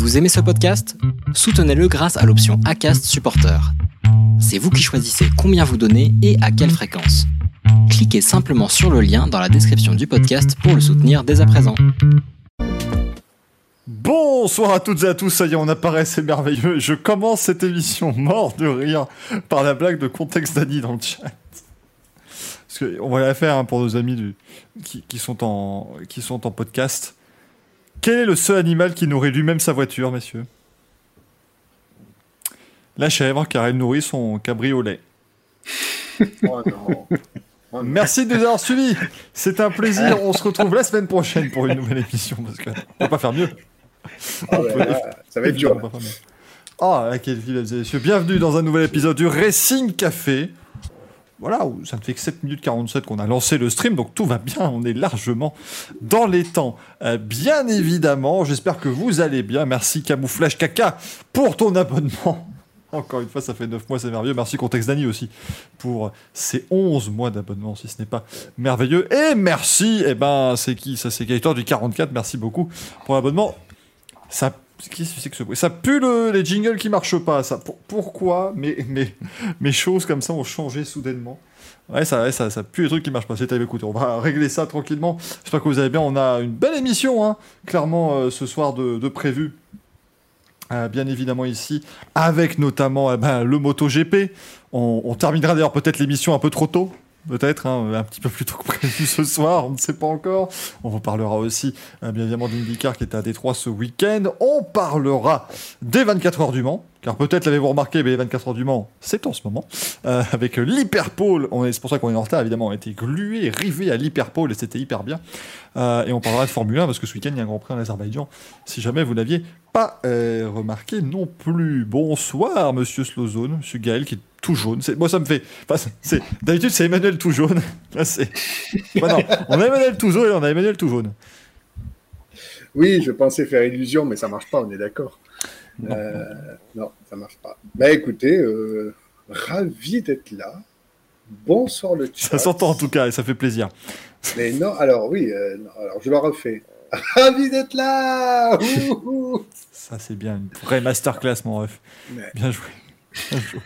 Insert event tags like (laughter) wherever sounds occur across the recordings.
Vous aimez ce podcast? Soutenez-le grâce à l'option ACAST Supporter. C'est vous qui choisissez combien vous donnez et à quelle fréquence. Cliquez simplement sur le lien dans la description du podcast pour le soutenir dès à présent. Bonsoir à toutes et à tous, ça y est, on apparaît, c'est merveilleux. Je commence cette émission mort de rire par la blague de contexte d'Annie dans le chat. Parce que on va la faire hein, pour nos amis qui sont en podcast. Quel est le seul animal qui nourrit lui-même sa voiture, messieurs? La chèvre, car elle nourrit son cabriolet. Oh non. Oh (laughs) non. Merci de nous avoir suivis. C'est un plaisir. On se retrouve la semaine prochaine pour une nouvelle émission parce qu'on va pas faire mieux. Ah ouais, ça va être dur. Ah, quelle et messieurs. Bienvenue dans un nouvel épisode du Racing Café. Voilà, ça ne fait que 7 minutes 47 qu'on a lancé le stream, donc tout va bien, on est largement dans les temps. Euh, bien évidemment, j'espère que vous allez bien. Merci Camouflage Caca pour ton abonnement. (laughs) Encore une fois, ça fait 9 mois, c'est merveilleux. Merci Contexte Dani aussi pour ces 11 mois d'abonnement, si ce n'est pas merveilleux. Et merci, eh ben, c'est qui? Ça, c'est Gaëtan du 44, merci beaucoup pour l'abonnement. Ça, Ça pue le- les jingles qui marchent pas. Ça, Pour- pourquoi mes, mes, choses comme ça ont changé soudainement? Ouais, ça, ouais, ça, pue les trucs qui marchent pas. C'est écoutez, on va (laughs) régler ça tranquillement. J'espère que vous allez bien. On a une belle émission, hein, clairement, euh, ce soir de, de prévu. Euh, bien évidemment ici, avec notamment eh ben, le MotoGP. On, on terminera d'ailleurs peut-être l'émission un peu trop tôt, peut-être, hein, un petit peu plus tôt que prévu ce soir, on ne sait pas encore. On vous parlera aussi, euh, bien évidemment, d'IndyCar qui est à Détroit ce week-end. On parlera des 24 heures du Mans, car peut-être l'avez-vous remarqué, mais les 24 heures du Mans, c'est en ce moment. Euh, avec est- c'est pour ça qu'on est en retard, évidemment, on a été glué, rivé à l'Hyperpole et c'était hyper bien. Euh, et on parlera de Formule 1 parce que ce week-end il y a un Grand Prix en Azerbaïdjan. Si jamais vous n'aviez pas euh, remarqué non plus. Bonsoir, Monsieur Slozone, Monsieur Gaël qui est tout jaune. Moi, ça me fait. d'habitude c'est Emmanuel tout jaune. On a Emmanuel tout jaune et on a Emmanuel tout jaune. Oui, je pensais faire illusion, mais ça marche pas, on est d'accord. Non. Euh, non, ça marche pas. Bah écoutez, euh, ravi d'être là. Bonsoir le chat. Ça s'entend en tout cas et ça fait plaisir. Mais non, alors oui, euh, non, alors je le refais. Ravi d'être là Ouhou Ça c'est bien une vraie masterclass, mon ref. Bien joué. Bien joué.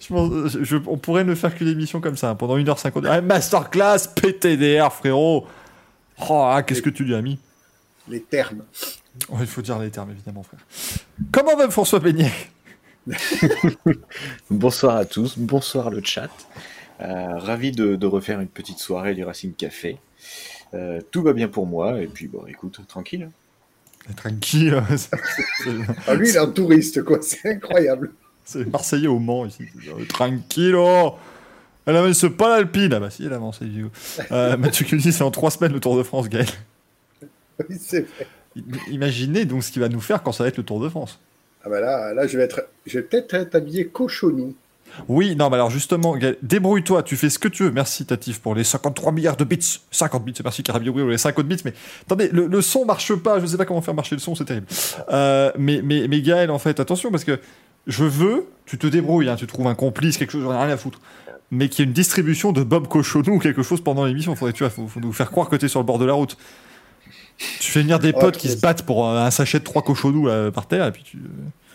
Je pense- je- je- on pourrait ne faire qu'une émission comme ça hein, pendant 1h50. Ah, masterclass, PTDR, frérot. Oh, ah, qu'est-ce que tu lui as mis? Les termes. Oh, Il faut dire les termes, évidemment, frère. Comment va François Beignet? (laughs) Bonsoir à tous, bonsoir le chat. Euh, ravi de, de refaire une petite soirée du Racing Café. Euh, tout va bien pour moi, et puis bon, écoute, tranquille. Tranquille. (laughs) c'est- c'est- Ah, lui, il est un touriste, quoi. C'est incroyable. C'est Marseillais au Mans ici. Tranquillo Elle avance pas l'Alpine. Ah bah si, elle avance, les vieux. Euh, Mathieu Cuny, c'est en trois semaines le Tour de France, Gaël. Oui, c'est vrai. Imaginez donc ce qu'il va nous faire quand ça va être le Tour de France. Ah bah là, là, je vais être, je vais peut-être être habillé cochonou. Oui, non, mais alors justement, débrouille-toi, tu fais ce que tu veux. Merci Tatif pour les 53 milliards de bits. 50 bits, c'est merci Carabi pour les 50 bits, mais attendez, le, le son marche pas, je sais pas comment faire marcher le son, c'est terrible. Euh, mais, mais, mais Gaël, en fait, attention, parce que je veux, tu te débrouilles, hein, tu trouves un complice, quelque chose, j'en ai rien à foutre. Mais qu'il y ait une distribution de Bob Cochonou ou quelque chose pendant l'émission, faudrait, tu vois, faut, faut nous faire croire que t'es sur le bord de la route. Tu fais venir des Ouais, potes qui se battent pour un sachet de trois cochonous là, par terre, et puis tu.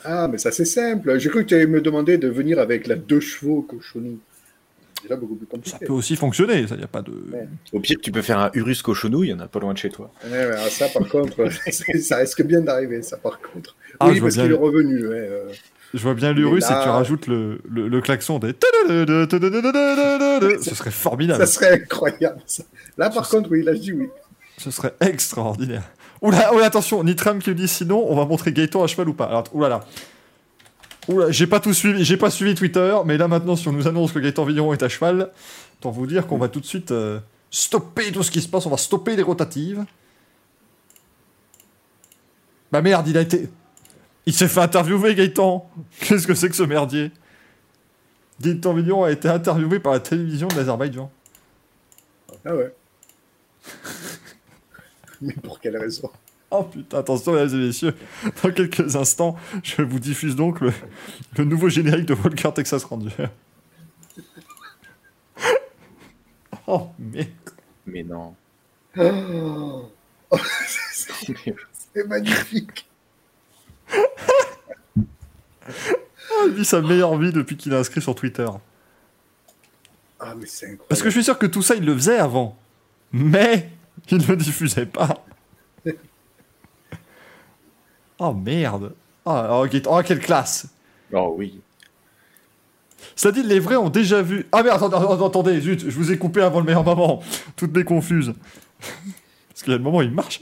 Ah, mais ça, c'est simple. J'ai cru que tu allais me demander de venir avec la deux chevaux cochonou. C'est déjà beaucoup plus Ça peut aussi fonctionner, ça y a pas de. Ouais. Au pire, tu peux faire un Urus cochonou, il y en a pas loin de chez toi. Ouais, ouais, alors ça, par contre, (laughs) (laughs) ça risque bien d'arriver, ça, par contre. Ah, je oui, vois parce bien qu'il est revenu. ouais, euh. Je vois bien l'Urus là- et tu rajoutes le, le, le klaxon des. (laughs) Ce serait formidable. Ça serait incroyable, ça. Là, par contre, oui, là, je dis oui. Ce serait (laughs) extraordinaire. Oula, oula, attention, Nitram qui me dit sinon, on va montrer Gaëtan à cheval ou pas. Alors, oulala. Oula, j'ai pas tout suivi, j'ai pas suivi Twitter, mais là maintenant, si on nous annonce que Gaëtan Villeron est à cheval, autant vous dire qu'on va tout de suite euh, stopper tout ce qui se passe, on va stopper les rotatives. Bah merde, il a été. Il s'est fait interviewer, Gaëtan. Qu'est-ce que c'est que ce merdier? Gaëtan Villeron a été interviewé par la télévision de l'Azerbaïdjan. Ah ouais. (laughs) (laughs) Mais pour quelle raison? Oh putain, attention mesdames et messieurs, dans quelques instants, je vous diffuse donc le, le nouveau générique de Walker Texas Ranger. (laughs) Oh merde. Mais non. Oh. Mais- (laughs) C'est magnifique. Ah, il vit sa meilleure vie depuis qu'il est inscrit sur Twitter. Ah, mais c'est incroyable. Parce que je suis sûr que tout ça, il le faisait avant. Mais il ne le diffusait pas. Oh merde. Oh, oh, oh, quelle classe. Oh oui. Ça dit, les vrais ont déjà vu. Ah merde, attendez, attendez, attendez, zut, je vous ai coupé avant le meilleur moment. Toutes mes confuses. Parce qu'il y a le moment où il marche.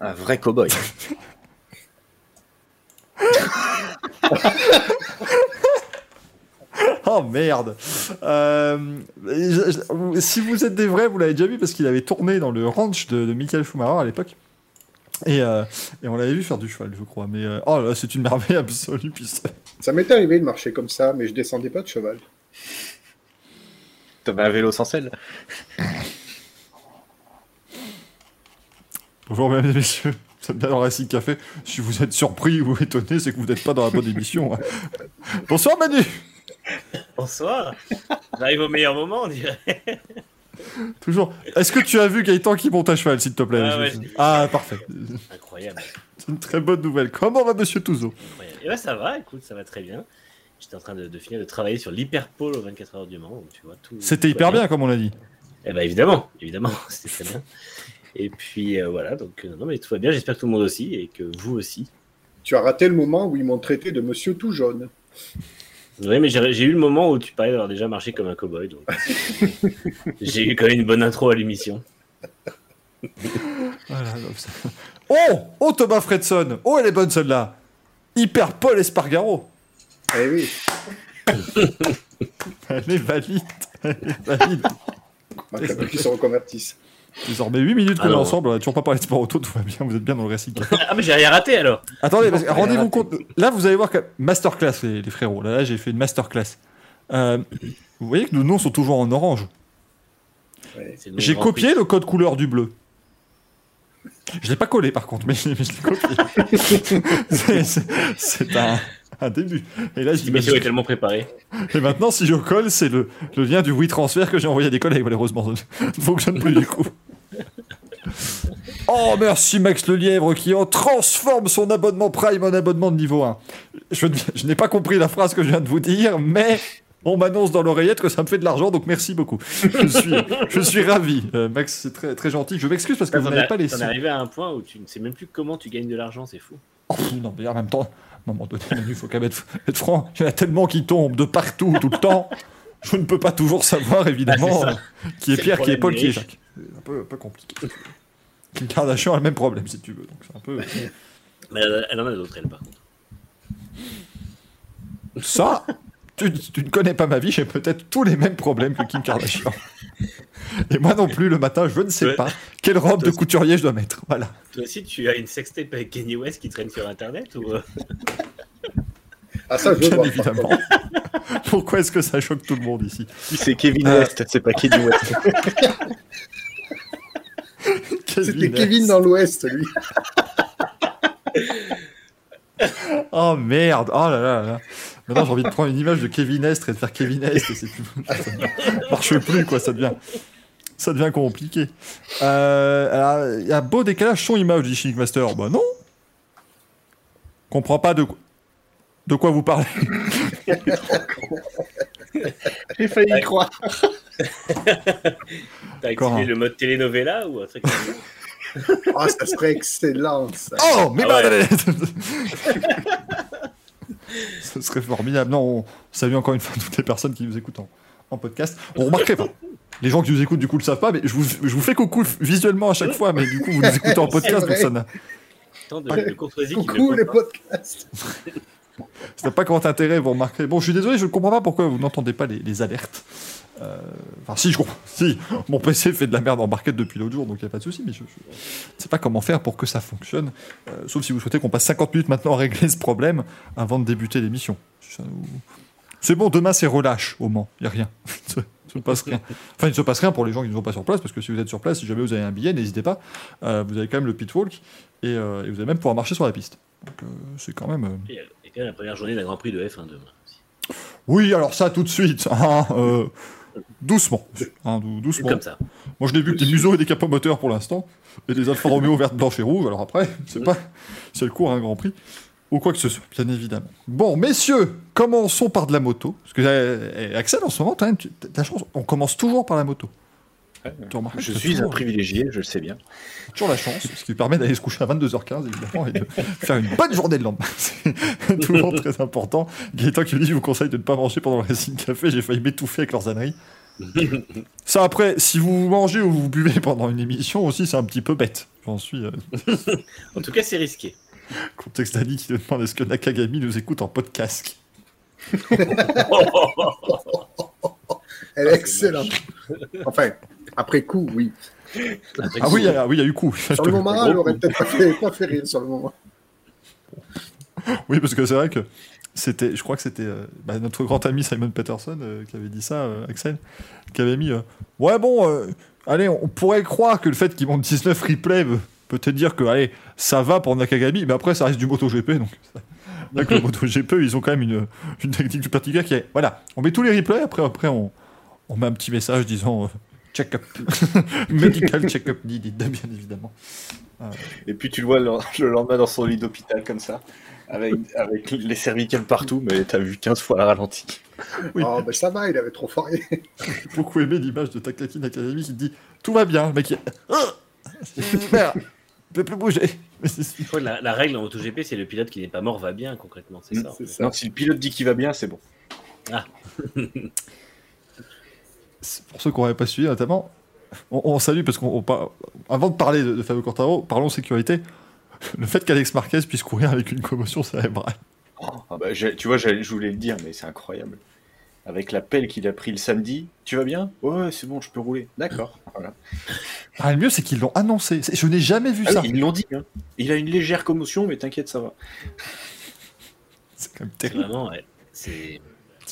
Un vrai cow-boy. (laughs) (laughs) Oh merde. Euh, je- je- si vous êtes des vrais, vous l'avez déjà vu parce qu'il avait tourné dans le ranch de, de Michael Schumacher à l'époque. Et, euh, et on l'avait vu faire du cheval, je crois. Mais euh, oh là, c'est une merveille absolue. Puis c'est- Ça m'est arrivé de marcher comme ça, mais je descendais pas de cheval. T'avais un vélo sans selle Bonjour mesdames et messieurs, vous êtes bien dans Racing Café. Si vous êtes surpris ou étonné, c'est que vous n'êtes pas dans la bonne émission. hein. (laughs) Bonsoir Manu (laughs) Bonsoir. J'arrive au meilleur moment, on dirait. Toujours. Est-ce que tu as vu Gaëtan qui monte à cheval, s'il te plaît Ah ouais. Ah, parfait. Incroyable. (laughs) C'est une très bonne nouvelle. Comment va monsieur Touzo. Et ben ça va, écoute, ça va très bien. J'étais en train de, de finir de travailler sur l'hyperpole aux 24 heures du Mans, donc tu vois tout. C'était tout hyper bien, comme on l'a dit. Eh ben évidemment, évidemment, (laughs) c'était très bien. Et puis euh, voilà, donc euh, non mais tout va bien. J'espère que tout le monde aussi et que vous aussi. Tu as raté le moment où ils m'ont traité de monsieur tout jaune. Oui, mais j'ai eu le moment où tu parlais d'avoir déjà marché comme un cowboy, donc. (laughs) J'ai eu quand même une bonne intro à l'émission. Voilà, ça- (laughs) Oh! Oh Thomas Fredson! Oh, elle est bonne celle-là! Hyper Paul Espargaro! Eh oui, (laughs) Elle est valide Elle est valide. Bah, qu'ils se reconvertissent. Désormais 8 minutes qu'on est ensemble, on a toujours pas parlé de sport auto, tout va bien, vous êtes bien dans le récit. (laughs) ah mais j'ai rien raté alors. Attendez, rendez-vous compte, là vous allez voir que masterclass les, les frérots, là, là, j'ai fait une masterclass. Euh, vous voyez que nos noms sont toujours en orange. Ouais. J'ai copié le code couleur du bleu. Je l'ai pas collé par contre, mais, (laughs) mais je l'ai copié. (laughs) C'est- c'est- C'est un, un début. Et là, je est tellement préparée. Et maintenant, si je colle, c'est le, le lien du WeTransfer que j'ai envoyé à des collègues, malheureusement. Ça ne fonctionne plus du coup. (laughs) Oh, merci Max Le Lièvre qui en transforme son abonnement Prime en abonnement de niveau 1. Je, n'ai pas compris la phrase que je viens de vous dire, mais on m'annonce dans l'oreillette que ça me fait de l'argent, donc merci beaucoup. Je suis, je suis ravi. Euh, Max, c'est très, très gentil. Je m'excuse parce que vous T'en n'avez pas les t'en sous. es arrivé à un point où tu ne sais même plus comment tu gagnes de l'argent, c'est fou. Oh, non, mais en même temps, à un moment donné, il faut quand même être, être franc. Il y en a tellement qui tombent de partout, tout le temps. Je ne peux pas toujours savoir, évidemment, Ah, euh, qui est Pierre, qui est Paul, qui est. Jacques. C'est un peu, un peu compliqué. Kim Kardashian a le même problème, si tu veux. Donc c'est un peu... Mais elle, elle en a d'autres, elle, par contre. Ça, tu, tu ne connais pas ma vie, j'ai peut-être tous les mêmes problèmes que Kim Kardashian. Et moi non plus, le matin, je ne sais Ouais. pas quelle robe de couturier je dois mettre. Voilà. Toi aussi, tu as une sextape avec Kanye West qui traîne sur Internet ou euh, Ah, ça, je Bien voir. évidemment. Pourquoi est-ce que ça choque tout le monde ici? C'est Kevin Euh. West, c'est pas Kevin West. (laughs) (laughs) C'était Kevin dans l'Ouest, lui. (laughs) Oh merde, oh là là là. Maintenant j'ai envie de prendre une image de Kevin Estre et de faire Kevin Est et c'est plus... (laughs) ça marche plus quoi, ça devient, ça devient compliqué. Euh, il y a beau décalage son image dit Chic Master, bah non. Comprends pas de de quoi vous parlez. (laughs) J'ai failli y croire. (laughs) t'as activé le mode telenovela ou un truc comme ça Ah, (laughs) ça serait excellent, ça. Oh, mais Ah ouais. madame Ce serait formidable. Non, on salue encore une fois toutes les personnes qui nous écoutent en, en podcast. On remarquerait pas. Les gens qui nous écoutent, du coup, le savent pas, mais je vous, je vous fais coucou visuellement à chaque fois, mais du coup, vous nous écoutez en podcast, donc ça n'a Tant de, de courtoisie qui Coucou les podcasts. Ça n'a pas grand intérêt, vous remarquerez. Bon, je suis désolé, je ne comprends pas pourquoi vous n'entendez pas les, alertes. Euh, Enfin, si, je comprends. (laughs) Si, mon PC fait de la merde en barquette depuis l'autre jour, donc il n'y a pas de souci, mais je ne sais pas comment faire pour que ça fonctionne. Euh, sauf si vous souhaitez qu'on passe 50 minutes maintenant à régler ce problème avant de débuter l'émission. C'est bon, demain c'est relâche au Mans, il n'y a rien. (laughs) il ne se passe rien. Enfin, il ne se passe rien pour les gens qui ne sont pas sur place, parce que si vous êtes sur place, si jamais vous avez un billet, n'hésitez pas. Euh, vous avez quand même le pitwalk, et, vous allez même pouvoir marcher sur la piste. Donc c'est quand même... la première journée d'un Grand Prix de F1 demain. Oui, alors ça tout de suite, hein, euh, doucement, hein, dou- C'est doucement. comme ça. Moi, je n'ai vu que des museaux et des capots moteurs pour l'instant, et des Alfa Romeo vertes, blanches et rouges. Alors après, je sais pas si elle court un Grand Prix ou quoi que ce soit, bien évidemment. Bon, messieurs, commençons par de la moto. Parce que euh, Axel, en ce moment, tu- t'as la chance, on commence toujours par la moto. Je suis un privilégié, je le sais bien. toujours la chance, ce qui permet d'aller se coucher à 22h15 évidemment et de (laughs) faire une bonne journée le lendemain. (laughs) C'est toujours très important. Gaëtan qui me dit je vous conseille de ne pas manger pendant le Racing Café, j'ai failli m'étouffer avec leurs âneries. (laughs) Ça après, si vous mangez ou vous buvez pendant une émission aussi, c'est un petit peu bête. J'en suis euh, En tout cas, c'est risqué. contexte d'Ali qui demande est-ce que Nakagami nous écoute en podcast? Elle est excellente. Enfin, après coup, oui. Ah oui, ah oui, il y a eu coup. Sur le moment, elle aurait peut-être pas fait, pas fait rire sur le moment. (laughs) Oui, parce que c'est vrai que c'était, je crois que c'était euh, bah, notre grand ami Simon Peterson euh, qui avait dit ça, euh, Axel, qui avait mis euh, Ouais, bon, euh, allez, on pourrait croire que le fait qu'il monte 19 replays veut peut-être dire que, allez, ça va pour Nakagami, mais après, ça reste du MotoGP. Donc, ça- (laughs) avec le MotoGP, ils ont quand même une, une technique du particulier qui est Voilà, on met tous les replays, après, après on, on met un petit message disant euh, Check-up. (laughs) Medical check-up needed, bien évidemment. Et puis tu le vois le, le lendemain dans son lit d'hôpital comme ça, avec, avec les cervicales partout, mais t'as vu 15 fois la ralenti. Oui. Oh, ben ça va, il avait trop foiré. J'ai beaucoup aimé l'image de Takaki Nakagami qui dit Tout va bien. Mec, il... Ah Merde, je peux plus bouger. Mais c'est- Faut- La, la règle en MotoGP, c'est le pilote qui n'est pas mort va bien, concrètement. C'est Mm, ça. en c'est fait. ça. Non, si le pilote dit qu'il va bien, c'est bon. c'est (laughs) pour ceux qui n'auraient pas suivi, notamment, on, on salue parce qu'on avant de parler de, de Fabio Quartaro, parlons sécurité. Le fait qu'Alex Marquez puisse courir avec une commotion cérébrale. Ah bah, tu vois, je voulais le dire, mais c'est incroyable. Avec la pelle qu'il a pris le samedi, tu vas bien? Ouais, c'est bon, je peux rouler. D'accord. (laughs) Voilà. Ah, le mieux, c'est qu'ils l'ont annoncé. Je n'ai jamais vu Ah ça. oui, ils l'ont dit. hein. Il a une légère commotion, mais t'inquiète, ça va. C'est quand même C'est terrible. Vraiment, ouais. C'est.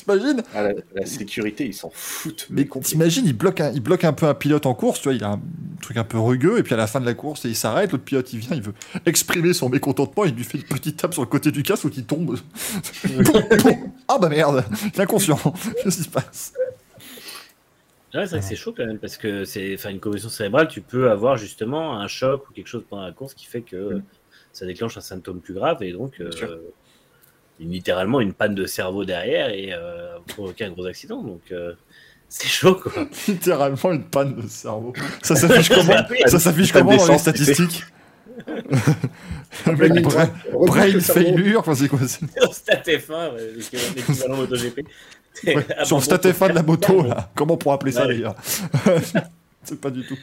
T'imagines Ah, la, la sécurité, ils s'en foutent. Mais t'imagines, il bloque, un, il bloque un peu un pilote en course, tu vois, il a un truc un peu rugueux, et puis à la fin de la course, il s'arrête, l'autre pilote, il vient, il veut exprimer son mécontentement, il lui fait une petite tape sur le côté du casque, ou il tombe. (laughs) Ah bah merde, il est inconscient. (laughs) Qu'est-ce qui se passe? Ouais, c'est vrai que c'est chaud quand même, parce que c'est enfin, une commotion cérébrale, tu peux avoir justement un choc ou quelque chose pendant la course qui fait que ça déclenche un symptôme plus grave et donc euh, littéralement une panne de cerveau derrière et euh, provoquer un gros accident. Donc euh, c'est chaud quoi. (laughs) Littéralement une panne de cerveau. Ça s'affiche (laughs) comment Ça s'affiche comment dans les statistiques. Rebouche (laughs) brain cerveau. failure, enfin c'est quoi Sur Stat F1, ouais, l'équivalent- l'équivalent MotoGP. ouais, Sur le stat F1 de la moto, là. Comment on pourrait appeler ça Ouais. d'ailleurs C'est pas du tout.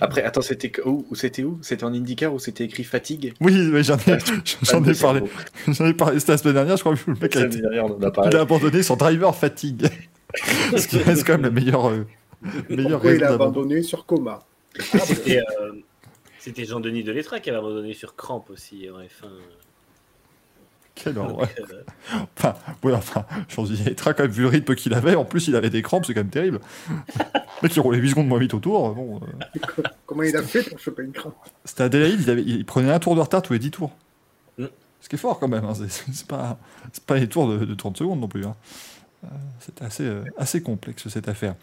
Après, attends, c'était où, où c'était où? C'était en IndyCar où c'était écrit fatigue? Oui, mais j'en ai, (laughs) j'en ai parlé. (laughs) J'en ai parlé c'était la semaine dernière, je crois que le mec a, été- dernier, on en a il a abandonné son driver fatigue. (laughs) Ce qui reste quand même la meilleure, euh, Pourquoi il a abandonné sur coma? C'était euh, c'était Jean-Denis Delettra qui avait abandonné sur Cramp aussi en F1. Quelle Donc, horreur. euh, Enfin, oui, enfin, je pense qu'il quand même vu le rythme qu'il avait. En plus, il avait des crampes, c'est quand même terrible. Mec, il roulait 8 secondes moins vite autour. Bon, euh, (laughs) Comment il a fait pour choper une crampe C'était Adélaïde, il, avait- il prenait un tour de retard tous les 10 tours. Mm. Ce qui est fort quand même, hein, c'est- pas, pas les tours de, de 30 secondes non plus. hein. Euh, C'était assez, euh, assez complexe cette affaire.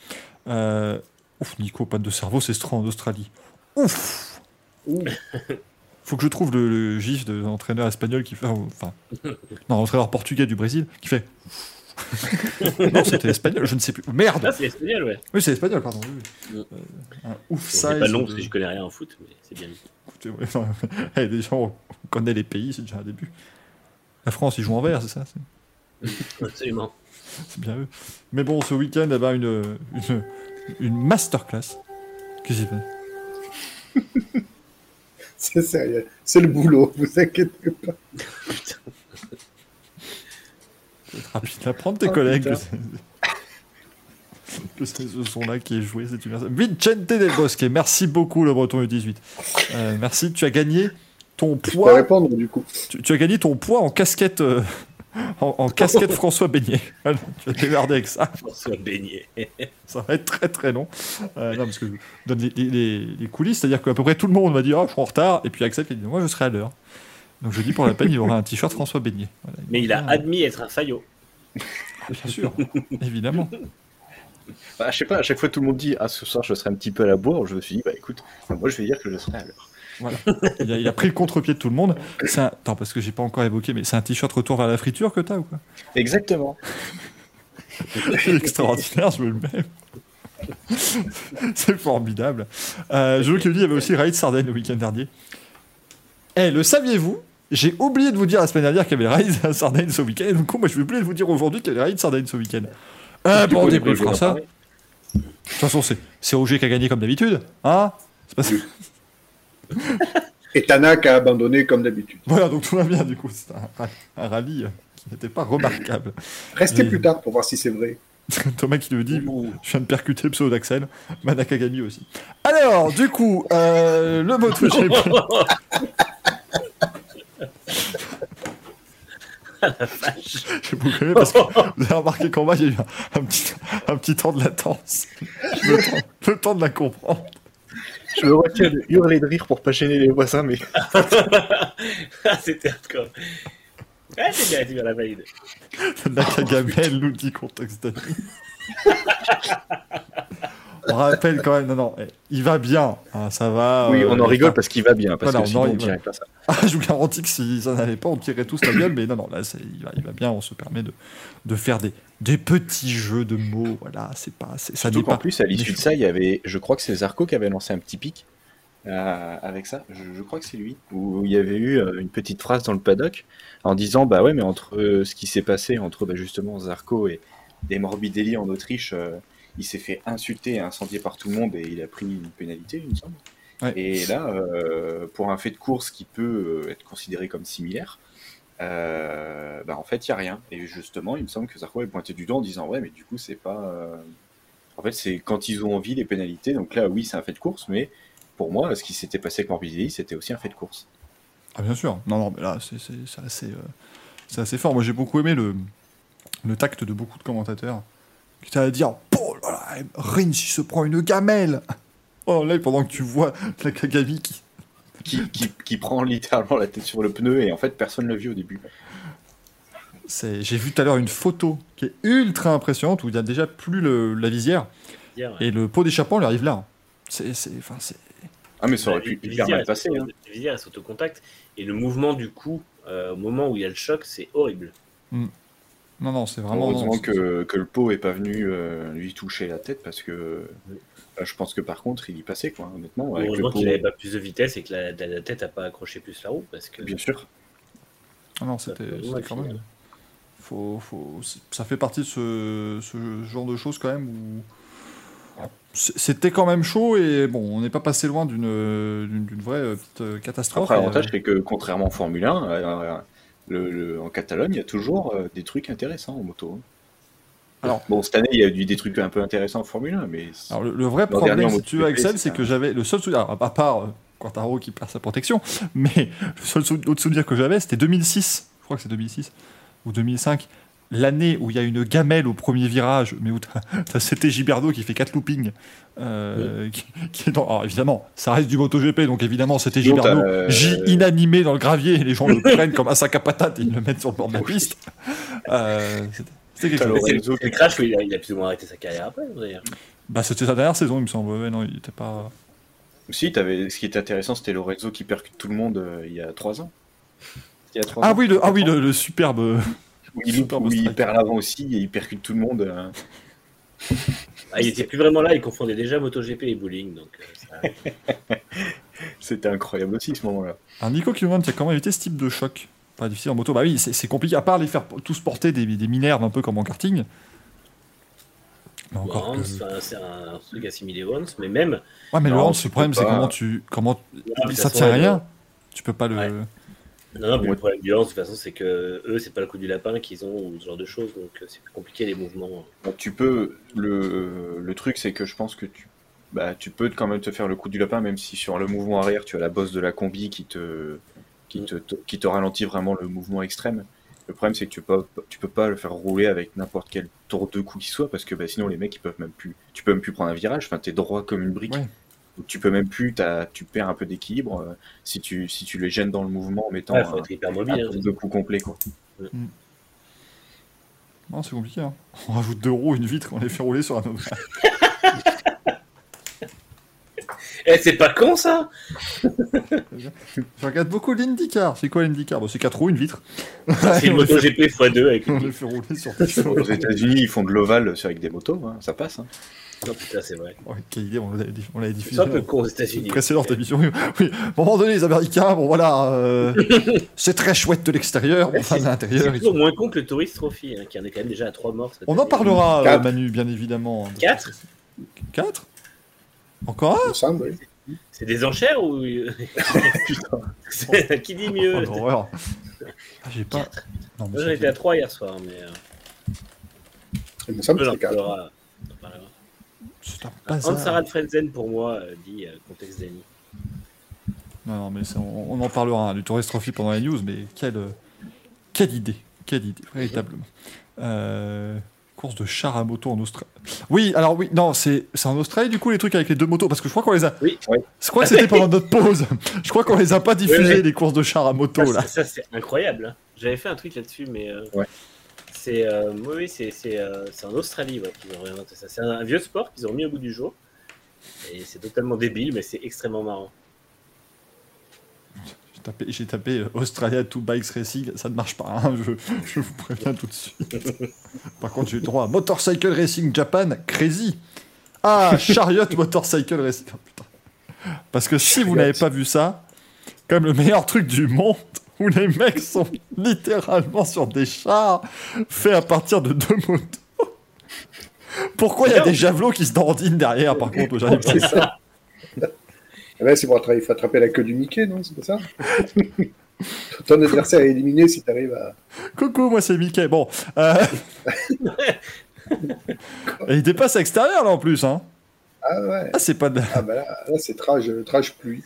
Euh, ouf, Nico, panne de cerveau, c'est en Australie. Ouf Ouh. (laughs) Faut que je trouve le, le gif de l'entraîneur espagnol qui fait. Enfin, (laughs) non, l'entraîneur portugais du Brésil qui fait. (laughs) non, c'était espagnol, je ne sais plus. Merde Ah, c'est espagnol, ouais. Oui, c'est espagnol, pardon. oui, oui. Mm. Euh, un ouf C'est pas long de- parce que je connais rien en foot, mais c'est bien. Écoutez, ouais, non, déjà, (laughs) on connaît les pays, c'est déjà un début. La France, ils jouent en vert, c'est ça C'est- Absolument. (laughs) C'est bien eux. Mais bon, ce week-end, eh ben, une, une, une masterclass. Qu'est-ce qu'il fait C'est sérieux. C'est le boulot, vous inquiétez pas. Être rapide à prendre tes Oh, collègues. (laughs) Que c'est- ce son-là qui est joué, c'est une Vicente Del Bosque, merci beaucoup le Breton U18. Euh, merci, tu as gagné ton Je poids. répondre du coup. Tu, tu as gagné ton poids en casquette. euh, en, en casquette (laughs) François Beignet. Voilà, tu vas te démerder avec ça. François Beignet. Ça va être très très long. Euh, non, parce que je donne les, les- les- les coulisses, c'est-à-dire qu'à peu près tout le monde m'a dit Ah, je suis en retard. Et puis Axel qui a dit Moi, je serai à l'heure. Donc je dis pour la peine, il y aura un t-shirt François Beignet. Voilà, Mais il a Ah, admis être un faillot. Bien sûr, évidemment. Bah, je sais pas, à chaque fois tout le monde dit Ah, ce soir je serai un petit peu à la bourre. Je me suis dit Bah écoute, moi je vais dire que je serai à l'heure. Voilà. il, a, il a pris le contre-pied de tout le monde. C'est un... Attends, parce que j'ai pas encore évoqué, mais c'est un t-shirt retour vers la friture que t'as ou quoi? Exactement. (laughs) C'est extraordinaire, je me le mets. c'est formidable. Euh, je veux que lui, il y avait aussi Raid Sardaigne le week-end dernier. Eh, le saviez-vous J'ai oublié de vous dire la semaine dernière qu'il y avait Raid Sardaigne ce week-end. Du coup, moi, je vais oublier de vous dire aujourd'hui qu'il y avait Raid Sardaigne ce week-end. Euh, bon, on débriefera ça. De toute façon, c'est, c'est Roger qui a gagné comme d'habitude. Hein? C'est pas ça? (laughs) Et Tanak a abandonné comme d'habitude. Voilà, donc tout va bien, du coup. C'est un, un rallye qui n'était pas remarquable. Restez Mais- plus tard pour voir si c'est vrai. (laughs) Thomas qui le dit, je viens de percuter le pseudo d'Axel, Manakagami aussi. Alors, du coup, euh, le MotoGP. (laughs) J'ai beaucoup aimé parce que (laughs) vous avez remarqué qu'en bas, il y a eu un, un petit, un petit temps de latence. Le temps, le temps de la comprendre. Je me retiens de hurler de rire pour pas gêner les voisins, mais Ah, C'était hardcore. Ah, c'est bien, tu vas la valide. Nakagami, l'outil contexte d'année. (laughs) On rappelle quand même, non, non, eh, il va bien, hein, ça va. oui, euh, on en il rigole parce qu'il va bien. Parce Voilà, que sinon, en on pas ça. (laughs) Ah, je vous garantis que si ça n'allait pas, on tirait tous la gueule, mais non, non, là, il va, il va bien, on se permet de, de faire des, des petits jeux de mots, voilà, c'est pas, ça n'est pas. plus, à l'issue de ça, il y avait, je crois que c'est Zarco qui avait lancé un petit pic euh, avec ça. Je, je crois que c'est lui. Où il y avait eu euh, une petite phrase dans le paddock en disant Bah ouais, mais entre euh, ce qui s'est passé entre bah, justement Zarco et, et Morbidelli en Autriche, euh, il s'est fait insulter et incendier par tout le monde et il a pris une pénalité, il me semble. Ouais. Et là, euh, pour un fait de course qui peut euh, être considéré comme similaire, euh, bah en fait, il n'y a rien. Et justement, il me semble que Zarco est pointé du doigt en disant Ouais, mais du coup, c'est pas. euh, En fait, c'est quand ils ont envie les pénalités. Donc là, oui, c'est un fait de course, mais pour moi, ce qui s'était passé avec Morbidelli, c'était aussi un fait de course. Ah, bien sûr, non, non, mais là, c'est, assez, euh, assez fort. Moi, j'ai beaucoup aimé le, le tact de beaucoup de commentateurs qui étaient à dire Oh là là, Rins, il se prend une gamelle Oh là, pendant que tu vois Nakagami qui. Qui, qui, qui prend littéralement la tête sur le pneu et en fait, personne ne l'a vu au début. C'est... J'ai vu tout à l'heure une photo qui est ultra impressionnante où il y a déjà plus le- la visière ouais. et le pot d'échappement lui arrive là. C'est, c'est, enfin, c'est... Ah, mais ça aurait La pu visière, hyper mal passer. hein. La visière, elle saute au contact. Et le mouvement du coup, euh, au moment où il y a le choc, c'est horrible. Non, non, c'est vraiment. Heureusement que, que le pot est pas venu euh, lui toucher la tête parce que euh, je pense que par contre, il y passait, quoi, honnêtement. Avec le Heureusement pot, qu'il n'avait pas plus de vitesse et que la, la- tête n'a pas accroché plus la roue. Parce que bien sûr. Ah non, c'était, quand finir. même. Faut, faut, c'est- ça fait partie de ce, ce genre de choses quand même où. C'était quand même chaud et bon, on n'est pas passé loin d'une, vraie euh, petite catastrophe. Après, l'avantage, c'est que contrairement en Formule 1, euh, le- le- en Catalogne, il y a toujours euh, des trucs intéressants en moto. hein. Alors- bon, cette année, il y a eu des trucs un peu intéressants en Formule 1, mais Alors le, le vrai problème, si tu veux, MotoGP, Axel, c'est que j'avais le seul souvenir, à part euh, Quartaro qui perd sa protection, (laughs) mais le seul autre souvenir que j'avais, c'était 2006. Je crois que c'est 2006 ou 2005. L'année où il y a une gamelle au premier virage, mais où as CT Giberdo qui fait 4 loopings. euh, qui, qui est dans- alors évidemment, ça reste du MotoGP, donc évidemment, c'était Giberdo, euh, J inanimé dans le gravier, et les gens le (laughs) prennent comme un sac à patates et ils le mettent sur le bord de la piste. Euh, c'était- quelque chose. C'est Lorenzo le, crash où il a, il a plus ou moins arrêté sa carrière après, d'ailleurs. Bah, c'était sa dernière saison, il me semble. Ouais, non, il était pas. si, avais, ce qui était intéressant, c'était Lorenzo qui percute tout le monde euh, il y a 3 ans. Il y a trois Ah ans, oui, le, ah oui, le superbe. Où il, loupe, superbe où il strike. perd l'avant aussi et il percute tout le monde. euh. Ah, il était plus vraiment là, il confondait déjà MotoGP et bowling. Donc, euh, ça- (laughs) C'était incroyable aussi ce moment-là. Un Nico qui nous demande tiens, comment éviter ce type de choc Pas difficile en moto. Bah oui, c'est compliqué. À part les faire tous porter des, des minerves un peu comme en karting. Mais encore Bon, que- c'est un- un truc assimilé au Hans, mais même, Ouais, mais le Non, Hans, le problème, c'est comment tu. Comment... Ça tient à rien. Tu peux pas le. Ouais. Non, non, mais le problème du Hans, de toute façon, c'est que eux, c'est pas le coup du lapin qu'ils ont ou ce genre de choses, donc euh, c'est plus compliqué les mouvements. Bon, tu peux. Le, le truc, c'est que je pense que tu. Bah, tu peux quand même te faire le coup du lapin, même si sur le mouvement arrière, tu as la bosse de la combi qui te, qui te, te- qui te ralentit vraiment le mouvement extrême. Le problème, c'est que tu peux, pas- tu peux pas le faire rouler avec n'importe quel tour de coup qui soit, parce que bah, sinon, les mecs, ils peuvent même plus. Tu peux même plus prendre un virage, enfin, t'es droit comme une brique. Ouais. Donc, tu peux même plus, tu perds un peu d'équilibre euh, si, tu, si tu les gênes dans le mouvement en mettant un, faut être hyper un mobile. hein. de coup complet. Quoi. Non, Non, c'est compliqué. Hein. On rajoute deux roues, une vitre, on les fait rouler sur un autre. (laughs) Eh, c'est pas con ça Je regarde beaucoup l'IndyCar. C'est quoi l'IndyCar? Bon, C'est quatre roues, une vitre. C'est une (laughs) fait, MotoGP x2 avec on une les fait rouler sur. Aux États-Unis, ils font de l'ovale avec des motos, hein, ça passe. hein. Non, putain, c'est vrai. Oh, quelle idée, on l'avait, diffusé. C'est un peu euh, con aux États-Unis. Hein. Précédente émission, oui. À un moment donné, les Américains, bon voilà, euh, (laughs) c'est très chouette de l'extérieur, mais enfin de l'intérieur. C'est toujours moins con que le Tourist Trophy, hein, qui en est quand même déjà à 3 morts. On en parlera, euh, Manu, bien évidemment. Hein, 4 4 Encore un semble, oui. C'est des enchères ou. (laughs) putain. qui dit mieux oh. Ah, j'ai pas. J'en étais à 3 hier soir, mais. Euh, Il me semble que c'est 4. Hans bazar. Sarah Frenzen pour moi euh, dit euh, contexte d'Annie. Non, non, mais on, on en parlera hein, du Tourist Trophy pendant les news, mais quelle, euh, quelle idée, quelle idée, véritablement. Euh, course de char à moto en Australie. Oui, alors oui, non, c'est c'est en Australie du coup les trucs avec les deux motos, parce que je crois qu'on les a. Oui. Ouais. Je crois que c'était pendant notre pause. (laughs) Je crois qu'on les a pas diffusés Oui, oui. les courses de char à moto Ça, là. c'est- ça, c'est incroyable. hein. J'avais fait un tweet là-dessus, mais. euh, Ouais. C'est euh, oui, oui, c'est c'est, euh, c'est en Australie ouais, qu'ils ont réinventé ça. C'est un, un vieux sport qu'ils ont mis au bout du jour. Et c'est totalement débile, mais c'est extrêmement marrant. J'ai tapé, j'ai tapé euh, Australia Two Bikes Racing, ça ne marche pas, hein, je, je vous préviens tout de suite. (laughs) Par contre, j'ai eu droit à Motorcycle Racing Japan, Crazy. Ah, Chariot Motorcycle Racing. Oh, putain. Parce que si vous n'avez pas vu ça, comme le meilleur truc du monde, où les mecs sont littéralement sur des chars faits à partir de deux motos. Pourquoi il y a des javelots qui se dandinent derrière, par contre, j'arrive pas ça. Eh ben, c'est pour attraper, faut attraper la queue du Mickey, non C'est pas ça? Ton adversaire est éliminé si tu arrives à. Coucou, moi c'est Mickey. Bon. euh, Et il dépasse à l'extérieur là en plus. Hein. Ah ouais. Ah, c'est pas de... Ah bah là, là c'est trash, trash pluie.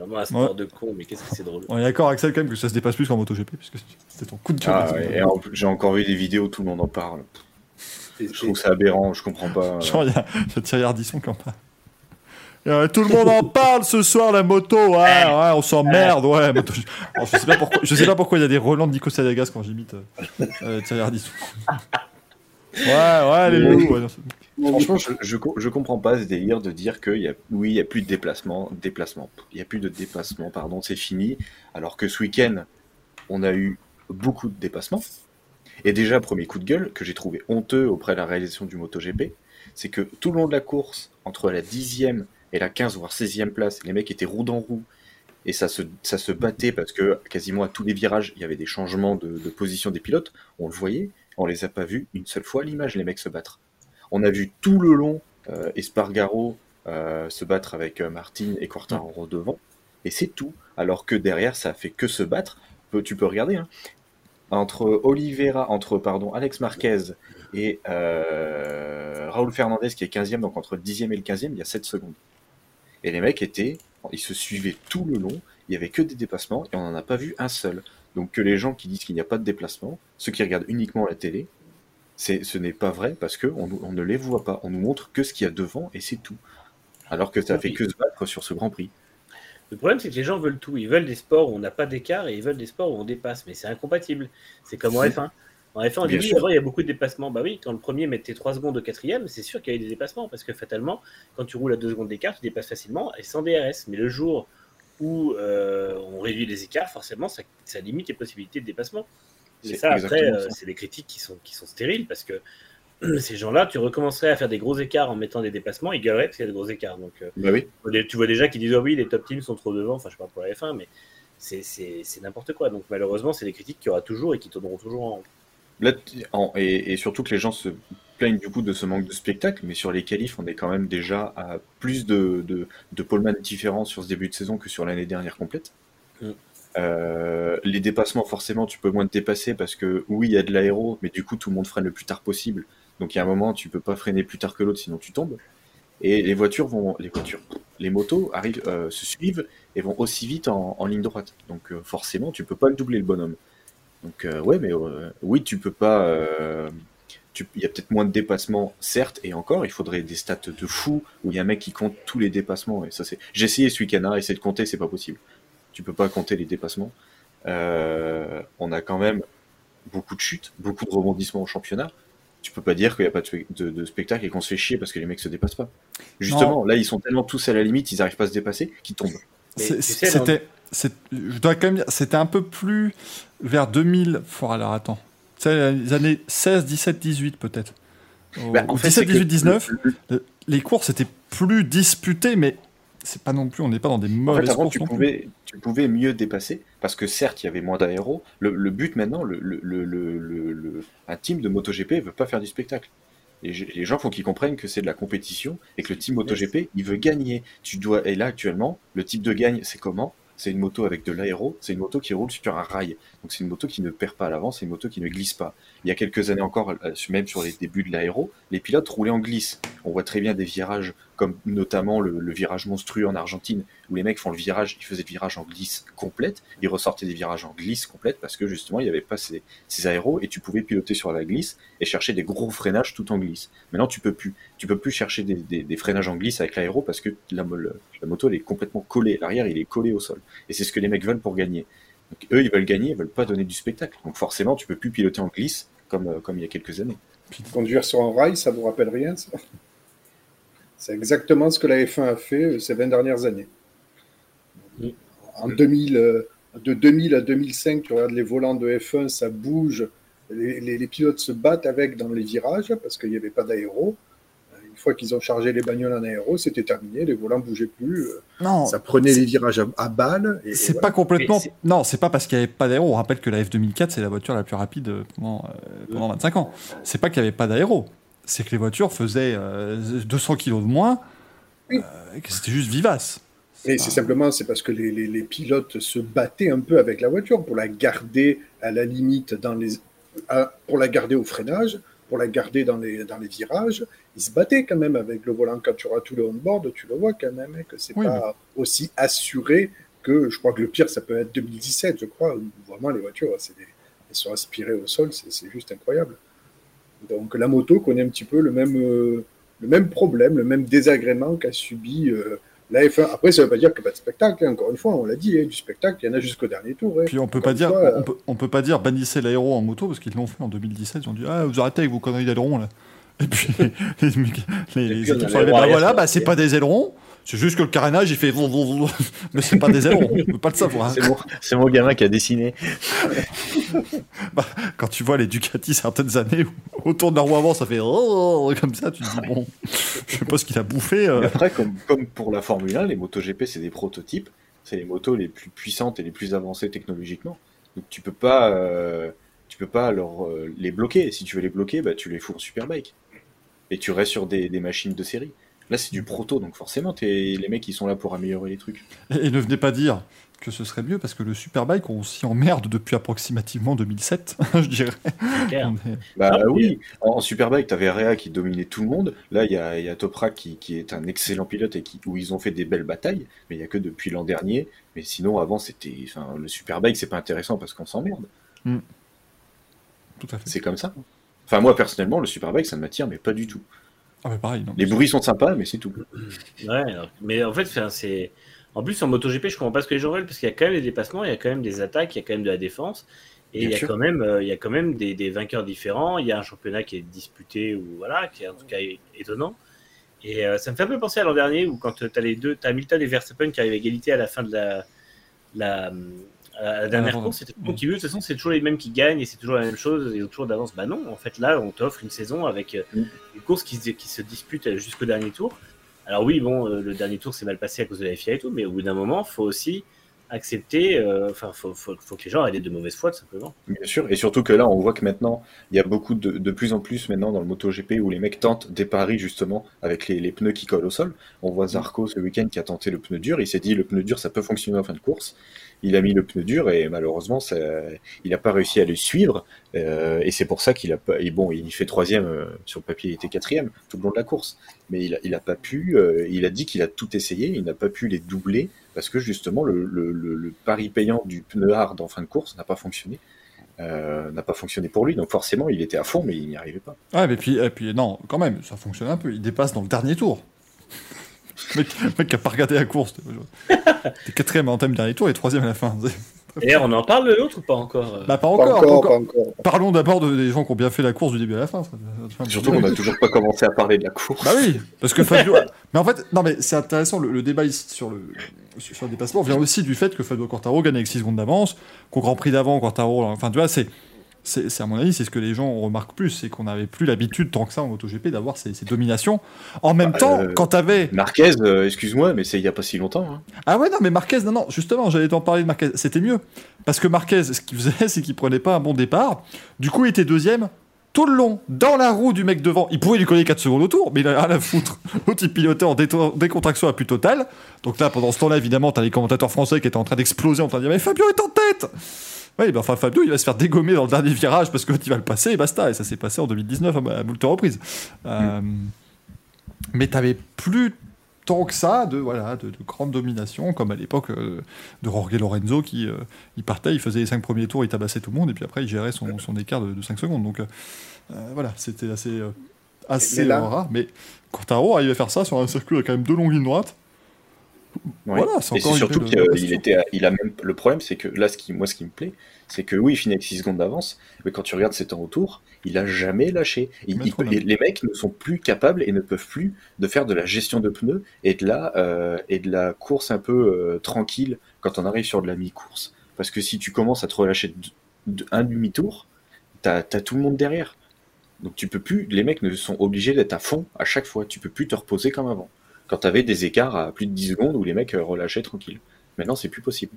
Vraiment un sport Ouais. de con, mais qu'est-ce que c'est drôle. On est d'accord, Axel, quand même, que ça se dépasse plus qu'en MotoGP, puisque c'était ton coup de gueule. Ah, ouais, en j'ai encore vu des vidéos, tout le monde en parle. Je trouve ça aberrant, je comprends pas. (laughs) Genre, il y a, a Thierry Ardisson qui en parle. Euh, tout le monde en parle ce soir, la moto. Ouais, ouais, on s'emmerde. Ouais, moto. Alors, je sais pas pourquoi. Je sais pas pourquoi il y a des relents de Nico Saliagas quand j'imite euh, euh, Thierry Ardisson. (laughs) Ouais, ouais, les loups. ouais, Franchement, je, je, je comprends pas ce délire de dire que y a, oui, il n'y a plus de déplacement, déplacement. Il y a plus de déplacement, pardon, c'est fini. Alors que ce week-end, on a eu beaucoup de dépassements. Et déjà, premier coup de gueule que j'ai trouvé honteux auprès de la réalisation du MotoGP, c'est que tout le long de la course, entre la 10e et la 15 voire 16e place, les mecs étaient roue dans roue. Et ça se, ça se battait parce que quasiment à tous les virages, il y avait des changements de, de position des pilotes. On le voyait, on les a pas vus une seule fois à l'image, les mecs se battre. On a vu tout le long euh, Espargaro euh, se battre avec euh, Martin et Quartararo devant, et c'est tout. Alors que derrière, ça a fait que se battre. Tu peux regarder. hein. Entre Oliveira, entre pardon, Alex Marquez et euh, Raúl Fernandez qui est 15e, donc entre le 10e et le 15e, il y a 7 secondes. Et les mecs étaient, ils se suivaient tout le long, il y avait que des dépassements et on n'en a pas vu un seul. Donc que les gens qui disent qu'il n'y a pas de déplacement, ceux qui regardent uniquement la télé, ce n'est pas vrai parce qu'on on ne les voit pas. On nous montre que ce qu'il y a devant et c'est tout. Alors que ça fait que se battre sur ce Grand Prix. Le problème, c'est que les gens veulent tout. Ils veulent des sports où on n'a pas d'écart et ils veulent des sports où on dépasse. Mais c'est incompatible. C'est comme en F1. En F1, on dit oui, avant, il y a beaucoup de dépassements. Bah oui, quand le premier mettait 3 secondes au quatrième, c'est sûr qu'il y a eu des dépassements. Parce que fatalement, quand tu roules à 2 secondes d'écart, tu dépasses facilement et sans DRS. Mais le jour où euh, on réduit les écarts, forcément, ça, ça limite les possibilités de dépassement. Mais C'est ça, après, euh, c'est des critiques qui sont, qui sont stériles parce que (clears throat) ces gens-là, tu recommencerais à faire des gros écarts en mettant des dépassements, ils galeraient parce qu'il y a des gros écarts. Donc, euh, Bah oui. tu vois déjà qui disent oh oui les top teams sont trop devant enfin je sais pas pour la F1 mais c'est- n'importe quoi donc malheureusement c'est des critiques qu'il y aura toujours et qui tourneront toujours en Là, t- en- et, et surtout que les gens se plaignent du coup de ce manque de spectacle, mais sur les qualifs, on est quand même déjà à plus de, de, de poleman différents sur ce début de saison que sur l'année dernière complète. Mm. Euh, les dépassements, forcément, tu peux moins te dépasser parce que oui, il y a de l'aéro, mais du coup, tout le monde freine le plus tard possible. Donc, il y a un moment, tu peux pas freiner plus tard que l'autre, sinon tu tombes. Et les voitures vont, les voitures, les motos arrivent, euh, se suivent et vont aussi vite en, ligne droite. Donc, euh, forcément, tu peux pas le doubler le bonhomme. Donc ouais, mais oui, tu peux pas. Il y a peut-être moins de dépassements, certes, et encore, il faudrait des stats de fou où il y a un mec qui compte tous les dépassements. Et ça, c'est. J'ai essayé ce week-end, hein, essayer de compter, c'est pas possible. Tu peux pas compter les dépassements. Euh, on a quand même beaucoup de chutes, beaucoup de rebondissements au championnat. Tu peux pas dire qu'il n'y a pas de, spe- de- de spectacle et qu'on se fait chier parce que les mecs se dépassent pas. Justement, là, ils sont tellement tous à la limite, ils n'arrivent pas à se dépasser, qu'ils tombent. C'était, je dois quand même dire, c'était un peu plus vers 2000. Faut alors attends. Les années 16, 17, 18 peut-être. Bah, en fait, 17, c'est que 18, 19, le- le- les courses étaient plus disputées, mais c'est pas non plus, on n'est pas dans des En mauvaises fait, avant, courses tu pouvais, tu pouvais mieux dépasser, parce que certes, il y avait moins d'aéros. Le, le but maintenant, le, le, le, le, le- le- un team de MotoGP veut pas faire du spectacle. Les, les gens faut qu'ils comprennent que c'est de la compétition et que le team MotoGP, il veut gagner. Tu dois, et là, actuellement, le type de gagne, c'est comment? C'est une moto avec de l'aéro, c'est une moto qui roule sur un rail. Donc c'est une moto qui ne perd pas à l'avant, c'est une moto qui ne glisse pas. Il y a quelques années encore, euh, même sur les débuts de l'aéro, les pilotes roulaient en glisse. On voit très bien des virages, comme notamment le, virage monstrueux en Argentine, où les mecs font le virage, ils faisaient le virage en glisse complète, ils ressortaient des virages en glisse complète parce que justement il n'y avait pas ces, aéros et tu pouvais piloter sur la glisse et chercher des gros freinages tout en glisse. Maintenant tu peux plus, tu peux plus chercher des, freinages en glisse avec l'aéro parce que la, moto elle est complètement collée, l'arrière il est collé au sol et c'est ce que les mecs veulent pour gagner. Eux ils veulent gagner, ils veulent pas donner du spectacle. Donc forcément tu peux plus piloter en glisse comme euh, il y a quelques années. Conduire sur un rail, ça vous rappelle rien, ça? C'est exactement ce que la F1 a fait euh, ces 20 dernières années. En 2000, euh, de 2000 à 2005, tu regardes les volants de F1, ça bouge. Les, les- les pilotes se battent avec dans les virages parce qu'il n'y avait pas d'aéro. Euh, Une fois qu'ils ont chargé les bagnoles en aéro, c'était terminé, les volants bougeaient plus. Non, Ça prenait les virages à, à balles. Et, et c'est voilà. pas complètement. Non, c'est pas parce qu'il n'y avait pas d'aéro. On rappelle que la F2004, c'est la voiture la plus rapide pendant, euh, pendant 25 ans. C'est pas qu'il n'y avait pas d'aéro. C'est que les voitures faisaient euh, 200 kilos de moins. Oui. euh, que c'était juste vivace. Mais c'est simplement c'est parce que les, les- les pilotes se battaient un peu avec la voiture pour la garder à la limite dans les à- pour la garder au freinage, pour la garder dans les dans les virages. Ils se battaient quand même avec le volant quand tu auras tout le on-board, tu le vois quand même hein, que c'est Oui, pas aussi assuré que je crois que le pire ça peut être 2017, je crois où vraiment les voitures c'est elles sont aspirées au sol, c'est juste incroyable. Donc la moto connaît un petit peu le même euh, le même problème, le même désagrément qu'a subi euh, la F1. Après, ça ne veut pas dire qu'il n'y a pas de spectacle. hein. Encore une fois, on l'a dit, hein, du spectacle, il y en a jusqu'au dernier tour. hein. Puis on peut pas dire, fois, on peut, on peut pas dire bannissez l'aéro en moto parce qu'ils l'ont fait en 2017. Ils ont dit ah vous arrêtez avec vos conneries d'aileron là. Et puis (laughs) les, les, équipes sont arrivées, l'aéro bah voilà, bah c'est pas des ailerons. C'est juste que le carénage il fait (laughs) mais c'est pas des ailerons. On peut pas le savoir. hein. C'est mon, gamin qui a dessiné. (laughs) Quand tu vois les Ducati certaines années autour de leur roue avant ça fait oh, comme ça, tu te dis bon, je sais pas ce qu'il a bouffé. Euh. après, comme, comme pour la Formule 1, les motos GP, c'est des prototypes. C'est les motos les plus puissantes et les plus avancées technologiquement. Donc tu peux pas, euh, tu peux pas leur, euh, les bloquer. Si tu veux les bloquer, bah, tu les fous en superbike. Et tu restes sur des, des machines de série. Là, c'est du proto, donc forcément, t'es- les mecs, ils sont là pour améliorer les trucs. Et, et ne venez pas dire que ce serait mieux parce que le Superbike on s'y emmerde depuis approximativement 2007, (laughs) je dirais. Clair. Est- Bah Ah, oui, en, en Superbike, t'avais Réa qui dominait tout le monde. Là, il y a, y a Toprak qui, qui est un excellent pilote et qui, où ils ont fait des belles batailles, mais il y a que depuis l'an dernier. Mais sinon, avant, c'était, enfin, le Superbike, c'est pas intéressant parce qu'on s'emmerde. Tout à fait. C'est comme ça. Enfin, moi, personnellement, le Superbike, ça ne m'attire, mais pas du tout. Ah mais pareil. non. Les bruits sont sympas, mais c'est tout. Ouais, alors- mais en fait, c'est. En plus, en MotoGP, je comprends pas ce que les gens veulent parce qu'il y a quand même des dépassements, il y a quand même des attaques, il y a quand même de la défense. Et Bien il y a sûr. quand même, euh, il y a quand même des, des vainqueurs différents. Il y a un championnat qui est disputé ou voilà, qui est en tout cas étonnant. Et euh, ça me fait un peu penser à l'an dernier où quand tu as les deux, tu as Hamilton et Verstappen qui arrivent à égalité à la fin de la, la dernière avant, course. C'était tout qui veut. De toute façon, c'est toujours les mêmes qui gagnent et c'est toujours la même chose. Ils ont toujours d'avance. Bah non, en fait, là, on t'offre une saison avec euh, Mm. une course qui, se- qui se dispute jusqu'au dernier tour. Alors oui, bon, euh, le dernier tour s'est mal passé à cause de la FIA et tout, mais au bout d'un moment, faut aussi accepter, euh, enfin, faut, faut, faut que les gens aient de mauvaise foi, tout simplement. Bien sûr. Et surtout que là, on voit que maintenant, il y a beaucoup de, de plus en plus maintenant dans le MotoGP où les mecs tentent des paris justement avec les, les pneus qui collent au sol. On voit Zarco ce week-end qui a tenté le pneu dur. Il s'est dit le pneu dur, ça peut fonctionner en fin de course. Il a mis le pneu dur et malheureusement, il n'a pas réussi à le suivre. Euh, et c'est pour ça qu'il a bon, il fait troisième euh, sur le papier, il était quatrième tout le long de la course. Mais il il a pas pu. euh, il a dit qu'il a tout essayé. Il n'a pas pu les doubler parce que justement le, pari payant du pneu hard en fin de course n'a pas fonctionné. N'a pas fonctionné pour lui. Donc forcément, il était à fond, mais il n'y arrivait pas. Ouais, mais et puis non, quand même, ça fonctionne un peu. Il dépasse dans le dernier tour. Le (laughs) mec, mec qui a pas regardé la course. (laughs) T'es quatrième en thème dernier tour et troisième à la fin. (laughs) D'ailleurs, on en parle de l'autre ou pas encore euh Bah, pas Pas encore. encore, pas encore. pas encore. Parlons d'abord de- des gens qui ont bien fait la course du début à la fin. ça- Surtout qu'on n'a toujours pas commencé à parler de la course. Bah oui, parce que Fabio. mais en fait, non, mais c'est intéressant, le, le débat ici sur le, sur le dépassement vient aussi du fait que Fabio Quartaro gagne avec 6 secondes d'avance, qu'au Grand Prix d'avant, Quartaro. Enfin, tu vois, c'est. C'est à mon avis, c'est ce que les gens remarquent plus, c'est qu'on n'avait plus l'habitude, tant que ça en MotoGP, d'avoir ces, ces dominations. En même Bah, temps, euh, quand t'avais. Marquez, euh, excuse-moi, mais c'est il y a pas si longtemps. hein. Ah ouais, non, mais Marquez, non, non, justement, j'allais t'en parler de Marquez. C'était mieux. Parce que Marquez, ce qu'il faisait, (laughs) c'est qu'il prenait pas un bon départ. Du coup, il était deuxième tout le long, dans la roue du mec devant. Il pouvait lui coller 4 secondes autour, mais il a rien à foutre. (laughs) L'autre, il pilotait en décontraction à plus totale. Donc là, pendant ce temps-là, évidemment, t'as les commentateurs français qui étaient en train d'exploser, en train de dire Mais Fabio est en tête Oui, ben enfin, Fabio, il va se faire dégommer dans le dernier virage parce que il va le passer et basta. Et ça s'est passé en 2019 à, moult reprises. Euh, mais t'avais plus tant que ça de voilà de, de grande domination comme à l'époque euh, de Jorge Lorenzo qui euh, il partait il faisait les 5 premiers tours il tabassait tout le monde et puis après il gérait son, son écart de, 5 secondes donc euh, voilà c'était assez euh, assez Mais là- rare mais Quartaro arrivait à faire ça sur un circuit avec quand même deux longues lignes droites Ouais. Voilà, c'est et c'est surtout qu'il position. était, à- il a même le problème, c'est que là, ce qui, moi, ce qui me plaît, c'est que oui, il finit avec 6 secondes d'avance, mais quand tu regardes ses temps autour, il a jamais lâché. Il- il- Métronome. les mecs ne sont plus capables et ne peuvent plus de faire de la gestion de pneus et de la euh, et de la course un peu euh, tranquille quand on arrive sur de la mi-course. Parce que si tu commences à te relâcher de- de- un demi-tour, t'as as tout le monde derrière. Donc tu peux plus, les mecs ne sont obligés d'être à fond à chaque fois. Tu peux plus te reposer comme avant. Quand tu avais des écarts à plus de 10 secondes où les mecs euh, relâchaient tranquille. Maintenant, c'est plus possible.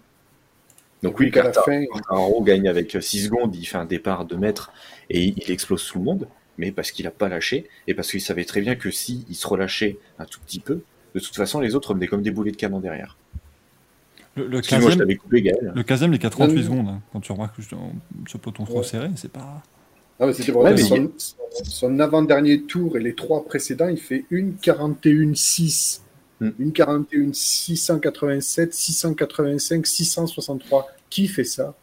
Donc oui, Quartaro fin, gagne avec 6 secondes, il fait un départ 2 mètres et il, explose tout le monde, mais parce qu'il a pas lâché et parce qu'il savait très bien que si il se relâchait un tout petit peu, de toute façon, les autres venaient comme des boulets de canon derrière. le, le Excuse-moi, je 15e t'avais coupé, Gaël. le 15e, il est qu'à 38 Non, secondes hein, quand tu remarques que ce peloton trop Ouais. serré c'est pas Ah, mais c'était pour Ouais, mais son, son avant-dernier tour et les trois précédents, il fait une 41-6, Hmm. une 41-687, 685, 663. Qui fait ça?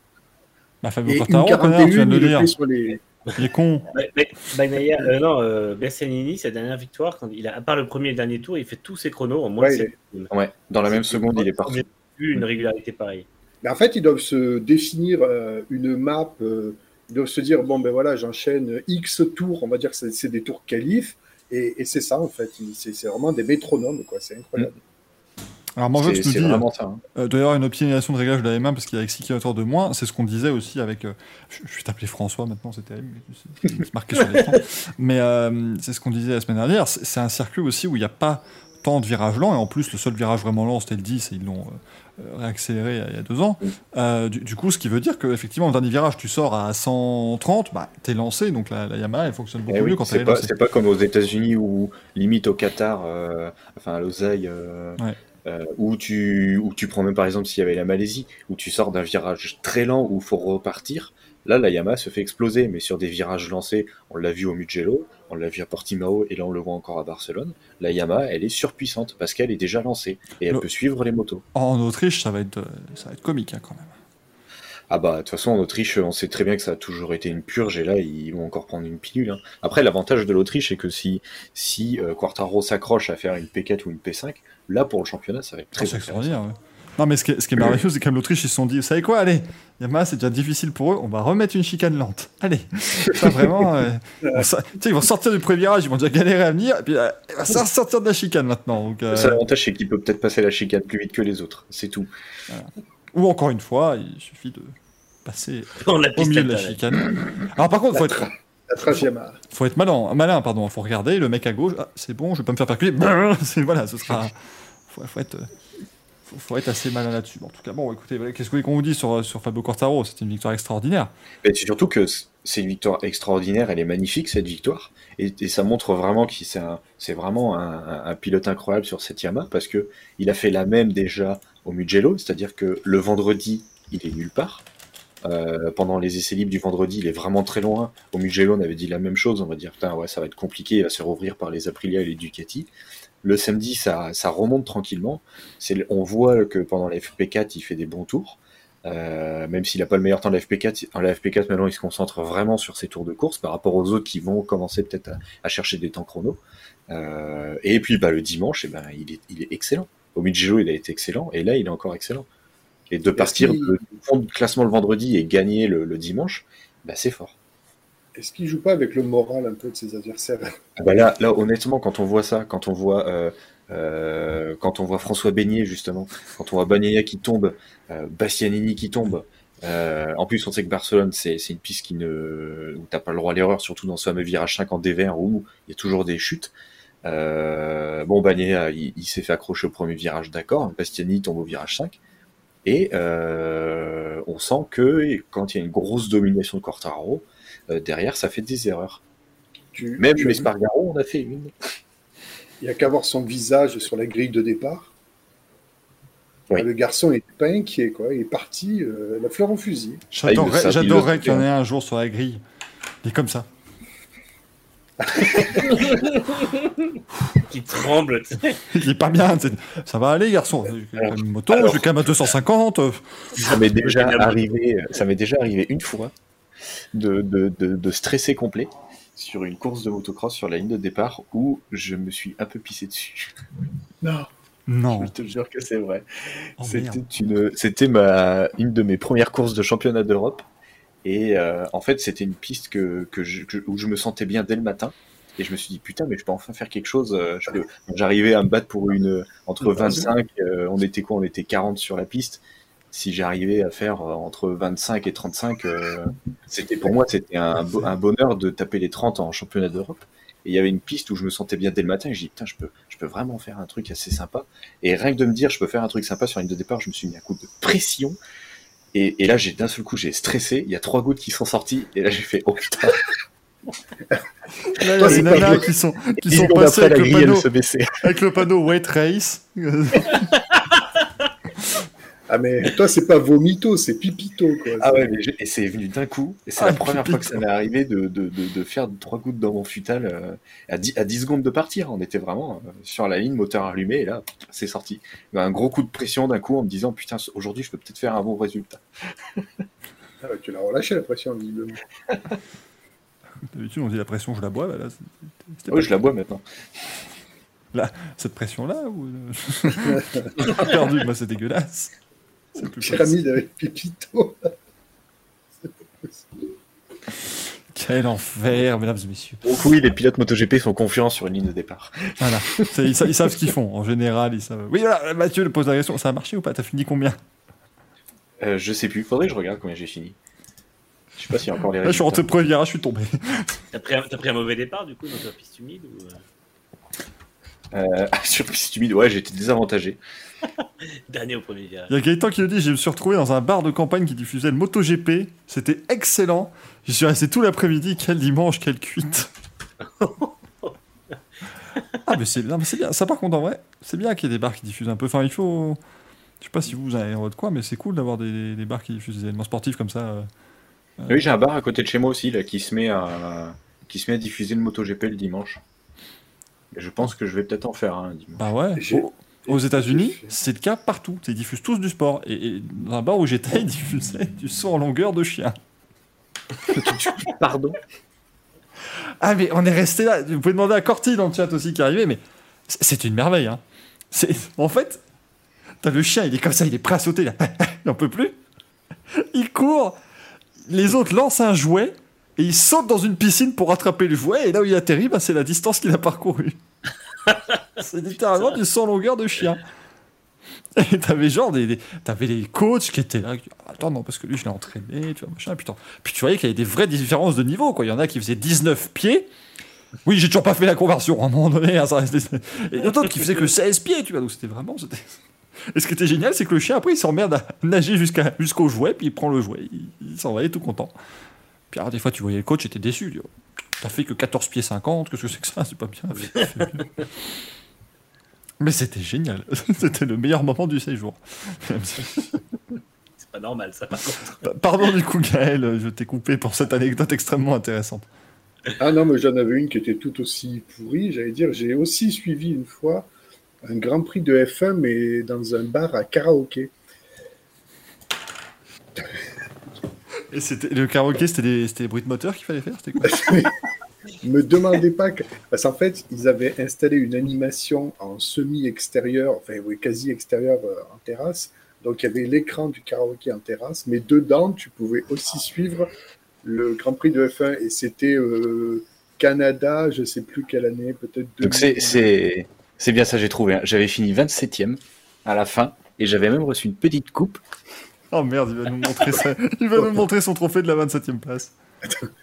Bah, Fabio Et une Quartaro 41, tu viens de le dire fait sur les. il est con Bagnaia, euh, non, euh, Bersanini, sa dernière victoire, quand il a, à part le premier et le dernier tour, il fait tous ses chronos en moins Ouais, de il 7 secondes. Ouais, dans la même seconde, il est parti. J'ai vu une régularité pareille. Mais en fait, ils doivent se définir euh, une map. euh, ils doivent se dire bon, ben voilà, j'enchaîne X tours, on va dire que c'est c'est des tours qualifs. Et, et c'est ça, en fait. C'est c'est vraiment des métronomes, quoi. C'est incroyable. alors Morvox C'est nous dit ça. hein. Euh, doit y avoir une optimisation de réglage de la M1 parce qu'il y a 6 km de moins. C'est ce qu'on disait aussi avec. euh, je, je vais t'appeler François maintenant, c'est terrible. mais c'est- C'est marqué sur l'écran. (laughs) Mais euh, c'est ce qu'on disait la semaine dernière. C'est c'est un circuit aussi où il n'y a pas tant de virages lents. Et en plus, le seul virage vraiment lent, c'était le 10 et ils l'ont euh, réaccéléré il y a- deux ans. Euh, du, du coup, ce qui veut dire qu'effectivement, le dernier virage, tu sors à 130, bah, t'es lancé. Donc la, la Yamaha, elle fonctionne beaucoup Eh oui, mieux quand elle c'est est pas, lancée. c'est pas comme aux États-Unis ou limite au Qatar, euh, enfin à euh, Ouais. euh, où tu où tu prends même par exemple s'il y avait la Malaisie, où tu sors d'un virage très lent où il faut repartir. Là, la Yamaha se fait exploser, mais sur des virages lancés, on l'a vu au Mugello, on l'a vu à Portimao, et là on le voit encore à Barcelone. La Yamaha, elle est surpuissante parce qu'elle est déjà lancée et elle Le- peut suivre les motos. En Autriche, ça va être, euh, ça va être comique hein, quand même. Ah bah de toute façon en Autriche on sait très bien que ça a toujours été une purge et là ils vont encore prendre une pilule. hein. Après l'avantage de l'Autriche c'est que si si euh, Quartaro s'accroche à faire une P4 ou une P5, là pour le championnat ça va être très intéressant. extraordinaire. ouais. Non, mais ce qui est, ce qui est merveilleux, (laughs) c'est qu'à l'Autriche, ils se sont dit, vous savez quoi, allez, Yamaha, c'est déjà difficile pour eux, on va remettre une chicane lente. Allez, ça vraiment, euh, (laughs) on sais, ils vont sortir du pré-virage, ils vont déjà galérer à venir, et puis euh, ils vont ça sortir de la chicane maintenant. Donc, euh, Le seul avantage c'est qu'il peut peut-être passer la chicane plus vite que les autres, c'est tout. ou encore une fois, il suffit de passer (laughs) On a au milieu de la chicane. Alors par contre, faut être, La faut être malin, malin, pardon, faut regarder le mec à gauche, ah, c'est bon, je vais pas me faire percuter, voilà, ce sera, faut, faut être, faut, faut être assez malin là-dessus. En tout cas, bon, écoutez, qu'est-ce qu'on vous dise sur, Fabio Quartaro? C'est une victoire extraordinaire. C'est surtout que c'est une victoire extraordinaire, elle est magnifique cette victoire, et, ça montre vraiment que c'est vraiment un, pilote incroyable sur cette Yamaha parce que il a fait la même déjà au Mugello, c'est-à-dire que le vendredi il est nulle part. Euh, pendant les essais libres du vendredi, il est vraiment très loin. Au Mugello, on avait dit la même chose. On va dire, putain, ouais, ça va être compliqué, il va se faire ouvrir par les Aprilia et les Ducati. Le samedi, ça, ça remonte tranquillement. On voit que pendant la FP4, il fait des bons tours. Euh, même s'il n'a pas le meilleur temps de la FP4, en la FP4 maintenant il se concentre vraiment sur ses tours de course par rapport aux autres qui vont commencer peut-être à, à chercher des temps chrono. Euh, et puis bah, le dimanche, eh ben, il, est, il est excellent. Au Mugello il a été excellent et là il est encore excellent. Et de partir de fond de classement le vendredi et gagner le, le dimanche, bah, c'est fort. Est-ce qu'il joue pas avec le moral un peu de ses adversaires? Ah bah là, là, honnêtement, quand on voit ça, quand on voit, euh, euh, quand on voit François Beignet justement, quand on voit Bagnaia qui tombe, euh, Bastianini qui tombe. en plus, on sait que Barcelone, c'est une piste qui ne, où pas le droit à l'erreur, surtout dans ce fameux virage 5 en dévers où il y a toujours des chutes. Bon, Bagnaia, il, il s'est fait accrocher au premier virage, d'accord. Bastianini tombe au virage 5. Et on sent que quand il y a une grosse domination de euh, derrière, ça fait des erreurs. Tu- Même tu Espargaro, on a fait une. Il n'y a qu'à voir son visage sur la grille de départ. Oui. Le garçon n'est pas inquiet, quoi. Il est parti, euh, la fleur au fusil. J'adorerais, Ah, il il qu'il y en ait un jour sur la grille. Il est comme ça. (laughs) Qui tremble. (laughs) Il est pas bien. Ça va aller, garçon. Une moto, alors- je vais quand même à 250. euh, Ça m'est déjà (laughs) arrivé, ça m'est déjà arrivé une fois de, de, de, de stresser complet sur une course de motocross sur la ligne de départ où je me suis un peu pissé dessus. Non. Non. Je te jure que c'est vrai. Oh, C'était une, c'était ma, une de mes premières courses de championnat d'Europe. Et euh, en fait, c'était une piste que, que je, que- où je me sentais bien dès le matin. Et je me suis dit, putain, mais je peux enfin faire quelque chose. euh, J'arrivais à me battre pour une. Entre 25, euh, on était quoi On était 40 sur la piste. Si j'arrivais à faire euh, entre 25 et 35, euh, c'était pour moi, c'était un, bo- un bonheur de taper les 30 en championnat d'Europe. Et il y avait une piste où je me sentais bien dès le matin. Et je dis, putain, je peux, je peux vraiment faire un truc assez sympa. Et rien que de me dire, je peux faire un truc sympa sur une ligne de départ, je me suis mis un coup de pression. Et, et là, j'ai d'un seul coup, j'ai stressé. Il y a trois gouttes qui sont sorties. Et là, j'ai fait, oh putain. Là, il y a des nanas qui sont, qui sont passées avec le, panneau, avec le panneau Wait Race. (laughs) Ah, mais toi, c'est pas vomito, c'est pipito, quoi. Ah ouais, mais et c'est venu d'un coup. Et c'est Ah, la première fois que ça m'est arrivé de, de, de, de faire trois gouttes dans mon futal euh, à, 10, à 10 secondes de partir. On était vraiment euh, sur la ligne, moteur allumé, et là, c'est sorti. Un gros coup de pression d'un coup en me disant, putain, aujourd'hui, je peux peut-être faire un bon résultat. Ah tu l'as relâché, la pression, visiblement. (laughs) D'habitude, on dit la pression, je la bois. bah là, Oui, pas- je la bois maintenant. Cette pression-là ou... euh, (laughs) perdu, moi, c'est dégueulasse. C'est plus. Pyramide avec pipito. Quel enfer, mesdames et messieurs. Donc oui, les pilotes MotoGP sont confiants sur une ligne de départ. Voilà. Ils, sa- ils savent ce qu'ils font. En général, ils savent. Oui, voilà, Mathieu pose la question. Ça a marché ou pas? T'as fini combien? Euh, je sais plus, faudrait que je regarde combien j'ai fini. Je sais pas s'il y a encore les Là, je suis rentré premier virage, je suis tombé. T'as pris, un- t'as pris un mauvais départ du coup dans ta piste humide ou euh, Euh, (laughs) sur piste humide, ouais, j'étais désavantagé. (laughs) dernier au premier virage Il y a Gaëtan qui nous dit Je me suis retrouvé dans un bar de campagne qui diffusait le MotoGP. C'était excellent. J'y suis resté tout l'après-midi. Quel dimanche, quelle cuite. (laughs) ah, mais c'est non, mais c'est bien. Ça, par contre, en vrai, c'est bien qu'il y ait des bars qui diffusent un peu. Enfin, il faut. Je sais pas si vous avez en votre coin, mais c'est cool d'avoir des, des bars qui diffusent des événements sportifs comme ça. euh. Oui, j'ai un bar à côté de chez moi aussi là, qui, se met à... qui se met à diffuser le MotoGP le dimanche. Et je pense que je vais peut-être en faire un dimanche. Bah ouais. Aux, États-Unis, c'est le cas partout. Ils diffusent tous du sport. Et, et dans un bar où j'étais, ils diffusaient du son en longueur de chien. (laughs) Pardon Ah, mais on est resté là. Vous pouvez demander à Corty dans le chat aussi qui est arrivé, mais c'est une merveille. Hein. En fait, t'as le chien, il est comme ça, il est prêt à sauter. Là. (laughs) il n'en peut plus. Il court. Les autres lancent un jouet et il saute dans une piscine pour rattraper le jouet. Et là où il atterrit, bah, c'est la distance qu'il a parcourue. (laughs) c'est littéralement du en longueur de chien. Et t'avais genre des, t'avais les coachs qui étaient là. qui- Attends, non, parce que lui, je l'ai entraîné, tu vois, machin. Putain. Puis tu voyais qu'il y avait des vraies différences de niveau, quoi. Il y en a qui faisaient 19 pieds. Oui, j'ai toujours pas fait la conversion à un moment donné. hein, d'autres qui faisaient que 16 pieds, tu vois. Donc c'était vraiment. Et ce qui était génial, c'est que le chien, après, il s'emmerde à nager jusqu'à, jusqu'au jouet, puis il prend le jouet. Il, s'en va, il tout content. Puis alors, des fois, tu voyais le coach était déçu. Oh, T'as fait que 14 pieds 50, qu'est-ce que c'est que ça? C'est pas bien. Mais c'était génial. (laughs) C'était le meilleur moment du séjour. C'est pas normal ça par contre. Pardon du coup, Gaël, je t'ai coupé pour cette anecdote extrêmement intéressante. Ah non, mais j'en avais une qui était tout aussi pourrie. J'allais dire, j'ai aussi suivi une fois un Grand Prix de F1, mais dans un bar à karaoké. Et c'était le karaoké, c'était des, c'était des bruits de moteur qu'il fallait faire C'était quoi (laughs) Me demandez pas que... Parce qu'en fait, ils avaient installé une animation en semi-extérieur, enfin oui, quasi extérieur euh, en terrasse, Donc il y avait l'écran du karaoké en terrasse, mais dedans, tu pouvais aussi suivre le Grand Prix de F1 et c'était euh, Canada, je sais plus quelle année, peut-être. Donc c'est- c'est c'est bien ça, j'ai trouvé. hein. J'avais fini 27ème à la fin et j'avais même reçu une petite coupe. Oh merde, il va nous montrer ça. Il va nous montrer son trophée de la 27 e place.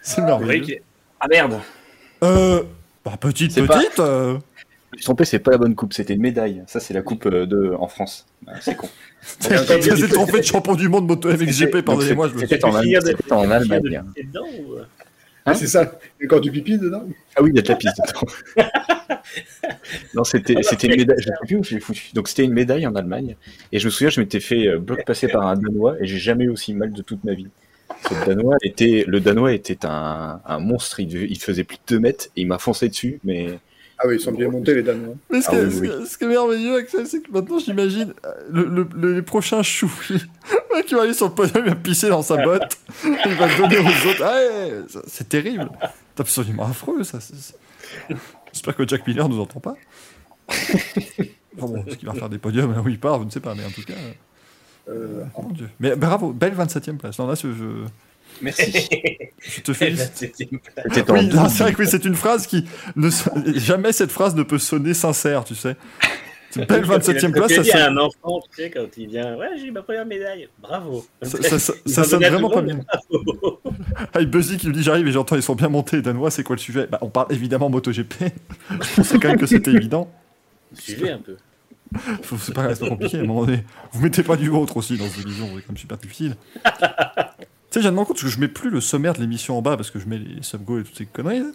C'est merveilleux. Ah merde Euh, bah, petite, C'est pas- petite. euh, Je me suis trompé, c'est pas la bonne coupe, c'était une médaille. Ça, c'est la coupe euh, de en France. Ah, C'est con. (laughs) C'est le trophée de champion du monde moto MXGP, Donc, pardonnez-moi. je me C'était suis- en, Allem- Finir de- c'était en Allemagne. Hein C'est ça. Il y a encore du pipi dedans? Ah oui, il y a de la piste dedans. non, c'était une médaille. Je sais plus où je l'ai foutu. Donc c'était une médaille en Allemagne. Et je me souviens, je m'étais fait euh, bloc passer par un Danois et j'ai jamais eu aussi mal de toute ma vie. Ce Danois était, le Danois était un, un monstre. Il, il faisait plus de 2 mètres et il m'a foncé dessus. Mais Ah oui, ils sont bien montés les Danois. Mais ce, Ah qui est, oui, ce oui. qui est- ce qui est merveilleux, Axel, c'est que maintenant j'imagine euh, le, le, le- les prochains (laughs) mec, il va aller sur le podium, il va pisser dans sa botte, (laughs) il va le donner aux autres. Ah, c'est terrible. C'est absolument affreux, ça. J'espère que Jack Miller nous entend pas. Enfin bon, est-ce qu'il va faire des podiums là où il part, je ne sais pas, mais en tout cas. Euh, oh mon Dieu. Mais bravo, belle 27 e place. Non, là, je, merci. (laughs) je te félicite. C'était en Oui, c'est vrai que oui, c'est une phrase qui. Ne, jamais cette phrase ne peut sonner sincère, tu sais. Cette belle (laughs) 27 e place, ça, sonne- un enfant, tu sais, quand il vient, ouais, j'ai eu ma première médaille, bravo. ça, ça- (laughs) ça- ça sonne vraiment pas bien. Ah, Buzzy qui lui dit J'arrive et j'entends, ils sont bien montés, les Danois, c'est quoi le sujet? Bah, On parle évidemment MotoGP. Je pensais quand même que c'était évident. Suivez un peu. C'est pas, c'est pas compliqué à un moment donné. Vous mettez pas du vôtre aussi dans cette émission, c'est quand même super difficile. Tu sais, j'ai demandé compte parce que je mets plus le sommaire de l'émission en bas parce que je mets les sub-go et toutes ces conneries. là.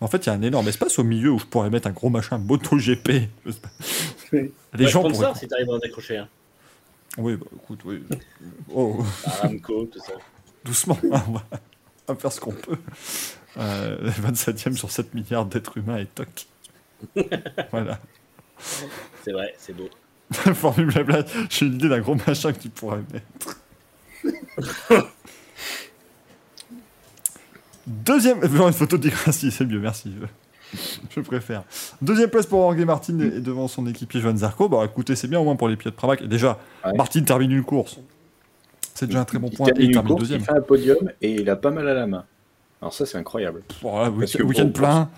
Mais en fait, il y a un énorme espace au milieu où je pourrais mettre un gros machin MotoGP. (laughs) Les Ouais, gens sponsor, pourraient. si t'arrives à en décrocher un. Oui, bah écoute, oui. (laughs) Oh, Aramco, tout ça. doucement, hein, (laughs) on va, on va faire ce qu'on peut. Euh, 27ème sur 7 milliards d'êtres humains et toc. voilà. C'est vrai, c'est beau. Formule blabla, j'ai une idée d'un gros machin que tu pourrais mettre. Deuxième. (laughs) Genre une photo de Di Grassi, c'est mieux, merci. Je, préfère. Deuxième place pour Jorge Martin et devant son équipier Johan Zarco. Bah écoutez, c'est bien au moins pour les pilotes Pramac. Et déjà, Ouais. Martin termine une course. C'est déjà un très bon Il point. Et termine il une termine course, deuxième. il fait un podium et il a pas mal à la main. Alors ça, c'est incroyable. Voilà, week- week-end pour- plein.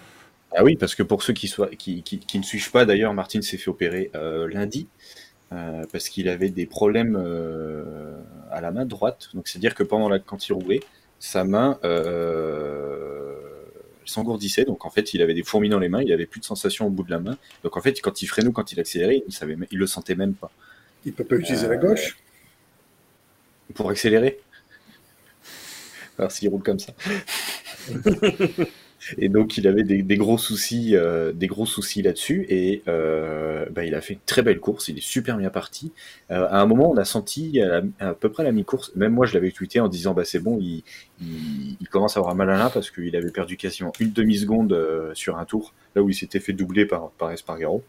Ah oui, parce que pour ceux qui, soient, qui, qui, qui ne suivent pas, d'ailleurs, Martin s'est fait opérer euh, lundi euh, parce qu'il avait des problèmes euh, à la main droite. Donc c'est-à-dire que pendant la, quand il roulait, sa main euh, s'engourdissait. Donc en fait, il avait des fourmis dans les mains, il avait plus de sensation au bout de la main. Donc en fait, quand il freinait ou quand il accélérait, il savait, même- il le sentait même pas. il peut pas utiliser Euh, la gauche? Pour accélérer. Alors s'il roule comme ça. (laughs) et donc il avait des, des gros soucis, euh, gros soucis là-dessus. Et euh, bah, il a fait une très belle course. Il est super bien parti. Euh, à un moment, on a senti à, peu près la mi-course. Même moi, je l'avais tweeté en disant bah c'est bon, il, commence à avoir mal à l'un parce qu'il avait perdu quasiment une demi seconde sur un tour, là où il s'était fait doubler par par Espargaro.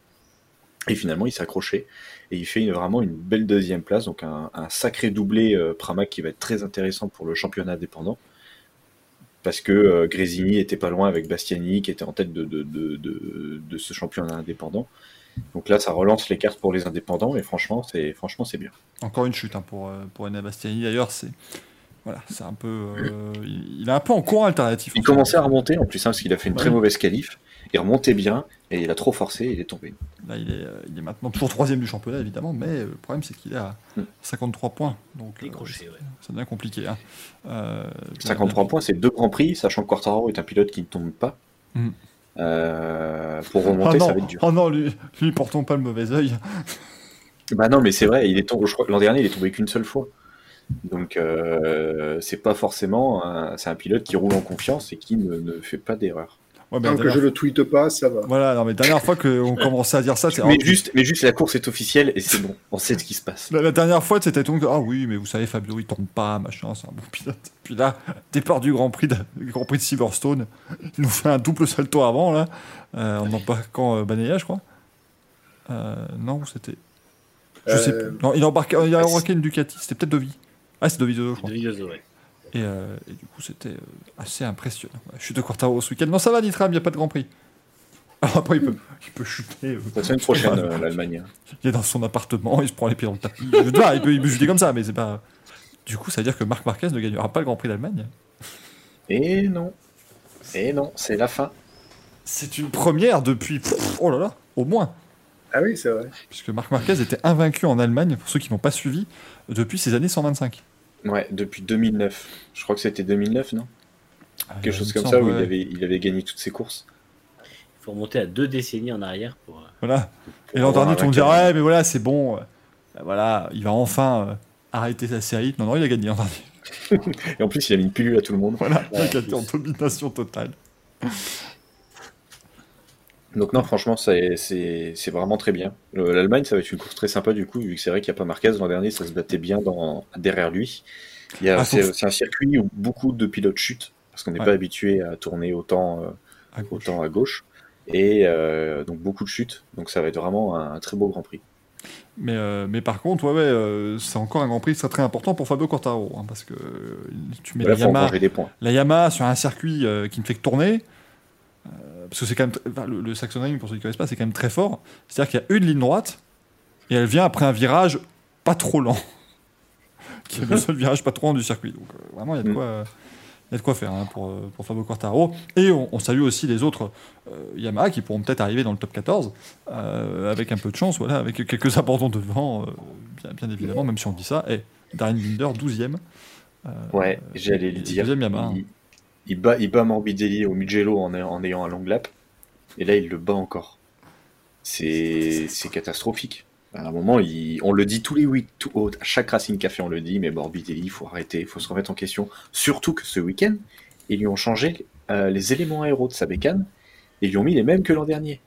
Et finalement, il s'est accroché et il fait vraiment une belle deuxième place, donc un, sacré doublé Pramac qui va être très intéressant pour le championnat indépendant. Parce que euh, Grésini était pas loin avec Bastiani qui était en tête de, de, de, de, de ce championnat indépendant. Donc là, ça relance les cartes pour les indépendants et franchement, c'est franchement c'est bien. Encore une chute hein, pour, euh, pour Bastiani. D'ailleurs, c'est. Voilà, c'est un peu. euh, il, il est un peu en courant alternatif. Il commençait à remonter en plus hein, parce qu'il a fait une très mauvaise qualif. Il remontait bien et il a trop forcé et il est tombé. Là, il est, euh, il est maintenant toujours troisième du championnat, évidemment, mais le problème, c'est qu'il est à Mm. 53 points. Donc, euh, ouais. ça devient compliqué. Hein. Euh, 53 points, c'est deux grands prix, sachant que Quartararo est un pilote qui ne tombe pas. Mm. Euh, pour Oh remonter, non, ça va être dur. oh non, lui, lui, portons pas le mauvais œil. Bah non, mais c'est vrai, il est tombé, je crois que l'an dernier, il est tombé qu'une seule fois. Donc, euh, c'est pas forcément. C'est un pilote qui roule en confiance et qui ne, ne fait pas d'erreur. Ouais, mais Tant que je le tweete pas, ça va. Voilà, non, mais dernière fois qu'on (laughs) commençait à dire ça, c'est. Mais oh, juste, mais juste, la course est officielle et c'est bon, on sait ce qui se passe. La, la dernière fois, c'était donc ah oui, mais vous savez, Fabio, il tombe pas, machin, c'est un bon pilote. Puis là, départ du Grand Prix de, du Grand Prix de Silverstone, il nous fait un double salto avant là, euh, en embarquant euh, Banaya, je crois. Euh, non, c'était. Je sais Euh, plus. Non, il a embarqué, il a embarqué une Ducati, c'était peut-être Dovi. Ah, c'est Dovi je crois. De Villoso, ouais. Et, euh, et du coup, c'était euh, assez impressionnant. Chute de Quartaro ce week-end. Non, ça va, Nitram, il n'y a pas de Grand Prix. Alors (laughs) après, il peut, il peut chuter. euh, La semaine prochaine, euh, l'Allemagne. Il est dans son appartement, il se prend les pieds dans le tapis. Veux dire, il peut, il peut chuter comme ça, mais c'est pas. Du coup, ça veut dire que Marc Marquez ne gagnera pas le Grand Prix d'Allemagne. Et non. Et non, c'est la fin. C'est une première depuis. Oh là là, au moins. Ah oui, c'est vrai. Puisque Marc Marquez était invaincu en Allemagne, pour ceux qui n'ont pas suivi, depuis ses années 125. Ouais, depuis 2009. Je crois que c'était 2009, non? Quelque Euh, chose il comme me ça, où il avait, il avait gagné toutes ses courses. Il faut remonter à deux décennies en arrière pour. euh, Voilà. Pour Et l'an dernier, un tout le monde dit vainqueur. Ouais, mais voilà, c'est bon. euh, Voilà, il va enfin euh, arrêter sa série. Non, non, il a gagné l'an (laughs) dernier. Et en plus, il a mis une pilule à tout le monde. Voilà, Ouais, le gars en était en plus. domination totale. Donc non, franchement, c'est vraiment très bien. Le- L'Allemagne, ça va être une course très sympa du coup, vu que c'est vrai qu'il n'y a pas Marquez l'an dernier, ça se battait bien dans, derrière lui. Ah, c'est faut- un circuit où beaucoup de pilotes chutent, parce qu'on n'est Ouais. pas habitué à tourner autant, euh, À gauche. autant à gauche. Et euh, donc beaucoup de chutes, donc ça va être vraiment un, un très beau Grand Prix. Mais, euh, mais par contre, ouais, ouais, euh, c'est encore un Grand Prix très très important pour Fabio Quartaro. hein, parce que euh, tu mets la Yamaha, des points. la Yamaha sur un circuit euh, qui ne fait que tourner. Parce que c'est quand même. enfin, le, le Saxonring, pour ceux qui ne connaissent pas, c'est quand même très fort. C'est-à-dire qu'il y a une ligne droite et elle vient après un virage pas trop lent. (laughs) qui est le seul virage pas trop lent du circuit. Donc euh, vraiment, il y a de Mm. quoi. euh, il y a de quoi faire hein, pour, euh, pour Fabio Quartaro. Et on, on salue aussi les autres euh, Yamaha qui pourront peut-être arriver dans le top 14 euh, avec un peu de chance, voilà, avec quelques (laughs) abandons devant, bien, bien évidemment, même si on dit ça. Et Darren Binder, 12e. euh, Ouais, j'allais le dire. deuxième Yamaha. Il, il bat, il bat Morbidelli au Mugello en, ayant un long lap, et là il le bat encore. C'est catastrophique. À un moment, on le dit tous les week, tout, à chaque Racing Café, on le dit, mais Morbidelli, il faut arrêter, il faut se remettre en question. Surtout que ce week-end, ils lui ont changé euh, les éléments aéros de sa bécane, et ils lui ont mis les mêmes que l'an dernier.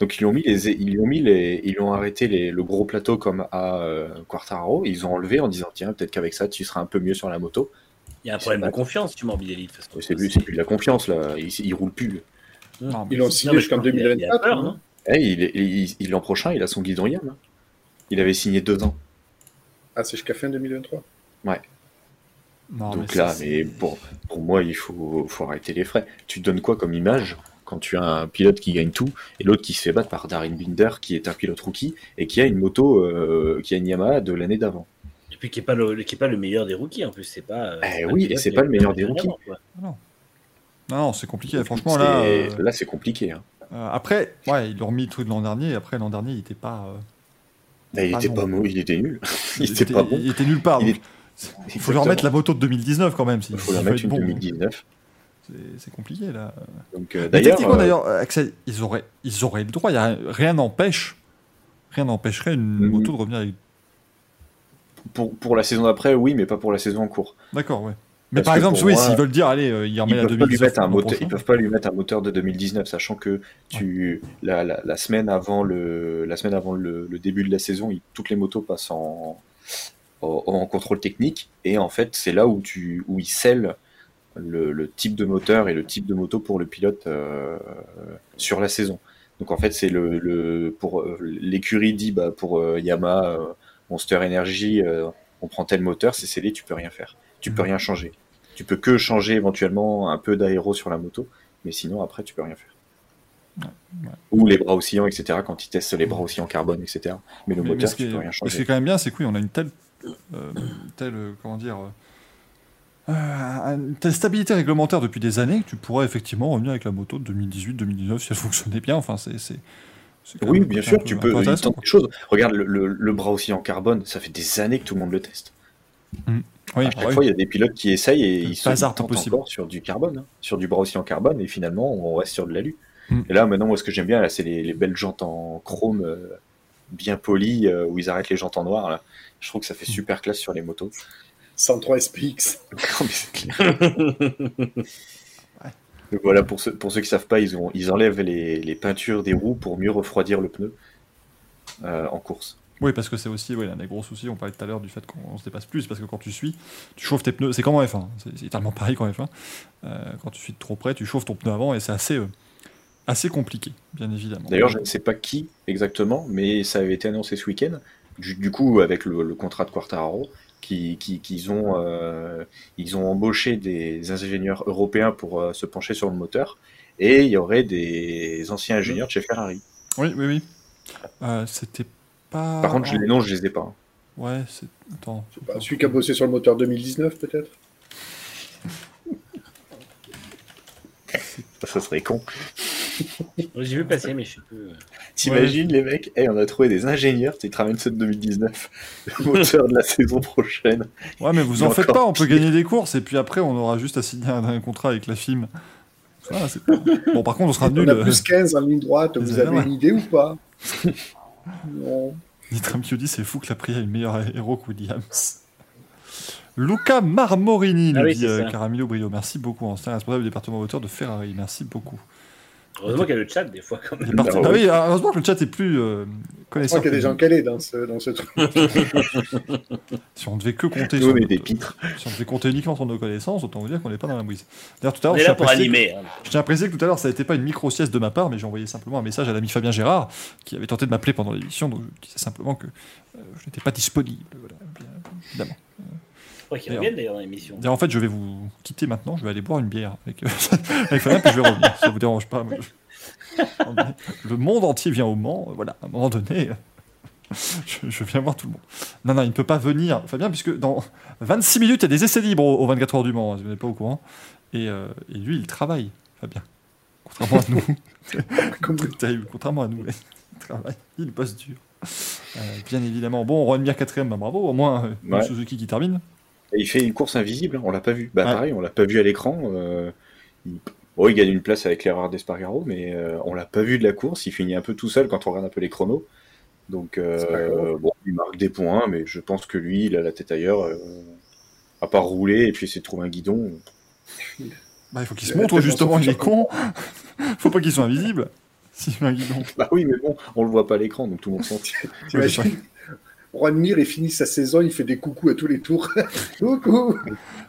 Donc ils lui ont mis ils ont mis ils ont arrêté le gros plateau comme à euh, Quartararo, ils ont enlevé en disant tiens peut-être qu'avec ça tu seras un peu mieux sur la moto. Il y a un problème de confiance sur Morbidelli. C'est plus, de la confiance là, il, il roule plus. Non, Ils l'ont signé jusqu'en crois qu'il a- il a 2024. peur, hein. non? Eh, il, l'an prochain il a son guidon Yam. hein. Il avait signé deux ans. Ah, c'est jusqu'à fin 2023. non, Donc mais là, mais pour, pour moi il faut, faut arrêter les frais. Tu donnes quoi comme image quand tu as un pilote qui gagne tout et l'autre qui se fait battre par Darren Binder qui est un pilote rookie et qui a une moto euh, qui a une Yamaha de l'année d'avant? Et puis qui n'est pas, le- qui est pas le meilleur des rookies en plus. C'est pas. euh, Eh c'est pas oui, le pilote et c'est qui pas le meilleur des rookies. Non, non, c'est compliqué. Franchement, C'est- là. euh, là c'est compliqué. hein. euh, après, ouais, ils l'ont remis tout de l'an dernier. Et après, l'an dernier, il était pas. euh, il Ah était non. pas mauvais, il était nul. (laughs) il était pas bon. il était nulle part. Il donc Il faut leur remettre la moto de 2019 quand même. Il faut leur mettre une 2019. C'est c'est compliqué là. Donc euh, techniquement, euh, d'ailleurs, euh, Axel, ils auraient, ils auraient le droit. Il y a, rien n'empêche, rien n'empêcherait une Mhm. moto de revenir avec. Pour, pour la saison d'après, oui, mais pas pour la saison en cours. D'accord, ouais. Mais Parce par exemple, oui, s'ils veulent dire, allez, euh, il Ils remet la peuvent, pas lui 2019 mettre un moteur, ils peuvent pas lui mettre un moteur de 2019, sachant que tu la, la, la semaine avant le la semaine avant le, le début de la saison, il- toutes les motos passent en, en, en contrôle technique et en fait c'est là où tu où ils scellent le, le type de moteur et le type de moto pour le pilote euh, sur la saison. Donc en fait c'est le, le pour euh, l'écurie dit bah pour euh, Yamaha euh, Monster Energy euh, on prend tel moteur, c'est scellé, tu peux rien faire, tu peux Mhm. rien changer. Tu peux que changer éventuellement un peu d'aéro sur la moto, mais sinon après tu peux rien faire. Ouais. Ou les bras oscillants, etc. Quand ils testent les bras aussi en carbone, etc. Mais le Mais- moteur, tu est- peux rien Ce qui est changer. quand même bien, c'est que oui, on a une telle, euh, telle euh, comment dire, une telle stabilité réglementaire depuis des années que tu pourrais effectivement revenir avec la moto de 2018-2019 si elle fonctionnait bien. Enfin, c'est, Oui, bien sûr, tu peux. peu Il intéressant, tente quoi. des choses. Regarde le, le- le bras oscillant en carbone, ça fait des années que tout le monde le teste. Oui, à chaque bah oui. fois, il y a des pilotes qui essayent et Le ils se tentent possible. encore sur du carbone, hein, sur du bras oscillant en carbone, et finalement, on reste sur de l'alu. Mm. Et là, maintenant, moi, ce que j'aime bien, là, c'est les, les belles jantes en chrome euh, bien polies, euh, où ils arrêtent les jantes en noir. Là. Je trouve que ça fait super classe sur les motos. 103 SPX. (laughs) (laughs) Non, mais c'est clair. Donc voilà, pour ceux, pour ceux qui savent pas, ils, ont, ils enlèvent les, les peintures des roues pour mieux refroidir le pneu euh, en course. Oui, parce que c'est aussi oui, l'un des gros soucis. On parlait tout à l'heure du fait qu'on se dépasse plus. Parce que quand tu suis, tu chauffes tes pneus. C'est comme en F1. C'est c'est littéralement (laughs) pareil qu'en F1. Euh, quand tu suis de trop près, tu chauffes ton pneu avant et c'est assez, euh, assez compliqué, bien évidemment. D'ailleurs, je ne sais pas qui exactement, mais ça avait été annoncé ce week-end. Du, du coup, avec le, le contrat de Quartararo, qui, qui, qu'ils ont, euh, ils ont embauché des ingénieurs européens pour euh, se pencher sur le moteur, et il y aurait des anciens ingénieurs de chez Ferrari. Oui, oui, oui. Euh, C'était pas. Par contre, les noms, je les ai pas. hein. Ouais, c'est. Attends. Pas, celui qui a bossé sur le moteur 2019, peut-être? Ça serait con. (laughs) J'ai vu passer, mais je sais plus. euh. T'imagines les mecs Eh, on a trouvé des ingénieurs, ils te ramènent ceux de 2019, le moteur de la saison prochaine. Ouais, mais vous en est faites pas, on peut gagner des courses et puis après on aura juste à signer un, un contrat avec la FIM. Voilà, c'est pas- Bon, par contre, on sera On nul. a euh, plus 15 en ligne droite, vous avez une idée ou pas? (laughs) Non. Nitram qui dit c'est fou que la Priya ait le meilleur héros que Williams. Luca Marmorini, nous Ah oui, dit euh, ça. Caramillo Brio. Merci beaucoup, ancien responsable du département moteur de Ferrari. Merci beaucoup. Heureusement qu'il y a le chat des fois quand même. parti- Ah Ah oui. heureusement que le chat est plus euh, Je connaissant. crois qu'il y a des gens calés dans ce, dans ce truc. (laughs) Si on devait que compter des pitres. si on devait compter uniquement sur nos connaissances, autant vous dire qu'on n'est pas dans la brise. D'ailleurs, tout à On l'heure, est je là tiens pour à préciser que- animer. hein. Je tiens à préciser que tout à l'heure, ça n'était pas une micro-sieste de ma part, mais j'ai envoyé simplement un message à l'ami Fabien Gérard, qui avait tenté de m'appeler pendant l'émission, donc je disais simplement que euh, je n'étais pas disponible. Voilà, bien évidemment. Je crois qu'ils D'ailleurs. dans l'émission. En fait, je vais vous quitter maintenant, je vais aller boire une bière avec, euh, (laughs) avec Fabien, puis je vais revenir, si ça vous dérange pas. je- Le monde entier vient au Mans, voilà, à un moment donné, euh, je, je viens voir tout le monde. Non, non, il ne peut pas venir, Fabien, puisque dans 26 minutes, il y a des essais libres aux, aux 24 heures du Mans, hein, si vous n'êtes pas au courant. Et, euh, et lui, il travaille, Fabien. Contrairement à nous. (laughs) Terrible, contrairement à nous. Il travaille, il bosse dur. Euh, bien évidemment. Bon, Juan Mir 4 bah bravo, au moins euh, Ouais. Suzuki qui termine. Et il fait une course invisible, hein, on l'a pas vu. Bah Ouais. pareil, on l'a pas vu à l'écran. euh, il... bon, il gagne une place avec l'erreur d'Espargaro, mais euh, on l'a pas vu de la course. Il finit un peu tout seul quand on regarde un peu les chronos. Donc euh, bon, il marque des points, mais je pense que lui, il a la tête ailleurs. euh, à part rouler et puis essayer de trouver un guidon. (laughs) Bah, il faut qu'il Il se montre, justement, il est con. (laughs) faut pas qu'il soit invisible. (laughs) Si, un guidon. Bah oui, mais bon, on le voit pas à l'écran, donc tout le monde s'en. Juan Mir, il finit sa saison, il fait des coucous à tous les tours. (laughs) Coucou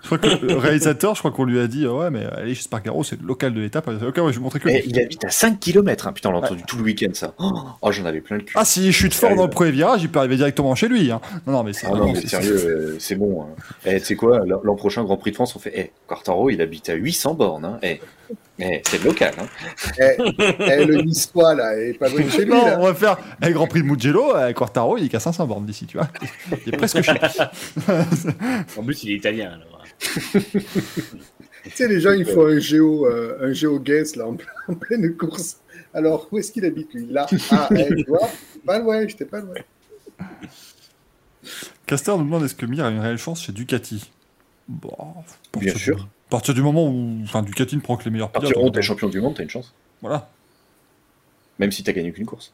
Je crois que le réalisateur, je crois qu'on lui a dit, euh, ouais, mais allez chez Spargaro, c'est le local de l'étape. Ok, ouais, je vais vous montrer que. Il habite à 5 km, hein. putain, on l'a entendu tout le week-end ça. Oh, oh, j'en avais plein le cul. Ah, s'il chute fort dans le premier virage, il peut arriver directement chez lui. Hein. Non, non, mais c'est. Ah non, mais c'est- sérieux, euh, c'est bon. Hein. Eh, tu sais quoi, l'an l'an prochain Grand Prix de France, on fait. Eh, Quartaro, il habite à 800 bornes. Hein. Eh, eh, c'est local. Hein. eh, eh, Le Niçois, là, il est pas loin de chez lui, Non, là. on va faire un Grand Prix de Mugello, euh, Quartaro, il est qu'à 500 bornes d'ici, tu vois. Il est presque chez lui. (laughs) En plus, il est italien. alors. Tu sais, les gens, ils font un géo, euh, un géo guess, là, en, ple- en pleine course. Alors, où est-ce qu'il habite, lui? Là. Ah, eh, tu vois Pas loin, j'étais pas loin. Caster nous demande est-ce que Mir a une réelle chance chez Ducati? Bon, à Bien sûr. À partir du moment où enfin, Ducati ne prend que les meilleurs À partir du pilotes. moment où t'es champion du monde, t'as une chance. Voilà. Même si t'as gagné qu'une course.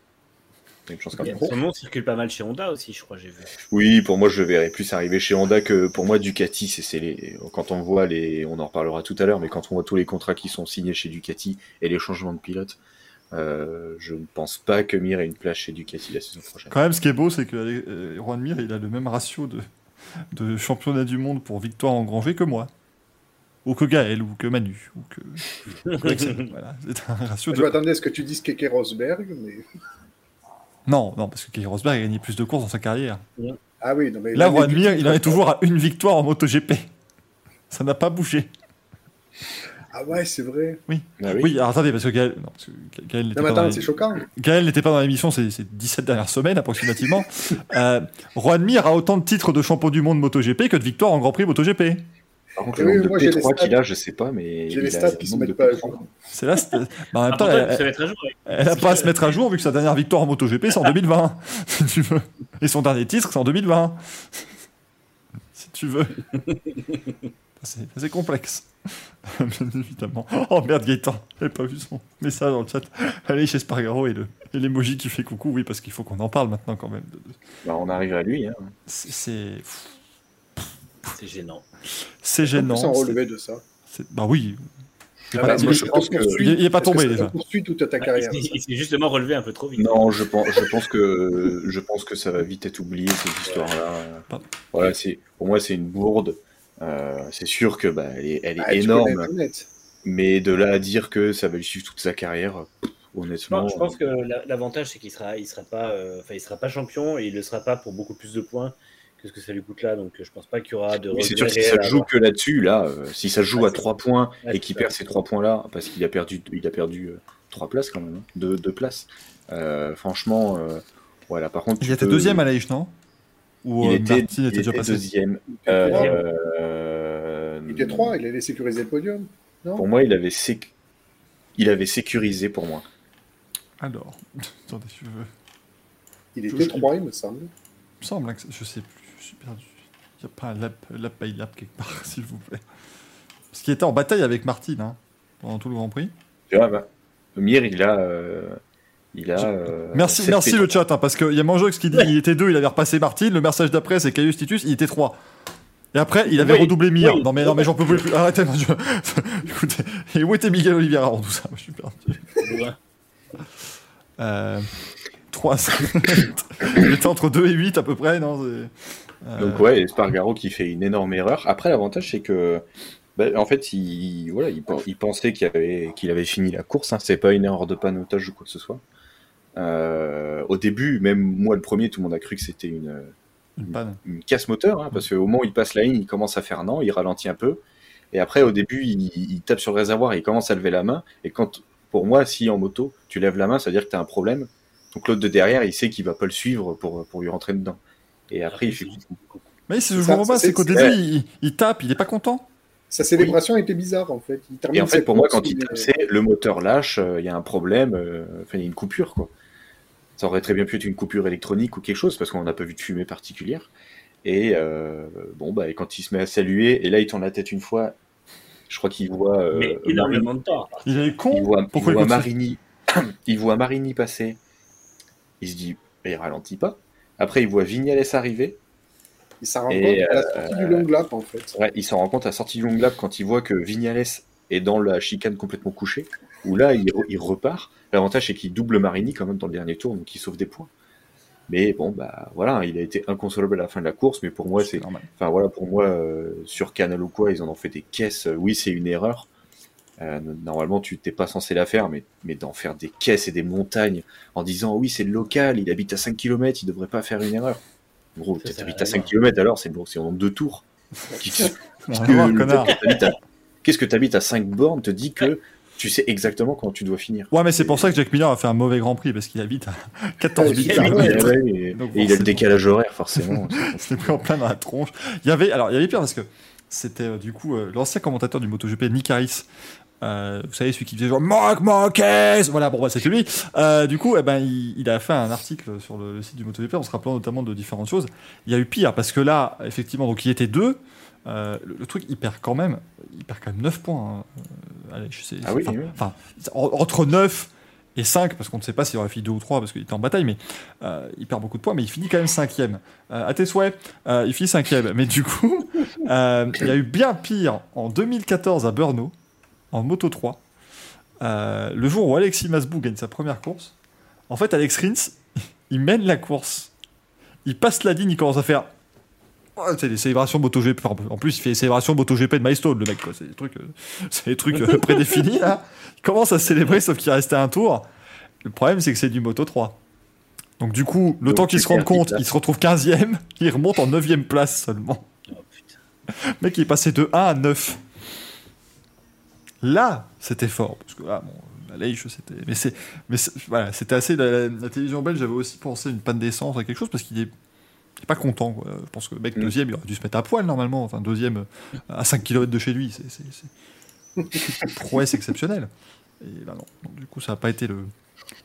T'as une chance quand même. Son nom circule pas mal chez Honda aussi, je crois, j'ai vu. Oui, pour moi, je verrais plus arriver chez Honda que pour moi, Ducati. C'est c'est les... Quand on voit les. On en reparlera tout à l'heure, mais quand on voit tous les contrats qui sont signés chez Ducati et les changements de pilote, euh, je ne pense pas que Mir ait une place chez Ducati la saison prochaine. Quand même, ce qui est beau, c'est que euh, Juan Mir, il a le même ratio de, de championnat du monde pour victoire en grand G que moi. Ou que Gaël, ou que Manu, ou que. (laughs) voilà. C'est un ratio Je de. m'attendais à ce que tu dises Keke Rosberg, mais. Non, non, parce que Keke Rosberg a gagné plus de courses dans sa carrière. Ah oui, non, mais. Là, titre, il en est toujours à une victoire en MotoGP. Ça n'a pas bougé. Ah ouais, c'est vrai. Ah Oui, alors attendez, parce que Gaël, non, parce que Gaël n'était Non, mais pas, dans attends, les- c'est choquant. Gaël n'était pas dans l'émission ces, ces 17 dernières semaines approximativement. (laughs) euh, Juan Mir a autant de titres de champion du monde MotoGP que de victoires en Grand Prix MotoGP. Par contre, Oui, le nombre oui, de moi, j'ai les P3 stats. qu'il a, je sais pas, mais. J'ai les stats qui se mettent pas à P3. jour. C'est là, c'est- bah, en même temps, elle, il se mettre à jour. ouais. elle a pas à se mettre à jour vu que sa dernière victoire en MotoGP c'est en (laughs) 2020, (laughs) si tu veux. Et son dernier titre c'est en 2020, (laughs) si tu veux. C'est complexe. Bien évidemment. Oh merde, Gaëtan, j'avais pas vu son message dans le chat. Allez chez Spargaro et le- et l'emoji qui fait coucou, oui, parce qu'il faut qu'on en parle maintenant quand même. Bah, on arrive à lui. Hein. C'est- C'est gênant. c'est gênant. s'en relever de ça. Bah oui. Il Ah pas- bah, il moi, est- je pense que- il est- il est pas Est-ce que tombé, ça poursuit toute ta Ah, carrière. il s'est- il s'est justement relevé un peu trop vite. Non, je pense, je pense que je pense que ça va vite être oublié cette histoire-là. Voilà, c'est pour moi c'est une bourde. Euh, c'est sûr que bah, elle est, elle est Ah, énorme, mais de là à dire que ça va lui suivre toute sa carrière, honnêtement. Non, je pense que la- l'avantage c'est qu'il sera, il sera pas, euh, enfin, il sera pas champion et il le sera pas pour beaucoup plus de points qu'est-ce que ça lui coûte là, donc euh, je pense pas qu'il y aura de. Mais c'est sûr que si ça joue avoir. que là-dessus, là, euh, si ça joue à c'est- 3 points Ouais, et qu'il perd ces 3 points-là, parce qu'il a perdu, il a perdu 3 places quand même, 2 places. Euh, franchement, euh, voilà, par contre. Il était peux- deuxième à l'Aïch, non? Ou Il euh, était, Martin il était déjà était passé deuxième. Euh, Il était 3, il allait sécuriser le podium. Non? Pour moi, il avait, séc- il avait sécurisé pour moi. Alors, (laughs) attendez, je... Il Je- était je- 3, il me semble. il me semble hein, que je sais plus, suis perdu. Il n'y a pas un lap, lap by lap quelque part, (laughs) s'il vous plaît. Parce qu'il était en bataille avec Martin hein, pendant tout le Grand Prix. Vois, bah, Mir, il a. euh, il a euh, merci merci P3. le chat, hein, parce qu'il y a Manjox qui dit qu'il était 2, il avait repassé Martin. Le message d'après, c'est Caius Titus, il était 3. Et après, il avait Oui, redoublé Mir. oui. non, mais, non, mais j'en peux plus. Arrêtez, je... (laughs) Écoutez, et où était Miguel Oliveira avant tout ça? Je suis perdu. Ouais. Euh, 3, (laughs) Il était entre 2 et 8 à peu près, non euh, Donc ouais, Espargaro qui fait une énorme erreur. Après, l'avantage c'est que, bah, en fait, il, voilà, il, pen- il pensait qu'il avait, qu'il avait fini la course. Hein. C'est pas une erreur de panotage ou quoi que ce soit. Euh, au début, même moi le premier, tout le monde a cru que c'était une, Une casse moteur, hein, parce qu'au moment où il passe la ligne, il commence à faire non, il ralentit un peu. Et après, au début, il, il tape sur le réservoir et il commence à lever la main. Et quand, pour moi, si en moto, tu lèves la main, ça veut dire que tu as un problème. Donc l'autre de derrière, il sait qu'il va pas le suivre pour, pour lui rentrer dedans. Et après, il fait Mais c'est je comprends pas, c'est qu'au début, il, il tape, il est pas content. Sa célébration était bizarre en fait. Il termine Et en fait, pour moi, quand il est- tape, c'est le moteur lâche, euh, il y a un problème, euh, enfin, il y a une coupure, quoi. Ça aurait très bien pu être une coupure électronique ou quelque chose, parce qu'on n'a pas vu de fumée particulière. Et euh, bon, bah, et quand il se met à saluer, et là, il tourne la tête une fois, je crois qu'il voit. euh, Mais énormément de temps. Il est con. Il voit, Pourquoi il voit Marini, (clears throat) il voit Marini passer. Il se dit, bah, il ralentit pas. Après, il voit Vignales arriver. Il s'en rend Et, compte à la euh, sortie du long lap en fait. Ouais, il s'en rend compte à la sortie du long lap quand il voit que Vignales est dans la chicane complètement couché. Où là, il, re- il repart. L'avantage, c'est qu'il double Marini quand même dans le dernier tour, donc il sauve des points. Mais bon, bah voilà, il a été inconsolable à la fin de la course. Mais pour moi, c'est normal. Enfin voilà, pour moi, euh, sur Canal ou quoi, ils en ont fait des caisses. Oui, c'est une erreur. Euh, normalement, tu t'es pas censé la faire, mais, mais d'en faire des caisses et des montagnes en disant oui, c'est le local, il habite à 5 km, il devrait pas faire une erreur. Gros, Ça, tu habites à rien 5 à voir. km alors, c'est bon, c'est en deux tours. (laughs) Qu'est-ce que tu habites à 5 bornes te dit que tu sais exactement quand tu dois finir Ouais, mais c'est pour ça que Jack Miller a fait un mauvais Grand Prix parce qu'il habite à 14 Ouais, 000 il Et, habite- km. ouais, et- Donc, et il a le décalage horaire, forcément. (laughs) C'était pris en plein dans la tronche. Il y avait, alors, il y avait pire parce que c'était euh, du coup euh, l'ancien commentateur du MotoGP, Nick Harris. Euh, vous savez, celui qui faisait genre Marc Marquez Voilà, bon, bah, c'était lui. Euh, du coup, eh ben, il, il a fait un article sur le, le site du MotoGP en se rappelant notamment de différentes choses. Il y a eu pire parce que là, effectivement, donc il était deux. Euh, le, le truc, il perd quand même, il perd quand même 9 points. hein. Allez, je sais, Ah oui, enfin, entre 9 et 5, parce qu'on ne sait pas s'il aurait fait 2 ou 3 parce qu'il était en bataille, mais euh, il perd beaucoup de points, mais il finit quand même cinquième. Euh, à tes souhaits, euh, il finit cinquième. Mais du coup, (laughs) il y a eu bien pire en 2014 à Brno, en Moto 3, euh, le jour où Alexis Masbou gagne sa première course. En fait, Alex Rins, (laughs) il mène la course. Il passe la ligne, il commence à faire. Oh, c'est des célébrations MotoGP. En plus, il fait des célébrations MotoGP de Milestone, le mec. quoi. C'est des trucs, euh, (laughs) c'est des trucs euh, prédéfinis. Là. Il commence à célébrer, sauf qu'il restait un tour. Le problème, c'est que c'est du Moto 3. Donc, du coup, le Donc, temps qu'il se rende compte, il se retrouve 15ème. Il remonte en 9ème place seulement. Oh, putain. Le mec, il est passé de 1 à 9. Là, c'était fort. Parce que là, bon, la Leitch, c'était. Mais c'est. Mais voilà, c'était assez. La, la- la télévision belge avait aussi pensé une panne d'essence à quelque chose parce qu'il est. il est pas content. quoi. Je pense que le mec, Mm. deuxième, il aurait dû se mettre à poil normalement. Enfin, deuxième euh, à 5 km de chez lui. C'est. c'est- c'est une prouesse exceptionnelle. Et là, non. Donc, du coup, ça n'a pas été le.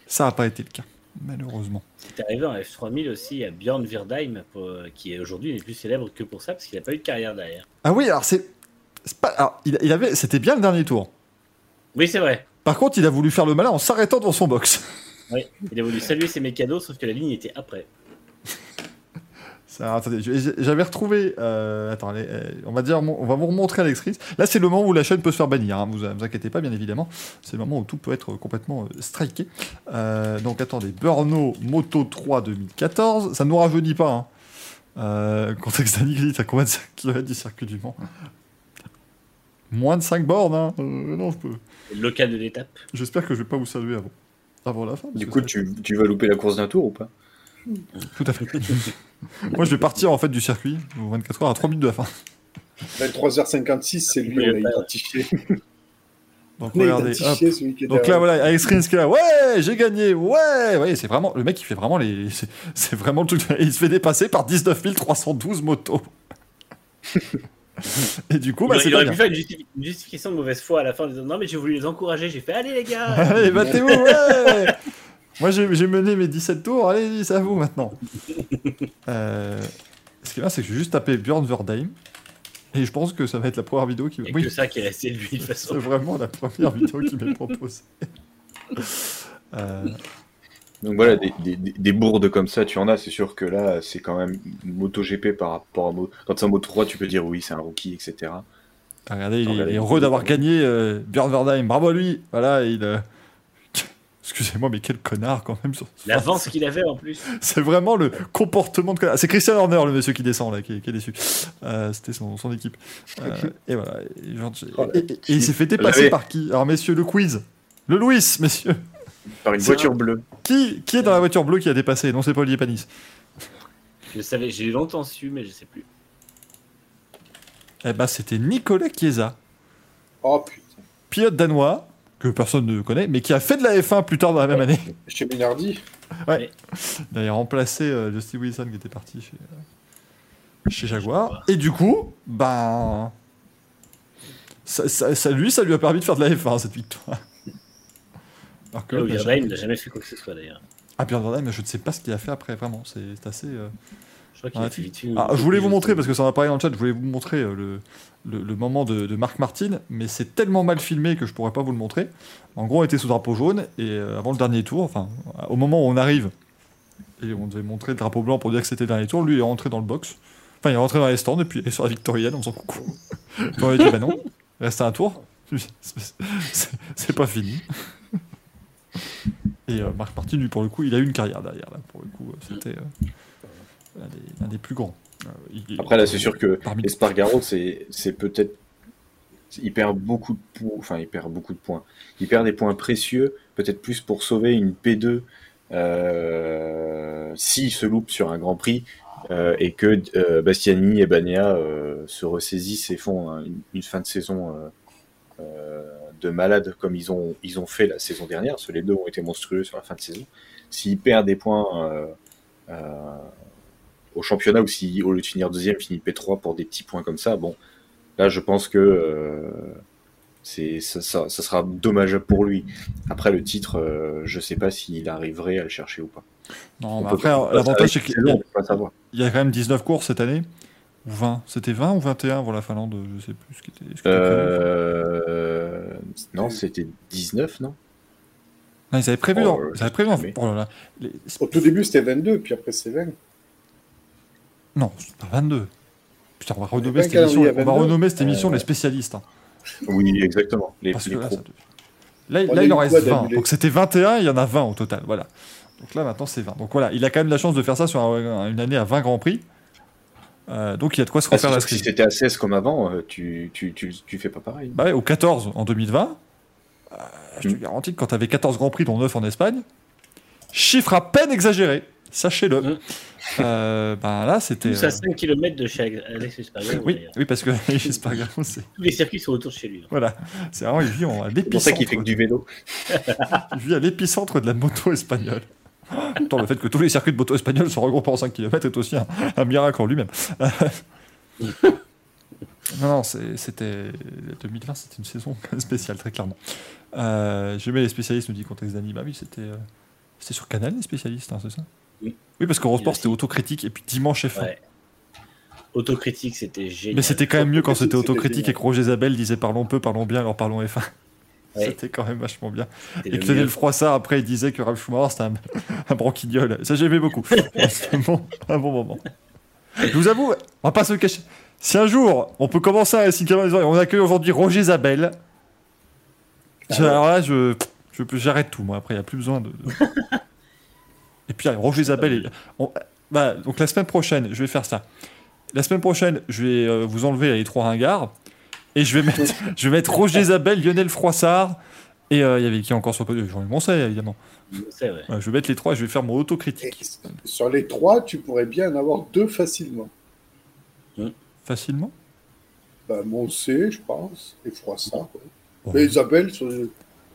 Ça n'a pas été le cas, malheureusement. C'est arrivé en F3000 aussi à Björn Virdheim, pour- qui est aujourd'hui n'est plus célèbre que pour ça, parce qu'il n'a pas eu de carrière derrière. Ah oui, alors c'est. Pas, alors, il, il avait, c'était bien le dernier tour. Oui, c'est vrai. Par contre, il a voulu faire le malin en s'arrêtant devant son box. (laughs) Oui. Il a voulu saluer ses mécanos, sauf que la ligne était après. (laughs) Ça, attendez, j'avais retrouvé. euh, attends, euh, on va dire, on va vous remontrer Alex Rins. Là, c'est le moment où la chaîne peut se faire bannir. Hein, vous, vous inquiétez pas, bien évidemment. C'est le moment où tout peut être complètement euh, striké. Euh, donc, attendez, Burno Moto 3 2014. Ça ne nous rajeunit pas. Hein. Contexte d'Anigli, t'as combien de (laughs) kilomètres du circuit du Mans Moins de 5 bornes. Hein. Euh, non, je peux. Le local de l'étape. J'espère que je vais pas vous saluer avant, avant la fin. Du coup, tu, tu vas louper la course d'un tour ou pas? Tout à fait. (laughs) Moi, je vais partir en fait du circuit aux 24 heures à 3 minutes de la fin. 23h56, c'est lui, on l'a identifié. (laughs) Donc, On regardez, hop. identifié celui qui est Donc là, voilà, Alex Rins qui est là, ouais, j'ai gagné, ouais, ouais, c'est vraiment, le mec, il fait vraiment les, c'est vraiment le truc, il se fait dépasser par 19 312 motos. (laughs) (laughs) Et du coup, bah, il, c'est aurait pu bien. faire une, justifi- une justification de mauvaise foi à la fin en disant non mais j'ai voulu les encourager, j'ai fait allez les gars (laughs) Allez, battez-vous, ouais Moi, j'ai mené mes 17 tours, allez, c'est à vous maintenant. (laughs) Euh, ce qui est bien, c'est que j'ai juste tapé Björn Verdheim, et je pense que ça va être la première vidéo qui... A Oui, que ça qui est resté de lui de toute c'est façon. vraiment la première vidéo qui m'est proposée. Euh, Donc voilà, des, des, des- des bourdes comme ça, tu en as. C'est sûr que là, c'est quand même MotoGP par rapport à Mo... Quand c'est un Moto 3, tu peux dire oui, c'est un rookie, etc. Regardez, il, est heureux d'avoir gagné euh, Björn Verdheim. Bravo à lui. Voilà, il. euh, (laughs) Excusez-moi, mais quel connard quand même. sur- L'avance (laughs) qu'il avait en plus. C'est vraiment le comportement de connard. C'est Christian Horner, le monsieur qui descend là, qui, est- qui est déçu. Euh, C'était son, son équipe. Euh, et voilà. Et, Oh là. et- et- et il s'est fait dépasser par qui? Alors, messieurs, le quiz. Le Louis, messieurs. Par une voiture bleue. Qui, qui est dans la voiture bleue qui a dépassé Non, c'est pas Olivier Panis. Je savais, j'ai longtemps su mais je sais plus. Eh ben, c'était Nicolas Chiesa, Oh putain. pilote danois, que personne ne connaît, mais qui a fait de la F1 plus tard dans la même année. Chez Minardi. Il a remplacé euh, Justin Wilson qui était parti chez, euh, chez Jaguar. Et du coup, ben. Ça, ça- ça- lui, ça lui a permis de faire de la F1 cette victoire. Là où l'autre, Irvine n'a jamais fait quoi que ce soit d'ailleurs. Ah, Björn Verdheim, mais je ne sais pas ce qu'il a fait après, vraiment. C'est assez. euh, Je crois Ah, fait. Ah, je voulais vous montrer, parce que ça m'a parlé dans le chat, je voulais vous montrer euh, le, le, le moment de, de Marc Martin, mais c'est tellement mal filmé que je pourrais pas vous le montrer. En gros, on était sous drapeau jaune, et euh, avant le dernier tour, enfin, au moment où on arrive, et on devait montrer le drapeau blanc pour dire que c'était le dernier tour, lui il est rentré dans le box. Enfin, il est rentré dans les stands, et puis il est sur la victorienne en faisant coucou. On lui a dit, bah non, il reste un tour. (laughs) C'est pas fini. Et euh, Marc Martin, lui, pour le coup, il a eu une carrière derrière, là, pour le coup, euh, c'était euh, l'un des, plus grands. Euh, il- Après, là, c'est sûr que Parmi- Espargaro, c'est peut-être. Il perd beaucoup de points. Enfin, il perd beaucoup de points. Il perd des points précieux, peut-être plus pour sauver une P2 euh, s'il se loupe sur un Grand Prix euh, et que euh, Bastiani et Bagnaia se ressaisissent et font un- une, fin de saison de malade comme ils ont, ils ont fait la saison dernière. Parce que les deux ont été monstrueux sur la fin de saison. S'il perd des points euh, euh, au championnat ou si au lieu de finir deuxième, finit P3 pour des petits points comme ça, bon, là je pense que euh, c'est ça, ça, ça sera dommageable pour lui. Après le titre, euh, je sais pas s'il arriverait à le chercher ou pas. Non, mais peut après, l'avantage, c'est qu'il y a quand même 19 courses cette année. Ou 20. C'était 20 ou 21 pour la Finlande Je sais plus ce qui était. ce qui était prévu. Euh, non, c'était 19, non? Non, ils avaient prévu. Oh, euh, ils avaient prévu mais- oh là là. Les- Au tout début, c'était 22, puis après, c'est 20. Non, c'est pas 22. Putain, on va renommer pas cette émission, on va 22. renommer cette émission Euh, les spécialistes. hein. Oui, exactement. Les, parce les que là, ça il en reste 20. d'annulé Donc c'était 21, il y en a 20 au total. Voilà. Donc là, maintenant, c'est 20. Donc voilà, il a quand même la chance de faire ça sur un- une année à 20 Grands Prix. Euh, donc il y a de quoi se Ah, refaire c'est la si c'était à 16 comme avant, euh, tu, tu, tu, tu fais pas pareil. Bah ouais, au 14 en 2020, euh, je te Mm. garantis que quand tu avais 14 Grands Prix, dont 9 en Espagne, chiffre à peine exagéré, sachez-le. Mm. Euh, ben là, c'était. Euh, à 5 km de chez Alex Espargaro. Oui, oui, parce que (laughs) Espargaro, c'est Tous les circuits sont autour de chez lui. voilà, c'est vraiment il vit en- à C'est pour ça l'épicentre. qu'il fait que du vélo. (laughs) Il vit à l'épicentre de la moto espagnole. Attends, le fait que tous les circuits de moto espagnols sont regroupés en 5 km est aussi un, un miracle en lui-même. (laughs) non, non, c'était 2020, c'était une saison (laughs) spéciale, très clairement. Euh, J'aimais les spécialistes, nous dit Contexte d'Annie. Bah oui, c'était euh, c'était sur Canal, les spécialistes, hein, c'est ça? Oui. Oui, parce qu'Eurosport, c'était autocritique, et puis Dimanche F1. Ouais. Autocritique, c'était génial. Mais c'était quand même mieux quand c'était Autocritique, et que Roger Isabelle disait parlons peu, parlons bien, alors parlons F1. Ouais. C'était quand même vachement bien. Et le que Lionel mieux. Froissart, après, il disait que Ralph Schumacher, c'était un, un branquignol. Ça, j'aimais beaucoup. (laughs) C'était un bon, un bon moment. Je vous avoue, on va pas se le cacher. Si un jour, on peut commencer à Racing on accueille aujourd'hui Roger Isabelle, je- alors là, je, j'arrête tout, moi. Après, il n'y a plus besoin de. de- (laughs) Et puis, allez, Roger on- bah, donc, la semaine prochaine, je vais faire ça. La semaine prochaine, je vais euh, vous enlever les trois ringards. Et je vais mettre, je vais mettre Roger Isabelle, Lionel Froissart Et euh, il y avait qui encore sur le podium? Jean-Luc Moncey, évidemment. Vrai. Ouais, je vais mettre les trois et je vais faire mon Et autocritique. sur les trois, tu pourrais bien en avoir deux facilement. Facilement? Bah, Moncé, je pense, et Froissart. Bon. Mais Isabelle,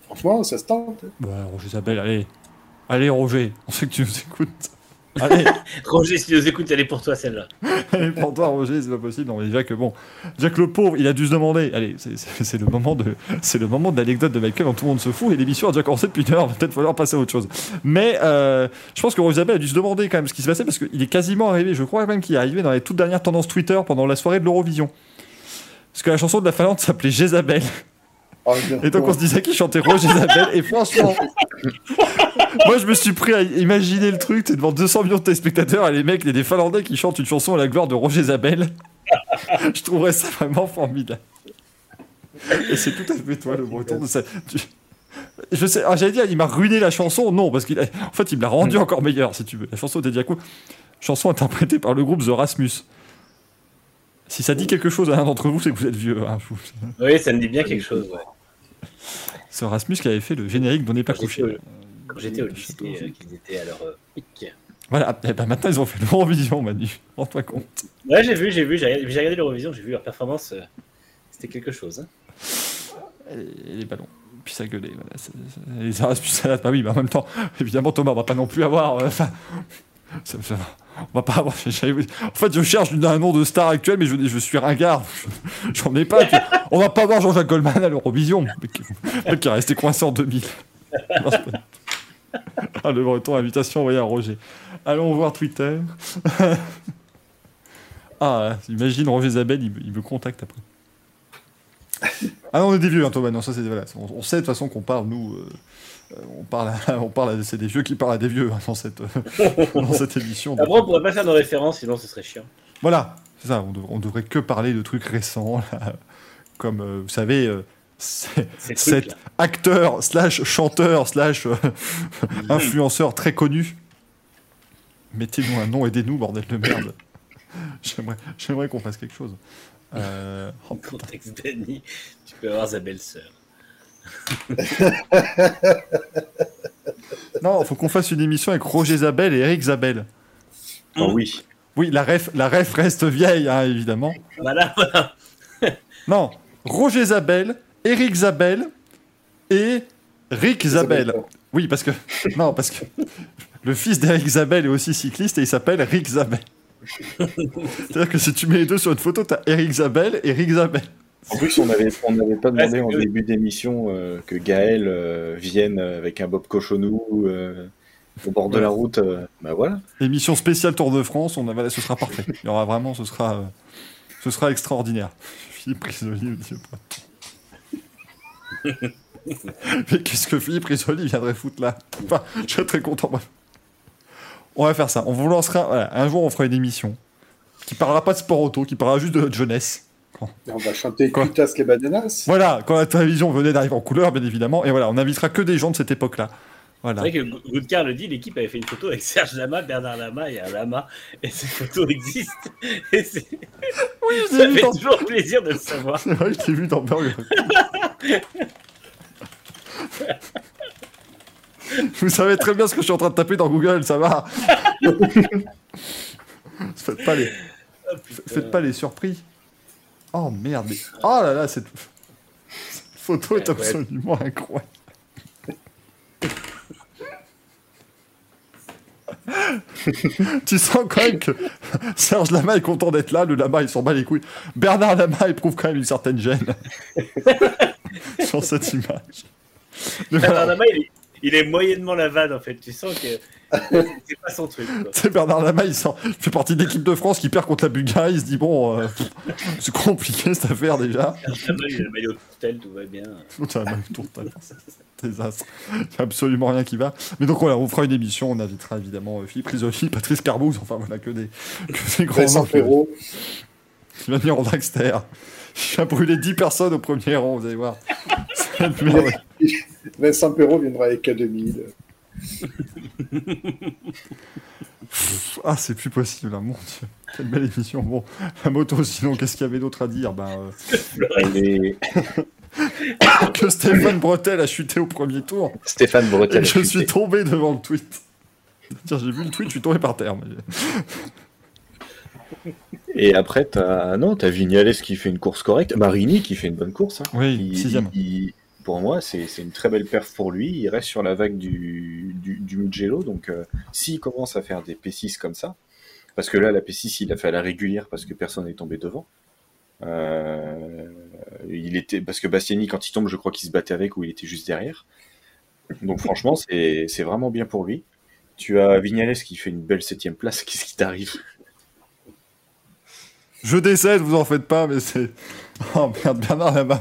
franchement, ça se tente. hein. Bah, Roger Isabelle, allez. Allez, Roger, on sait que tu nous écoutes. Allez, (laughs) Roger, si tu nous écoutes, elle est pour toi celle-là. (laughs) allez pour toi, Roger, c'est pas possible. Non, mais déjà que bon, déjà que le pauvre, il a dû se demander. Allez, c'est- le moment de, c'est le moment de l'anecdote de Michael dont tout le monde se fout et l'émission a déjà commencé depuis une heure. Va peut-être falloir passer à autre chose. Mais euh, je pense que Roger Isabelle a dû se demander quand même ce qui se passait parce qu'il est quasiment arrivé. Je crois même qu'il est arrivé dans les toutes dernières tendances Twitter pendant la soirée de l'Eurovision. Parce que la chanson de la Finlande s'appelait Jézabel. Ah, non. Et donc on se disait qu'il chantait Roger Isabelle. Et franchement, (laughs) moi je me suis pris à imaginer le truc. T'es devant 200 millions de téléspectateurs et les mecs, il y a des Finlandais qui chantent une chanson à la gloire de Roger Isabelle. (laughs) je trouverais ça vraiment formidable. Et c'est tout à fait toi le breton de ça. tu- Je sais, ah, j'allais dire, il m'a ruiné la chanson. Non, parce qu'il a- en fait, il me l'a rendu encore meilleure, si tu veux. La chanson déjà cool. Chanson interprétée par le groupe The Rasmus. Si ça dit quelque chose à l'un d'entre vous, c'est que vous êtes vieux. hein, Oui, ça me dit bien quelque chose. ouais. C'est Rasmus qui avait fait le générique dont n'est pas couché. Quand j'étais au lycée, euh, qu'ils étaient à leur euh, pic. Voilà, et ben maintenant ils ont fait l'Eurovision, Manu. Rends-toi compte. Ouais, j'ai vu, j'ai vu, j'ai regardé, l'Eurovision, j'ai vu leur performance. euh, C'était quelque chose. hein. Et les ballons. Puis ça gueulait. Voilà. Les Erasmus salade, bah oui, mais en même temps, évidemment, Thomas, on va pas non plus avoir. euh, Enfin. ça- ça- on va pas avoir. En fait, je cherche un nom de star actuel, mais je, je suis ringard. (laughs) J'en ai pas. tu- On va pas voir Jean-Jacques Goldman à l'Eurovision. Qui est resté coincé en 2000. Ah, le breton, invitation envoyée à Roger. Allons voir Twitter. (laughs) ah, imagine Roger Isabelle, il, me- il me contacte après. Ah non, on est des vieux, hein, Thomas. Non, ça c'est voilà. On, on sait de toute façon qu'on parle nous. euh, euh, on parle, à- on parle. C'est des vieux qui parlent à des vieux hein, dans cette euh, (laughs) dans cette émission. Après, on pourrait pas faire nos références, sinon ce serait chiant. Voilà, c'est ça. On, dev- on devrait que parler de trucs récents, là. comme euh, vous savez. Cet acteur slash chanteur slash euh, (laughs) (laughs) influenceur très connu. Mettez-nous un nom, aidez-nous, bordel de merde. (laughs) J'aimerais, j'aimerais qu'on fasse quelque chose. Euh, oh, Contexte Dany, tu peux avoir sa belle-sœur. non, faut qu'on fasse une émission avec Roger Zabel et Eric Zabel. Ah oui. Oui, la ref, la ref reste vieille, hein, évidemment. Voilà, voilà. Non, Roger Zabel, Eric Zabel et Rick Zabel. Oui, parce que non, parce que le fils d'Eric Zabel est aussi cycliste et il s'appelle Rick Zabel. C'est-à-dire que si tu mets les deux sur une photo, t'as Eric Zabel et Rick Zabel. En plus, on n'avait on pas demandé c'est en début d'émission euh, que Gaël euh, vienne avec un Bob Cochonou euh, au bord de la route. euh, bah voilà. Émission spéciale Tour de France, on a, voilà, ce sera parfait. Il y aura vraiment, ce sera, euh, ce sera extraordinaire. (laughs) Philippe dit pas. (laughs) Mais qu'est-ce que Philippe Risoli viendrait foutre là Enfin, Je serais très content. On va faire ça. On vous lancera. voilà, un jour, on fera une émission qui parlera pas de sport auto, qui parlera juste de notre jeunesse. Et on va chanter Quoi Cutas les bananas. Voilà, quand la télévision venait d'arriver en couleur, bien évidemment. Et voilà, on invitera que des gens de cette époque-là. Voilà. C'est vrai que Goudkar le dit, l'équipe avait fait une photo avec Serge Lama, Bernard Lama et un Lama, et ces photos existent. Et Oui, je ça fait dans... toujours plaisir de le savoir. C'est vrai que je l'ai vu dans Burger. (laughs) Vous savez très bien ce que je suis en train de taper dans Google, ça va. (laughs) Faites pas les, Oh, faites pas les surpris. Oh merde. mais- Oh là là, cette, cette photo est ouais. absolument incroyable. (laughs) tu sens quand même que Serge Lama est content d'être là, le Lama il s'en bat les couilles. Bernard Lama éprouve quand même une certaine gêne (laughs) sur cette image. Bernard Lama, il est, il est moyennement la vanne en fait. Tu sens que (laughs) c'est pas son truc. c'est Bernard Lama, il, sent- il fait partie de l'équipe de France qui perd contre la Bulgarie, il se dit bon, euh, (laughs) c'est compliqué cette affaire déjà. Il a le maillot de tel, tout va bien. Putain, même tour de table, (laughs) c'est un désastre. Il n'y a absolument rien qui va. Mais donc voilà, on fera une émission, on invitera évidemment euh, Philippe Risoli, Patrice Carbouze, enfin voilà, que des, que des grands noms. Ferro. qui va venir en dragster. Il va brûler 10 personnes au premier rang, vous allez voir. Merveilleux. (laughs) Vincent Perrault viendra avec K2000. Ah, c'est plus possible, hein, mon dieu. Quelle belle émission. Bon, la moto, sinon, qu'est-ce qu'il y avait d'autre à dire? Ben, euh, Elle (laughs) est- que Stéphane Bretel a chuté au premier tour. Stéphane Et Bretel. je chuté. suis tombé devant le tweet. J'ai vu le tweet, je suis tombé par terre. mais- Et après, t'as non, t'as Vignales qui fait une course correcte, Marini qui fait une bonne course. hein. Oui, Il- sixième. il- pour moi, c'est une très belle perf pour lui. Il reste sur la vague du, du, Mugello. Donc, euh, s'il commence à faire des P6 comme ça, parce que là, la P6, il a fait à la régulière parce que personne n'est tombé devant. Euh, il était parce que Bastiani, quand il tombe, je crois qu'il se battait avec ou il était juste derrière. Donc, franchement, c'est vraiment bien pour lui. Tu as Vignales qui fait une belle septième place. (laughs) Qu'est-ce qui t'arrive? Je décède, vous en faites pas, mais c'est. Oh merde, Bernard là-bas.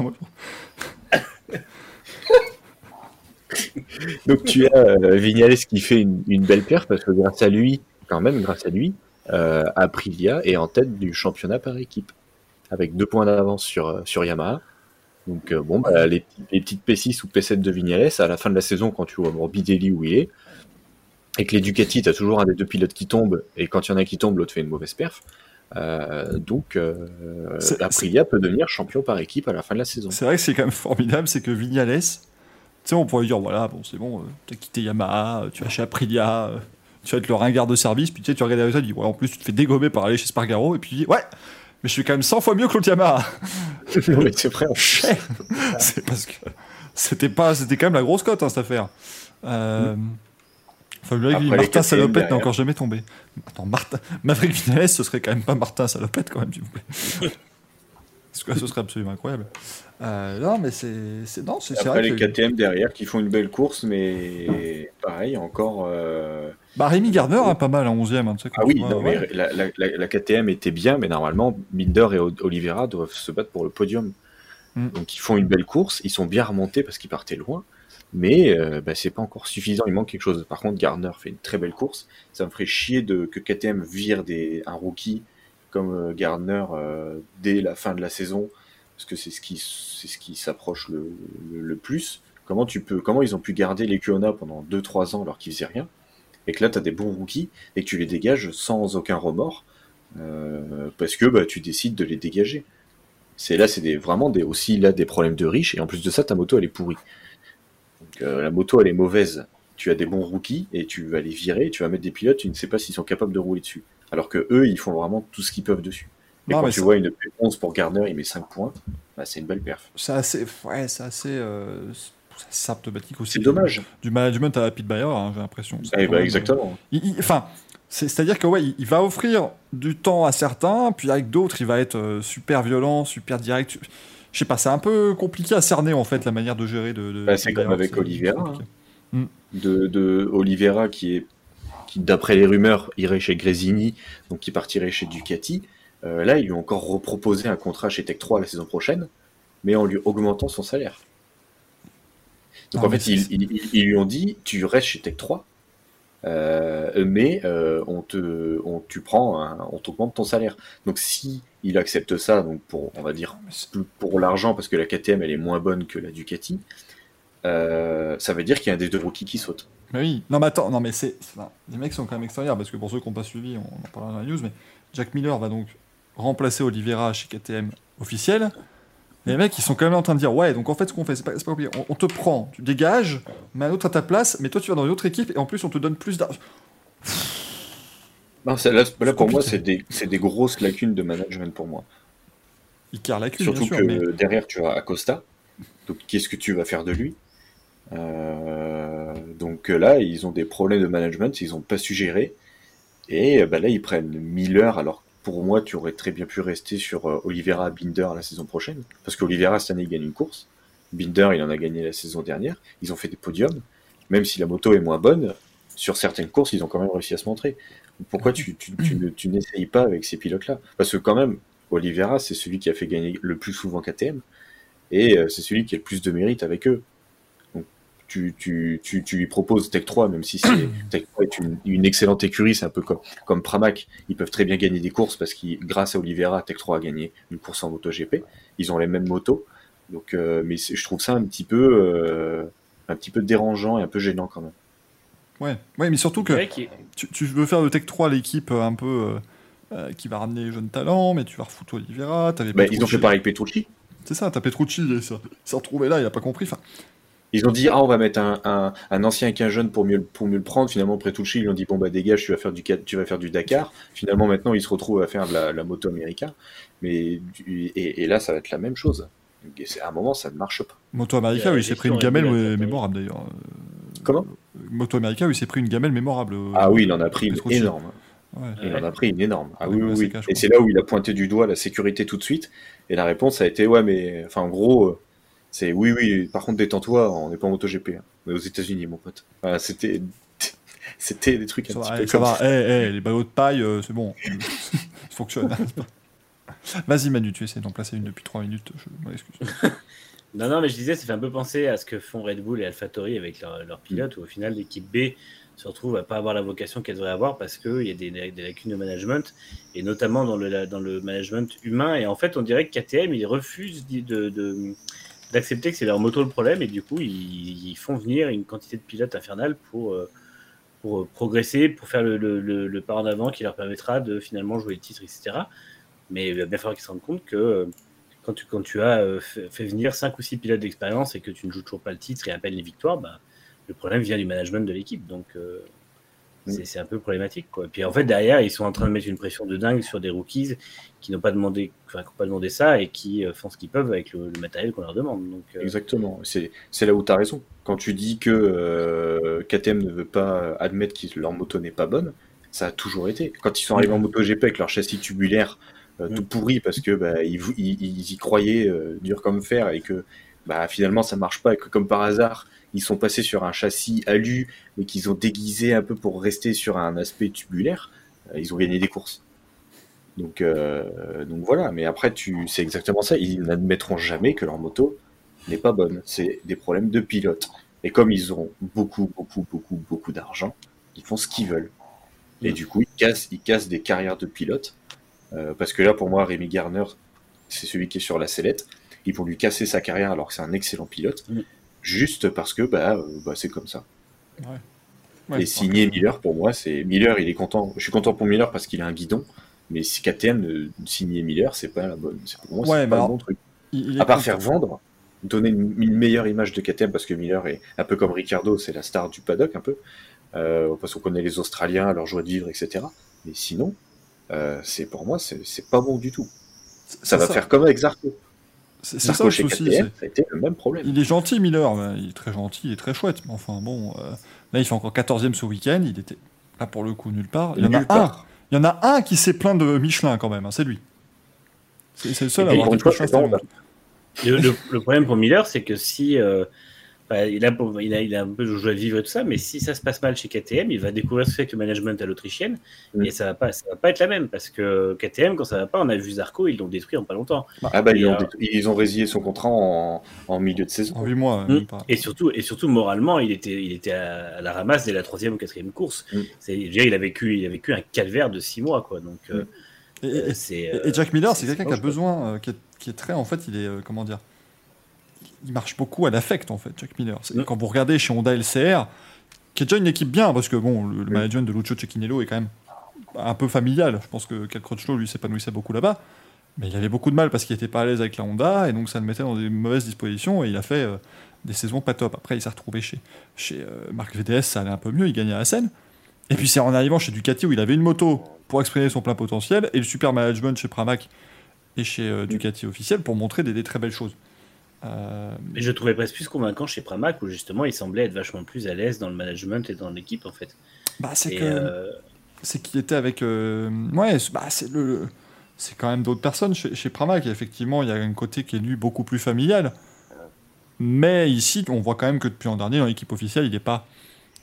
(laughs) Donc tu as euh, Vignales qui fait une, une belle paire parce que grâce à lui, quand même grâce à lui, euh, Aprilia est en tête du championnat par équipe avec deux points d'avance sur, euh, sur Yamaha. Donc euh, bon, bah, les, les petites P6 ou P7 de Vignales à la fin de la saison quand tu vois Morbidelli où il est, et que les Ducati, tu as toujours un des deux pilotes qui tombe, et quand il y en a qui tombe, l'autre fait une mauvaise perf. Euh, donc euh, Aprilia peut devenir champion par équipe à la fin de la saison. C'est vrai que c'est quand même formidable, c'est que Vignales, sais, on pourrait dire, voilà, bon, c'est bon, euh, t'as quitté Yamaha, euh, tu vas chez Aprilia, euh, tu vas être le ringard de service, puis tu sais, tu regardes les résultats, tu dis, ouais, en plus, tu te fais dégommer par aller chez Spargaro, et puis tu dis, ouais, mais je suis quand même 100 fois mieux que l'autre Yamaha. (laughs) Oui, c'est vrai. C'est parce que c'était pas, c'était quand même la grosse cote, hein, cette affaire. Euh, Enfin, le mec, Martin Salopette n'est derrière. encore jamais tombé. Attends, Martin... Maverick Vinales, ce serait quand même pas Martin Salopette, quand même, s'il vous plaît. (laughs) Parce que là, ce serait absolument incroyable. Euh, non, mais c'est. Non, c'est Après vrai les que. KTM derrière qui font une belle course, mais pareil, encore. euh, Bah, Rémi Gardner, hein, pas mal, en 11ème. Hein, Ah oui, vois, non, ouais. mais la, la- la- la KTM était bien, mais normalement, Binder et Oliveira doivent se battre pour le podium. Mm. Donc ils font une belle course, ils sont bien remontés parce qu'ils partaient loin, mais euh, bah, c'est pas encore suffisant, il manque quelque chose. Par contre, Gardner fait une très belle course. Ça me ferait chier de, que KTM vire des, un rookie comme euh, Gardner euh, dès la fin de la saison, parce que c'est ce qui, c'est ce qui s'approche le, plus. Comment, tu peux, comment ils ont pu garder les Kuona pendant 2-3 ans alors qu'ils faisaient rien et que là, tu as des bons rookies et que tu les dégages sans aucun remords euh, parce que bah, tu décides de les dégager. C'est là, c'est vraiment des, aussi là des problèmes de riches et en plus de ça, ta moto elle est pourrie. La moto elle est mauvaise. Tu as des bons rookies et tu vas les virer, tu vas mettre des pilotes, tu ne sais pas s'ils sont capables de rouler dessus. Alors que eux, ils font vraiment tout ce qu'ils peuvent dessus. Et Non, quand mais tu ça- vois une P11 pour Gardner, il met 5 points, bah, c'est une belle perf. C'est assez. Ouais, c'est assez. Euh... symptomatique aussi. C'est dommage. Du management à Pete Bayer, hein, j'ai l'impression. Eh bah, même, exactement. Il- Enfin, c'est- c'est-à-dire que ouais, il, il va offrir du temps à certains, puis avec d'autres, il va être euh, super violent, super direct. Je sais pas, c'est un peu compliqué à cerner en fait la manière de gérer de. de- Bah, c'est comme avec Oliveira, compliqué. de, de Oliveira qui est qui d'après les rumeurs irait chez Grésini donc qui partirait chez Ducati. Euh, là ils lui ont encore reproposé un contrat chez Tech 3 la saison prochaine mais en lui augmentant son salaire. Donc Ah, en fait ils, lui ont dit tu restes chez Tech 3 euh, mais euh, on te on tu prends un- on t'augmente ton salaire. Donc si il accepte ça donc pour on va dire pour l'argent parce que la KTM elle est moins bonne que la Ducati ça veut dire qu'il y a un des deux rookies qui saute Mais oui, non mais attends, non mais c'est. les mecs sont quand même extraordinaires parce que pour ceux qui n'ont pas suivi, on en parlera dans la news, mais Jack Miller va donc remplacer Oliveira chez KTM officiel. Les mecs, ils sont quand même en train de dire Ouais, donc en fait, ce qu'on fait, c'est pas, pas compliqué. On, on te prend, tu dégages, mais un autre à ta place, mais toi, tu vas dans une autre équipe et en plus, on te donne plus d'argent. Non, c'est- là, là, pour moi, c'est des, c'est des grosses lacunes de management pour moi. Il carre la queue, Surtout bien sûr, que mais. derrière, tu as Acosta. Donc, qu'est-ce que tu vas faire de lui? Euh, Donc euh, là, ils ont des problèmes de management, ils n'ont pas su gérer. Et euh, bah, là, ils prennent Miller. Alors, pour moi, tu aurais très bien pu rester sur euh, Oliveira Binder la saison prochaine. Parce qu'Oliveira, cette année, il gagne une course. Binder, il en a gagné la saison dernière. Ils ont fait des podiums. Même si la moto est moins bonne, sur certaines courses, ils ont quand même réussi à se montrer. Pourquoi tu, tu, tu ne- tu n'essayes pas avec ces pilotes-là? Parce que quand même, Oliveira, c'est celui qui a fait gagner le plus souvent KTM, et c'est celui qui a le plus de mérite avec eux. Tu, tu, tu, tu lui proposes Tech 3, même si c'est, (clears throat) Tech 3 est une, une excellente écurie, c'est un peu comme, comme Pramac, ils peuvent très bien gagner des courses parce que grâce à Oliveira, Tech 3 a gagné une course en MotoGP, ils ont les mêmes motos, donc, euh, mais je trouve ça un petit peu, euh, un petit peu dérangeant et un peu gênant quand même. Ouais. ouais, mais surtout que tu, tu veux faire de Tech 3 l'équipe euh, un peu. euh, euh, qui va ramener les jeunes talents, mais tu vas refoutre Oliveira. Bah, ils ont Petrucci. fait pareil avec Petrucci. C'est ça, t'as Petrucci, il s'est il s'est retrouvé là, il a pas compris. Enfin, Ils ont dit, ah, on va mettre un, un, un ancien avec un jeune pour mieux, le- pour mieux le prendre. Finalement, Petrucci, ils lui ont dit, bon, bah, dégage, tu vas faire du, tu vas faire du Dakar. Finalement, maintenant, il se retrouve à faire de la, la moto America. Mais, et, et là, ça va être la même chose. À un moment, ça ne marche pas. Moto où il s'est pris une gamelle oui. mémorable d'ailleurs. Comment? Euh, Moto America, où il s'est pris une gamelle mémorable. euh, Ah oui, il en a pris une énorme. Ouais. Il en a pris une énorme. Ah oui, oui, Et c'est là où il a pointé du doigt la sécurité tout de suite. Et la réponse a été, ouais, mais, enfin, en gros, euh, c'est oui, oui, par contre, détends-toi, on n'est pas en MotoGP. Hein. On est aux États-Unis, mon pote. Voilà, c'était, (laughs) c'était des trucs un Ça petit va, peu ça comme va. ça. Eh, eh, les ballots de paille, euh, c'est bon. (laughs) ça fonctionne. (laughs) Vas-y Manu, tu essaies d'en placer une depuis 3 minutes, je m'excuse. Non, non, mais je disais, ça fait un peu penser à ce que font Red Bull et AlphaTauri avec leurs leur pilotes, où au final, l'équipe B se retrouve à pas avoir la vocation qu'elle devrait avoir parce qu'il y a des, des lacunes de management, et notamment dans le, dans le management humain. Et en fait, on dirait que KTM, ils refusent d'y- de- de- d'accepter que c'est leur moto le problème, et du coup, ils, font venir une quantité de pilotes infernales pour, euh, euh, progresser, pour faire le, le- pas en avant qui leur permettra de finalement jouer le titre, etc. Mais il va bien falloir qu'ils se rendent compte que euh, quand tu, quand as fait, venir 5 ou 6 pilotes d'expérience et que tu ne joues toujours pas le titre et à peine les victoires, bah, le problème vient du management de l'équipe. Donc, c'est un peu problématique. Quoi. Puis en fait, derrière, ils sont en train de mettre une pression de dingue sur des rookies qui n'ont pas demandé, enfin, qui n'ont pas demandé ça et qui euh, font ce qu'ils peuvent avec le, le matériel qu'on leur demande. Donc, euh, Exactement. C'est, là où tu as raison. Quand tu dis que euh, KTM ne veut pas admettre que leur moto n'est pas bonne, ça a toujours été. Quand ils sont arrivés en MotoGP avec leur châssis tubulaire euh, tout pourri parce que bah, ils, ils- ils y croyaient euh, dur comme fer et que bah, finalement ça marche pas et que comme par hasard ils sont passés sur un châssis alu mais qu'ils ont déguisé un peu pour rester sur un aspect tubulaire, euh, ils ont gagné des courses. Donc, euh, donc voilà, mais après tu, c'est exactement ça. Ils n'admettront jamais que leur moto n'est pas bonne. C'est des problèmes de pilote. Et comme ils ont beaucoup, beaucoup, beaucoup, beaucoup d'argent, ils font ce qu'ils veulent. Et du coup, ils cassent, ils cassent des carrières de pilotes. Euh, parce que là, pour moi, Rémi Garner, c'est celui qui est sur la sellette. Ils vont lui casser sa carrière alors que c'est un excellent pilote. Juste parce que bah, euh, bah, c'est comme ça. Ouais, et signer Miller, pour moi, c'est Miller, il est content. Je suis content pour Miller parce qu'il a un guidon. Mais si KTM euh, signer Miller, c'est pas la bonne. C'est pour moi, Ouais, c'est mais pas le bon truc. il- il est À part content. faire vendre, donner une, une meilleure image de KTM parce que Miller est un peu comme Ricardo, c'est la star du paddock un peu. Euh, parce qu'on connaît les Australiens, leur joie de vivre, etc. Mais sinon, euh, c'est pour moi, c'est c'est pas bon du tout. Ça va faire comme avec Zarco. C'est ça le souci. KTM, c'est- ça a été le même problème. Il est gentil, Miller. Il est très gentil et très chouette. Mais enfin, bon. euh, là, il fait encore 14ème ce week-end. Il était là pour le coup nulle part. Il y en a un. Il y en a un qui s'est plaint de Michelin quand même. hein, c'est lui. C'est le seul à avoir. Le, le- le problème pour Miller, c'est que si. euh, bah, il, a, il, a, il a un peu de joie de vivre et tout ça, mais si ça se passe mal chez KTM, il va découvrir ce que fait que le management à l'autrichienne, Mm. et ça va, pas, ça va pas être la même, parce que KTM, quand ça va pas, on a vu Zarco, ils l'ont détruit en pas longtemps. Ah bah, Et, ils, ont, euh, ils ont résilié son contrat en, en milieu de saison. En 8 mois. Mm. même pas. Et surtout, et surtout moralement, il était, il était à, à la ramasse dès la troisième ou quatrième course. Mm. C'est, déjà, il a vécu, il a vécu un calvaire de six mois, quoi. Donc, euh, Et, et- euh, c'est. et- et Jack Miller, c'est c'est- quelqu'un c'est qui a besoin, euh, qui, est, qui est très, en fait, il est, euh, comment dire, il marche beaucoup à l'affect, en fait, Jack Miller. Mm. Quand vous regardez chez Honda LCR, qui est déjà une équipe bien, parce que bon, le, management de Lucio Cecchinello est quand même un peu familial. Je pense que Cal Crutchlow, lui, s'épanouissait beaucoup là-bas. Mais il avait beaucoup de mal parce qu'il était pas à l'aise avec la Honda, et donc ça le mettait dans des mauvaises dispositions, et il a fait euh, des saisons pas top. Après, il s'est retrouvé chez, chez euh, Marc VDS, ça allait un peu mieux, il gagnait à la scène. Et puis c'est en arrivant chez Ducati où il avait une moto pour exprimer son plein potentiel, et le super management chez Pramac et chez euh, Ducati officiel pour montrer des, des très belles choses. Euh, Mais je trouvais presque plus convaincant chez Pramac, où justement, il semblait être vachement plus à l'aise dans le management et dans l'équipe, en fait. bah, c'est que euh, c'est qu'il était avec. euh, ouais, c'est- bah, c'est le. C'est quand même d'autres personnes chez, chez Pramac. Et effectivement, il y a un côté qui est lui beaucoup plus familial. Mais ici, on voit quand même que depuis l'an dernier, dans l'équipe officielle, il n'est pas,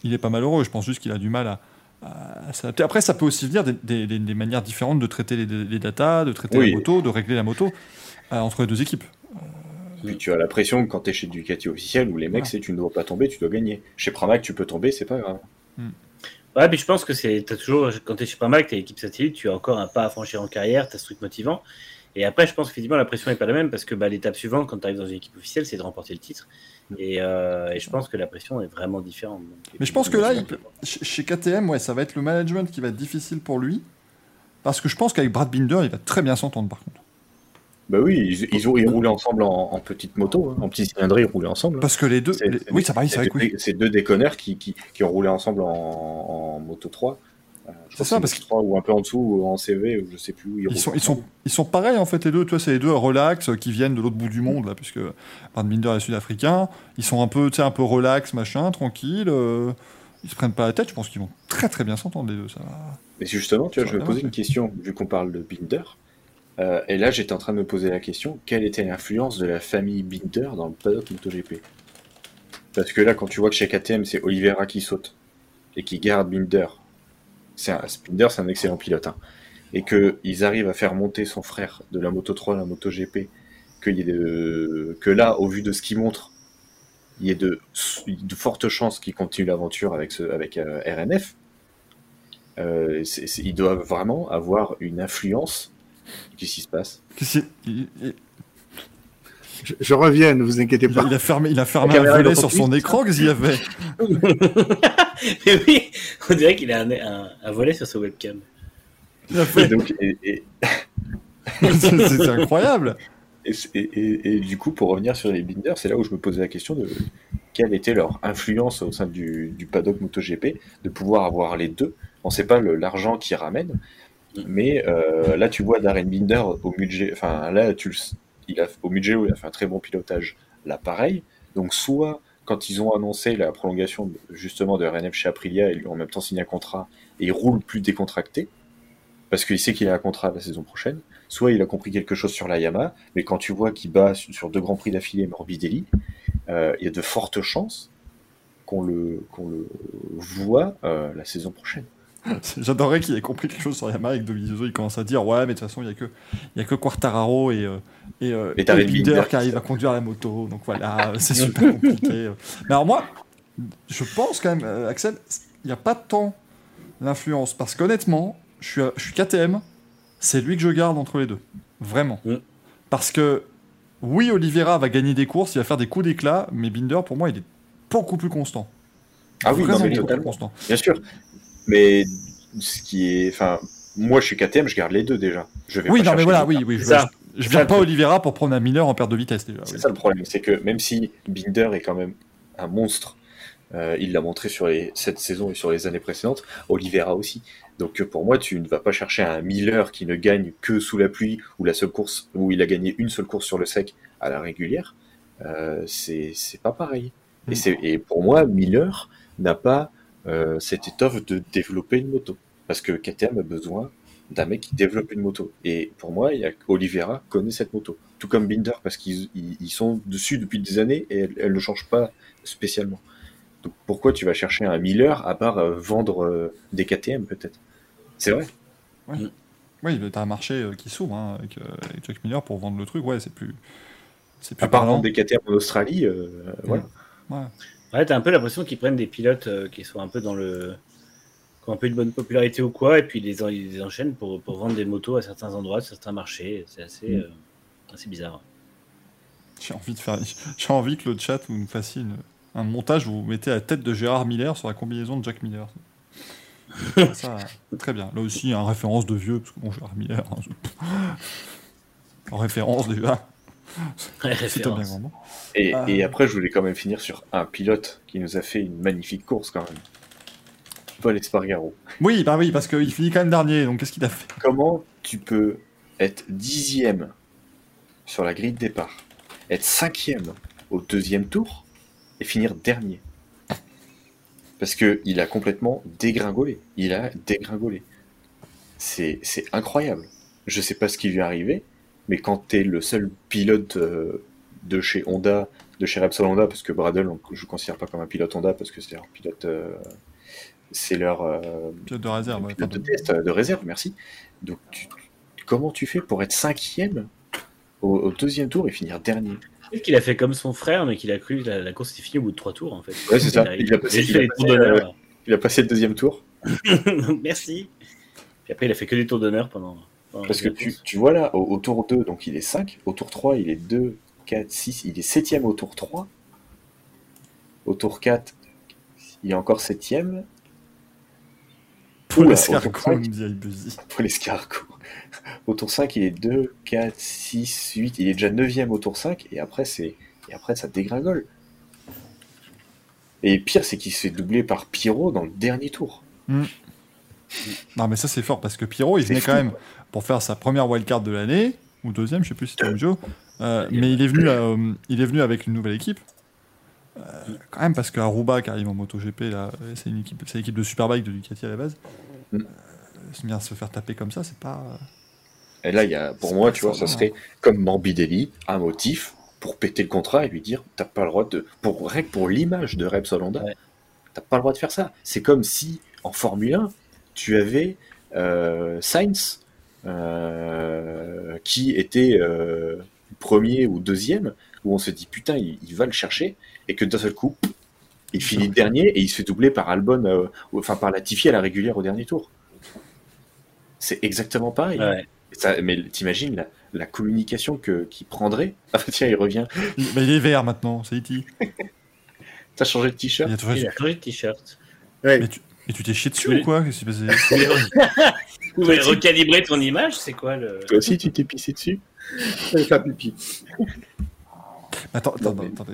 il est pas malheureux. Je pense juste qu'il a du mal à, à s'adapter. Après, ça peut aussi venir des, des- des- des manières différentes de traiter les, les datas, de traiter Oui. la moto, de régler la moto euh, entre les deux équipes. Puis tu as la pression que quand tu es chez Ducati officiel où les mecs, Ouais. c'est tu ne dois pas tomber, tu dois gagner. Chez Pramac, tu peux tomber, c'est pas grave. Ouais, mais je pense que c'est, t'as toujours, quand tu es chez Pramac, tu équipe satellite, tu as encore un pas à franchir en carrière, tu as ce truc motivant. Et après, je pense qu'effectivement, la pression n'est pas la même parce que bah, l'étape suivante, quand tu arrives dans une équipe officielle, c'est de remporter le titre. Et, euh, et je pense que la pression est vraiment différente. Donc, Mais je pense que là, il peut- chez chez KTM, ouais, ça va être le management qui va être difficile pour lui. Parce que je pense qu'avec Brad Binder, il va très bien s'entendre par contre. Bah oui, ils, ils ils roulaient ensemble en, en petite moto, hein, en petit cylindré, ils roulaient ensemble. Parce que les deux. C'est- les- c'est- Oui, ça pareil, c'est vrai que oui. c'est deux déconneurs qui, qui, qui ont roulé ensemble en, en moto 3. Euh, crois ça, que parce Moto 3 ou un peu en dessous, ou en CV, ou je sais plus où ils, Ils sont, ils, sont, ils sont pareils en fait les deux, tu vois, c'est les deux relax euh, qui viennent de l'autre bout du monde là, puisque Binder est sud-africain, ils sont un peu, tu sais, un peu relax, machin, tranquille, euh, ils se prennent pas la tête, je pense qu'ils vont très très bien s'entendre les deux, ça va. Mais justement, tu vois, je vais va, poser une question, vu qu'on parle de Binder. Euh, et là, j'étais en train de me poser la question, quelle était l'influence de la famille Binder dans le paddock MotoGP? Parce que là, quand tu vois que chez KTM, c'est Oliveira qui saute et qui garde Binder, c'est un, Binder, c'est un excellent pilote, hein, et qu'ils arrivent à faire monter son frère de la Moto 3 à la MotoGP, qu'il y ait que là, au vu de ce qu'il montre, il y ait de, fortes chances qu'il continue l'aventure avec, avec euh, RNF. Euh, c'est- ils doivent vraiment avoir une influence. Qu'est-ce qui se passe Qu'est-ce Je, je reviens, ne vous inquiétez il a, pas. il a fermé, il a fermé un volet sur son écran, qu'est-ce qu'il y avait (laughs) Mais oui, on dirait qu'il a un, un, un volet sur sa webcam. Il a et, fait- donc, et, et- (laughs) C'est incroyable et- et- et- et du coup, pour revenir sur les blinders, c'est là où je me posais la question de quelle était leur influence au sein du, du paddock MotoGP, de pouvoir avoir les deux. On ne sait pas le- l'argent qu'ils ramènent, mais euh, là, tu vois Darren Binder au Mugello, enfin là, tu il a, au Mugello, il a fait un très bon pilotage. Là, pareil. Donc, soit quand ils ont annoncé la prolongation justement de RNF chez Aprilia, ils lui ont en même temps signé un contrat et il roule plus décontracté parce qu'il sait qu'il a un contrat la saison prochaine. Soit il a compris quelque chose sur la Yamaha, mais quand tu vois qu'il bat sur sur deux grands prix d'affilée Morbidelli, euh, il y a de fortes chances qu'on le, qu'on le voit euh, la saison prochaine. (laughs) J'adorerais qu'il ait compris quelque chose sur Yamaha et que Dovizioso il commence à dire ouais mais de toute façon il y a que il y a que Quartararo et euh, et, euh, Et qui arrivent à conduire la moto donc voilà (laughs) c'est super compliqué. Mais alors moi je pense quand même euh, Axel il n'y a pas tant l'influence parce qu'honnêtement je suis je suis KTM c'est lui que je garde entre les deux vraiment Mm. parce que oui Oliveira va gagner des courses il va faire des coups d'éclat mais Binder pour moi il est beaucoup plus constant. Ah oui, non, mais totalement. constant. Bien sûr. Mais ce qui est. Enfin, moi je suis KTM, je garde les deux déjà. Je vais Oui, pas non, mais voilà, oui, oui. Je, ça. je, viens ça, pas Oliveira pour prendre un Miller en perte de vitesse déjà. C'est oui. ça le problème, c'est que même si Binder est quand même un monstre, euh, il l'a montré sur les, cette saison et sur les années précédentes, Oliveira aussi. Donc euh, pour moi, tu ne vas pas chercher un Miller qui ne gagne que sous la pluie ou la seule course où il a gagné une seule course sur le sec à la régulière. Euh, c'est c'est pas pareil. Mm. Et, c'est- et pour moi, Miller n'a pas euh, cette étoffe de développer une moto. Parce que KTM a besoin d'un mec qui développe une moto. Et pour moi, il y a Oliveira connaît cette moto. Tout comme Binder, parce qu'ils ils- ils sont dessus depuis des années et elle, elle ne change pas spécialement. Donc pourquoi tu vas chercher un Miller à part euh, vendre euh, des KTM peut-être? C'est vrai. Oui, t'as un marché qui s'ouvre hein, avec, avec Jack Miller pour vendre le truc. Ouais, c'est plus. C'est plus À part parlant. vendre des KTM en Australie, euh, voilà. Ouais. Ouais, t'as un peu l'impression qu'ils prennent des pilotes euh, qui sont un peu dans le. qui ont un peu une bonne popularité ou quoi, et puis ils les, en- ils les enchaînent pour, pour vendre des motos à certains endroits, sur certains marchés. C'est assez, Mm. euh, assez bizarre. J'ai envie de faire. (laughs) J'ai envie que le chat vous fassiez une- un montage où vous mettez la tête de Gérard Miller sur la combinaison de Jack Miller. (laughs) Ça, très bien. Là aussi, un référence de vieux, parce que bon, Gérard Miller. hein, je- En (laughs) référence déjà. Ouais, C'est un bien. Et, et après, je voulais quand même finir sur un pilote qui nous a fait une magnifique course quand même. Paul Espargaro. Oui, bah oui, parce qu'il finit quand même dernier, donc qu'est-ce qu'il a fait? Comment tu peux être dixième sur la grille de départ, être cinquième au deuxième tour et finir dernier? Parce que il a complètement dégringolé. Il a dégringolé. C'est c'est incroyable. Je sais pas ce qui lui est arrivé, mais quand tu es le seul pilote euh, de chez Honda, de chez Repsol Honda, parce que Bradle, on- je ne considère pas comme un pilote Honda, parce que c'est leur pilote, euh, c'est leur euh, Pilote de réserve. ouais, pilote de test, de réserve, merci. Donc, tu- comment tu fais pour être cinquième au, au deuxième tour et finir dernier? Peut-être qu'il a fait comme son frère, mais qu'il a cru que la, la course était finie au bout de trois tours, en fait. Ouais, c'est ça. Il a, Il a passé- il a il fait a les passé, tours d'honneur. Il a passé le deuxième tour. (laughs) Merci. Puis après, il a fait que des tours d'honneur pendant. Parce que tu, vois là, au, au tour 2, donc il est 5. Au tour 3, il est 2, 4, 6. Il est 7ème au tour 3. Au tour 4, il est encore 7ème. Pour l'escargot, pour l'escargot. Au tour 5, il est 2, 4, 6, 8. Il est déjà 9ème au tour 5. Et après, c'est... et après ça dégringole. Et pire, c'est qu'il se fait doubler par Pyro dans le dernier tour. Non, mais ça, c'est fort parce que Pyro, il venait fou, quand même. Pour faire sa première wildcard de l'année, ou deuxième, je sais plus si c'était au Joe. Euh, mais il est, venu, euh, il est venu avec une nouvelle équipe. Euh, quand même, parce qu'Aruba qui arrive en MotoGP, c'est une équipe, c'est l'équipe de Superbike de Ducati à la base. Mm. Euh, se bien se faire taper comme ça, c'est pas. Et là, il y a, pour moi, tu vois, ça serait comme Morbidelli, un motif pour péter le contrat et lui dire t'as pas le droit de. Pour, pour l'image de Repsol Honda, Ouais. t'as pas le droit de faire ça. C'est comme si, en Formule 1, tu avais euh, Sainz qui était euh, premier ou deuxième, où on se dit putain, il, il va le chercher, et que d'un seul coup, il finit (laughs) dernier et il se fait doubler par Albon, euh, enfin par Latifi à la régulière au dernier tour. C'est exactement pareil. Ouais. Ça, mais t'imagines la, la communication que qu'il prendrait? (laughs) Ah tiens, il revient. Il, bah, il est vert maintenant, c'est E.T. (laughs) T'as changé de Il t-shirt a toujours- Il a changé de t-shirt. Ouais. Mais tu, mais tu t'es chié dessus Oui. ou quoi? Qu'est-ce qui s'est passé? Voulez recalibrer ton image C'est quoi le. Toi aussi, tu t'es pissé dessus Allez faire pipi. (laughs) Attends, attends, mais- attendez,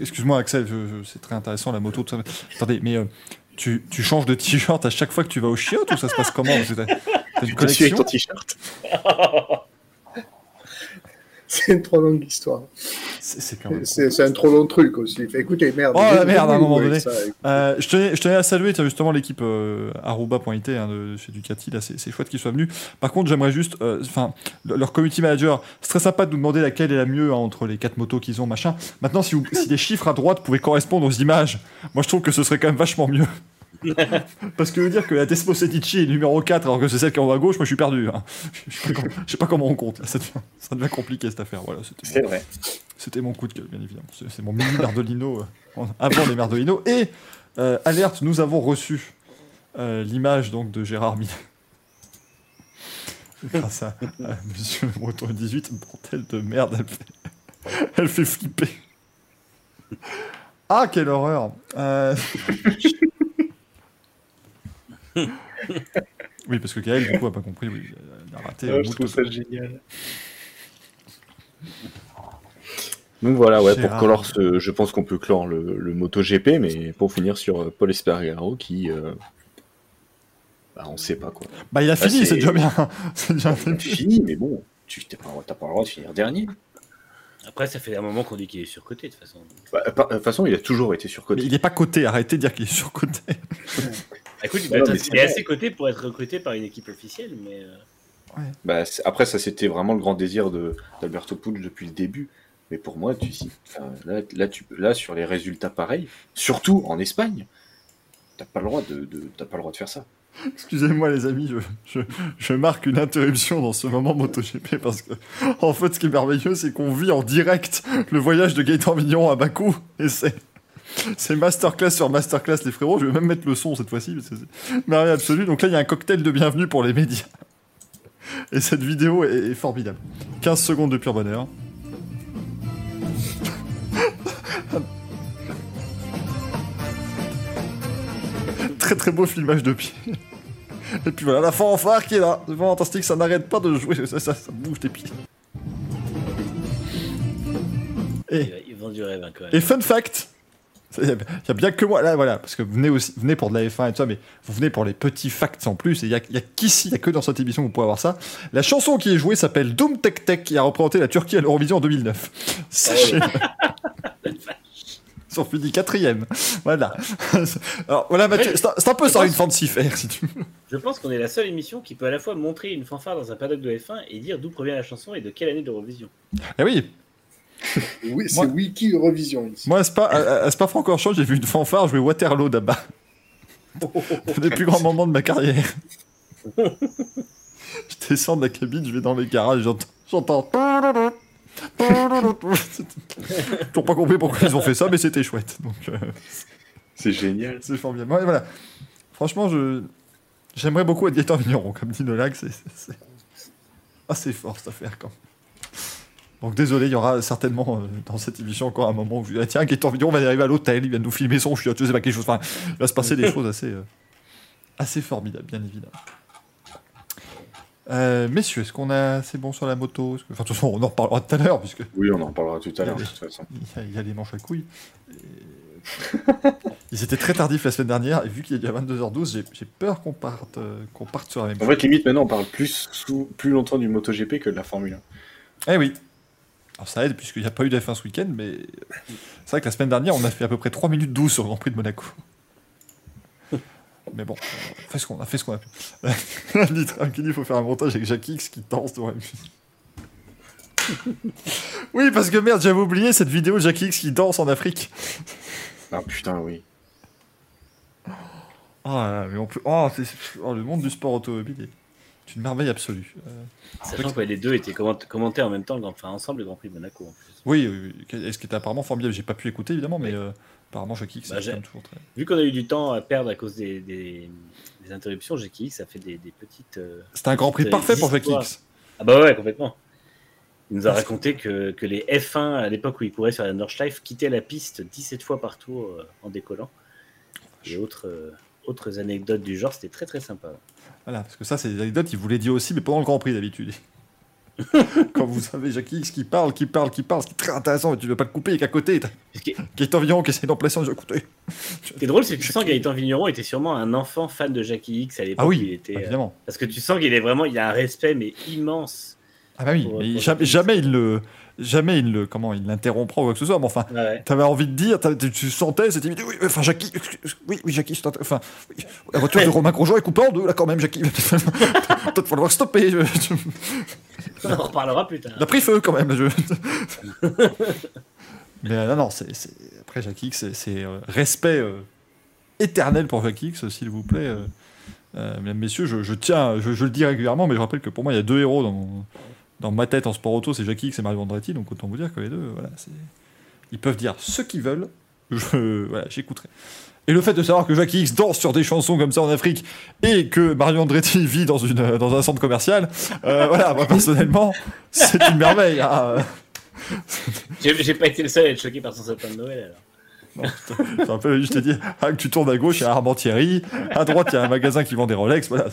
excuse-moi Axel, je- je- c'est très intéressant la moto, tout ça. Attendez, mais euh, tu, tu changes de t-shirt à chaque fois que tu vas au chiottes ou ça se passe comment? T'as- une suis avec collection? ton t-shirt. (laughs) C'est une trop longue histoire. C'est c'est quand même. C'est c'est un trop long truc aussi. Écoutez, merde. Oh, la merde, à un moment donné. ça, Euh, je, tenais, je tenais à saluer justement l'équipe euh, Aruba.it hein, de, de chez Ducati, là c'est chouette qu'ils soient venus. Par contre, j'aimerais juste, euh, enfin, le- leur community manager, c'est très sympa de nous demander laquelle est la mieux hein, entre les quatre motos qu'ils ont, machin. Maintenant, si, vous- si les chiffres à droite pouvaient correspondre aux images, moi je trouve que ce serait quand même vachement mieux. (laughs) Parce que dire que la Desmo Sedici est numéro 4 alors que c'est celle qui est en haut à gauche, moi je suis perdu. hein. Je sais pas comment- je sais pas comment on compte, ça, devient, ça devient compliqué cette affaire. Voilà, c'était C'est vrai. c'était mon coup de gueule, bien évidemment. C'est mon mini Merdolino euh, avant les Merdolino. Et euh, alerte, nous avons reçu euh, l'image donc de Gérard Miller. (laughs) Grâce à, à Monsieur Breton 18, bordel de merde, elle fait, elle fait flipper. Ah, quelle horreur Euh, (laughs) (laughs) Oui, parce que Gaël, du coup, a pas compris. Oui, il a raté. Je bout trouve ça génial. Donc voilà, ouais, pour clore ce, je pense qu'on peut clore le, le MotoGP, mais pour finir sur euh, Paul Espargaro qui, euh, bah, on sait pas quoi. Bah, il a fini, c'est- déjà bien. (laughs) C'est déjà Il a bien. fini, mais bon, tu t'as pas, t'as pas le droit de finir dernier. Après, ça fait un moment qu'on dit qu'il est surcoté de toute façon. Bah, par- de toute façon, il a toujours été Mais surcoté. il est pas coté, arrêtez de dire qu'il est surcoté. (laughs) Écoute, il doit être c'est il vrai. assez coté pour être recruté par une équipe officielle, mais. euh, Bah, après, ça c'était vraiment le grand désir de d'Alberto Puig depuis le début. Mais pour moi, tu, enfin, là, là, tu, là, sur les résultats pareils, surtout en Espagne, t'as pas le droit de, de- t'as pas le droit de faire ça. Excusez-moi les amis, je, je, je marque une interruption dans ce moment MotoGP parce que en fait ce qui est merveilleux c'est qu'on vit en direct le voyage de Gaëtan Vignon à Bakou et c'est c'est masterclass sur masterclass les frérots, je vais même mettre le son cette fois-ci, c'est merveille absolue. Donc là il y a un cocktail de bienvenue pour les médias. Et cette vidéo est, est formidable. 15 secondes de pur bonheur. très très beau filmage de pied. Et puis voilà, la fanfare qui est là. C'est fantastique, ça n'arrête pas de jouer, ça, ça- ça bouge tes pieds. Et, Ils vendent du rêve hein, quand même. et fun fact, il y, a- bien que moi, là voilà, parce que vous venez, aussi, venez pour de la F1 et tout ça, mais vous venez pour les petits facts en plus, et il y a, y a qu'ici, il y a que dans cette émission que vous pouvez avoir ça. La chanson qui est jouée s'appelle Doom Tech Tech, qui a représenté la Turquie à l'Eurovision en 2009. Sachez Ils ont fini quatrième. Voilà. Alors voilà, Mathieu, c'est un, peu ça une fancy fair, si tu veux. Je pense qu'on est la seule émission qui peut à la fois montrer une fanfare dans un paddock de F1 et dire d'où provient la chanson et de quelle année d'Eurovision. Eh oui, (laughs) Oui, c'est Wiki Eurovision ici. Moi, à Spa, à, à Spa-Francorchamps, j'ai vu une fanfare jouer Waterloo là-bas. C'est les plus grands moments de ma carrière. (laughs) je descends de la cabine, je vais dans les garages, j'entends. (laughs) toujours pas compris pourquoi ils ont fait ça, mais c'était chouette. Donc, euh, C'est génial. c'est formidable. Ouais, voilà. Franchement, je... j'aimerais beaucoup être Gaëtan Vigneron, comme dit Nolac. C'est c'est- c'est assez fort cette affaire quand même. Donc désolé, il y aura certainement euh, dans cette émission encore un moment où je dis ah, tiens, Gaëtan Vigneron va arriver à l'hôtel, il vient nous filmer son chiotte, je sais pas quelque chose. Enfin, il va se passer des (laughs) choses assez, euh, assez formidables, bien évidemment. Euh, messieurs, est-ce qu'on a c'est bon sur la moto? Que- Enfin, de toute façon, on en reparlera tout à l'heure, puisque Oui, on en parlera tout à l'heure, de toute façon. il y, a, il y a les manches à couilles. Et- Ils étaient très tardifs la semaine dernière, et vu qu'il est déjà 22h12, j'ai- peur qu'on parte, qu'on parte sur la même En chose. fait, limite, maintenant, on parle plus, sous, plus longtemps du MotoGP que de la Formule 1. Eh oui. Alors ça aide, puisqu'il n'y a pas eu d'F1 ce week-end, mais c'est vrai que la semaine dernière, on a fait à peu près 3 minutes 12 sur le Grand Prix de Monaco. Mais bon, on a fait ce qu'on a, fait ce qu'on a pu. Nitram qui dit il faut faire un montage avec Jackie X qui danse devant la musique. Oui, parce que merde, j'avais oublié cette vidéo de Jackie X qui danse en Afrique. Ah putain, oui. Oh, là là, mais on peut... oh, c'est- oh, le monde du sport automobile est une merveille absolue. Euh, Sachant que les deux étaient comment- commentés en même temps, enfin ensemble, le Grand Prix de Monaco. En plus. oui, oui, oui, et ce qui était apparemment formidable, j'ai pas pu écouter évidemment, mais euh, apparemment Jackie X Bah, c'est toujours très. Vu qu'on a eu du temps à perdre à cause des, des, des interruptions, Jackie, ça fait des, des petites. euh, C'était un Grand Prix parfait pour Jackie. X. Ah bah ouais, complètement. Il nous a raconté que, que les F1, à l'époque où ils couraient sur la Nordschleife, quittaient la piste 17 fois par tour en décollant. Et autres, autres anecdotes du genre, c'était très très sympa. Voilà, parce que ça, c'est des anecdotes, il vous les dit aussi, mais pendant le Grand Prix d'habitude. (laughs) Quand vous avez Jackie X qui parle, qui parle, qui parle, ce qui est très intéressant, mais tu ne veux pas le couper, et qu'à côté, qui est, Gaëtan Vignon qui essaie d'en placer en disant écoutez. ce qui est drôle, c'est que tu sens que Gaëtan Vigneron était sûrement un enfant fan de Jackie X à l'époque. Ah oui, il était, euh, évidemment. parce que tu sens qu'il est vraiment, il a un respect mais immense. Ah bah oui, pour- mais pour jamais, jamais il le. Jamais il le. Comment il l'interrompt ou quoi que ce soit, mais enfin. Ouais, ouais. T'avais envie de dire, tu tu sentais imité, oui, enfin Jackie, oui, oui, Jackie, enfin, oui, la voiture de Romain Grosjean est coupée en deux, là quand même, Jackie, (laughs) peut-être falloir stopper, On en reparlera plus tard. il a pris feu quand même. je- (laughs) Mais euh, non, non, c'est, après Jackie, c'est, euh, respect euh, éternel pour Jackie, X, s'il vous plaît. euh, euh, mesdames, messieurs, je, je tiens, je, je le dis régulièrement, mais je rappelle que pour moi, il y a deux héros dans, mon- dans ma tête en sport auto, c'est Jackie X et Mario Andretti, donc autant vous dire que les deux, voilà, ils peuvent dire ce qu'ils veulent, je, voilà, j'écouterai. Et le fait de savoir que Jackie X danse sur des chansons comme ça en Afrique et que Mario Andretti (laughs) vit dans, un centre commercial, euh, (laughs) voilà, moi personnellement, c'est une merveille. hein. J'ai pas été le seul à être choqué par son sapin de Noël alors. C'est un peu, je t'ai dit, ah, que tu tournes à gauche, il y a Armentieri, à droite, il y a un magasin qui vend des Rolex, voilà,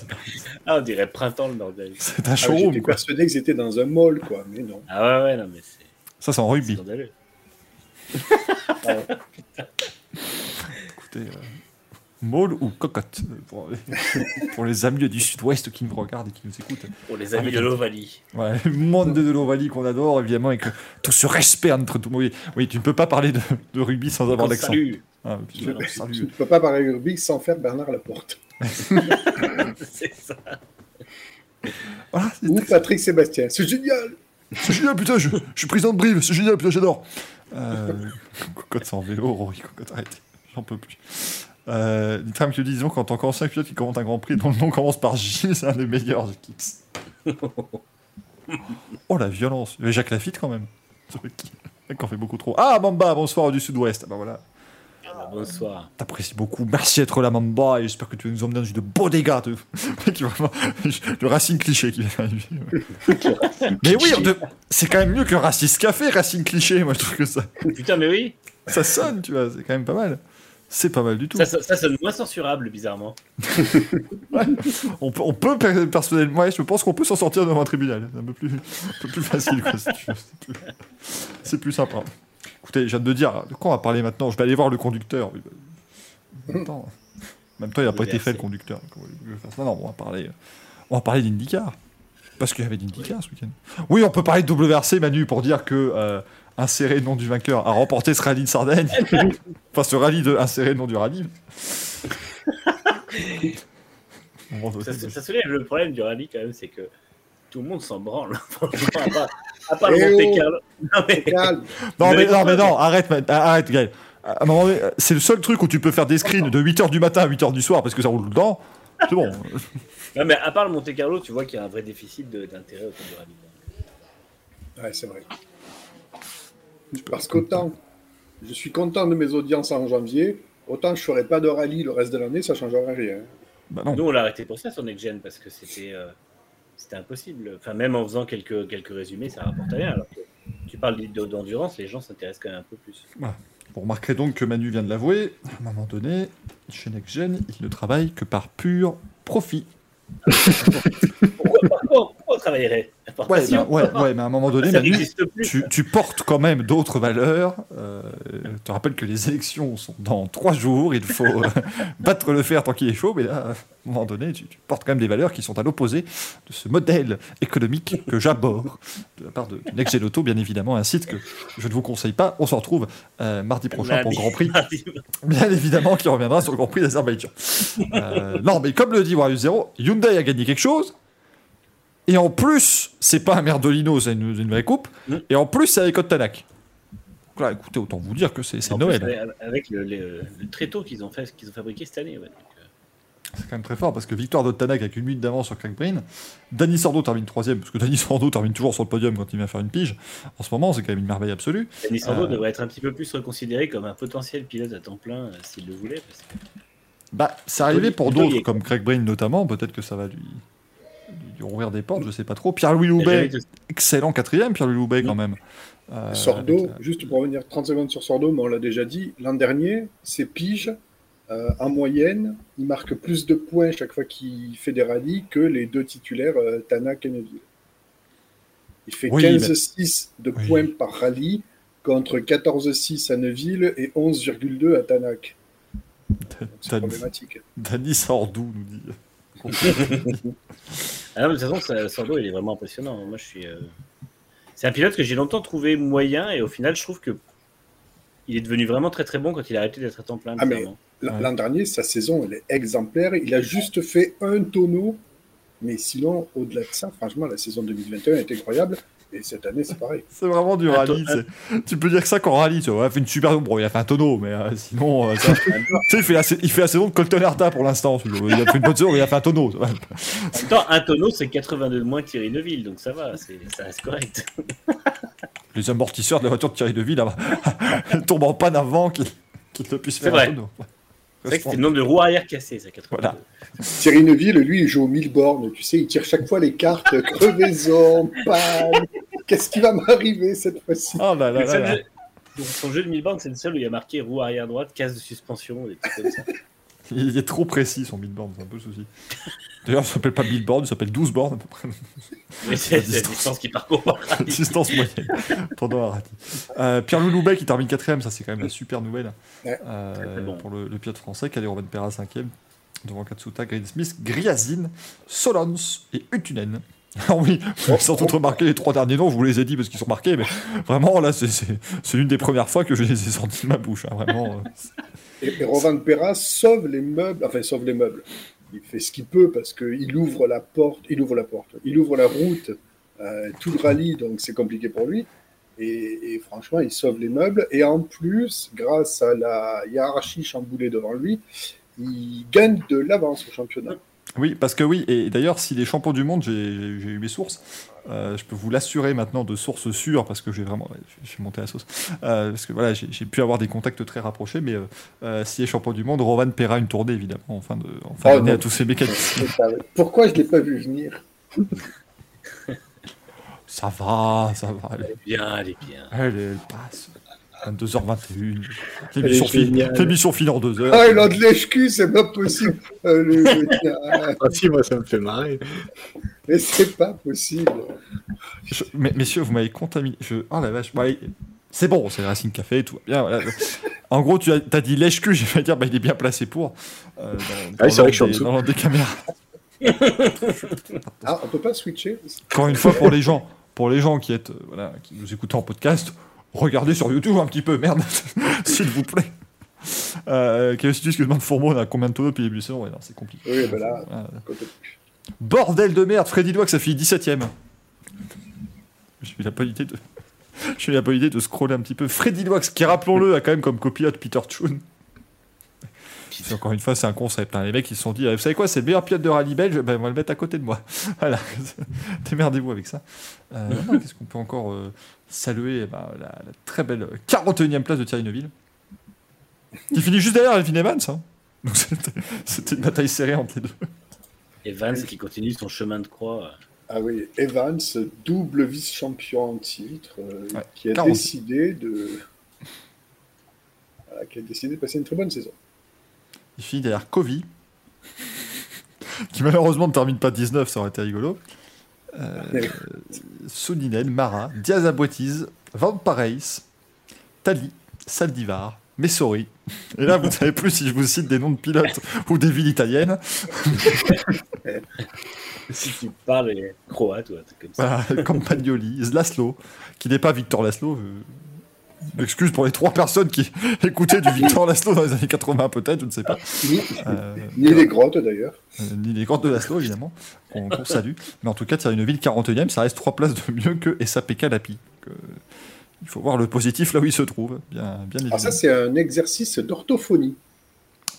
Ah, on dirait printemps le bordel. c'est un Ah, showroom. J'étais quoi. persuadé que c'était dans un mall, quoi, mais non. Ah ouais, ouais, non, mais c'est Ça, c'est en rugby. scandaleux. (laughs) Écoutez, euh, Maul ou cocotte euh, pour, (laughs) pour les amis du sud-ouest qui nous regardent et qui nous écoutent. Pour les amis Avec de l'Ovalie. Ouais, le monde de l'Ovalie qu'on adore, évidemment, et que tout ce respect entre tout. Oui, oui, tu ne peux pas parler de, de rugby sans avoir On l'accent. salue. Ah. Tu salut. ne peux pas parler rugby sans faire Bernard Laporte. (laughs) C'est ça. Voilà, Ou Patrick Sébastien. C'est génial C'est génial, putain, je, je suis président de Brive, c'est génial, putain, j'adore. Euh, cocotte sans vélo, Rory, cocotte, arrêtez, j'en peux plus. Euh, Nitram qui dit, disons, qu'en tant qu'ancien pilote qui commente un grand prix dont le nom commence par J, (laughs) c'est un des meilleurs Kicks. (laughs) oh la violence. Mais Jacques Lafitte quand même. Ce mec qui- en fait beaucoup trop. Ah, Mamba, bonsoir du sud-ouest. Ah bah voilà. Ah, bonsoir. T'apprécies beaucoup. Merci d'être là, Mamba, et j'espère que tu vas nous emmener dans une beau dégâts. de- (laughs) vraiment, le Racing cliché qui vient. Mais oui, de- c'est quand même mieux que Café, Racing cliché, moi je trouve que ça, Putain, mais oui. ça sonne, tu vois, c'est quand même pas mal. C'est pas mal du tout. Ça, ça, ça sonne moins censurable, bizarrement. (laughs) On peut, on peut per- personnellement, ouais, je pense qu'on peut s'en sortir devant un tribunal. C'est un peu plus, un peu plus facile, si. C'est plus, sympa. Écoutez, je viens de dire, de quoi on va parler maintenant? Je vais aller voir le conducteur. Oui, bah, En même temps, il n'a pas été fait le conducteur. Non, non, on va parler, on va parler d'IndyCar. Parce qu'il y avait d'IndyCar ce week-end. Oui, on peut parler de WRC, Manu, pour dire que euh, insérer le nom du vainqueur a remporté ce rallye de Sardaigne. (laughs) enfin, ce rallye de insérer le nom du rallye. Ça, soulève le problème du rallye, quand même, c'est que tout le monde s'en branle. (laughs) Franchement, à part, à part le Eh Monte oh. Carlo. Non, mais- Non, mais, non, mais arrête, man- arrête, Gaël. À c'est le seul truc où tu peux faire des screens de 8h du matin à 8h du soir parce que ça roule dedans. C'est bon. Non, mais à part le Monte Carlo, tu vois qu'il y a un vrai déficit d'intérêt autour du rallye. Ouais, c'est vrai. Parce qu'autant je suis content de mes audiences en janvier, autant je ferai pas de rallye le reste de l'année, ça changerait rien. Bah non. Nous, on l'a arrêté pour ça sur Next Gen, parce que c'était euh, c'était impossible. Enfin, même en faisant quelques, quelques résumés, ça rapporte rien. Alors que tu parles d'e- d'endurance, les gens s'intéressent quand même un peu plus. Vous remarquerez donc que Manu vient de l'avouer. À un moment donné, chez NextGen, il ne travaille que par pur profit. (laughs) Travaillerait. Ouais, ouais, ouais, mais à un moment donné, (laughs) ça Manu, n'existe plus. tu, tu portes quand même d'autres valeurs. Euh, je te rappelle que les élections sont dans trois jours. Il faut euh, (laughs) battre le fer tant qu'il est chaud. Mais là, à un moment donné, tu, tu portes quand même des valeurs qui sont à l'opposé de ce modèle économique que j'aborde de la part de Next Auto, bien évidemment, un site que je ne vous conseille pas. On s'en retrouve euh, mardi prochain pour le Grand Prix. Bien évidemment, qui reviendra sur le Grand Prix d'Azerbaïdjan. Non, mais comme le dit Warrior Zero, Hyundai a gagné quelque chose. Et en plus, c'est pas un merdolino, c'est une, une vraie coupe. Mm. Et en plus, c'est avec Otanak. Donc là, écoutez, autant vous dire que c'est plus, Noël. avec- le, le- le tréteau qu'ils ont, fait, qu'ils ont fabriqué cette année. ouais. Euh, C'est quand même très fort parce que victoire d'Otanak avec une minute d'avance sur Craig Breen. Danny Sordo termine troisième parce que Danny Sordo termine toujours sur le podium quand il vient faire une pige. En ce moment, c'est quand même une merveille absolue. Denis Sordo Euh. devrait être un petit peu plus reconsidéré comme un potentiel pilote à temps plein euh, s'il le voulait. Parce que... Bah, c'est arrivé pour d'autres comme Craig Breen notamment. Peut-être que ça va lui, ouvrir des portes, je sais pas trop. Pierre-Louis Loubet, excellent quatrième, Pierre-Louis Loubet quand même. Euh, Sordo, avec la- juste pour revenir 30 secondes sur Sordo, mais on l'a déjà dit, l'an dernier, ses piges, euh, en moyenne, il marque plus de points chaque fois qu'il fait des rallyes que les deux titulaires, euh, Tanak et Neville. Il fait Oui, 15,6 de Oui. points par rallye contre 14,6 à Neuville et 11,2 à Tanak. C'est problématique. Danny Sordou nous dit. Ah non, mais de toute façon, ça- Sordo, il est vraiment impressionnant. Moi, je suis. euh, C'est un pilote que j'ai longtemps trouvé moyen et au final, je trouve que il est devenu vraiment très très bon quand il a arrêté d'être à temps plein. Ah, Ouais. L'an dernier, sa saison, elle est exemplaire. Il a juste fait un tonneau. Mais sinon, au-delà de ça, franchement, la saison 2021 est incroyable. Et cette année, c'est pareil. (laughs) C'est vraiment du rallye. Tu peux dire que ça qu'en rallye, tu vois. Il a fait une super. Bon, il a fait un tonneau, mais euh, sinon. euh, ça- (laughs) tu sais, il fait, la, sa- il fait la saison de Colton Herta pour l'instant. Il a fait une bonne saison, mais il a fait un tonneau. En même temps, un tonneau, c'est 82 de moins que Thierry Neuville, donc ça va, c'est- ça reste correct. (laughs) Les amortisseurs de la voiture de Thierry Deville là, tombent en panne avant qu'il ne puisse C'est faire vrai. un tonneau. C'est vrai que c'était le nombre de roues arrière cassées, ça, 82. Voilà. Thierry Neuville, lui, il joue aux 1000 bornes. Tu sais, il tire chaque fois les cartes (laughs) crevaison, panne. Qu'est-ce qui va m'arriver cette fois-ci? Là là Le là seul là. jeu- Son jeu de 1000 bornes, c'est le seul où il y a marqué roue arrière droite, case de suspension, des trucs comme ça. (laughs) Il est trop précis son billboard, c'est un peu le souci. D'ailleurs, ça s'appelle pas billboard, il s'appelle 12 bornes à peu près. C'est la distance. distance qu'il parcourt (laughs) distance moyenne pendant un rallye. Euh, Pierre-Louis Loubet qui termine quatrième, ça c'est quand même la super nouvelle Ouais, euh, très, très bon. pour le, le pilote français. Calais Robin Perra cinquième, devant Katsuta, Green Smith, Griazine, Solons et Utunen. Alors (laughs) oui, sans doute remarquer les trois derniers noms, je vous les ai dit parce qu'ils sont marqués, mais vraiment là c'est l'une des premières fois que je les ai sortis de ma bouche. hein, vraiment. euh, Et, et Rovan Perra sauve les meubles, enfin, sauve les meubles. Il fait ce qu'il peut parce qu'il ouvre la porte, il ouvre la porte, il ouvre la route, euh, tout le rallye, donc c'est compliqué pour lui. Et, franchement, il sauve les meubles. Et en plus, grâce à la hiérarchie chamboulée devant lui, il gagne de l'avance au championnat. Oui, parce que oui, et d'ailleurs, s'il est champion du monde, j'ai eu mes sources. Euh, je peux vous l'assurer maintenant de sources sûres, parce que j'ai vraiment. je suis monté à la sauce. Euh, parce que voilà, j'ai pu avoir des contacts très rapprochés, mais euh, euh, s'il est champion du monde, Rovan paiera une tournée, évidemment, en fin de- en fin Oh, non. à tous ces mécaniciens. (laughs) Pourquoi je ne l'ai pas vu venir? Ça va, ça va. Elle, Elle est bien, elle est bien. elle, elle passe. 22h21. Elle L'émission finit l'émission finit en 2 heures. Ah, il a de lèche-cul, c'est pas possible. Euh, le- (laughs) le- Ah si, moi ça me fait marrer. Mais c'est pas possible. Je- mais, messieurs, vous m'avez contaminé. Je... Oh la vache. Allez, c'est bon, c'est Racing Café, tout va bien. voilà. En gros, tu as, as dit lèche-cul, j'ai failli dire, bah, il est bien placé pour. euh, dans, Ah c'est vrai que je suis en des- dessous. dans l'ordre des caméras. Ah, on peut pas switcher Encore une fois, pour les gens, pour les gens qui, êtes, euh, voilà, qui nous écoutent en podcast, regardez sur YouTube un petit peu, merde, (laughs) s'il vous plaît. Euh, Chaos Studios qui demande Fourmont à combien de début de saison? Ouais, non, c'est compliqué. Oui, ben là, Voilà. côté- Bordel de merde, Freddy Doix, ça fait 17ème. J'ai eu la bonne idée de. (laughs) J'ai eu la idée de scroller un petit peu. Freddy Doix, qui rappelons-le, a quand même comme copilote Peter Chun. Encore une fois, c'est un concept. hein. Les mecs, ils se sont dit, euh, vous savez quoi, c'est le meilleur pilote de rallye belge, ben, on va le mettre à côté de moi. (laughs) voilà, (laughs) démerdez-vous avec ça. Euh, (laughs) Qu'est-ce qu'on peut encore euh, saluer? Eh ben, la, la très belle 41e place de Thierry Neuville. Qui finit juste derrière Elvin Evans. hein. Donc c'était une bataille serrée entre les deux. Et Vance qui continue son chemin de croix. Ah oui, Evans, double vice-champion en titre, euh, Ouais, qui a 40. décidé de. Voilà, qui a décidé de passer une très bonne saison. Il finit derrière Kovi, qui malheureusement ne termine pas 19, ça aurait été rigolo. euh, Mara, Diazaboitiz, Vampareis, Tali, Saldivar, Messori. Et là, vous ne savez plus si je vous cite des noms de pilotes ou des villes italiennes. (laughs) Si tu parles croate ou un truc comme ça. Voilà, Campagnoli, Zlaslo, qui n'est pas Victor Laszlo. euh, Excuse pour les trois personnes qui (laughs) écoutaient du Victor Laszlo dans les années 80, peut-être, je ne sais pas. Ni, Euh, ni les grottes d'ailleurs. euh, ni les grandes de Laszlo, évidemment, qu'on qu'on salue. Mais en tout cas, une ville 41e, ça reste trois places de mieux que SAPK Lapi. Euh, il faut voir le positif là où il se trouve, bien, bien Alors évidemment. ça, c'est un exercice d'orthophonie.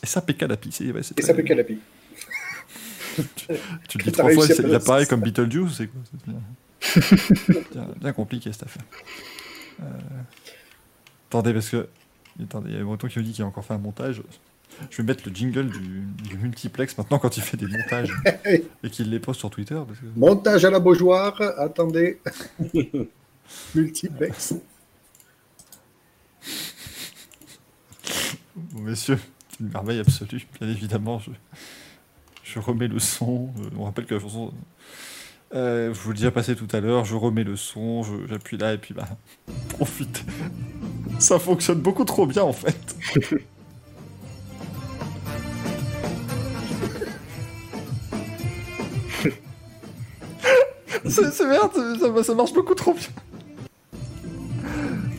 SAPK Lapi, c'est ouais, c'est fait calapi. (laughs) Tu le dis trois fois, c'est- il apparaît comme Beetlejuice, c'est quoi C'est bien, (laughs) bien- bien compliqué cette affaire. Euh, Attendez, parce que. Attendez, il y a Breton qui me dit qu'il a encore fait un montage. Je vais mettre le jingle du, du multiplex maintenant quand il fait des montages (laughs) et qu'il les poste sur Twitter. Parce que... Montage à la Beaujoire, attendez. (laughs) Multiplex. Bon, messieurs, c'est une merveille absolue. Bien évidemment, je, je remets le son. Euh, on rappelle que la chanson. Euh, je vous l'ai déjà passé tout à l'heure. Je remets le son, j'appuie là et puis bah. (laughs) Profite. Ça fonctionne beaucoup trop bien en fait. (laughs) C'est merde, ça, ça marche beaucoup trop bien.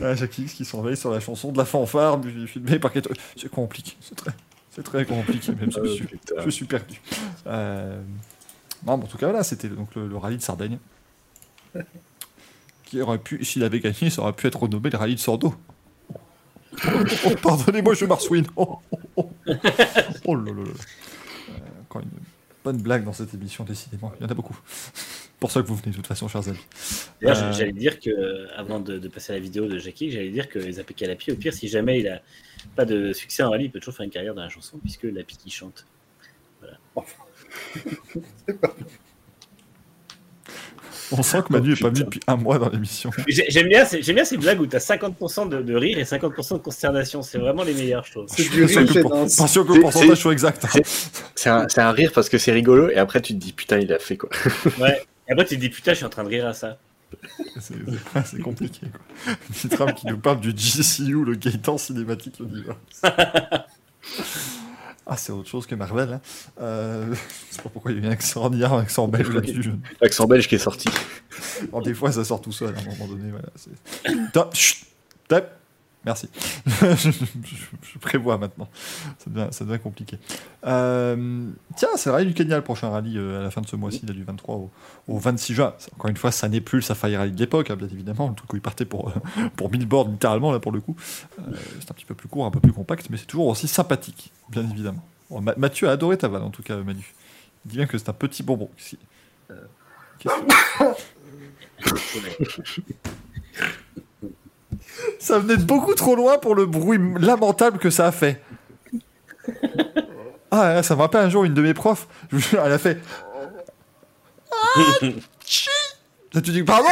Ah, Jackie X qui s'enveille sur la chanson de la fanfare du filmé par Keto. C'est compliqué, c'est très, compliqué, même je, Oh, suis, je suis perdu. Euh, Non, mais en tout cas, voilà, c'était donc le, le rallye de Sardaigne. Qui aurait pu, s'il avait gagné, ça aurait pu être renommé le rallye de Sordo. Oh, (laughs) Pardonnez-moi, je marsouine. (laughs) Oh, oh, oh. Là là là. Euh, Encore une bonne blague dans cette émission, décidément. Il y en a beaucoup. (laughs) Pour ça que vous venez, de toute façon, chers amis. D'ailleurs, Euh, j'allais dire que, avant de, de passer à la vidéo de Jackie, j'allais dire que les APK Lapi, au pire, si jamais il a pas de succès en rallye, il peut toujours faire une carrière dans la chanson, puisque Lapi qui chante. (laughs) On sent que Manu est pas venu depuis un mois dans l'émission. J'ai- J'aime bien, ces- j'aime bien ces blagues où tu as 50% de, de rire et 50% de consternation. C'est vraiment les meilleurs, je trouve. C'est du sûr rire que pour- gênant. pas sûr que le C'est- pourcentage soit exact. hein. C'est un, rire parce que c'est rigolo et après tu te dis putain il a fait quoi. (laughs) Ouais. Et après, tu te dis, putain, je suis en train de rire à ça. C'est compliqué. Quoi. Nitram qui nous parle du GCU, le Gaëtan Cinématique Universe. (laughs) Ah, c'est autre chose que Marvel. Hein. Euh, (laughs) je sais pas pourquoi il y a eu un accent un accent belge là-dessus. L'accent belge qui est sorti. Alors, des fois, ça sort tout seul à un moment donné. Voilà, Top, chut, top. Merci. je, je- je prévois maintenant. Ça devient, ça devient compliqué. Euh, tiens, c'est le rallye du Kenya, le prochain rallye euh, à la fin de ce mois-ci, là, du 23 au, au 26 juin. Encore une fois, ça n'est plus le Safari Rally de l'époque, hein, bien évidemment. Le truc où il partait pour, euh, pour billboard, littéralement, là, pour le coup. Euh, c'est un petit peu plus court, un peu plus compact, mais c'est toujours aussi sympathique, bien évidemment. Bon, Ma- Mathieu a adoré ta vanne, en tout cas, Manu. Il dit bien que c'est un petit bonbon. Euh, qu'est-ce que- Ça venait de beaucoup trop loin pour le bruit lamentable que ça a fait. Ah, ça me rappelle un jour une de mes profs. (laughs) Elle a fait. Ah, chi Là, tu dis, pardon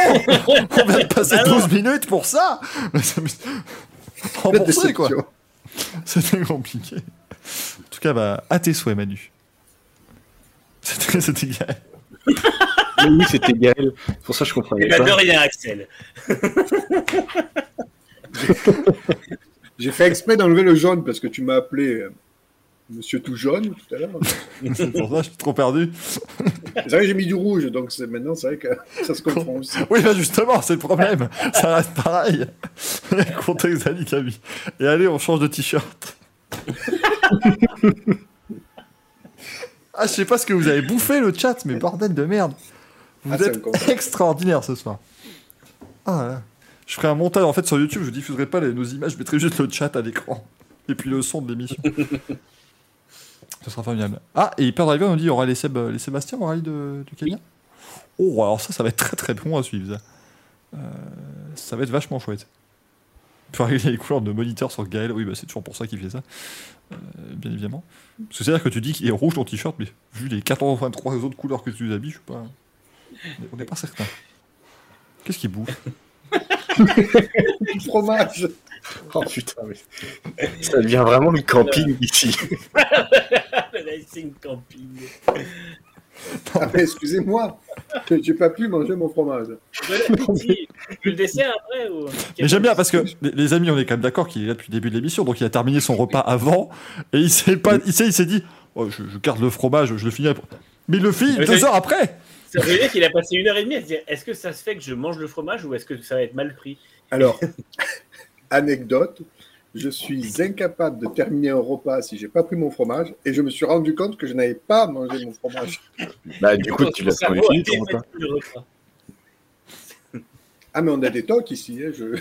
On vient de passer Ah non. 12 minutes pour ça Remboursé, quoi. C'était compliqué. En tout cas, bah, à tes souhaits, Manu. C'était oui c'était Gaël. C'est pour ça que je comprenais Eh ben, de pas. rien, Axel. (laughs) J'ai fait exprès d'enlever le jaune parce que tu m'as appelé euh, Monsieur tout jaune tout à l'heure. C'est pour ça que je suis trop perdu. C'est vrai que j'ai mis du rouge, donc c'est- maintenant c'est vrai que ça se comprend aussi. Oui, bah justement, c'est le problème. Ça reste pareil. Le contexte d'Ali Kabi. Et allez, on change de t-shirt. ah, je sais pas ce que vous avez bouffé le chat, mais bordel de merde. Vous Ah, êtes extraordinaire ce soir. Ah là. Je ferai un montage en fait sur YouTube, je diffuserai pas les- nos images, je mettrai juste le chat à l'écran. Et puis le son de l'émission. (laughs) Ce sera formidable. Ah, et Hyperdriver nous dit il y aura les, Seb, les Sébastien au rallye de, du Kenya Oh, alors ça, ça va être très très bon à suivre. Ça, Euh, ça va être vachement chouette. Pour régler les couleurs de moniteur sur Gaël, oui, bah, c'est toujours pour ça qu'il fait ça. Euh, bien évidemment. Parce que c'est-à-dire que tu dis qu'il est rouge ton t-shirt, mais vu les 83 autres couleurs que tu habilles, je suis pas. On n'est pas certain. Qu'est-ce qu'il bouffe? Du fromage. Oh putain mais ça devient vraiment le camping ici. (laughs) le Camping. Ah, mais excusez-moi, j'ai pas pu manger mon fromage. Le dessert après ou... Mais j'aime bien parce que les, amis, on est quand même d'accord qu'il est là depuis le début de l'émission, donc il a terminé son repas avant et il s'est pas, il s'est, il s'est dit, oh, je, je garde le fromage, je le finis. après. Mais il le finit deux heures après. Ça veut dire qu'il a passé une heure et demie à se dire est-ce que ça se fait que je mange le fromage ou est-ce que ça va être mal pris? Alors, anecdote, je suis incapable de terminer un repas si j'ai pas pris mon fromage et je me suis rendu compte que je n'avais pas mangé mon fromage. Bah, du coup, tu l'as pas fini ton repas. le repas. Ah, mais on a des tocs ici. hein, je...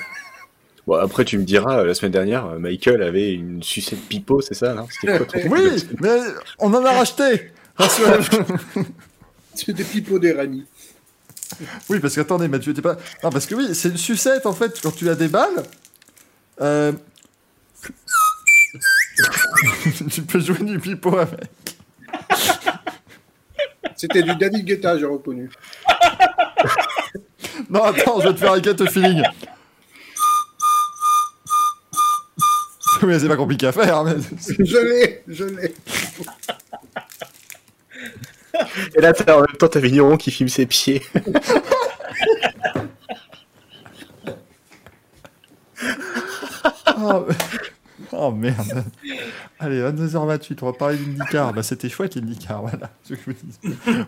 Bon, après, tu me diras, la semaine dernière, Michael avait une sucette pipeau, c'est ça, non? Quoi Oui, mais on en a racheté. (laughs) C'est des pipeaux des Rami. Oui, parce qu'attendez, Mathieu, t'es pas. Non, parce que oui, c'est une sucette en fait, quand tu la déballes. Euh... (laughs) tu peux jouer du pipeau avec. C'était du David Guetta, j'ai reconnu. Non, attends, je vais te faire un get feeling. Oui, c'est pas compliqué à faire, mais. Je l'ai, je l'ai. Et là, en même temps, t'as Vigneron qui filme ses pieds. Oh, mais- oh, merde. Allez, 22h28, on va parler d'IndyCar. Bah, c'était chouette l'IndyCar, voilà.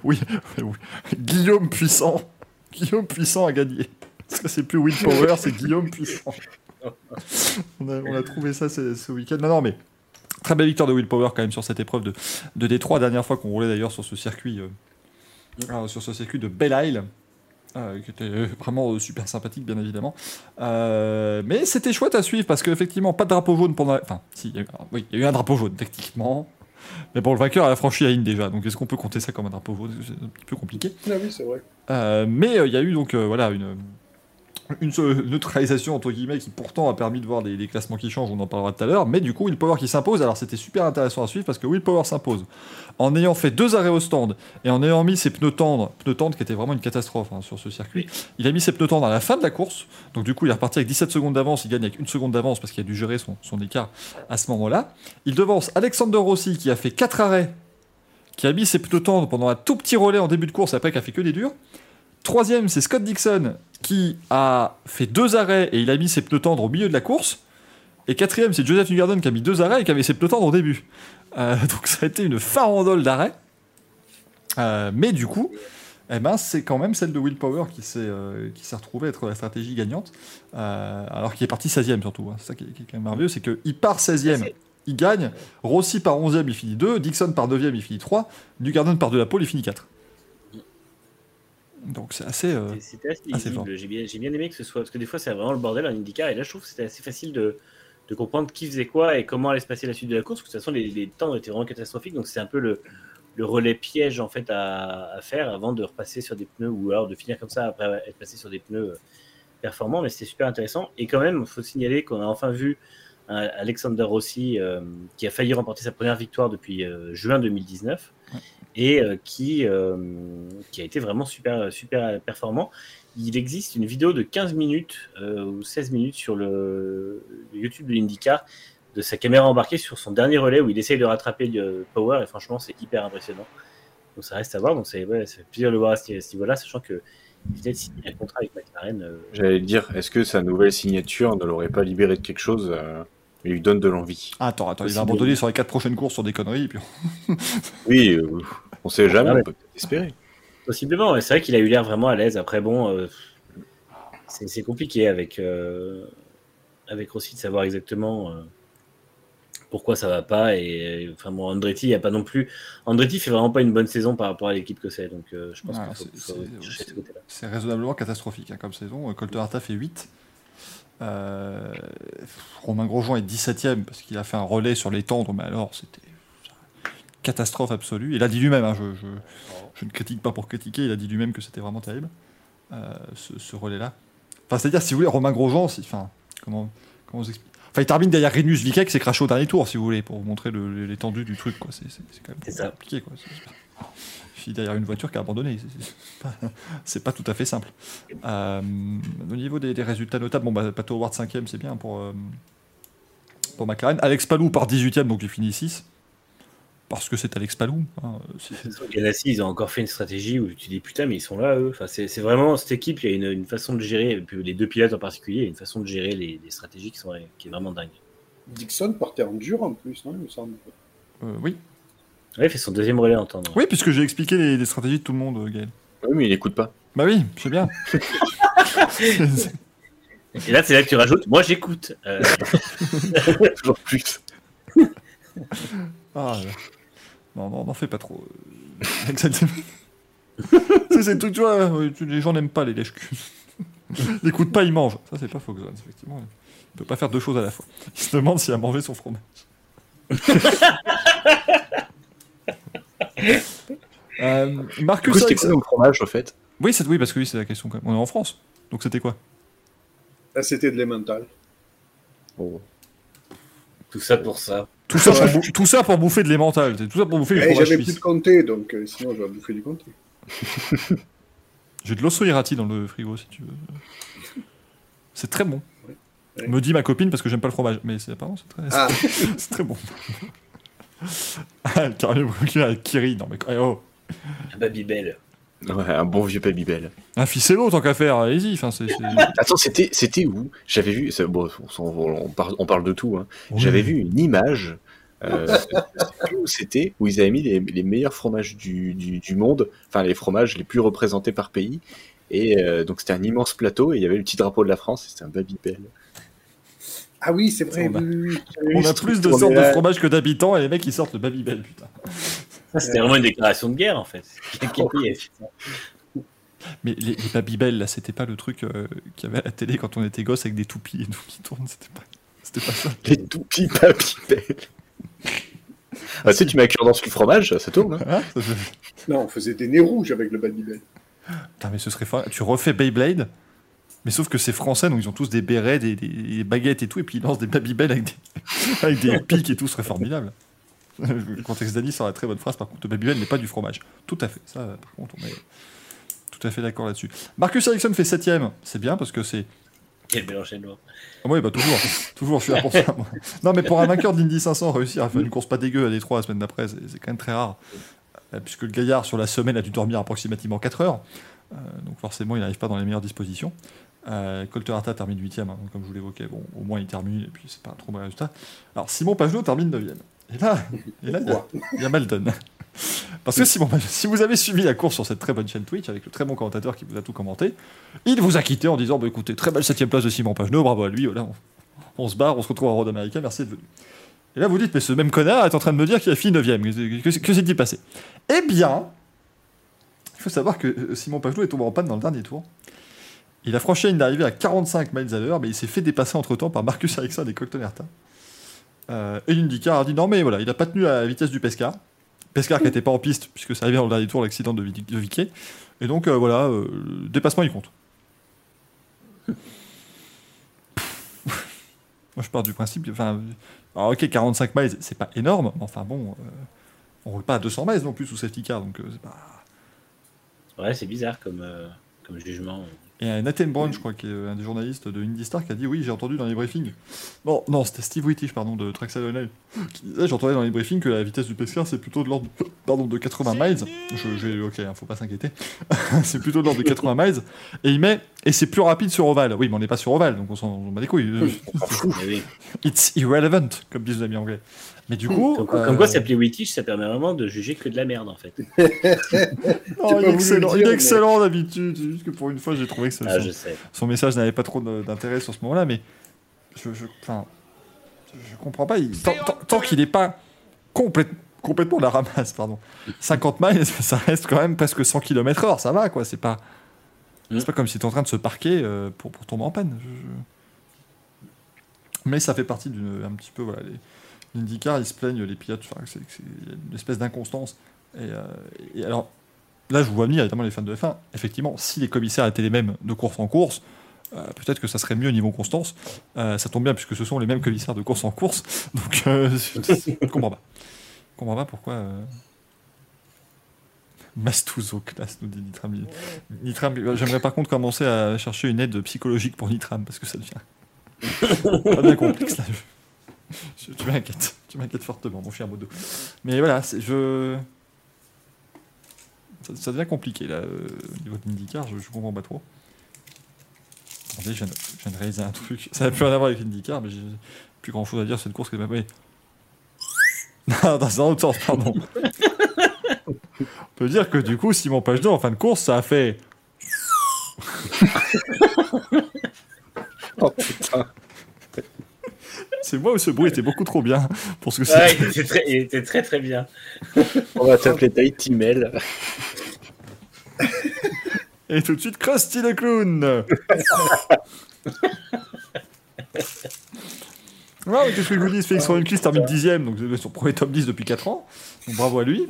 Oui, oui. Guillaume Puissant. Guillaume Puissant a gagné. Parce que c'est plus Will Power, c'est Guillaume Puissant. On a, on a trouvé ça ce, ce week-end. Non, non, mais très belle victoire de Will Power quand même sur cette épreuve de, de Détroit. Dernière fois qu'on roulait d'ailleurs sur ce circuit, euh, euh, sur ce circuit de Belle Isle. euh, qui était euh, vraiment super sympathique, bien évidemment. Euh, mais c'était chouette à suivre parce qu'effectivement, pas de drapeau jaune pendant. la- Enfin, si, il y a eu, oui, il y a eu un drapeau jaune, techniquement. Mais bon, le vainqueur a franchi la ligne déjà, donc est-ce qu'on peut compter ça comme un drapeau jaune? C'est un petit peu compliqué. Ah oui, c'est vrai. Euh, mais il y a eu donc voilà une, une seule neutralisation entre guillemets qui pourtant a permis de voir des, des classements qui changent, on en parlera tout à l'heure. Mais du coup, Will Power qui s'impose. Alors c'était super intéressant à suivre parce que Will Power s'impose en ayant fait deux arrêts au stand et en ayant mis ses pneus tendres, pneus tendres qui étaient vraiment une catastrophe hein, sur ce circuit. Il a mis ses pneus tendres à la fin de la course, donc du coup il est reparti avec 17 secondes d'avance. Il gagne avec une seconde d'avance parce qu'il a dû gérer son, son écart à ce moment-là. Il devance Alexander Rossi qui a fait quatre arrêts qui a mis ses pneus tendres pendant un tout petit relais en début de course, après qui a fait que des durs. Troisième, c'est Scott Dixon qui a fait deux arrêts et il a mis ses pneus tendres au milieu de la course. Et quatrième, c'est Joseph Newgarden qui a mis deux arrêts et qui avait ses pneus tendres au début. Euh, (laughs) donc ça a été une farandole d'arrêts. Euh, mais du coup, eh ben, c'est quand même celle de Will Power qui s'est euh, qui s'est retrouvée être la stratégie gagnante. Alors qu'il est parti 16e surtout. hein. C'est ça qui est, qui est quand même merveilleux, c'est qu'il part 16e, il gagne. Rossi par 11e, il finit 2. Dixon par 9e, il finit 3. Newgarden par de la pole, il finit 4. Donc c'est assez. euh, C'était assez fort. J'ai bien, j'ai bien aimé que ce soit. Parce que des fois, c'est vraiment le bordel en IndyCar. Et là, je trouve que c'était assez facile de, de comprendre qui faisait quoi et comment allait se passer la suite de la course. Parce que de toute façon, les, les temps étaient vraiment catastrophiques. Donc, c'est un peu le, le relais piège en fait à, à faire avant de repasser sur des pneus ou alors de finir comme ça après être passé sur des pneus euh, performants. Mais c'était super intéressant. Et quand même, il faut signaler qu'on a enfin vu un Alexander Rossi euh, qui a failli remporter sa première victoire depuis euh, juin 2019 et euh, qui, euh, qui a été vraiment super, super performant. Il existe une vidéo de 15 minutes euh, ou 16 minutes sur le, le YouTube de l'IndyCar de sa caméra embarquée sur son dernier relais où il essaye de rattraper le Power et franchement c'est hyper impressionnant. Donc ça reste à voir, donc c'est ouais, ça fait plaisir de le voir à ce, niveau-là, sachant que de signer un contrat avec McLaren. euh, J'allais dire, est-ce que sa nouvelle signature ne l'aurait pas libéré de quelque chose euh, et lui donne de l'envie? Attends, attends, il va abandonner sur les 4 prochaines courses sur des conneries. Et puis... Oui, euh, on sait jamais, Ah ouais. on peut peut-être espérer. Possiblement, c'est vrai qu'il a eu l'air vraiment à l'aise. Après, bon, euh, c'est compliqué avec, euh, avec Rossi de savoir exactement euh, pourquoi ça va pas. Et enfin, bon, Andretti, il y a pas non plus. Andretti fait vraiment pas une bonne saison par rapport à l'équipe que c'est. Donc, euh, je pense Ouais, qu'il faut, c'est- raisonnablement catastrophique hein, comme saison. Colter Harta fait 8. Euh, Romain Grosjean est 17ème parce qu'il a fait un relais sur les tendres, mais alors c'était catastrophe absolue. Il a dit lui-même, hein, je, je- je ne critique pas pour critiquer, il a dit lui-même que c'était vraiment terrible, euh, ce, ce relais-là. Enfin, c'est-à-dire, si vous voulez, Romain Grosjean, si- enfin, comment, comment vous expliquer Enfin, il termine derrière Renus Viquet qui s'est craché au dernier tour, si vous voulez, pour vous montrer l'étendue du truc. quoi. C'est c'est- c'est quand même C'est ça. compliqué. Quoi. C'est- c'est- Il finit derrière une voiture qui a abandonné. C'est- c'est pas- (laughs) C'est pas tout à fait simple. Euh, au niveau des, des résultats notables, bon, bah, Pato Howard 5ème, c'est bien pour, euh, pour McLaren. Alex Palou par 18ème, donc il finit 6. Parce que c'est Alex Palou. hein, Ganassi, ils ont encore fait une stratégie où tu dis putain, mais ils sont là, eux. Enfin, c'est vraiment cette équipe, il y a une, une façon de gérer, et puis les deux pilotes en particulier, il y a une façon de gérer les, les stratégies qui, sont, qui est vraiment dingue. Dixon partait en dur en plus, non, il me semble. euh, oui. Ouais, il fait son deuxième relais en tendre. oui, puisque j'ai expliqué les, les stratégies de tout le monde, euh, Gaël. Oui, mais il écoute pas. Bah oui, c'est bien. (laughs) Et là, c'est là que tu rajoutes, moi j'écoute. Euh, (laughs) Toujours plus. Ah, là. Non, non, n'en fais pas trop. euh, (laughs) Exactement. (laughs) c'est le truc, tu vois, euh, les gens n'aiment pas les lèches-culs. Ils (laughs) n'écoutent pas, ils mangent. Ça, c'est pas Fox One, effectivement. Il peut pas faire deux choses à la fois. Il se demande s'il a mangé son fromage. Euh, Marcus coup, c'était quoi comme fromage, au fait? Oui, c'est oui, parce que oui, c'est la question quand même. On est en France. Donc c'était quoi? Là, c'était de l'emmental. Bon. tout ça pour ça. Tout ça, pour tout ça pour bouffer de l'emmental. Tout ça pour bouffer du Eh, J'avais plus de comté, donc euh, sinon j'aurais bouffé du comté. (laughs) J'ai de l'osso irati dans le frigo si tu veux. C'est très bon. Ouais. Me dit ma copine parce que j'aime pas le fromage. Mais c'est apparemment c'est très, Ah, (laughs) c'est très bon. (laughs) Ah, le carré brûlé à Kiri. Non mais oh. Ah, Babybel. Ouais, un bon vieux Babybel. Un ficello tant qu'à faire. Allez-y. Enfin c'est. c'est- Attends, c'était, c'était où? J'avais vu. Bon, on, parle, on parle de tout. Hein. Oui. J'avais vu une image. euh, c'était où ils avaient mis les, les meilleurs fromages du, du, du monde, enfin les fromages les plus représentés par pays. Et euh, donc c'était un immense plateau et il y avait le petit drapeau de la France et c'était un Babybel. ah oui, c'est vrai. On a- oui, oui, oui. J'avais On vu a plus de sortes de là. fromage que d'habitants et les mecs ils sortent le Babybel putain. Ça, c'était vraiment une déclaration de guerre en fait. (laughs) Mais les, les Babybel là c'était pas le truc euh, qu'il y avait à la télé quand on était gosse avec des toupies et tout qui tournent. C'était pas. C'était pas ça. Les tout petits Babybel. Ah, tu sais, tu mets un cure-dent sur le fromage, ça tourne. Hein Hein Ça fait- Non, on faisait des nez rouges avec le Babybel. Putain, mais ce serait fort. Tu refais Beyblade, mais sauf que c'est français, donc ils ont tous des bérets, des, des- des baguettes et tout, et puis ils lancent des Babybel avec des, (laughs) avec des pics et tout, ce serait formidable. (laughs) Le contexte d'Ali sera très bonne phrase, par contre, Babybel n'est pas du fromage. Tout à fait, ça, par contre, on est tout à fait d'accord là-dessus. Marcus Ericsson fait 7 c'est bien parce que c'est. Quel bel enchaînement. Ah oui, bah toujours, toujours, je suis là pour ça. moi. Non, mais pour un vainqueur de l'Indy 500, réussir à faire une course pas dégueu à Détroit la semaine d'après, c'est quand même très rare. Euh, Puisque le gaillard, sur la semaine, a dû dormir approximativement 4 heures. Euh, donc forcément, il n'arrive pas dans les meilleures dispositions. Euh, Colter Arta termine 8 hein, comme je vous l'évoquais. Bon, au moins, il termine, et puis c'est pas un trop mauvais résultat. Alors, Simon Pagenaud termine 9 Et là, et là il y a- il y, a Maldon. Parce que Simon Pagenaud, si vous avez suivi la course sur cette très bonne chaîne Twitch, avec le très bon commentateur qui vous a tout commenté, il vous a quitté en disant bah, écoutez, très belle 7 place de Simon Pagenaud, bravo à lui, voilà, on, on se barre, on se retrouve en road américain, merci d'être venu. Et là, vous dites, mais ce même connard est en train de me dire qu'il a fini 9ème. Que, que- que s'est-il passé? Eh bien, il faut savoir que euh, Simon Pagenaud est tombé en panne dans le dernier tour. Il a franchi une arrivée à 45 miles à l'heure, mais il s'est fait dépasser entre temps par Marcus Ericsson et Colton Herta. Euh, et l'IndyCar a dit non, mais voilà, il n'a pas tenu à la vitesse du Pescar. Pescar qui n'était pas en piste, puisque ça arrivait dans le dernier tour, l'accident de, de Vicky. Et donc, euh, voilà, euh, le dépassement, il compte. (laughs) Moi, je pars du principe. Enfin, ok, 45 miles, c'est pas énorme, mais enfin bon, on roule pas à 200 miles non plus sous safety car, donc c'est pas. Ouais, c'est bizarre comme, comme jugement. Et Nathan Brown, je crois, qui est un des journalistes de Indie Star, qui a dit oui, j'ai entendu dans les briefings. Non, non, c'était Steve Whittish, pardon, de Traxel disait, J'entendais dans les briefings que la vitesse du Pescar, c'est plutôt de l'ordre pardon, de 80 miles. Je, j'ai- ok, hein, faut pas s'inquiéter. (laughs) c'est plutôt de l'ordre de 80 miles. Et il met, et c'est plus rapide sur Oval. Oui, mais on n'est pas sur Oval, donc on s'en bat les couilles. (laughs) It's irrelevant, comme disent les amis anglais. Mais du coup. Comme, euh, comme quoi, s'appeler Wittich, ça permet vraiment de juger que de la merde en fait. (laughs) non, il est excellent, le il est dire, excellent d'habitude. C'est juste que pour une fois, j'ai trouvé que ça- Ah, son, je sais. son message n'avait pas trop de- d'intérêt sur ce moment-là, mais je, je, enfin, je comprends pas. il- tant tant- tant qu'il n'est pas complète- complètement la ramasse, pardon. 50 miles, (laughs) ça reste quand même presque 100 km/h, ça va quoi. C'est pas, Mm. c'est pas comme si tu en train de se parquer euh, pour, pour tomber en panne. Je- je- Mais ça fait partie d'une un petit peu voilà. Les, l'IndyCar, ils se plaignent les pilotes, c'est, une espèce d'inconstance. Et, euh, et alors là, je vous vois venir évidemment les fans de F1. Effectivement, si les commissaires étaient les mêmes de course en course. euh, peut-être que ça serait mieux au niveau constance. Euh, ça tombe bien puisque ce sont les mêmes commissaires de course en course. (laughs) Donc, je ne comprends pas. Je comprends pas pourquoi. Mastuzo classe, nous dit Nitram. Nitram, j'aimerais par contre commencer à chercher une aide psychologique pour Nitram parce que ça devient. (laughs) pas bien complexe là. (laughs) Je- tu m'inquiètes, tu m'inquiètes fortement, mon cher Modo. Mais voilà, je. Ça, devient compliqué là, euh, au niveau de l'IndyCar, je, je comprends pas trop. Attendez, je viens, de, réaliser un truc. Ça n'a plus rien à voir avec l'IndyCar, mais j'ai plus grand chose à dire sur cette course que de. (laughs) Non, dans un autre sens, pardon. On peut dire que du coup, Simon Pagenaud, en fin de course, ça a fait. (laughs) Oh putain. C'est moi ou ce bruit était beaucoup trop bien pour ce que Ouais, il, était très, il était très très bien. On va t'appeler Tahiti Mel. Et tout de suite, Krusty le clown (laughs) Ouais, mais qu'est-ce que je vous dis Félix Roenquist termine dixième, donc c'est son premier top 10 depuis 4 ans. Donc bravo à lui.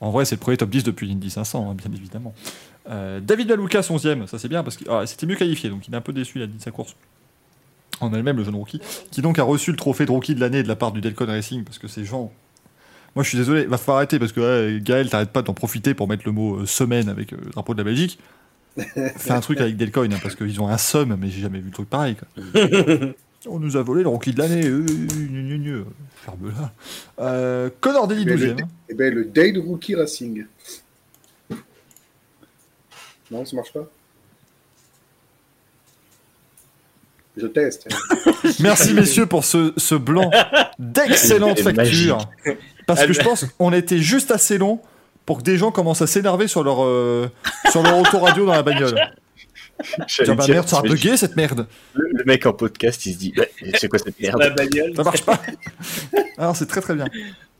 En vrai, c'est le premier top 10 depuis l'Indy 500, hein, bien évidemment. Euh, David Malouka, 11ème, ça c'est bien parce qu'il ah, c'était mieux qualifié, donc il est un peu déçu, il a dit de sa course. (laughs) En elle-même, le jeune rookie, qui donc a reçu le trophée de rookie de l'année de la part du Delcon Racing, parce que ces gens. Moi je suis désolé, va falloir arrêter parce que Gaël, t'arrêtes pas d'en profiter pour mettre le mot euh, semaine avec euh, le drapeau de la Belgique. (laughs) Fais un truc avec Delcoin, hein, parce qu'ils ont un somme, mais j'ai jamais vu le truc pareil. Quoi. (laughs) On nous a volé le rookie de l'année. Euh. Ferme-la. Euh, Connor Daly, Mais le, 12 eh ben, le Dade Rookie Racing. Non, ça marche pas? Je teste. (laughs) Merci messieurs pour ce, ce blanc d'excellente facture. Parce que je pense qu'on était juste assez long pour que des gens commencent à s'énerver sur leur, euh, sur leur autoradio dans la bagnole. Tiens, bah dire, merde, ça a bugué cette merde. Le, le mec en podcast, il se dit C'est quoi cette merde La bagnole. Ça marche pas. Alors c'est très très bien.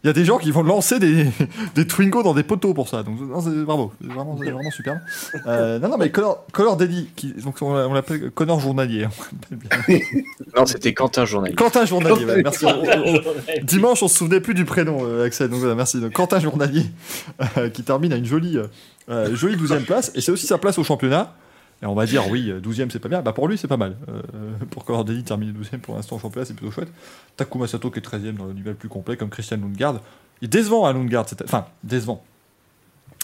Il y a des gens qui vont lancer des, (laughs) des Twingo dans des poteaux pour ça. Donc non, c'est- bravo, c'est vraiment, c'est vraiment super. Euh, non non mais Connor, Connor Daly, qui, donc on, l'a- on l'appelle Connor journalier. (laughs) (laughs) Non, c'était Quentin Journal. Quentin journalier. ouais, merci. On- on- Dimanche, on se souvenait plus du prénom, euh, Axel. Donc voilà, merci. Donc, Quentin Journalier, euh, qui termine à une jolie, euh, jolie 12e place. Et c'est aussi sa place au championnat. Et on va dire, oui, euh, 12e, c'est pas bien. Bah, pour lui, c'est pas mal. Euh, pour Connor Daly terminer 12e pour l'instant au championnat, c'est plutôt chouette. Takuma Sato qui est 13e dans le niveau le plus complet, comme Christian Lundgaard. Il est décevant à Lundgaard. cette- Enfin, décevant.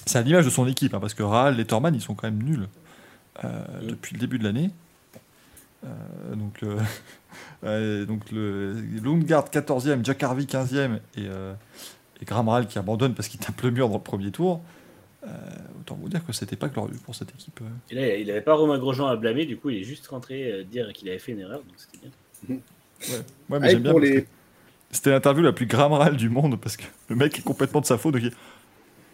C'est à l'image de son équipe, hein, parce que Raal, Letterman, ils sont quand même nuls euh, depuis le début de l'année. Euh, donc, euh, (laughs) euh, donc le Lundgaard 14e, Jack Harvey 15e et, euh, et Graham Rahal qui abandonne parce qu'il tape le mur dans le premier tour. Euh, autant vous dire que c'était pas glorieux pour cette équipe. euh. Et là, il n'avait pas Romain Grosjean à blâmer, du coup, il est juste rentré euh, dire qu'il avait fait une erreur, donc c'était bien. (laughs) Ouais, mais Ah, et j'aime bien pour parce les... que C'était l'interview la plus Graham Rahal du monde parce que le mec est complètement de sa faute. Donc il...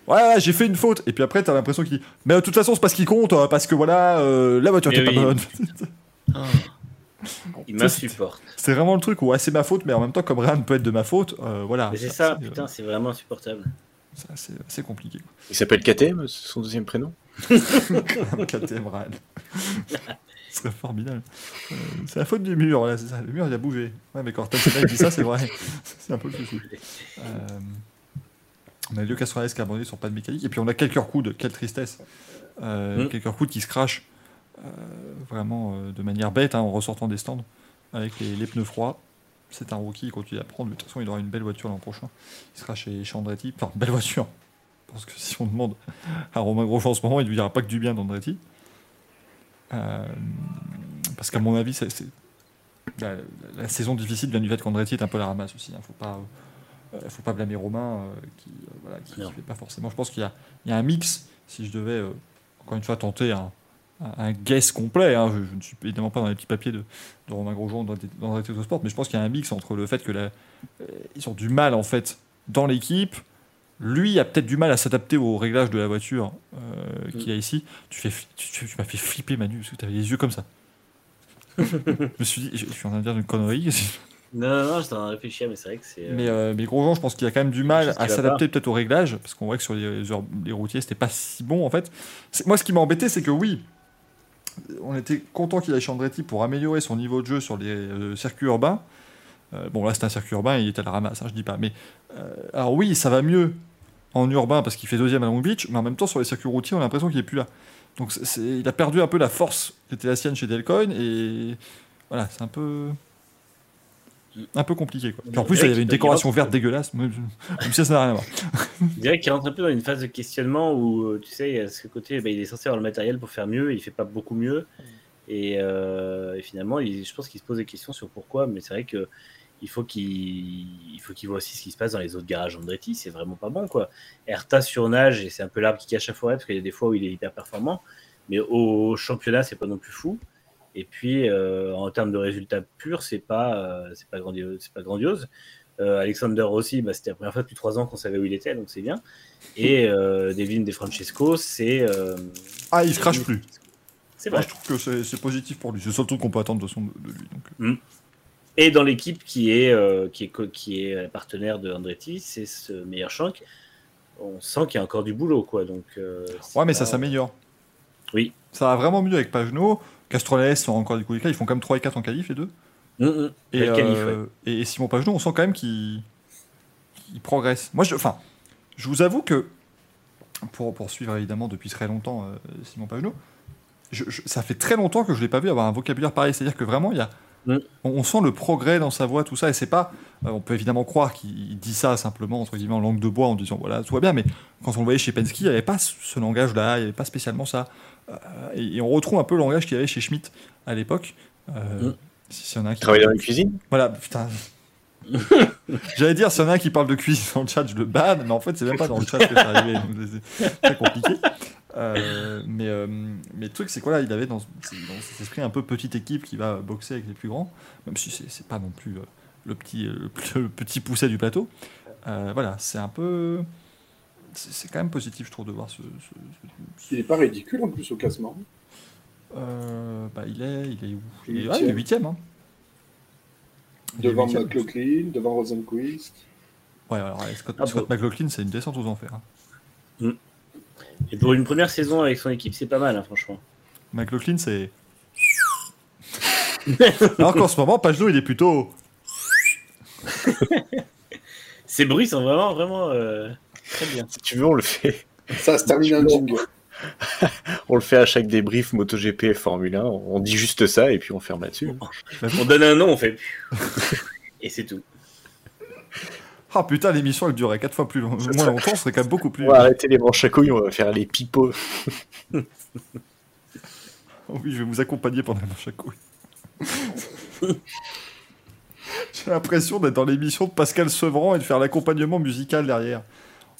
Ouais, ouais, j'ai fait une faute. Et puis après, t'as l'impression qu'il dit Mais de toute façon, c'est pas ce qui compte euh, parce que voilà, euh, la voiture était oui. pas bonne. (laughs) Il Ça, c'est- m'insupporte. C'est vraiment le truc où ouais, c'est ma faute, mais en même temps, comme rien ne peut être de ma faute, euh, voilà. C'est ça, putain, c'est vraiment insupportable. C'est assez, assez compliqué. Il s'appelle KTM, c'est son deuxième prénom? (laughs) KTM Rahal. Ce serait formidable. Euh, c'est la faute du mur, voilà, c'est ça. Le mur, il a bougé. Ouais, mais quand Tatsuna dit ça, c'est vrai. (laughs) c'est un peu le souci. Euh, on a Lucas Suarez qui a abandonné sur pas de mécanique. Et puis on a quelques coudes, quelle tristesse. Euh, Mm. Quelques coudes qui se crachent vraiment de manière bête hein, en ressortant des stands avec les, les pneus froids. C'est un rookie, il continue à prendre. De toute façon, il aura une belle voiture l'an prochain. Il sera chez, chez Andretti. Enfin, belle voiture. Parce que si on demande à Romain Grosjean en ce moment, il ne lui dira pas que du bien d'Andretti. Euh, parce qu'à mon avis, c'est, c'est- la, la saison difficile vient du fait qu'Andretti est un peu la ramasse aussi. Il ne faut pas, euh, faut pas blâmer Romain, euh, qui ne voilà, qui, Non. qui fait pas forcément. Je pense qu'il y a, il y a un mix. Si je devais, encore une fois, tenter un, un- guess complet, hein, je, ne suis évidemment pas dans les petits papiers de, de Romain Grosjean dans d'Andretti Autosport, mais je pense qu'il y a un mix entre le fait que la, euh, ils ont du mal en fait dans l'équipe. Lui a peut-être du mal à s'adapter au réglage de la voiture euh, qu'il y a ici. Tu, fais, fli- tu, tu- tu m'as fait flipper Manu parce que tu avais les yeux comme ça. (laughs) je me suis dit, je, je suis en train de dire une connerie. Non, non, non, j'étais en train de réfléchir, mais c'est vrai que c'est. euh, Mais, euh, mais Grosjean, je pense qu'il a quand même du mal à s'adapter peut-être au réglage, parce qu'on voit que sur les, les routiers, c'était pas si bon en fait. Moi, ce qui m'a embêté, c'est que oui, on était content qu'il aille chez Andretti pour améliorer son niveau de jeu sur les euh, circuits urbains. Euh, bon, là, c'est un circuit urbain, il est à la ramasse, hein, je dis pas. Mais euh, alors oui, ça va mieux en urbain parce qu'il fait deuxième à Long Beach, mais en même temps, sur les circuits routiers, on a l'impression qu'il est plus là. Donc, c'est- il a perdu un peu la force qui était la sienne chez Delcoin, et voilà, c'est un peu. Un peu compliqué. Quoi. Puis en plus, il y avait une décoration verte dégueulasse. Même si ça n'a rien à voir. Je dirais qu'il rentre un peu dans une phase de questionnement où, euh, tu sais, ce côté, bah, il est censé avoir le matériel pour faire mieux, et il fait pas beaucoup mieux. Et, euh, et finalement, il- je pense qu'il se pose des questions sur pourquoi, mais c'est vrai que il faut qu'il il faut qu'il voit aussi ce qui se passe dans les autres garages Andretti. C'est vraiment pas bon, quoi. Erta surnage et c'est un peu l'arbre qui cache la forêt parce qu'il y a des fois où il est hyper performant. Mais au championnat, c'est pas non plus fou. Et puis, euh, en termes de résultats purs, c'est pas, euh, c'est pas grandiose. C'est pas grandiose. Euh, Alexander Rossi, bah, c'était la première fois depuis trois ans qu'on savait où il était, donc c'est bien. Et euh, Devin De Francesco, c'est. euh, Ah, il se crache plus. c'est Moi, vrai. je trouve que c'est positif pour lui. C'est truc qu'on peut attendre de, son, de lui. Donc. Et dans l'équipe qui est, euh, qui est, qui est partenaire de Andretti, c'est ce meilleur Shank. On sent qu'il y a encore du boulot, quoi. Donc, Ouais, mais ça s'améliore. Oui. Ça va vraiment mieux avec Pageno. Castroles sont encore des coups d'éclat. Ils font quand même 3 et 4 en qualif, les deux. Mm, mm. Et, qualif, euh, et, et Simon Pagenaud, on sent quand même qu'il qu'il progresse. Moi, je, enfin, je vous avoue que, pour, pour suivre évidemment depuis très longtemps euh, Simon Pagenaud, je- je- ça fait très longtemps que je ne l'ai pas vu avoir un vocabulaire pareil. C'est-à-dire que vraiment, il y a, Mm. on, on sent le progrès dans sa voix, tout ça. Et c'est pas. euh, on peut évidemment croire qu'il dit ça simplement, entre guillemets, en langue de bois, en disant voilà, tout va bien. Mais quand on le voyait chez Penske, il n'y avait pas ce langage-là, il n'y avait pas spécialement ça. Euh, et, et on retrouve un peu le langage qu'il y avait chez Schmidt à l'époque. Euh, Mm. si- S'il y en a un qui Travailler dans la cuisine? Voilà, putain. (laughs) J'allais dire, s'il y en a un qui parle de cuisine dans le chat, je le banne, mais en fait, c'est même pas dans le chat que c'est arrivé. donc c'est- C'est très compliqué. Euh, mais, euh, mais le truc, c'est quoi là Il avait dans, cet esprit un peu petite équipe qui va boxer avec les plus grands, même si c'est pas non plus euh, le, petit, euh, (laughs) le, petit poussé du plateau. Euh, voilà, c'est un peu. C'est quand même positif, je trouve, de voir ce. ce- ce- Il n'est pas ridicule en plus au classement. Euh, bah, il est, il est où Il est, Huitième. ah, il est huitième. Hein. Il est Devant. McLaughlin, devant Rosenquist. Ouais, alors Scott, Ah, Scott bon. McLaughlin, c'est une descente aux enfers. hein. Et pour une première saison avec son équipe, c'est pas mal, hein, franchement. McLaughlin, c'est. (laughs) Alors qu'en ce moment, Pageno, il est plutôt. Ces bruits sont vraiment, vraiment euh, très bien. Si tu veux, on le fait. Ça se termine en jingle. (laughs) On le fait à chaque débrief MotoGP et Formule 1. On dit juste ça et puis on ferme là-dessus. On donne un nom, on fait. (laughs) Et c'est tout. Ah putain, l'émission, elle durerait 4 fois plus long... moins longtemps, ce serait quand même beaucoup plus. On va arrêter les branches à couilles, on va faire les pipeaux. Oh (laughs) oui, je vais vous accompagner pendant chaque couille. (laughs) J'ai l'impression d'être dans l'émission de Pascal Sevran et de faire l'accompagnement musical derrière.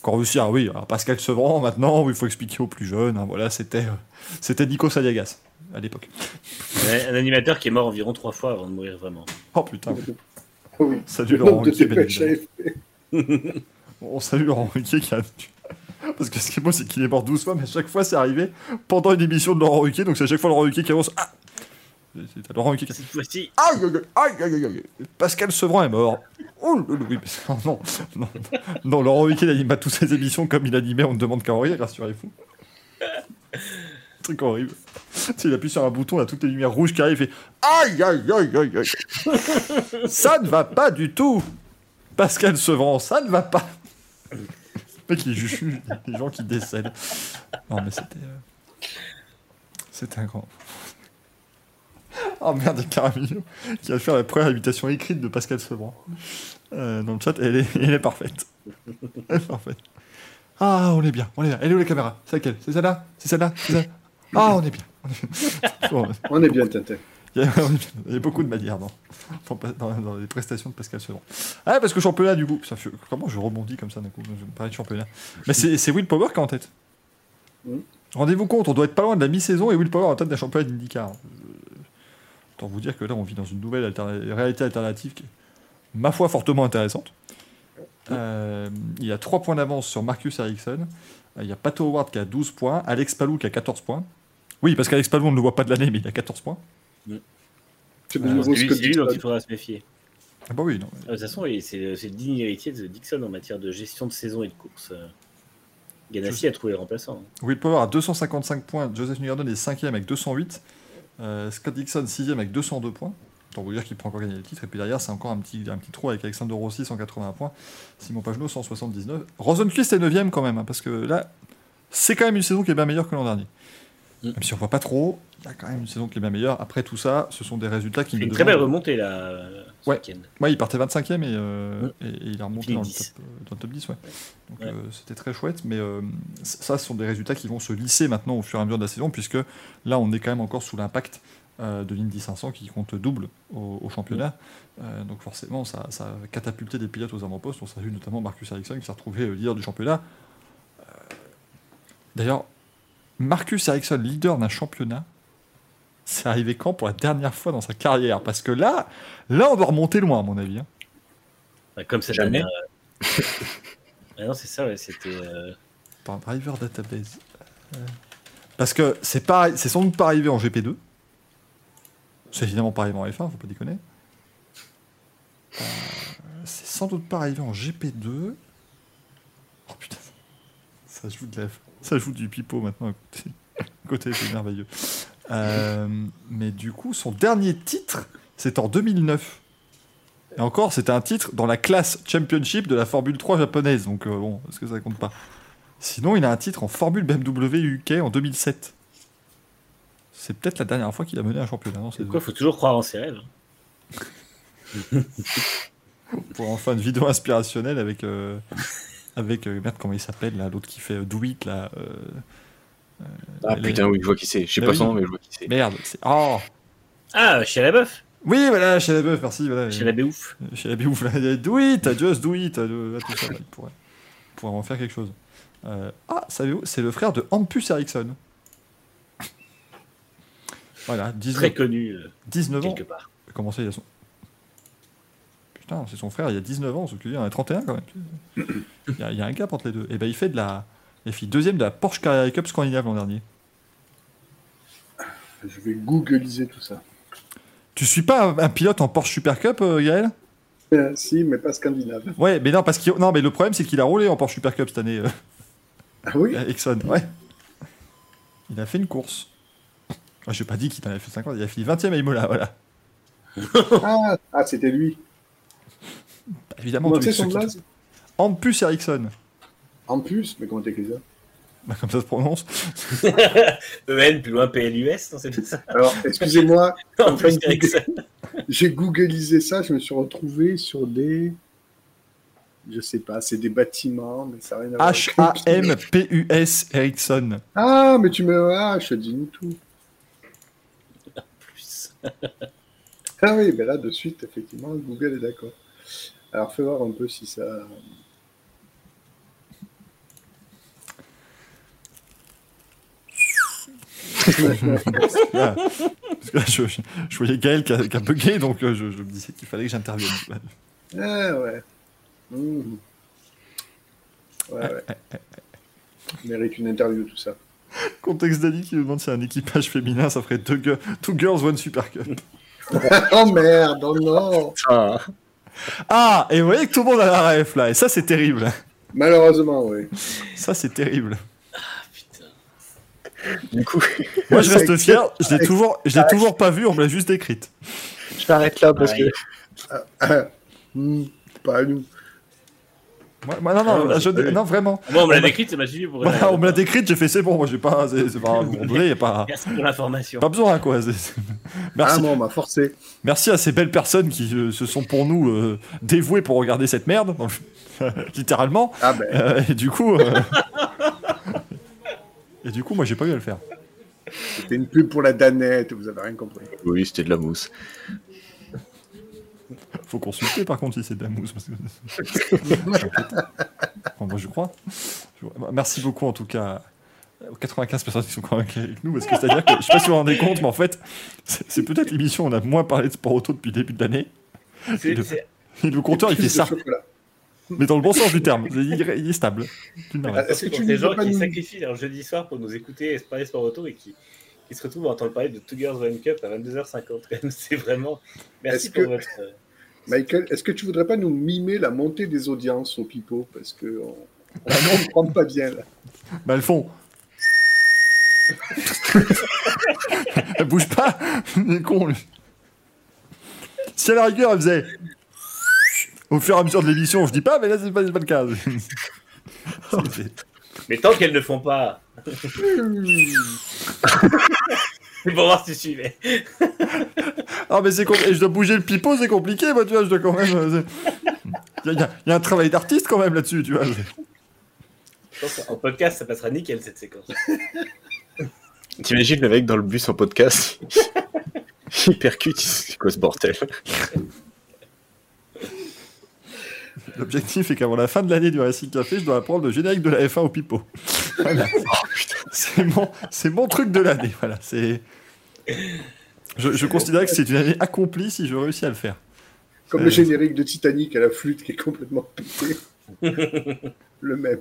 Encore aussi, ah oui, alors Pascal Sevran, maintenant, il faut expliquer aux plus jeunes. hein, voilà, c'était euh, c'était Nico Saliagas à l'époque. Un, un animateur qui est mort environ trois fois avant de mourir vraiment. Oh putain, Oui. salut Laurent Ruquier. On salue Laurent Ruquier qui a. Parce que ce qui est beau, c'est qu'il est mort 12 fois, mais à chaque fois, c'est arrivé pendant une émission de Laurent Ruquier. Donc, c'est à chaque fois Laurent Ruquier qui avance. Ah C'est Laurent Ruquier qui Cette fois-ci, Aïe, aïe, aïe, aïe, aïe, aïe. Pascal Sevran est mort. Oh, le- le- oui, mais- (laughs) non, non, non, non, Laurent Ruquier il anime pas toutes ses émissions comme il animait On ne demande qu'à en rire, rassurez-vous. Truc horrible. Il appuie sur un bouton, il y a toutes les lumières rouges qui arrivent, fait Aïe, aïe, aïe, aïe, aïe. Ça ne va pas du tout. Pascal Sevran, ça ne va pas. Le mec, il juge des gens qui décèdent. Non, mais c'était. euh, C'était un grand. Oh merde, Caramillo qui va faire la première invitation écrite de Pascal Sevran. Euh, dans le chat, elle est, elle est parfaite. Elle est parfaite. Ah, on est bien, on est bien. Elle est où la caméra? C'est laquelle? C'est celle-là? C'est celle-là? C'est celle Ah, on est bien. On est bien. (laughs) Tintin. (laughs) il y, a, beaucoup de manières dans, dans, les prestations de Pascal Sevran. Ah, parce que championnat, du coup, ça fait- comment je rebondis comme ça d'un coup Je me parlais de championnat. Mais c'est c'est Will Power qui est en tête. Rendez-vous compte, on doit être pas loin de la mi-saison et Will Power en tête d'un championnat d'IndyCar. Autant vous dire que là, on vit dans une nouvelle alterna- réalité alternative qui est, ma foi, fortement intéressante. Euh, il y a 3 points d'avance sur Marcus Ericsson. Euh, Il y a Pato Howard qui a 12 points. Alex Palou qui a 14 points. Oui, parce qu'Alex Palou, on ne le voit pas de l'année, mais il a 14 points. C'est Euh, le nouveau c'est lui, dont il faudra se méfier. Ah bah oui, non. Ah, De toute façon, c'est le digne héritier de Dixon en matière de gestion de saison et de course. Euh, Ganassi a trouvé le remplaçant. Will Power a 255 points. Joseph Newgarden est 5 avec 208. Euh, Scott Dixon 6 avec 202 points. Pour vous dire qu'il peut encore gagner le titre. Et puis derrière, c'est encore un petit, un petit trou avec Alexander Rossi 180 points. Simon Pagenaud 179. Rosenquist est 9 quand même. hein, parce que là, c'est quand même une saison qui est bien meilleure que l'an dernier. Mm. Même si on voit pas trop, il y a quand même une saison qui est bien meilleure. Après tout ça, ce sont des résultats qui une très belle remontée là, euh, Ouais. week-end. Ouais, il partait 25e et, euh, Mm. et, et il a remonté Fini dans le, 10. top, euh, dans le top 10. Ouais. Donc Ouais. euh, c'était très chouette, mais euh, ça, ce sont des résultats qui vont se lisser maintenant au fur et à mesure de la saison, puisque là, on est quand même encore sous l'impact euh, de l'Indy 500 qui compte double au, au championnat. Euh, donc forcément, ça, ça a catapulté des pilotes aux avant-postes. On s'est vu notamment Marcus Ericsson qui s'est retrouvé euh, leader du championnat. Euh, D'ailleurs, Marcus Ericsson, leader d'un championnat, c'est arrivé quand pour la dernière fois dans sa carrière? Parce que là, là, on doit remonter loin, à mon avis. hein. (laughs) Ouais, Comme cette Jamais. dernière. euh, ah non, c'est ça, ouais, c'était. euh, Par driver database. Euh, Parce que c'est pas, c'est sans doute pas arrivé en GP2. C'est évidemment pas arrivé en F1, faut pas déconner. Euh, c'est sans doute pas arrivé en GP2. Oh putain, ça joue de la, (laughs) ça joue du pipeau maintenant à côté. À côté, c'est merveilleux. Euh, mais du coup, son dernier titre, c'est en 2009. Et encore, c'était un titre dans la classe Championship de la Formule 3 japonaise. Donc euh, bon, est-ce que ça compte pas? Sinon, il a un titre en Formule BMW UK en 2007. C'est peut-être la dernière fois qu'il a mené un championnat. non, c'est- Quoi, faut toujours croire en ses rêves. (laughs) pour enfin une vidéo inspirationnelle avec euh, avec euh, merde comment il s'appelle là l'autre qui fait euh, Do It là euh, Ah les- putain, oui, je vois qui c'est. Je sais Mais pas oui. son nom, mais je vois qui c'est. merde c'est oh Ah, chez la bœuf, oui voilà chez la meuf merci voilà chez la Béouf. chez la Biouf là Do It just Do It euh, tout ça là, il pourrait il pourrait en faire quelque chose Euh, ah savez-vous c'est le frère de Hampus Eriksson voilà 19, Très connu, euh, 19 ans quelque part. Comment ça, il a son. Putain, c'est son frère, il y a 19 ans, sauf qu'il en a 31 quand même. Il y, a, il y a un gap entre les deux. Et ben il fait de la. Il fait deuxième de la Porsche Carrera Cup Scandinave l'an dernier. Je vais googliser tout ça. Tu suis pas un, pilote en Porsche Super Cup, euh, Gaël? Euh, si, mais pas scandinave. Ouais, mais non, parce qu'il. Non, mais le problème, c'est qu'il a roulé en Porsche Super Cup cette année, euh, Ah oui? Exxon. Ouais. Il a fait une course. Moi, j'ai pas dit qu'il en avait fait 50, il a fini 20ème à Imola, voilà. Ah, ah, c'était lui. Bah, Évidemment, tous c'est ceux son qui- Eriksson. En plus, mais comment t'écris ça? Bah, comme ça se prononce. (laughs) EN, plus loin PLUS, non, c'est pas ça. Alors, excusez-moi, (laughs) Ericsson. j'ai googlisé ça, je me suis retrouvé sur des. Je sais pas, c'est des bâtiments, mais ça n'a rien à voir. H-A-M-P-U-S Eriksson. Ah, mais tu me. Ah, je te dis tout. Plus. Ah oui, ben là, de suite, effectivement, Google est d'accord. Alors, fais voir un peu si ça. Là, parce que là, je, je- je voyais Gaël qui a, qui a bugué, donc euh, je, je me disais qu'il fallait que j'intervienne. Ah ouais. Mmh. Ouais, ouais. Mérite une interview, tout ça. Contexte d'Ali qui nous demande si un équipage féminin, ça ferait deux, gu- two girls, one super cup. (laughs) oh merde, oh non Ah, Ah, et vous voyez que tout le monde a la ref là, et ça c'est terrible. Malheureusement, oui. Ça c'est terrible. Putain. du coup, Moi je reste fier, je l'ai toujours, je l'ai toujours pas vu, on me l'a juste écrite. je m'arrête là parce que. Hmm, pas à nous. Moi, moi, non, non, Ah, je- non, vraiment. Moi, on me l'a décrite, ça m'a suivi pour. Voilà, on me l'a décrite, j'ai fait c'est bon, moi j'ai pas, c'est c'est pas, y a pas, Merci pour l'information. pas besoin quoi. c'est- c'est- Ah, Merci, moi, on m'a forcé. merci à ces belles personnes qui euh, se sont pour nous euh, dévouées pour regarder cette merde, (laughs) littéralement. Ah ben, Euh, et du coup, euh, (laughs) et du coup, moi j'ai pas eu à le faire. c'était une pub pour la Danette, vous avez rien compris. Oui, c'était de la mousse. Faut consulter par contre si c'est de la mousse. Parce que... Enfin, moi je crois. Merci beaucoup en tout cas aux 95 personnes qui sont quand même avec nous. Parce que c'est-à-dire que je sais pas si vous vous rendez compte, mais en fait, c'est peut-être l'émission où on a moins parlé de sport auto depuis le début de l'année. Le- Et le compteur il fait de ça, chocolat. mais dans le bon sens du terme. Il est, il est stable. Merveille. Est-ce que pour tu ne veux gens qui nous- sacrifient leur jeudi soir pour nous écouter et se parler sport auto et qui, qui se retrouvent à entendre parler de Two Girls One Cup à 22h50 quand même, c'est vraiment. Merci pour que- votre. Michael, est-ce que tu voudrais pas nous mimer la montée des audiences au pipeau? Parce que on on (laughs) ne prend pas bien là. Bah, elles font. elle bouge pas. Il est con, lui. Si à la rigueur, elle faisait. Au fur et à mesure de l'émission, je dis pas, mais là, c'est pas, pas le cas. Mais tant qu'elles ne font pas. (laughs) C'est (laughs) pour voir si tu suivais. Ah, mais c'est Je dois bouger le pipeau, c'est compliqué, moi, tu vois. Je dois quand même. euh, Il y, a- il y a- il y a un travail d'artiste quand même là-dessus, tu vois. Je pense qu'en podcast, ça passera nickel cette séquence. (laughs) T'imagines le mec dans le bus en podcast? (laughs) Hypercute, c'est quoi ce bordel? L'objectif est qu'avant la fin de l'année du Racing Café, je dois apprendre le générique de la F1 au pipeau. (laughs) Voilà. c'est mon, c'est mon truc de l'année. Voilà, c'est. Je, je considère que c'est une année accomplie si je réussis à le faire. Comme Euh, le générique de Titanic à la flûte qui est complètement pété. (laughs) le même.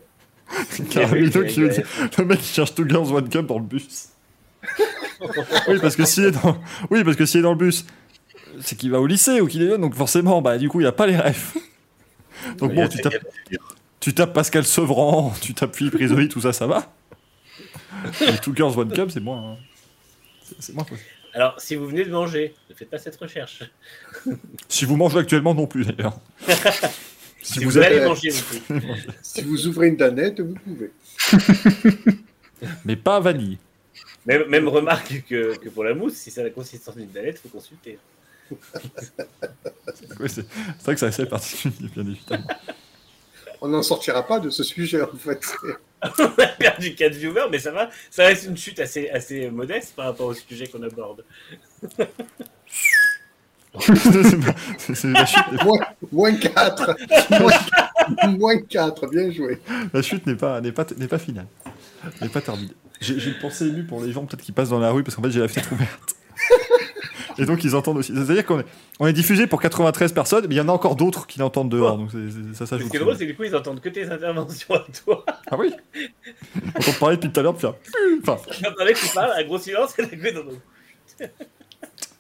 Caramino qui nous dit, le mec qui cherche Two Girls One Cup dans le bus. oui, parce que s'il est dans, oui, parce que s'il est dans le bus, c'est qu'il va au lycée ou qu'il est jeune, donc forcément, bah, du coup, il a pas les rêves. Donc bon, tu tapes, tu tapes Pascal Sevran, (laughs) tu tapes Philippe Risoli, tout ça, ça va. Mais Two Girls One Cup, c'est moins. hein. C'est- C'est moins possible. Alors, si vous venez de manger, ne faites pas cette recherche. Si vous mangez actuellement, non plus d'ailleurs. (laughs) Si, vous vous, êtes- allez manger, vous pouvez. Si vous ouvrez une danette, vous pouvez. (laughs) Mais pas à vanille. Même, même remarque que, que pour la mousse, si c'est la consistance d'une galette, il faut consulter. (laughs) Oui, c'est vrai que c'est assez particulier, bien évidemment. On n'en sortira pas de ce sujet, en fait. (laughs) On a perdu 4 viewers, mais ça va. Ça reste une chute assez, assez modeste par rapport au sujet qu'on aborde. C'est la chute, Moins, moins 4. moins, moins 4, bien joué. la chute n'est pas, n'est pas, n'est pas finale. N'est pas terminée. J'ai j'ai une pensée émue pour les gens peut-être qui passent dans la rue parce qu'en fait j'ai la fenêtre ouverte. Et donc ils entendent aussi. C'est-à-dire qu'on est, on est diffusé pour 93 personnes, mais il y en a encore d'autres qui l'entendent dehors. Donc c'est- c'est- ça Ce s'ajoute. qui est drôle, c'est que du coup, ils entendent que tes interventions à toi. Ah oui On t'en parlait depuis tout à l'heure, puis là, Enfin, J'entendais que tu parles, un gros silence, et la gueule dans nos-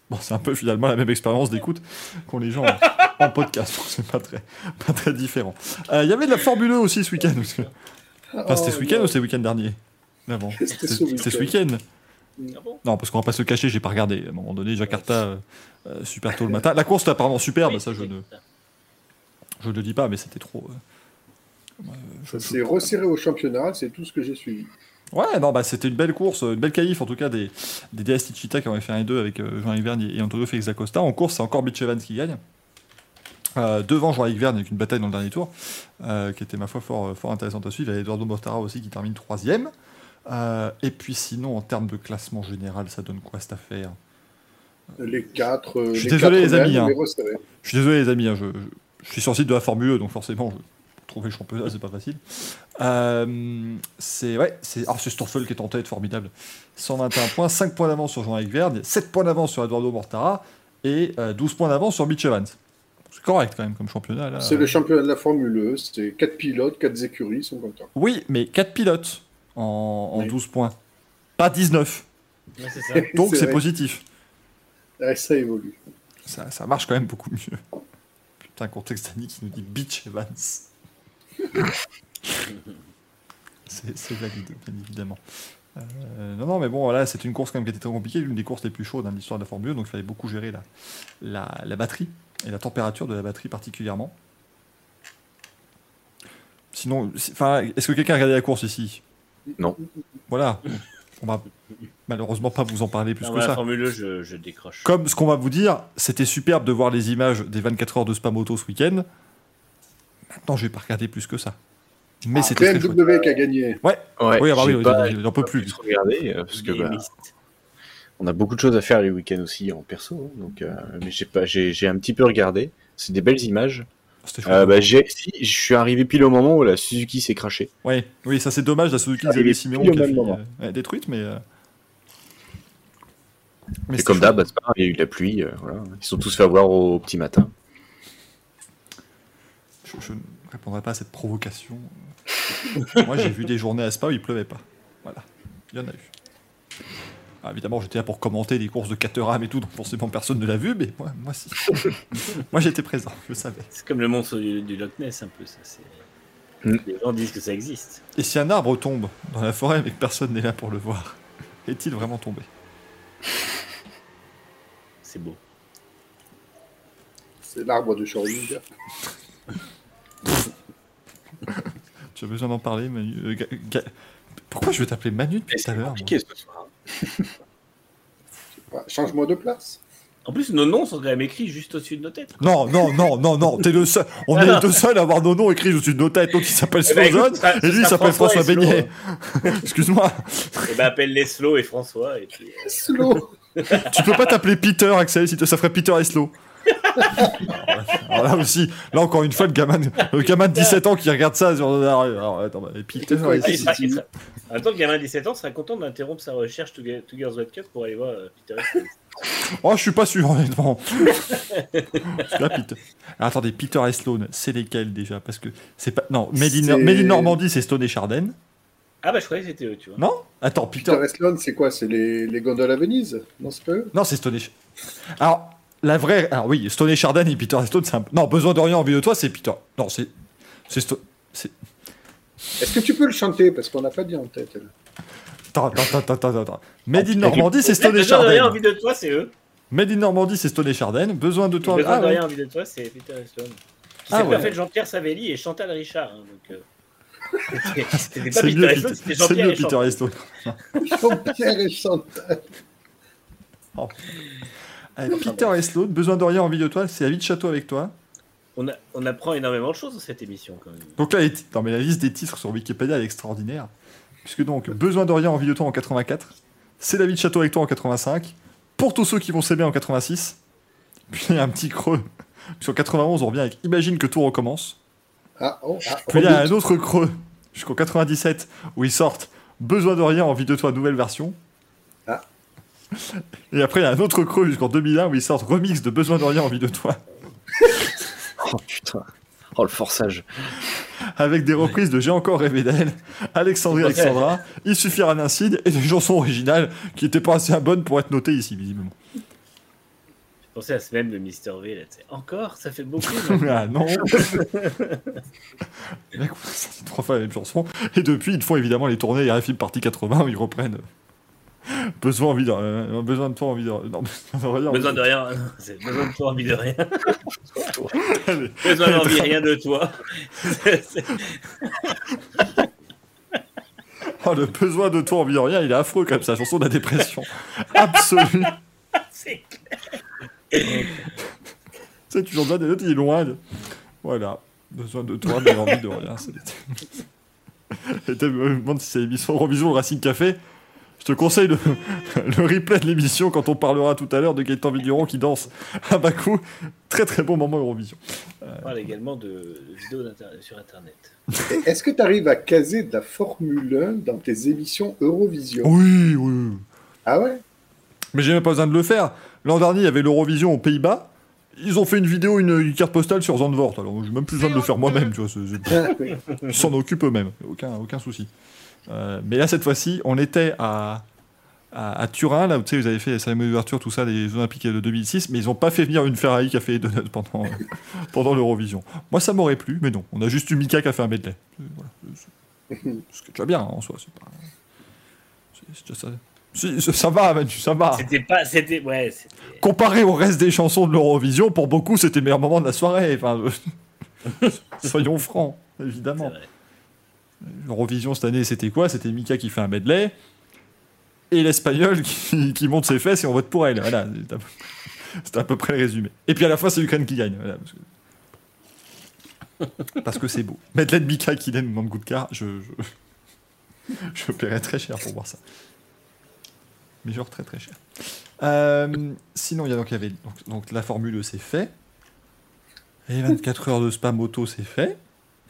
bon, c'est un peu finalement la même expérience d'écoute qu'ont les gens en, en podcast. donc C'est pas très, pas très différent. Euh, Il y avait de la Formule 1 aussi ce week-end. parce que- Enfin, c'était ce Oh, week-end ou c'était le week-end dernier? Avant. C'était C'était ce c'était ce week-end. Ah bon Non, parce qu'on va pas se cacher, j'ai pas regardé. À un moment donné, Jakarta, euh, euh, super tôt le matin. La course était apparemment superbe, Oui, ça je ne, je ne le dis pas, mais c'était trop. euh, euh, je- Ça s'est resserré au championnat, c'est tout ce que j'ai suivi. Ouais, non, bah c'était une belle course, une belle qualif en tout cas des, des DS Cheetah qui ont fait un et deux avec euh, Jean-Yves Vergne et Antonio Félix Acosta. En course, c'est encore Mitch Evans qui gagne. Euh, devant Jean-Yves Vergne avec une bataille dans le dernier tour, euh, qui était ma foi fort, fort intéressante à suivre. Il y a Eduardo Mortara aussi qui termine troisième. Euh, et puis sinon, en termes de classement général, ça donne quoi cette affaire? Les 4. Je suis désolé, les amis, hein. Je suis désolé les amis, hein, je, je- je suis sur le site de la Formule 1, donc forcément, je, trouver le championnat, c'est pas facile. Euh, c'est ouais, c'est Stoffel qui est en tête, formidable. 121 points, 5 points d'avance sur Jean-Yves Vergne, 7 points d'avance sur Eduardo Mortara et euh, 12 points d'avance sur Mitch Evans. C'est correct quand même comme championnat. C'est le championnat de la Formule 1, c'est 4 pilotes, 4 écuries, ils sont contents. Oui, mais 4 pilotes en, en Oui. 12 points, pas 19. Ouais, c'est ça. (laughs) Donc C'est positif. Ouais, ça évolue. Ça, ça marche quand même beaucoup mieux. Putain, contexte Annie qui nous dit Beach Evans. c'est valide, bien évidemment. Euh, non, non, mais bon, voilà, c'est une course quand même qui était très compliquée, l'une des courses les plus chaudes dans l'histoire de la Formule 1, donc il fallait beaucoup gérer la, la, la batterie et la température de la batterie particulièrement. Sinon, enfin, est-ce que quelqu'un a regardé la course ici? Non. Voilà. On va malheureusement pas vous en parler plus Non, que ça. Formule 1, je, je décroche. Comme ce qu'on va vous dire, c'était superbe de voir les images des 24 heures de Spa Moto ce week-end. Maintenant, je vais pas regarder plus que ça. Mais Ah, c'était. BMW qui a gagné. Ouais, Ouais, Oui, ah bah oui, plus. regarder euh, parce que Les bah, on a beaucoup de choses à faire les week-ends aussi en perso, hein, donc euh, mais j'ai pas, j'ai, j'ai un petit peu regardé. C'est des belles images. Euh, bah, si, je suis arrivé pile au moment où la Suzuki s'est crachée. Ouais, oui, ça c'est dommage, la Suzuki Xavier au qui a fait, euh, détruite, mais. euh, mais comme d'hab, bah, il y a eu de la pluie, euh, voilà. Ils sont tous fait avoir au, petit matin. Je, je ne répondrai pas à cette provocation. Moi, j'ai vu des journées à Spa où il pleuvait pas. Voilà, il y en a eu. Ah, évidemment, j'étais là pour commenter les courses de Caterham et tout, donc forcément personne ne l'a vu, mais moi, moi si. (laughs) moi, j'étais présent, je savais. C'est comme le monstre du, du Loch Ness, un peu. Ça, c'est... Mm. Les gens disent que ça existe. Et si un arbre tombe dans la forêt mais que personne n'est là pour le voir, (laughs) est-il vraiment tombé? C'est beau. C'est l'arbre de Schrödinger. (laughs) Tu as besoin d'en parler, Manu? Euh, Ga- Ga- Pourquoi je vais t'appeler Manu depuis tout à l'heure moi? compliqué ce soir. Ouais, Change-moi de place. En plus, nos noms sont quand même écrits juste au-dessus de nos têtes. Non, non, non, non, non, t'es le seul. On est les deux seuls à avoir nos noms écrits au-dessus de nos têtes. Donc il s'appelle Eh ben, et lui il s'appelle François François et. Beignet. (laughs) Excuse-moi. Et ben appelle les Slow et François. Et puis, euh, Slow tu peux pas t'appeler Peter, Axel, si te- ça ferait Peter Eslo. (laughs) Alors là aussi, là encore une fois, le gamin, le gamin de 17 ans qui regarde ça sur alors, attends, bah, Peter. Ouais, il En même temps, le gamin de 17 ans sera content d'interrompre sa recherche to, Girls Cup pour aller voir euh, Peter. Oh, je suis pas sûr, honnêtement. Là, Peter... Alors, attendez, Peter et Sloan, c'est lesquels déjà? Parce que c'est pas. Non, Made in, Normandie, c'est Stone et Chardin. Ah bah je croyais que c'était eux, tu vois. Non? Attends, Peter. Peter Eslon, c'est quoi? C'est les, les gondoles à Venise? Non, c'est pas eux? Non, c'est Stone et Alors, la vraie. Alors, oui, Stone et Chardin et Peter et Stone, c'est un. Non, besoin de rien, envie de toi, c'est Peter. Non, c'est. C'est Stone. C'est. Est-ce que tu peux le chanter? Parce qu'on n'a pas dit en tête. Attends, attends, attends, attends, attends. Made in Normandie, c'est Stone et Besoin de rien, Chardin. envie de toi, c'est eux. Made in Normandie, c'est Stone et Chardin. Besoin de toi. Besoin Ah, de ouais. rien, envie de toi, c'est Peter. Qui Ah ouais. en fait Jean-Pierre Savelli et Chantal Richard. hein, donc, euh, (laughs) c'était- pas C'est Peter c'était c'est Jean-Pierre mieux, et Peter Chantal. et Stone. Jean-Pierre et Chantal. Euh, Peter et Sloan, besoin de rien, envie de toi, c'est la vie de château avec toi. On, a- on apprend énormément de choses dans cette émission quand même. Donc là, non, mais la liste des titres sur Wikipédia elle est extraordinaire. Puisque donc, besoin de rien, envie de toi en 84, c'est la vie de château avec toi en 85, pour tous ceux qui vont s'aimer en 86, puis il y a un petit creux. Puisqu'en 91, on revient avec Imagine que tout recommence. Ah, oh, ah, Puis il y a un autre creux jusqu'en 97 où ils sortent Besoin de rien, envie de toi, nouvelle version. Et après, il y a un autre creux jusqu'en 2001 où ils sortent remix de Besoin de rien, envie de toi. (laughs) Oh putain. Oh le forçage. avec des reprises de J'ai encore rêvé d'elle, Alexandrie Alexandra, Il suffira d'un cid et des chansons originales qui n'étaient pas assez bonnes pour être notées ici, visiblement. Je pensais à ce même de Mister V. Là, tu sais. Encore Ça fait beaucoup. (laughs) ah non (laughs) Les mecs, ça, c'est trois fois la même chanson. Et depuis, ils font évidemment les tournées RFI Partie 80 où ils reprennent (laughs) Besoin, envie de, euh, besoin de toi, envie de. Non, (laughs) besoin de rien. besoin de rien. Besoin de toi, envie de rien. (laughs) Allez. besoin d'envie, rien de toi. Oh, le besoin de toi, envie de rien, il est affreux comme ça, chanson de la dépression. Absolue. c'est- Tu sais, tu chantes des notes, il est loin. de- Voilà. Besoin de toi, mais envie de rien. Et tu me demandes si c'est l'émission Eurovision ou Racing Café. Je te conseille le, (laughs) le replay de l'émission quand on parlera tout à l'heure de Gaëtan Vigneron qui danse à Bakou. Très très bon moment Eurovision. On parle également de, de vidéos sur Internet. Et Est-ce que tu arrives à caser de la Formule 1 dans tes émissions Eurovision? Oui, oui. Ah ouais? Mais j'ai même pas besoin de le faire. L'an dernier, il y avait l'Eurovision aux Pays-Bas. Ils ont fait une vidéo, une, une carte postale sur Zandvoort. Alors, j'ai même plus besoin de le faire moi-même, tu vois. Ah. Ils s'en occupent eux-mêmes, aucun, aucun souci. Euh, mais là, cette fois-ci, on était à, à, à Turin, là où tu sais, vous avez fait la cérémonie d'ouverture, tout ça, des Jeux Olympiques de 2006, mais ils n'ont pas fait venir une Ferrari qui a fait les donuts (laughs) pendant, pendant l'Eurovision. Moi, ça m'aurait plu, mais non. On a juste eu Mika qui a fait un medley. Voilà. C'est- (laughs) Ce qui est déjà bien hein, en soi. C'est pas. déjà ça. Si, ça va, Manu, ça va. C'était pas. C'était. Ouais. Comparé au reste des chansons de l'Eurovision, pour beaucoup, c'était le meilleur moment de la soirée. Enfin, (laughs) soyons francs, évidemment. Vrai. L'Eurovision cette année, c'était quoi? C'était Mika qui fait un medley et l'Espagnol qui, qui monte ses fesses et on vote pour elle. Voilà, c'est à peu- (laughs) c'était à peu près le résumé. Et puis à la fin, c'est l'Ukraine qui gagne. Voilà, parce que c'est beau. Medley de Mika qui donne coup de car, je, je, (laughs) je paierais très cher pour voir ça. Mais genre très très cher. Euh, sinon, il y a donc, il y avait, donc, donc la Formule E, c'est fait. Et 24 heures de spam auto, c'est fait.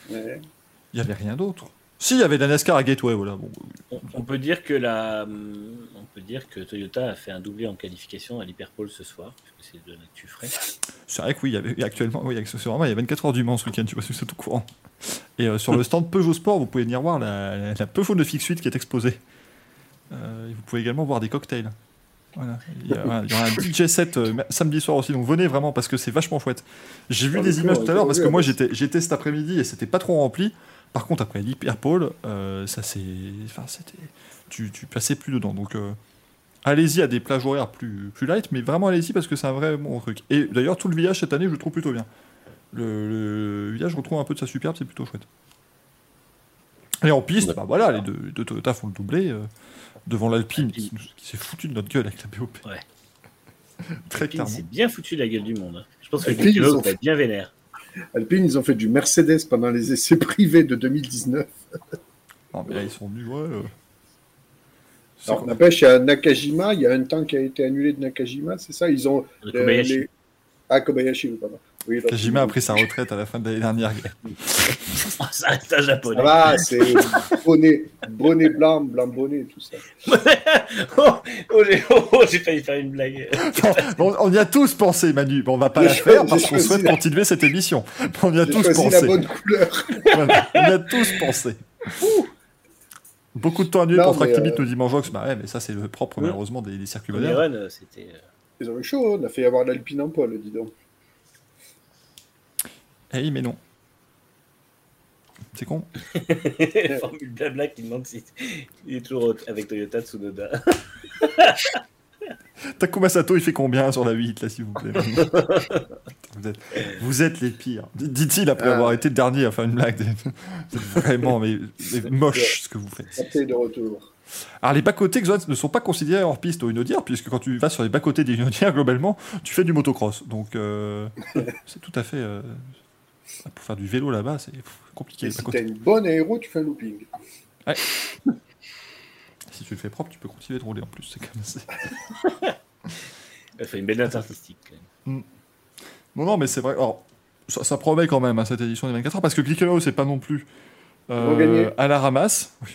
Ouais. Il n'y avait rien d'autre. Si, il y avait la NASCAR à Gateway, voilà. Bon, On, on peut dire que la, hum, on peut dire que Toyota a fait un doublé en qualification à l'Hyperpole ce soir, puisque c'est de l'actu frais. c'est vrai que oui, il y avait actuellement, oui, accessoirement, il y a 24 heures du Mans ce week-end, tu vois, si c'est au courant. Et euh, sur le stand Peugeot Sport, vous pouvez venir voir la, la, la Peugeot de Fix 8 qui est exposée. Euh, vous pouvez également voir des cocktails. Voilà. Il y, a, il y aura un DJ set euh, samedi soir aussi, donc venez vraiment parce que c'est vachement chouette. J'ai vu Ah, des images tout à l'heure parce que moi j'étais cet après-midi et c'était pas trop rempli. Par contre, après l'Hyperpole, euh, ça c'est. Enfin, c'était. Tu, tu passais plus dedans. Donc. euh, Allez-y à des plages horaires plus, plus light, mais vraiment allez-y parce que c'est un vrai bon truc. Et d'ailleurs, tout le village cette année, je le trouve plutôt bien. Le, le village retrouve un peu de sa superbe, c'est plutôt chouette. Et en piste, bah voilà, les deux, les deux Toyota font le doublé euh, devant l'Alpine qui, s'est foutu de notre gueule avec la BOP. Ouais. (laughs) Très clairement. c'est bien foutu la gueule du monde. hein. Je pense que les pilotes ont vont être bien vénères. Alpine, ils ont fait du Mercedes pendant les essais (laughs) privés de 2019. Non, mais là, ils sont venus, ouais. euh, Alors, quoi n'empêche, il y a Nakajima, il y a un temps qui a été annulé de Nakajima, c'est ça? Ils ont. Le euh, Kobayashi. les- Ah, Kobayashi, oui, pardon. Oui. Kajima a pris sa retraite à la fin de l'année dernière. (laughs) ça reste un japonais. Ça va, c'est bonnet, bonnet blanc, blanc bonnet, tout ça. (laughs) oh, oh, j'ai oh, oh, j'ai failli faire une blague. on, on y a tous pensé, Manu. Bon, on va pas J'ai la faire parce qu'on souhaite la- continuer cette émission. On y a J'ai tous pensé. la bonne couleur. (laughs) Voilà, on y a tous pensé. Beaucoup de temps annulé pour Tractibit euh, nous dit Manjox. Bah ouais, mais ça, c'est le propre, Oui. malheureusement, des, des circuits modernes. c'était. euh, Ils ont eu chaud, on a fait avoir l'Alpine en pôle, dis donc. Eh, mais non. C'est con. (laughs) Formule blabla qui demande si il est toujours avec Toyota Tsunoda. (laughs) Takuma Sato, il fait combien sur la 8, là, s'il vous plaît? Vous, êtes, vous êtes les pires. Dit-il après Ah. avoir été le dernier à faire une blague. (laughs) C'est vraiment mais, mais moche ce que vous faites. De retour. Alors, les bas-côtés ne sont pas considérés hors piste au Unodier, puisque quand tu vas sur les bas-côtés des Unodier, globalement, tu fais du motocross. Donc, euh, c'est tout à fait. euh, pour faire du vélo là-bas, c'est compliqué. Et si t'as une bonne aéro, tu fais un looping. (laughs) Si tu le fais propre, tu peux continuer de rouler en plus. C'est comme ça. Elle fait une belle note artistique. quand même. Non, non, mais c'est vrai. Alors, ça, ça promet quand même hein, cette édition des 24 heures parce que Glickenhaus, c'est pas non plus euh, à la ramasse. Oui.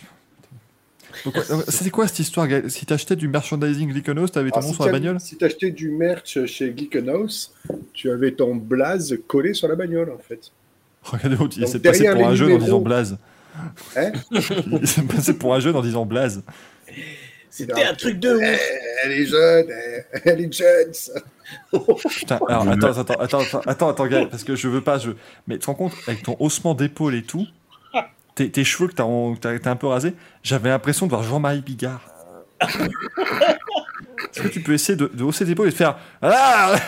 C'était quoi cette histoire Gaël? Si t'achetais du merchandising Glickenhaus, t'avais ton Alors, nom si sur la bagnole? Si t'achetais du merch chez Geekenhouse, tu avais ton blaze collé sur la bagnole, en fait. Regardez, l'autre, (laughs) il s'est passé pour un jeune en disant blaze. Hein? Il s'est passé pour un jeune en disant blaze. C'était un truc de Eh, ouf. Elle est jeune, elle, elle est jeune. ça. Putain, alors attends, attends, attends, attends, attends, parce que je veux pas, je. Mais tu te rends compte, avec ton haussement d'épaule et tout, tes, tes cheveux que t'as un peu rasé, j'avais l'impression de voir Jean-Marie Bigard. (laughs) Est-ce que tu peux essayer de, de hausser tes épaules et de faire Ah (laughs)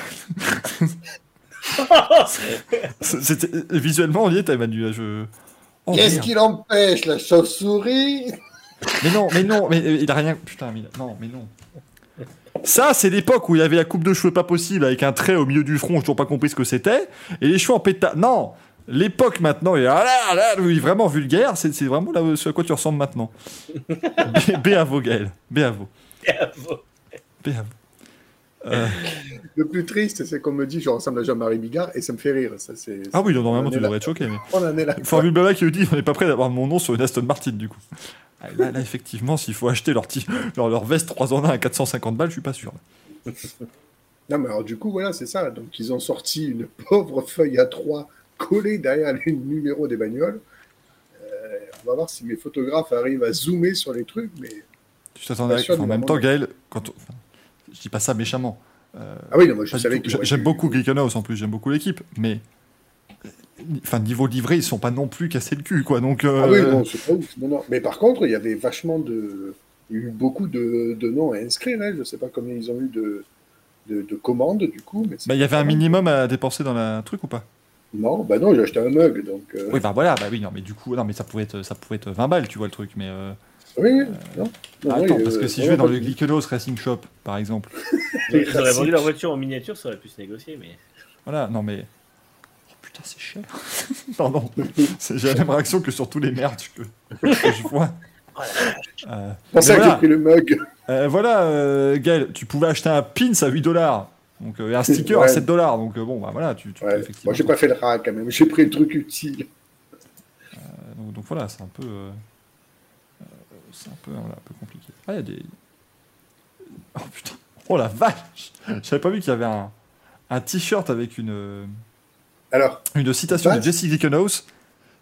visuellement on y était Manu là, je. Oh, Qu'est-ce qui l'empêche, la chauve-souris? Mais non, mais non, mais il a rien. Putain, mais non, mais non. Ça, c'est l'époque où il y avait la coupe de cheveux pas possible avec un trait au milieu du front, j'ai toujours pas compris ce que c'était, et les cheveux en pétard. Non L'époque maintenant, il est ah là, là, oui, vraiment vulgaire, c'est c'est vraiment là, ce à quoi tu ressembles maintenant. B, B à vous, Gaël. B à vous. B à vous. Euh, Le plus triste, c'est qu'on me dit je ressemble à Jean-Marie Bigard et ça me fait rire. Ça, c'est, Ah oui, normalement, tu devrais être choqué. Mais... On en est là. Formule Blabla qui nous dit on n'est pas prêt d'avoir mon nom sur une Aston Martin, du coup. Ah, Là, là, effectivement, s'il faut acheter leur, ti- leur, leur veste 3 en 1 à 450 balles, je suis pas sûr. Non, mais alors du coup, voilà, c'est ça. Donc, ils ont sorti une pauvre feuille A3 collée derrière les numéros des bagnoles. Euh, on va voir si mes photographes arrivent à zoomer sur les trucs, mais... Tu t'attendais enfin, En même temps, Gaël, quand on- enfin, je dis pas ça méchamment. Euh, Ah oui, non, moi, je savais J'aime beaucoup Glickenhaus en plus, j'aime beaucoup l'équipe, mais enfin niveau livré, ils sont pas non plus cassés le cul, quoi. Donc euh, Ah oui, non, c'est pas ouf. Non, non. Mais par contre, il y avait vachement de... Il y a eu beaucoup de, de noms à inscrire. Hein. Je sais pas combien ils ont eu de, de, de commandes, du coup. Mais bah, il y avait un minimum à dépenser dans la truc ou pas? Non, bah non, j'ai acheté un mug, donc... euh, Oui, bah voilà, bah oui, non, mais du coup, non, mais ça pouvait être, ça pouvait être 20 balles, tu vois le truc, mais euh, Oui, oui, non. Attends, oui, parce euh, que si je vais dans le Glickenhaus Racing Shop, par exemple, (laughs) Ils auraient vendu leur voiture en miniature, ça aurait pu se négocier, mais. voilà, non mais oh, putain, c'est cher. (laughs) Pardon, C'est- j'ai la même réaction que sur tous les merdes que, que je vois. Euh, C'est ça que voilà. j'ai pris le mug. Euh, voilà, euh, Gaël, tu pouvais acheter un pins à 8 dollars. Donc, euh, et un sticker à Ouais. 7 dollars. Donc, euh, bon, bah voilà, tu, tu Ouais. effectivement. Moi, j'ai pas fait le rat quand même. J'ai pris le truc utile. Euh, donc, donc voilà, c'est un peu. euh, c'est un peu, voilà, un peu compliqué. Ah, il y a des. Oh putain. Oh la vache J'avais pas vu qu'il y avait un, un t-shirt avec une, Alors, une citation de. Jesse Glickenhaus.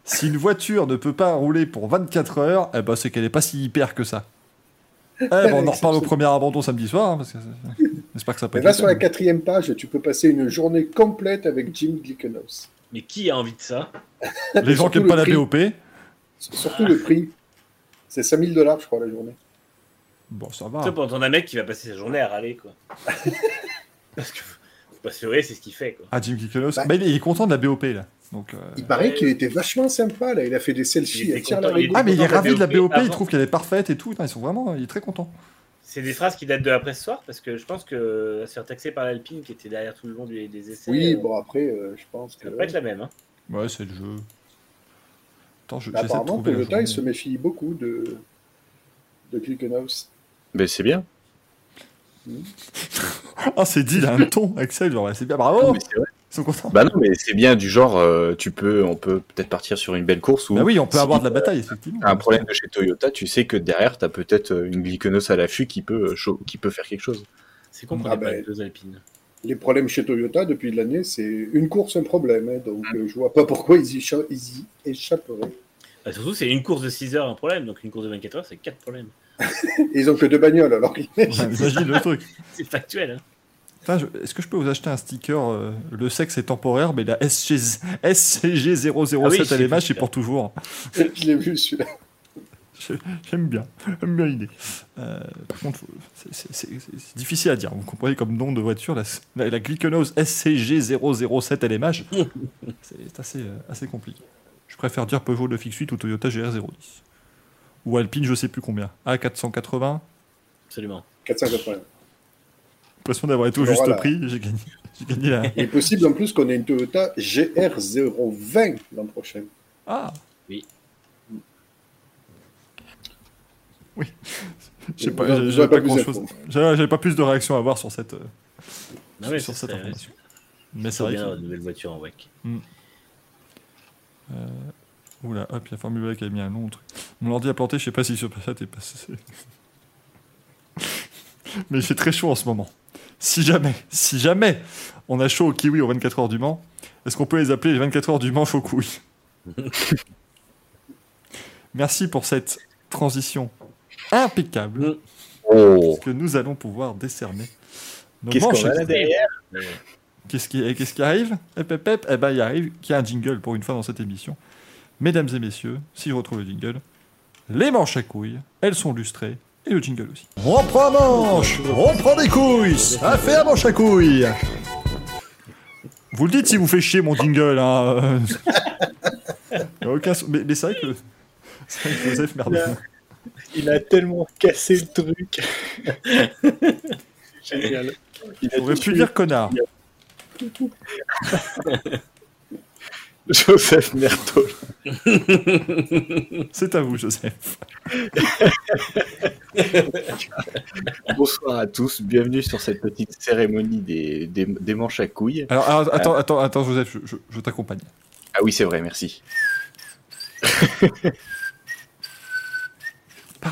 Si une voiture ne peut pas rouler pour 24 heures, eh ben, c'est qu'elle est pas si hyper que ça. Eh ben, on en reparle au premier abandon samedi soir. hein, parce que c'est- J'espère que ça peut mais être là, sur la quatrième page, tu peux passer une journée complète avec Jim Glickenhaus. Mais qui a envie de ça? (laughs) Les gens qui Surtout aiment pas la prix. BOP, Surtout le prix. C'est 5000 dollars, je crois, la journée. bon, ça Tu va. sais, pour entendre un mec qui va passer sa journée à râler, quoi. (laughs) Parce que, faut pas se leurrer, c'est ce qu'il fait, quoi. Ah, Jim Glickenhaus. Bah. Bah, il, est, content de la BOP, là. Donc, euh, Il paraît qu'il était vachement sympa, là. Il a fait des selfies content, il Ah, mais il est ravi de la BOP il trouve qu'elle est parfaite et tout. Ils sont vraiment, il est très content. C'est des phrases qui datent de après ce soir, parce que je pense que se faire taxer par l'Alpine, qui était derrière tout le long du- des essais, Oui, euh, bon, après, euh, je pense que. ça va pas être la même. Hein. Ouais, c'est le jeu. Attends, je, Bah, apparemment, Toyota, il se méfie beaucoup de, de Glickenhaus. Ben, c'est bien. (laughs) Ah, c'est dit, il a un ton, Axel, genre, c'est bien, Non, bravo mais c'est vrai. Ils sont contents. Bah non, mais c'est bien du genre, euh, tu peux, on peut peut-être partir sur une belle course où Bah oui, on peut si avoir de la bataille, effectivement. un problème de chez Toyota, tu sais que derrière, t'as peut-être euh, une glyconos à l'affût qui peut, euh, qui peut faire quelque chose. C'est con qu'on Ah ben. les deux Alpines. Les problèmes chez Toyota depuis l'année, c'est une course, un problème. hein, donc euh, je vois pas pourquoi ils y, écha- ils y échapperaient. Bah, surtout, c'est une course de 6 heures un problème, donc une course de 24 heures, c'est 4 problèmes. (laughs) Ils ont que deux bagnoles, alors Ouais, Imagine le truc. (laughs) C'est factuel. Hein. Est-ce que je peux vous acheter un sticker euh, Le sexe est temporaire, mais la SG... SCG007 Ah oui, à l'image, c'est c'est pour toujours. (laughs) je l'ai vu celui-là. J'aime bien, j'aime bien l'idée. Euh, par contre, c'est- difficile à dire. Vous comprenez comme nom de voiture, la, la, la Glyconos SCG007 LMH, (laughs) c'est assez, euh, assez compliqué. Je préfère dire Peugeot 9X8 ou Toyota GR010. Ou Alpine, je sais plus combien. A480, Absolument. 480. L'impression d'avoir été au juste voilà. prix. J'ai gagné, j'ai gagné la... Il est possible en plus qu'on ait une Toyota GR020 l'an prochain. Ah Oui. Oui. J'ai pas, pas, pas plus grand chose. d'infos. J'avais pas plus de réaction à avoir sur cette, euh, Non, mais sur c'est cette information. Mais c'est C'est vrai bien que. nouvelle voiture en WEC. Oula, hop, il y a Formule E qui a mis un nom au truc. Mon ordi a planté, je sais pas si sur ça t'es passé. (laughs) Mais il fait très chaud en ce moment. Si jamais, si jamais on a chaud au kiwi aux 24 heures du Mans, est-ce qu'on peut les appeler les 24 heures du Mans chaud couille (laughs) Merci pour cette transition impeccable Oh que nous allons pouvoir décerner. nos Qu'est-ce qu'on manches a là extra. derrière? Qu'est-ce qui, arrive? Eh ben, il arrive qu'il y a un jingle pour une fois dans cette émission. Mesdames et messieurs, si je retrouve le jingle, les manches à couilles, elles sont lustrées, et le jingle aussi. On prend manche, on prend des couilles, ça fait un manche à couilles. Vous le dites si vous fait chier mon jingle, hein. (laughs) aucun Mais, mais c'est vrai que... C'est vrai que Joseph, merde. Il a tellement cassé le truc. (laughs) Génial. Il a J'aurais tout pu dire connard. (laughs) (laughs) Joseph Mertol. C'est à vous, Joseph. (laughs) Bonsoir à tous, bienvenue sur cette petite cérémonie des, des, des manches à couilles. Alors, alors, attends, attends, attends, Joseph, je, je- je t'accompagne. Ah oui, c'est vrai, merci. (laughs)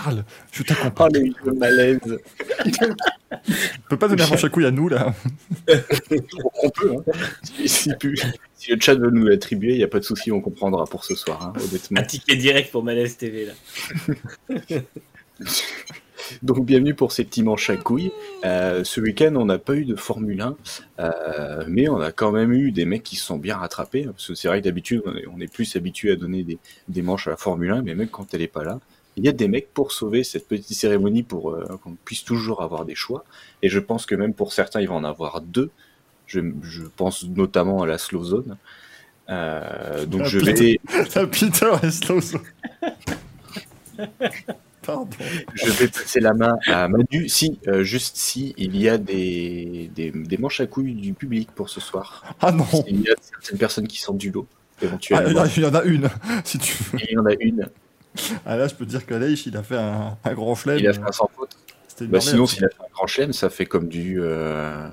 Parle, je Oh, t'accompagne. le le malaise. On peut pas donner un manche à couilles à nous, là. (laughs) On peut, hein. Si, si pu- si le chat veut nous l'attribuer, il n'y a pas de souci, on comprendra pour ce soir, hein, honnêtement. Un ticket direct pour Malaise TV là. (laughs) Donc bienvenue pour ces petits manches à couilles. Euh, ce week-end, on n'a pas eu de Formule 1, euh, mais on a quand même eu des mecs qui se sont bien rattrapés. hein, Parce que c'est vrai que d'habitude, on est, on est plus habitué à donner des, des manches à la Formule 1, mais même quand elle est pas là, il y a des mecs pour sauver cette petite cérémonie, pour euh, qu'on puisse toujours avoir des choix. Et je pense que même pour certains, il va en avoir deux. Je, je pense notamment à la slow zone. Euh, donc Ah, je vais, (laughs) Ah, Peter et Slozo. Pardon. Je vais passer la main à Manu. Si, euh, juste si, il y a des, des, des manches à couilles du public pour ce soir. Ah non. Il y a certaines personnes qui sortent du lot, Ah, éventuellement. en a- il y en a une, (laughs) si tu veux. Et il y en a une. Ah là, je peux te dire que Leish, il a fait un, un grand flemme. Il a fait un sans faute. Bah, merveille. sinon, s'il a fait un grand chelem, ça fait comme du. euh,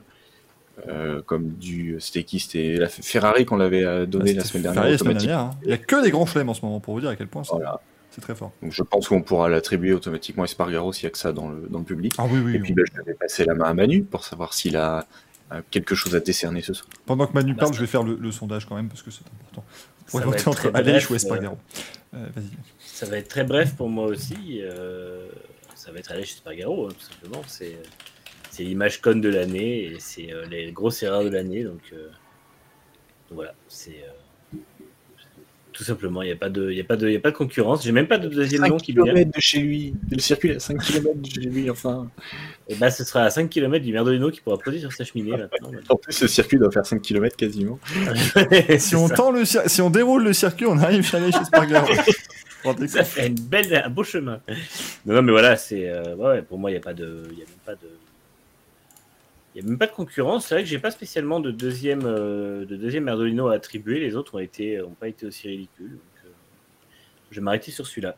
euh, comme du. C'était qui C'était la Ferrari qu'on l'avait euh, donné Ah, la semaine dernière. la semaine automatique. dernière, hein. Il y a que des grands chelems en ce moment pour vous dire à quel point c'est Voilà. c'est très fort. Donc je pense qu'on pourra l'attribuer automatiquement à Espargaro s'il y a que ça dans le, dans le public. Ah oui, oui. Et puis bah, je vais passer la main à Manu pour savoir s'il a euh, quelque chose à décerner ce soir. Pendant que Manu Bah, parle, je vais faire le, le sondage quand même parce que c'est important. Pour entre bref, ou euh, Espargaro. Euh, Vas-y. Ça va être très bref pour moi aussi. euh, ça va être aller chez Spargaro, hein, tout simplement. C'est c'est l'image conne de l'année et c'est euh, les grosses erreurs de l'année. Donc, euh, donc voilà, c'est euh, tout simplement. Il n'y a pas de, il y a pas de, il y a pas de concurrence. J'ai même pas de deuxième nom qui vient. de chez lui. Le circuit est à 5 km de chez lui, enfin. Et bah, ce sera à 5 km du Merdolino qui pourra poser sur sa cheminée maintenant. En plus, le circuit doit faire 5 km quasiment. (laughs) Si on, tend le si on déroule le circuit, on arrive chez Espargaro. (laughs) Ça fait une belle, un beau chemin. Non, non mais voilà, c'est euh, ouais, pour moi il n'y a pas de, il y a même pas de, il y a même pas de concurrence. C'est vrai que j'ai pas spécialement de deuxième, euh, de deuxième Merdolino à attribuer. Les autres ont été, ont pas été aussi ridicules. Donc, euh, je vais m'arrêter sur celui-là.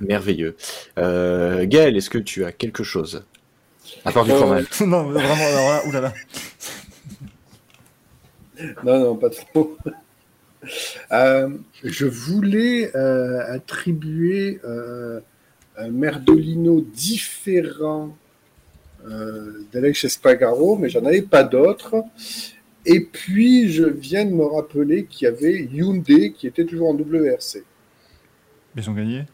Merveilleux. Euh, Gaël, est-ce que tu as quelque chose À part du Euh, fromage. (laughs) non, vraiment, alors là, oulala. Non, non, pas trop. Euh, je voulais euh, attribuer euh, un Merdolino différent d'Alex Espargaro, mais j'en avais pas d'autres. Et puis, je viens de me rappeler qu'il y avait Hyundai qui était toujours en WRC. Ils ont gagné?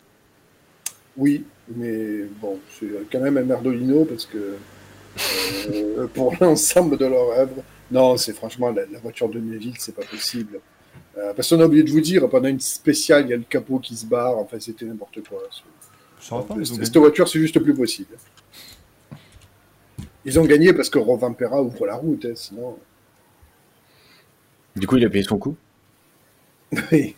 Oui, mais bon, c'est quand même un Merdolino parce que pour (laughs) l'ensemble de leur œuvre, non, c'est franchement la, la voiture de Neville, c'est pas possible. Euh, parce qu'on a oublié de vous dire, pendant une spéciale, il y a le capot qui se barre, enfin c'était n'importe quoi. Pas, Cette voiture, c'est juste plus possible. Ils ont gagné parce que Rovampera ouvre la route, hein, sinon. Du coup, il a payé son coup (laughs) Oui.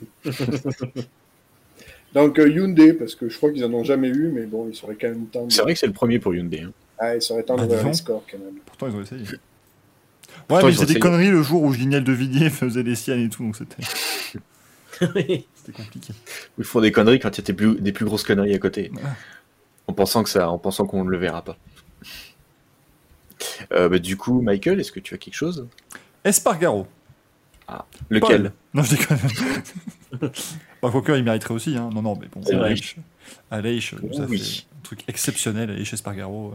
Donc euh, Hyundai, parce que je crois qu'ils en ont jamais eu, mais bon, il serait quand même temps. de- C'est vrai que c'est le premier pour Hyundai. hein. Ah, il serait temps Bah, scores quand même. Pourtant, ils ont essayé. Ouais, mais ont faisaient des conneries le jour où Guignel de Villiers faisait des siennes et tout, donc c'était (laughs) Oui. c'était compliqué. Ils font des conneries quand il y a des plus, des plus grosses conneries à côté. Ouais. En pensant que ça, en pensant qu'on ne le verra pas. Euh, bah, du coup, Michael, est-ce que tu as quelque chose? Espargaro. Lequel? Paul. Non, je déconne. (laughs) bah, quoique, il mériterait aussi. Hein. Non, non, mais bon. Aleix, Aleix nous a Oui. fait un truc exceptionnel, Aleix Espargaro.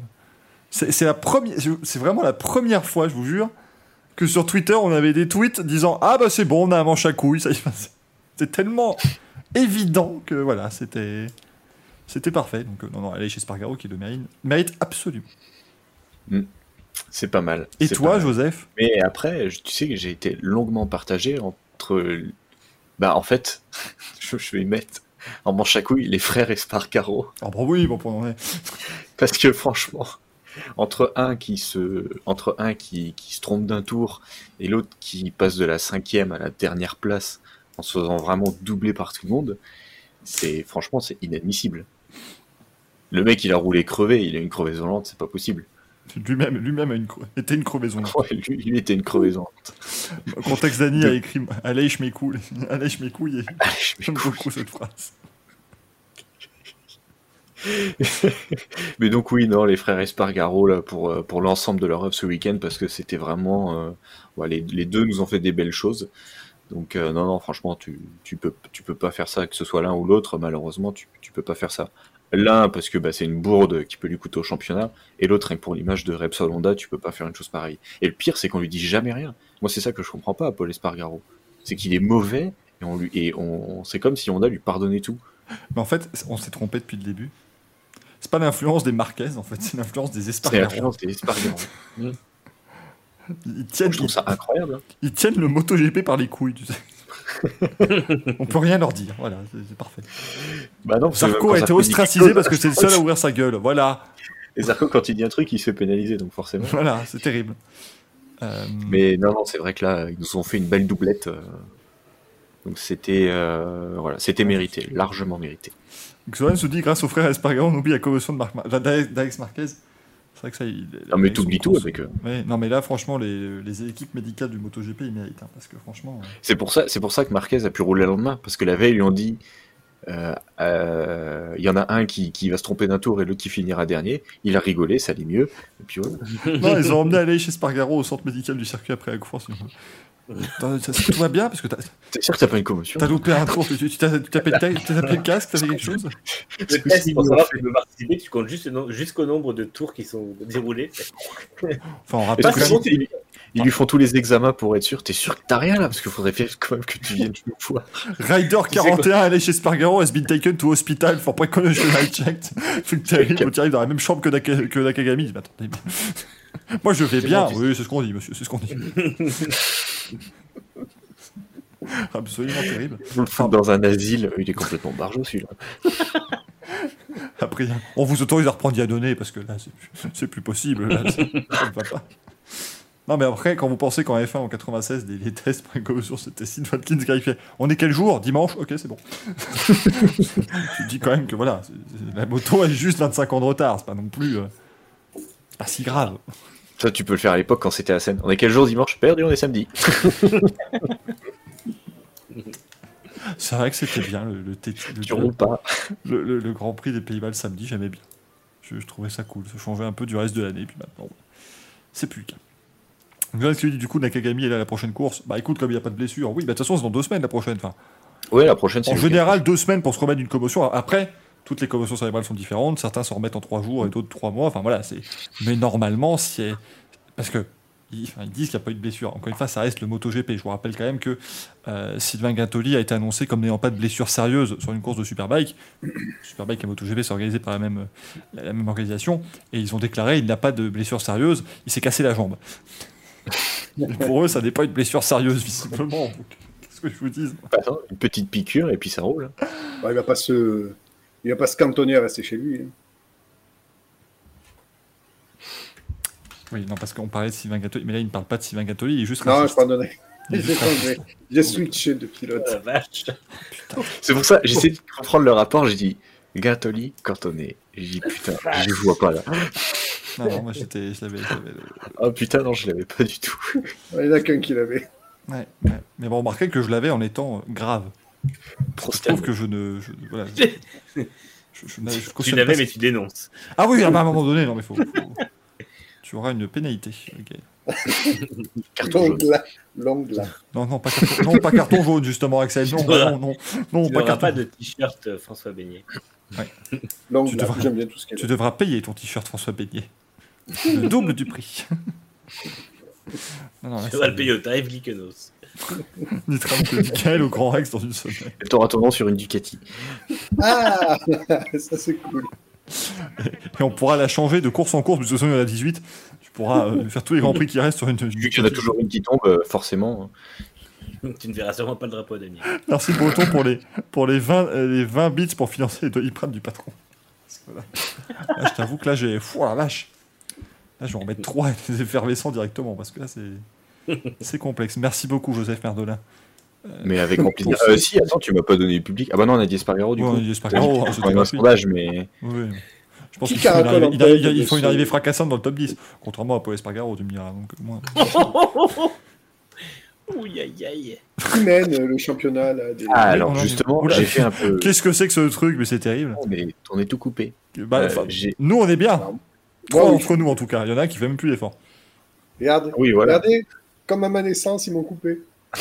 C'est c'est la première, c'est vraiment la première fois, je vous jure, que sur Twitter, on avait des tweets disant Ah bah c'est bon, on a un manche à couilles. (laughs) C'est tellement évident que voilà, c'était. C'était parfait. Donc, euh, non, non, Aleix Espargaro qui le mérite, mérite absolument. C'est pas mal. Et toi, mal. Joseph? Mais après, tu sais que j'ai été longuement partagé entre. Bah, en fait, (laughs) je, je vais mettre en manche à couilles les frères Espargaro. Ah, bah oui, bon, on en. Parce que franchement, entre un qui se, entre un qui, qui se trompe d'un tour et l'autre qui passe de la cinquième à la dernière place en se faisant vraiment doubler par tout le monde, c'est franchement c'est inadmissible. Le mec il a roulé crevé, il a une crevaison lente, c'est pas possible. Lui-même lui-même a une était une crevaison. Ouais, lui, lui était une crevaison. Au contexte Dani a écrit (laughs) mes couilles. et Allez, je (laughs) J'aime beaucoup cette phrase. (laughs) Mais donc oui, non, les frères Espargaro là pour euh, pour l'ensemble de leur œuvre ce week-end parce que c'était vraiment, euh, les, les deux nous ont fait des belles choses. Donc euh, non, non, franchement, tu, tu peux tu peux pas faire ça, que ce soit l'un ou l'autre. Malheureusement, tu tu peux pas faire ça. L'un parce que bah, c'est une bourde qui peut lui coûter au championnat, et l'autre que pour l'image de Repsol Honda, tu peux pas faire une chose pareille. Et le pire, c'est qu'on lui dit jamais rien. Moi, c'est ça que je comprends pas à Paul Espargaro, c'est qu'il est mauvais et on lui et on c'est comme si Honda lui pardonnait tout. Mais en fait, on s'est trompé depuis le début. C'est pas l'influence des Marquez, en fait, c'est l'influence des C'est Espargaro. l'influence des Espargaro. Ils tiennent, Je trouve ça incroyable. hein. ils tiennent le MotoGP par les couilles, tu sais. (laughs) on peut rien leur dire, voilà, c'est c'est parfait. Bah non, Zarco a été ostracisé parce que c'est le seul à ouvrir sa gueule, voilà, Et Zarco, quand il dit un truc, il se fait pénaliser, donc forcément. (laughs) voilà, c'est terrible. Euh, Mais non, non, c'est vrai que là, ils nous ont fait une belle doublette. euh, Donc c'était euh, voilà, c'était mérité, largement mérité. Xoran se dit, grâce aux frères Espargaro, on oublie la Mar- d'Alex Marquez. C'est vrai que ça, il, Non mais t'oublies tout avec eux. Non mais là, franchement, les, les équipes médicales du MotoGP, ils méritent, hein, parce que franchement... euh, C'est pour ça, pour ça que Marquez a pu rouler le lendemain, parce que la veille ils lui ont dit, euh, euh, il y en a un qui, qui va se tromper d'un tour et l'autre qui finira dernier. Il a rigolé, ça allait mieux. Et puis voilà. Non, ils ont emmené Aleix Espargaro au centre médical du circuit après la course. Tout va bien parce que t'as T'es sûr que t'as pas une commotion t'as loupé un tour. Tu tu t'as tapé le casque, t'as fait quelque chose Le test pour savoir si tu peux participer, tu comptes juste jusqu'au nombre de tours qui sont déroulés. Enfin, on rappelle que ils, lui font tous les examens pour être sûr. T'es sûr que t'as rien là Parce qu'il faudrait faire quand même que tu viennes une fois. Rider 41, Aleix Espargaro has been taken to hospital for precautionary check. (laughs) Truc terrible, tu arrives dans la même chambre que, Naka- que Nakagami. Attendez, mais- Moi je vais bien. bon, Oui, c'est ce qu'on dit, monsieur, c'est ce qu'on dit. (laughs) Absolument terrible. Vous le faites dans un asile, il est complètement barjot celui-là. (laughs) Après, on vous autorise à reprendre Yadonné parce que là, c'est plus, possible. Là, ça ça ne va pas. Non, mais après, quand vous pensez qu'en F1 en 96, les, les tests précautions, c'était Sid Watkins qui arrivait. On est quel jour? Dimanche? Ok, c'est bon. (laughs) tu dis quand même que voilà, la moto a juste 25 ans de retard. C'est pas non plus. euh, pas si grave. Ça, tu peux le faire à l'époque quand c'était à scène. On est quel jour dimanche Perdu, on est samedi. (laughs) C'est vrai que c'était bien le, le, le- le- Grand Prix des Pays-Bas le samedi, j'aimais bien. Je, je trouvais ça cool. Ça changeait un peu du reste de l'année. Puis maintenant, c'est plus le cas. Donc là, ce qu'il dit, du coup, Nakagami est là à la prochaine course? Bah écoute, comme il n'y a pas de blessure, oui, bah de toute façon, c'est dans deux semaines la prochaine. Enfin, Ouais, la prochaine, en général, deux semaines pour se remettre d'une commotion. Après, toutes les commotions cérébrales sont différentes. Certains s'en remettent en trois jours et d'autres trois mois. Enfin voilà, c'est. Mais normalement, c'est parce que ils, enfin, ils disent qu'il n'y a pas eu de blessure. Encore une fois, ça reste le MotoGP. Je vous rappelle quand même que euh, Sylvain Gintoli a été annoncé comme n'ayant pas de blessure sérieuse sur une course de Superbike. Superbike et MotoGP sont organisés par la même, la, la même organisation et ils ont déclaré il n'a pas de blessure sérieuse. Il s'est cassé la jambe. Et pour eux, ça n'est pas une blessure sérieuse visiblement. Qu'est-ce que je vous dis Attends, une petite piqûre et puis ça roule. Bah, il va pas se, il va pas se cantonner à rester chez lui. hein. Oui, non, parce qu'on parlait de Sylvain Gintoli, mais là, il ne parle pas de Sylvain Gintoli, il est juste Non, je raciste. (laughs) est J'ai switché de pilote. Oh. C'est pour ça, j'essaie de comprendre le rapport, j'ai dit Gatoli, cantonné. J'ai dit putain, je le vois pas là. Non, non, moi, j'étais, je l'avais, Oh putain, non, je l'avais pas du tout. Il n'y en a qu'un qui l'avait. Ouais, ouais. Mais bon, remarquez que je l'avais en étant grave. Je trouve que je ne. Je, voilà, (laughs) je, je, je Tu l'avais, mais tu dénonces. Ah oui, à un moment donné, non, mais faut. faut- Tu auras une pénalité. ok. (laughs) Carton jaune. Non, non, pas carton, non, pas carton jaune, justement, Axel. Non, non, non, non, Tu pas carton pas de t-shirt euh, François Beignet. Longue Tu devras- bien tout ce Tu devras payer ton t-shirt François Beignet. Le double du prix. (laughs) Non, non, là, Tu vas le payer au tarif (laughs) Lycanos. Nitram que Michael au Grand Rex dans une semaine. Et T'auras ton nom sur une Ducati. Ah (laughs) Ça, c'est cool. Et on pourra la changer de course en course, parce que il y en a 18. Tu pourras euh, (laughs) faire tous les grands prix qui restent sur une. Vu qu'il y en a toujours une qui tombe, euh, forcément. Tu ne verras sûrement pas le drapeau d'Amiens. Merci Breton pour les, pour les, 20, euh, les 20 bits pour financer les doliprane du patron. Parce que Là, je t'avoue que là j'ai. Fou la vache Là je vais en mettre 3 et des effervescents directement, parce que là c'est. (laughs) C'est complexe. Merci beaucoup Joseph Merdelin. Mais avec grand plaisir. Euh, si, attends, tu m'as pas donné le public. Ah bah non, on a dit Espargaro du Ouais, coup. on a dit Espargaro, C'est c'était un sondage, mais. Oui. Je pense Qui qu'il faut, une arrivée, il faut une arrivée fracassante dans le top 10. Contrairement à Paul Espargaro, tu me diras. Donc, moi, (laughs) Ouh, aïe, aïe. Qui mène euh, le championnat là, des... Ah, alors justement, j'ai fait un peu. Qu'est-ce que c'est que ce truc Mais c'est terrible. On est, on est tout coupé. Bah, Euh, enfin, nous on est bien. Moi, Trois oui. d'entre nous en tout cas. Il y en a un qui fait même plus d'efforts. Regarde, Oui, voilà. regardez, comme à ma naissance, ils m'ont coupé. (laughs)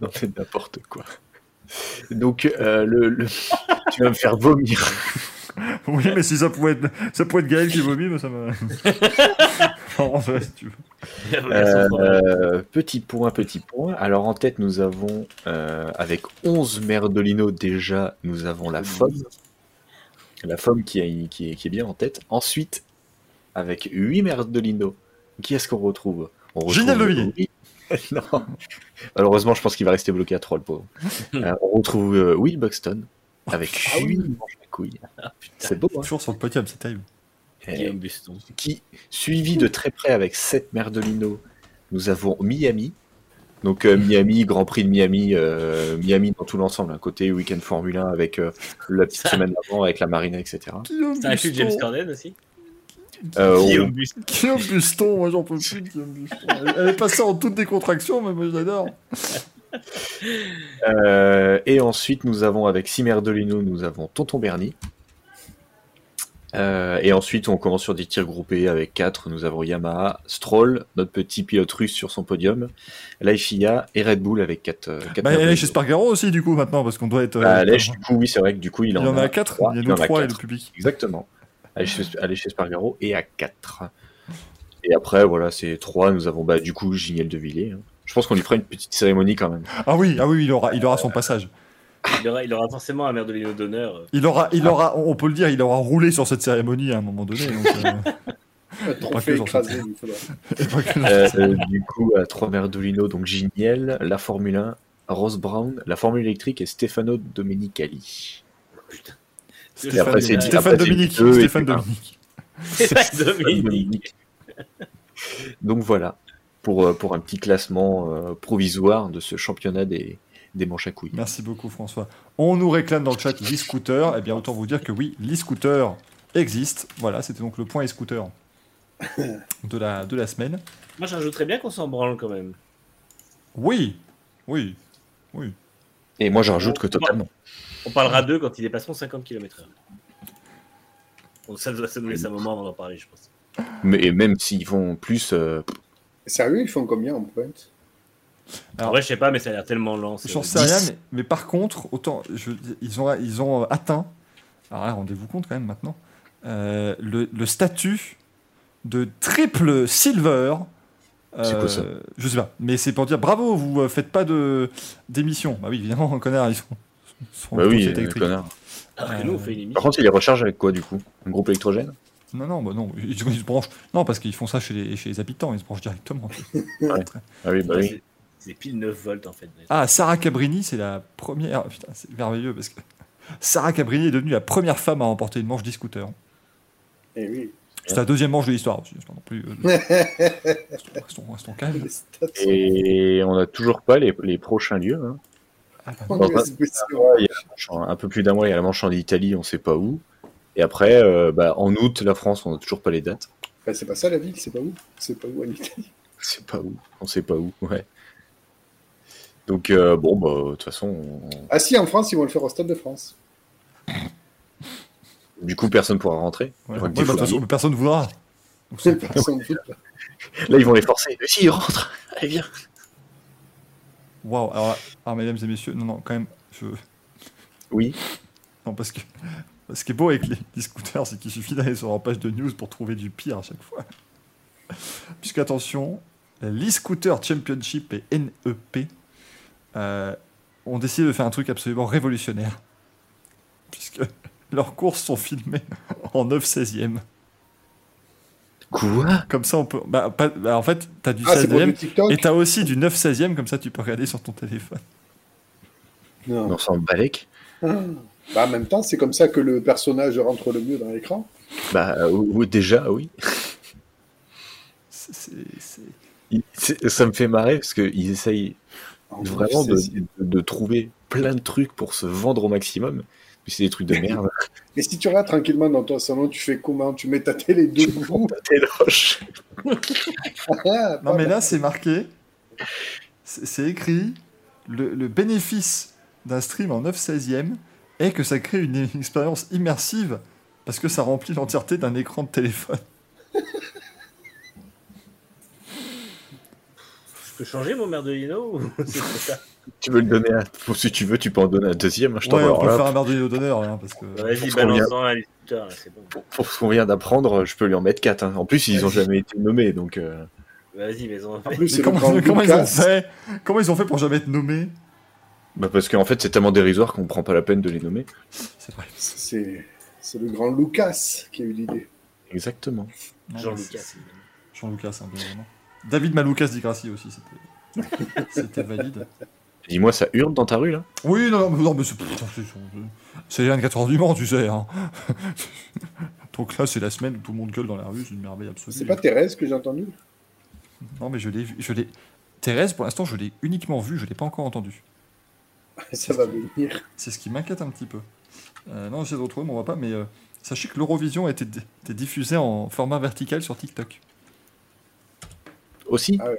Non, c'est n'importe quoi. Donc, euh, le, le- tu vas me faire vomir. (laughs) Oui, mais si ça pouvait être, ça pouvait être Gaël qui vomit, mais ça (laughs) en si tu veux. Euh, petit point, petit point. Alors, en tête, nous avons, euh, avec 11 Merdolino déjà, nous avons la FOM. La FOM qui, est- qui, est, qui est bien en tête. Ensuite, avec 8 Merdolino, qui est-ce qu'on retrouve? On retrouve. Oui. (laughs) non. Malheureusement, je pense qu'il va rester bloqué à 3, le pauvre. (laughs) Euh, on retrouve euh, Will Buxton, avec Ah oui. 8 manches à couilles. C'est beau, hein Toujours sur le podium, c'est terrible. Euh, Guillaume Buston. qui, suivi de très près avec 7 Merdolino, nous avons Miami. Donc euh, Miami, Grand Prix de Miami, euh, Miami dans tout l'ensemble, un côté week-end Formule 1 avec euh, la petite semaine avant avec la Marina, etc. Ça inclut James Corden aussi Euh, Guillaume Buston. Guillaume Buston, moi j'en peux plus de (laughs) Guillaume Buston. Elle- Elle est passée en toute décontraction, mais moi je l'adore. euh, et ensuite nous avons avec 6 Merdolino, nous avons Tonton Bernie. Euh, et ensuite on commence sur des tirs groupés avec 4, nous avons Yamaha, Stroll, notre petit pilote russe sur son podium, Laifia et Red Bull avec 4. Bah, elle est chez Spargaro aussi, du coup, maintenant, parce qu'on doit être. euh, Bah, Lèche, du coup, oui, c'est vrai que du coup, il, il y en a 4, trois, il y en a a 3 et le quatre. public. Exactement. Aller chez, aller chez Spargaro et à 4. Et après, voilà, c'est 3. Nous avons bah, du coup Giniel de Villiers. hein. Je pense qu'on lui fera une petite cérémonie quand même. Ah oui, ah oui, il aura, il aura son passage. Il aura, il aura forcément un Merdolino d'honneur. Il aura, il aura, on peut le dire, il aura roulé sur cette cérémonie à un moment donné. Donc, euh, (laughs) trophée écrasé, (laughs) Euh, euh, du coup, à 3 Merdolino, donc Giniel, la Formule 1, Ross Brown, la Formule électrique et Stefano Domenicali. Stéphane, après, Stéphane après, Dominique. (laughs) Stéphane. Dominique. Dominique. Donc voilà, pour, euh, pour un petit classement euh, provisoire de ce championnat des, des manches à couilles. Merci beaucoup François. On nous réclame dans le chat l'e-scooter. Eh bien, autant vous dire que oui, l'e-scooter existe. Voilà, c'était donc le point e-scooter de la, de la semaine. Moi, j'ajouterais bien qu'on s'en branle quand même. Oui, oui, oui. Et moi, je rajoute que totalement. On parlera d'eux quand ils dépasseront 50 km/h. Bon, ça, ça nous laisse un moment avant d'en parler, je pense. Mais et même s'ils font plus, euh, Sérieux, ils font combien en pointe? Alors- en vrai, je sais pas, mais ça a l'air tellement lent. J'en sais rien, mais, mais par contre, autant je, ils, ont, ils ont atteint, rendez-vous compte quand même maintenant, euh, le, le statut de triple silver. C'est quoi ça Je sais pas, mais c'est pour dire bravo, vous euh, faites pas de d'émission. Bah oui, évidemment, (laughs) connard, ils sont. ils sont bah en oui, euh, connard. Alors que Euh, nous, on fait une Par contre, il les recharge avec quoi du coup? Un groupe électrogène? Non, non, bah non, ils, ils se branchent. Non, parce qu'ils font ça chez les, chez les habitants, ils se branchent directement. (laughs) Ah oui, bah oui. c'est- C'est pile 9 volts en fait. Ah, Sarah Cabrini, c'est la première. Putain, c'est merveilleux parce que (laughs) Sarah Cabrini est devenue la première femme à remporter une manche d'e-scooter. Eh oui. C'est la deuxième manche de l'histoire aussi. pas non plus. euh, restons, (laughs) restons- restons calmes. Les stats sont- Et on n'a toujours pas les, les prochains lieux. hein. Ah, bah, un- Il y a manche peu plus d'un mois, il y a la manche en Italie, on sait pas où. Et après, euh, bah, en août, la France, on n'a toujours pas les dates. Enfin, c'est pas ça la ville, c'est pas où C'est pas où en Italie (laughs) C'est pas où. On sait pas où, ouais. Donc, euh, bon, bah, de toute façon, on- Ah si, en France, ils vont le faire au Stade de France. Du coup, personne pourra rentrer. ouais. Ouais, bah, façon, personne ne voudra. (laughs) Personne là. Ils vont les forcer. Mais si, rentre (laughs) Allez, viens Waouh. Alors, alors, mesdames et messieurs, non, non, quand même, je. Oui. Non, parce que. Ce qui est beau avec les, les scooters, c'est qu'il suffit d'aller sur leur page de news pour trouver du pire à chaque fois. Puisque, attention, l'e-scooter championship et NEP euh, ont décidé de faire un truc absolument révolutionnaire. Puisque leurs courses sont filmées (laughs) en 9 16e. Quoi? Comme ça, on peut. Bah, pas- bah, en fait, t'as du Ah, c'est pour 16e du TikTok? et t'as aussi du 9 16e, comme ça, tu peux regarder sur ton téléphone. Non. On s'en balèque. Ah. Bah, en même temps, c'est comme ça que le personnage rentre le mieux dans l'écran. Bah, euh, déjà, oui. C'est- c'est- c'est- Il- c'est- Ça me fait marrer parce qu'ils essayent En vraiment de, c'est- de- de trouver plein de trucs pour se vendre au maximum. Mais c'est des trucs de merde. (laughs) Mais si tu regardes tranquillement dans ton salon, tu fais comment? Tu mets ta télé debout? (laughs) Téloche. Ah, Non, mais là, c'est marqué. C'est écrit. Le, le bénéfice d'un stream en 9 16e est que ça crée une (laughs) expérience immersive parce que ça remplit l'entièreté d'un écran de téléphone. Je peux changer mon merdelino ou c'est ça Tu veux le donner à... Si tu veux, tu peux en donner un deuxième. hein, Je Ouais, on peut faire un merveilleux d'honneur, hein, parce que. Vas-y, Pour ce qu'on vient- balance-en à l'éditeur, là, c'est bon. pour, pour ce qu'on vient d'apprendre, je peux lui en mettre 4. En plus, ils ont jamais été nommés. Donc, euh, Vas-y, mais on En fait. plus, Mais c'est le comment, ils ont Lucas. fait? Comment ils ont fait pour jamais être nommés? Bah parce qu'en fait, c'est tellement dérisoire qu'on prend pas la peine de les nommer. C'est vrai. C'est le grand Lucas qui a eu l'idée. Exactement. Jean-Lucas. Jean-Lucas, hein, bien évidemment. David Maloukas dit Gracie aussi. C'était (laughs) valide. Dis-moi, ça hurle dans ta rue là? Oui, non, non, mais, non, mais c'est c'est- c'est les 24 heures du Mans, tu sais. hein. (laughs) Donc là, c'est la semaine où tout le monde gueule dans la rue, c'est une merveille absolue. C'est pas Thérèse que j'ai entendu Non, mais je l'ai vu. Je l'ai... Thérèse, pour l'instant, je l'ai uniquement vue, je l'ai pas encore entendue. (laughs) Ça va venir. C'est ce qui m'inquiète un petit peu. Euh, non, j'essaie de retrouver, mais on voit pas. Mais euh, sachez que l'Eurovision a été, été diffusée en format vertical sur TikTok. Aussi? Ah ouais.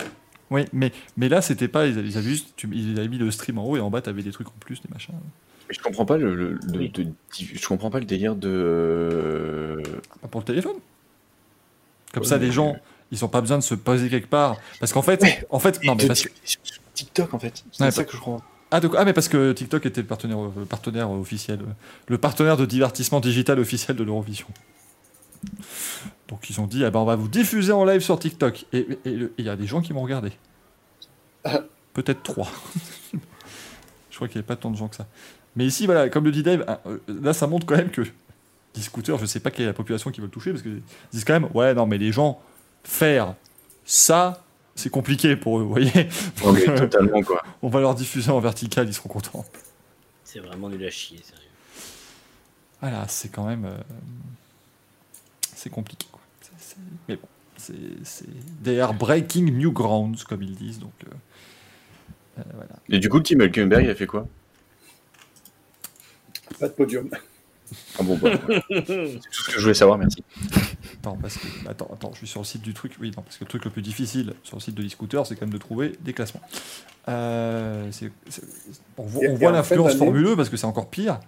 Oui, mais, mais là, c'était pas. Ils avaient, ils avaient juste. Tu, ils avaient mis le stream en haut et en bas, t'avais des trucs en plus, des machins. Mais je comprends pas le, le- le- Oui. de- je comprends pas le délire de. Pas pour le téléphone. Comme Ouais, ça, mais- les gens, ils ont pas besoin de se poser quelque part. Parce qu'en fait, en fait, non, mais parce TikTok en fait. C'est Ouais, ça bah- que je comprends. Ah, de- ah, mais parce que TikTok était le partenaire, le partenaire officiel, euh, le partenaire de divertissement digital officiel de l'Eurovision. Donc ils ont dit, ah ben, on va vous diffuser en live sur TikTok. Et il y a des gens qui m'ont regardé. Ah. Peut-être trois. (laughs) Je crois qu'il n'y avait pas tant de gens que ça. Mais ici, voilà, comme le dit Dave, ah, euh, là ça montre quand même que les scooters, je sais pas quelle est la population qui veut le toucher, parce qu'ils disent quand même, ouais, non, mais les gens, faire ça, c'est compliqué pour eux, vous voyez. (laughs) Donc, euh, totalement quoi. on va leur diffuser en vertical, ils seront contents. C'est vraiment nul à chier, sérieux. Voilà, c'est quand même. euh, c'est compliqué, quoi. Mais bon, c'est. They are breaking new grounds, comme ils disent, donc. euh, euh, voilà. Et du coup, le team Hülkenberg, il a fait quoi? Pas de podium. Ah bon, bah, (laughs) c'est tout ce que je voulais savoir, merci. Attends, parce que, attends, attends, je suis sur le site du truc. Oui, non, parce que le truc le plus difficile sur le site de e-scooter, c'est quand même de trouver des classements. Euh, on voit, Et- on et voit en l'influence fin d'année- Formule 1 parce que c'est encore pire.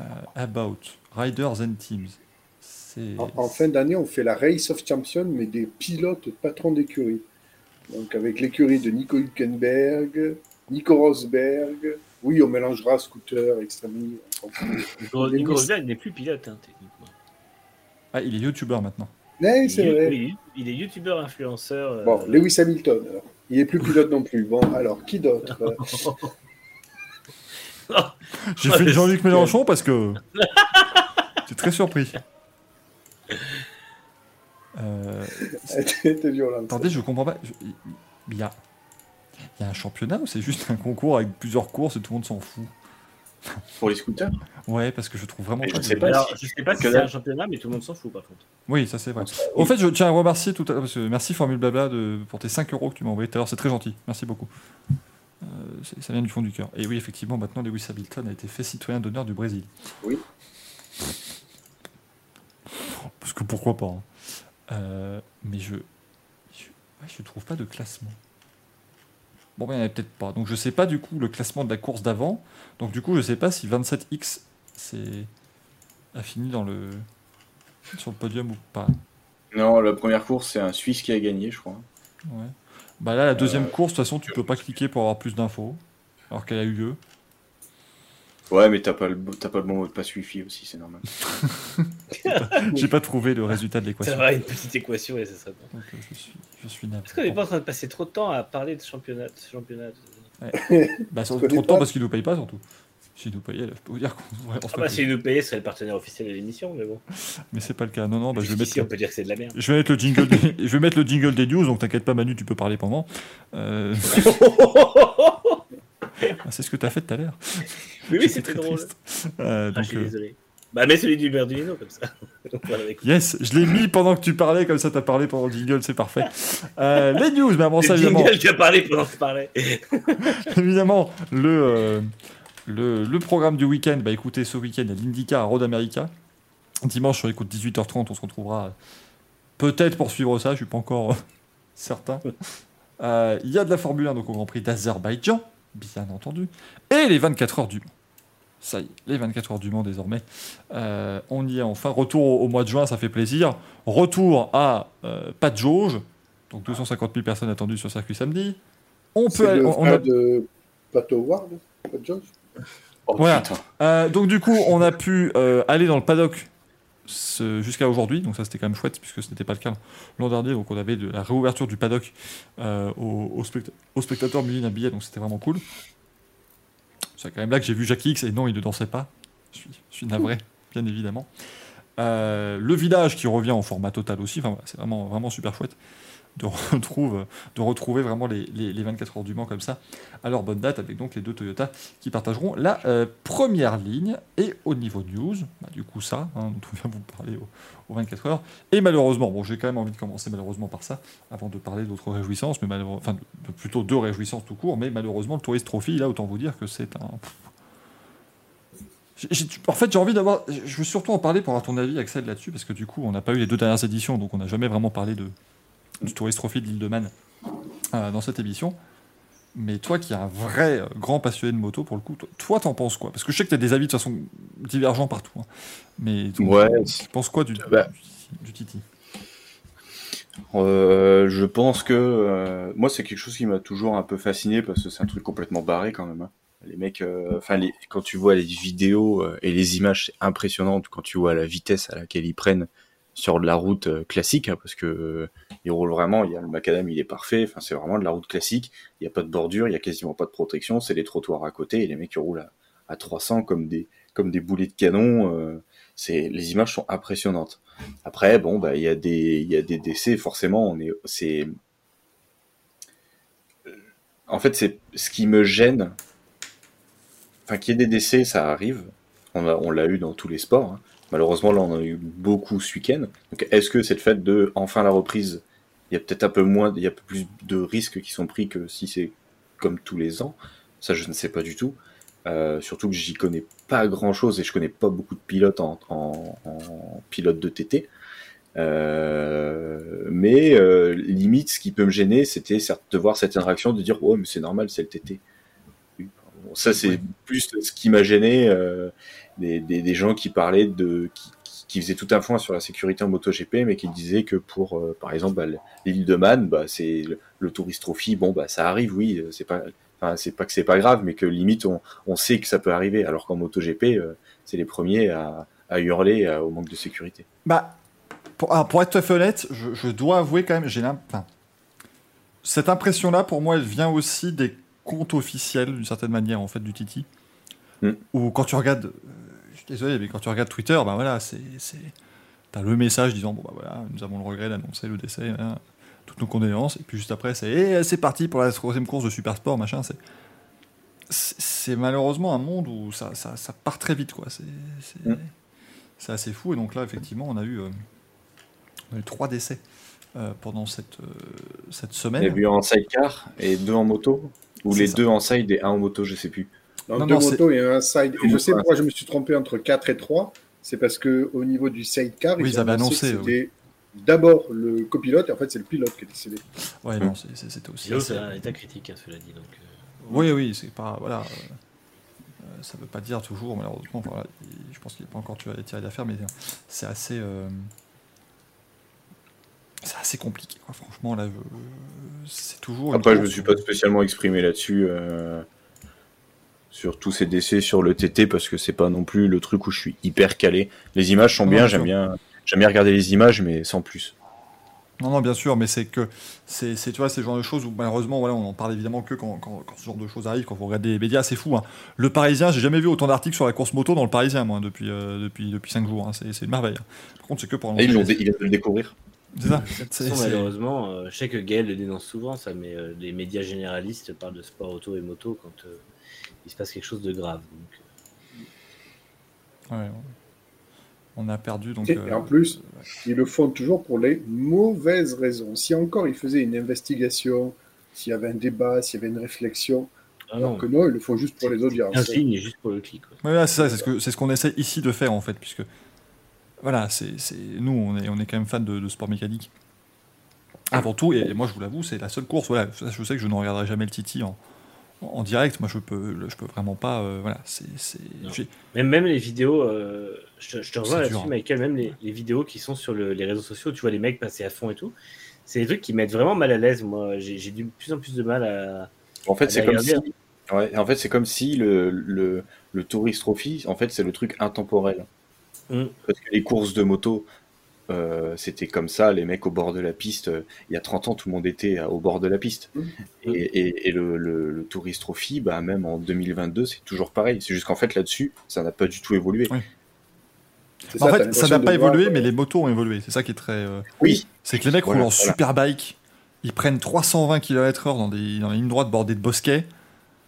Euh, about Riders and Teams. C'est. En, en fin d'année, on fait la Race of Champions, mais des pilotes patrons d'écurie. Donc avec l'écurie de Nico Hülkenberg, Nico Rosberg. Oui, on mélangera scooter, extrêmement. Nico Nico Rosberg n'est plus pilote, hein, techniquement. Ah, il est youtubeur maintenant. Mais Il c'est est- vrai. il est youtubeur influenceur. euh, Bon, Lewis Hamilton, alors. Il est plus pilote non plus. Bon, alors, qui d'autre? (laughs) J'ai fait Jean-Luc. Mélenchon parce que. (laughs) J'étais très surpris. Euh, C'était violent. attendez, je comprends pas. Je- Il y a. Il y a un championnat ou c'est juste un concours avec plusieurs courses et tout le monde s'en fout? Pour les scooters? Ouais, parce que je trouve vraiment pas je sais pas Alors, je sais pas si que c'est un championnat, mais tout le monde s'en fout par contre. Oui, ça c'est vrai. Au fait, je tiens à remercier tout à l'heure, parce que merci Formule Blabla de, pour tes 5 euros que tu m'as envoyé tout à l'heure, c'est très gentil, merci beaucoup. Euh, ça vient du fond du cœur. Et oui, effectivement, maintenant Lewis Hamilton a été fait citoyen d'honneur du Brésil. Oui. Parce que pourquoi pas. hein. Euh, mais je, je, ouais, je trouve pas de classement. Bon, ben, il n'y en a peut-être pas. Donc je sais pas du coup le classement de la course d'avant. Donc du coup, je sais pas si 27X c'est a fini dans le sur le podium ou pas. Non, la première course, c'est un Suisse qui a gagné, je crois. Ouais. Bah là, la deuxième Euh, course, de toute façon, tu peux pas cliquer pour avoir plus d'infos, alors qu'elle a eu lieu. Ouais, mais t'as pas, le... t'as pas le bon mot de passe Wi-Fi aussi, c'est normal. (laughs) (laughs) J'ai pas trouvé le résultat de Ça l'équation. va, une petite équation et ça serait bon. Donc, euh, je suis, je suis. Est-ce qu'on n'est pas en train de passer trop de temps à parler de championnat, de championnat (laughs) Bah, connais trop de temps pas. parce qu'ils nous payent pas surtout. S'ils nous payaient, là, je peux vous dire qu'on Ah serait bah payé. si nous payaient, ce serait le partenaire officiel de l'émission, mais bon. Mais c'est pas le cas. Non, non, bah, je vais mettre. On peut dire que c'est de la merde. Je vais mettre le jingle. Des... je vais mettre le jingle des news, donc t'inquiète pas, Manu, tu peux parler pendant. Euh, (laughs) ah, c'est ce que t'as fait tout à l'heure. oui, oui, c'était très drôle. triste. Euh, Ah, donc, je suis euh, désolé. Bah, mets celui du Berdolino comme ça. (laughs) Yes, je l'ai mis pendant que tu parlais, comme ça t'as parlé pendant le jingle, c'est parfait. Euh, les news, mais avant ça, Le évidemment, jingle, tu as parlé pendant que tu parlais. (laughs) évidemment le, euh, le, le programme du week-end, bah écoutez, ce week-end, il y a l'Indica à Road America. Dimanche, sur écoute 18h30, on se retrouvera euh, peut-être pour suivre ça, je suis pas encore euh, certain. Il y a de la Formule 1 donc au Grand Prix d'Azerbaïdjan, bien entendu, et les 24 heures du Mans. Ça y est, les 24 heures du Mans désormais. Euh, on y est enfin. Retour au, au mois de juin, ça fait plaisir. Retour à euh, pas de jauge, donc 250 000 personnes attendues sur le circuit samedi. On peut aller- le on- a- de Pato Ward, pas de George Oh Voilà. euh, donc du coup, on a pu euh, aller dans le paddock jusqu'à aujourd'hui, donc ça c'était quand même chouette puisque ce n'était pas le cas l'an dernier, donc on avait de la réouverture du paddock euh, aux, aux specta- aux spectateurs munis d'un billet, donc c'était vraiment cool. C'est quand même là que j'ai vu Jackie X et non, il ne dansait pas. Je suis, je suis navré, (laughs) bien évidemment. Euh, le village qui revient en format total aussi, enfin, c'est vraiment, vraiment super chouette de, retrouve, (laughs) de retrouver vraiment les, les- les 24 heures du Mans comme ça à leur bonne date avec donc les deux Toyota qui partageront la euh, première ligne. Et au niveau news, bah, du coup ça, hein, dont on vient vous parler au- aux 24 heures. Et malheureusement, bon j'ai quand même envie de commencer malheureusement par ça, avant de parler d'autres réjouissances, mais enfin de- plutôt deux réjouissances tout court, mais malheureusement le Tourist Trophy, là autant vous dire que c'est un... En fait, j'ai envie d'avoir. Je veux surtout en parler pour avoir ton avis, Axel, là-dessus, parce que du coup, on n'a pas eu les deux dernières éditions, donc on n'a jamais vraiment parlé de, du Tourist Trophy de l'île de Man euh, dans cette émission. Mais toi qui es un vrai euh, grand passionné de moto, pour le coup, toi- t'en penses quoi? Parce que je sais que tu as des avis de façon divergents partout. hein. Mais Ouais. tu penses quoi du, Bah. du, du Titi? Euh, je pense que euh, moi c'est quelque chose qui m'a toujours un peu fasciné parce que c'est un truc complètement barré quand même. hein. Les mecs, enfin quand tu vois les vidéos et les images, c'est impressionnant quand tu vois la vitesse à laquelle ils prennent sur de la route euh, classique, hein, parce que euh, ils roulent vraiment. Il y a le macadam, il est parfait. Enfin c'est vraiment de la route classique. Il n'y a pas de bordure, il y a quasiment pas de protection. C'est les trottoirs à côté et les mecs ils roulent à, à 300 comme des comme des boulets de canon. euh, c'est les images sont impressionnantes. Après, bon, bah, il y a des, il y a des décès, forcément, on est, c'est, en fait, c'est ce qui me gêne. Enfin, qu'il y ait des décès, ça arrive. On l'a, on eu dans tous les sports. hein. Malheureusement, là, on en a eu beaucoup ce week-end. Donc, est-ce que c'est le fait de, enfin, la reprise, il y a peut-être un peu moins, il y a plus de risques qui sont pris que si c'est comme tous les ans? Ça, je ne sais pas du tout. Euh, surtout que j'y connais pas grand chose et je connais pas beaucoup de pilotes en, en, en pilote de TT. Euh, mais euh, limite, ce qui peut me gêner, c'était de voir cette interaction, de dire, oh, mais c'est normal, c'est le TT. Ça, c'est plus ce qui m'a gêné, des, des, des, gens qui parlaient de, qui, qui faisaient tout un point sur la sécurité en MotoGP, mais qui disaient que pour, euh, par exemple, bah, l'île de Man, bah, c'est le, le Tourist Trophy, bon, bah, ça arrive, oui, c'est pas, enfin, c'est pas que c'est pas grave, mais que limite, on, on sait que ça peut arriver, alors qu'en MotoGP, euh, c'est les premiers à, à hurler euh, au manque de sécurité. Bah, pour, alors, pour être tout à fait honnête, je, je dois avouer quand même, j'ai l'impression. Cette impression-là, pour moi, elle vient aussi des comptes officiels, d'une certaine manière, en fait, du Titi. Mm. Où quand tu regardes. Désolé, mais quand tu regardes Twitter, bah voilà, c'est. T'as le message disant, bon, bah voilà, nous avons le regret d'annoncer le décès, hein, toutes nos condoléances. Et puis juste après, c'est. Et c'est parti pour la troisième course de Super Sport, machin. C'est. C'est malheureusement un monde où ça, ça, ça part très vite, quoi. C'est. c'est- Mm. assez fou. Et donc là, effectivement, on a eu, euh, on a eu trois décès euh, pendant cette, euh, cette Il y semaine. a eu en sidecar et deux en moto, ou les ça. deux en side et un en moto, je sais plus. Donc Non, deux non, c'est- motos et un side. Et je sais pourquoi je me suis trompé entre 4 et 3. C'est parce que au niveau du sidecar, Oui, ils avaient annoncé, c'était d'abord le copilote et en fait c'est le pilote qui est décédé. Ouais, non, c'était aussi. C'est un état critique, hein, cela dit. Donc, euh, Oui, oui, c'est pas. Voilà. euh, ça veut pas dire toujours, malheureusement. voilà, il- je pense qu'il n'est pas encore tiré d'affaire, mais c'est assez. euh, c'est assez compliqué, quoi. Franchement, là, je- c'est toujours. Après, je me course suis pas spécialement exprimé là-dessus, euh, sur tous ces décès sur le TT, parce que c'est pas non plus le truc où je suis hyper calé. Les images sont Non, bien, j'aime sûr. bien, j'aime bien regarder les images, mais sans plus. Non, non, bien sûr, mais c'est que c'est, c'est, tu vois, c'est le genre de choses où malheureusement, voilà, on en parle évidemment que quand, quand, quand ce genre de choses arrive, quand vous regardez les médias, c'est fou. hein. Le Parisien, j'ai jamais vu autant d'articles sur la course moto dans le Parisien, moi, depuis euh, depuis depuis cinq jours. hein. C'est, c'est une merveille. Par contre, c'est que pour Et ils dé- ils le découvrir. C'est ça. Façon, malheureusement, euh, je sais que Gaël le dénonce souvent, ça, mais euh, les médias généralistes parlent de sport auto et moto quand euh, il se passe quelque chose de grave. Donc, euh, Ouais, on- a perdu donc. Et, euh, et en plus, ouais. ils le font toujours pour les mauvaises raisons. Si encore ils faisaient une investigation, s'il y avait un débat, s'il y avait une réflexion, ah alors non, que non, ils le font juste pour les audiences. un signe juste pour le clic. Ouais, c'est ça, c'est ce que c'est ce qu'on essaie ici de faire en fait, puisque voilà, c'est, c'est nous, on est on est quand même fans de, de sport mécanique. Avant tout, et moi je vous l'avoue, c'est la seule course. Voilà, je sais que je ne regarderai jamais le Titi en, en direct. Moi, je peux, je peux vraiment pas. euh, voilà, c'est, Même, même les vidéos, euh, je te, je te rejoins C'est là-dessus, hein. Michael, même les, les vidéos qui sont sur le- les réseaux sociaux, tu vois les mecs passer à fond et tout, c'est des trucs qui mettent vraiment mal à l'aise. Moi, j'ai de plus en plus de mal à. En fait, c'est comme si, ouais, en fait, c'est comme si le, le, le Tourist Trophy, en fait, c'est le truc intemporel. Mm. Parce que les courses de moto, euh, c'était comme ça, les mecs au bord de la piste. euh, il y a 30 ans, tout le monde était à- au bord de la piste. Mm. Et, et, et le, le, le Tourist Trophy, bah, même en 2022, c'est toujours pareil. C'est juste qu'en fait, là-dessus, ça n'a pas du tout évolué. Oui. C'est en fait, ça n'a pas évolué, euh, mais les motos ont évolué. C'est ça qui est très. euh, Oui, C'est que les mecs Voilà, roulent en voilà. superbike, ils prennent 320 km/h dans des dans les lignes droites bordées de bosquets.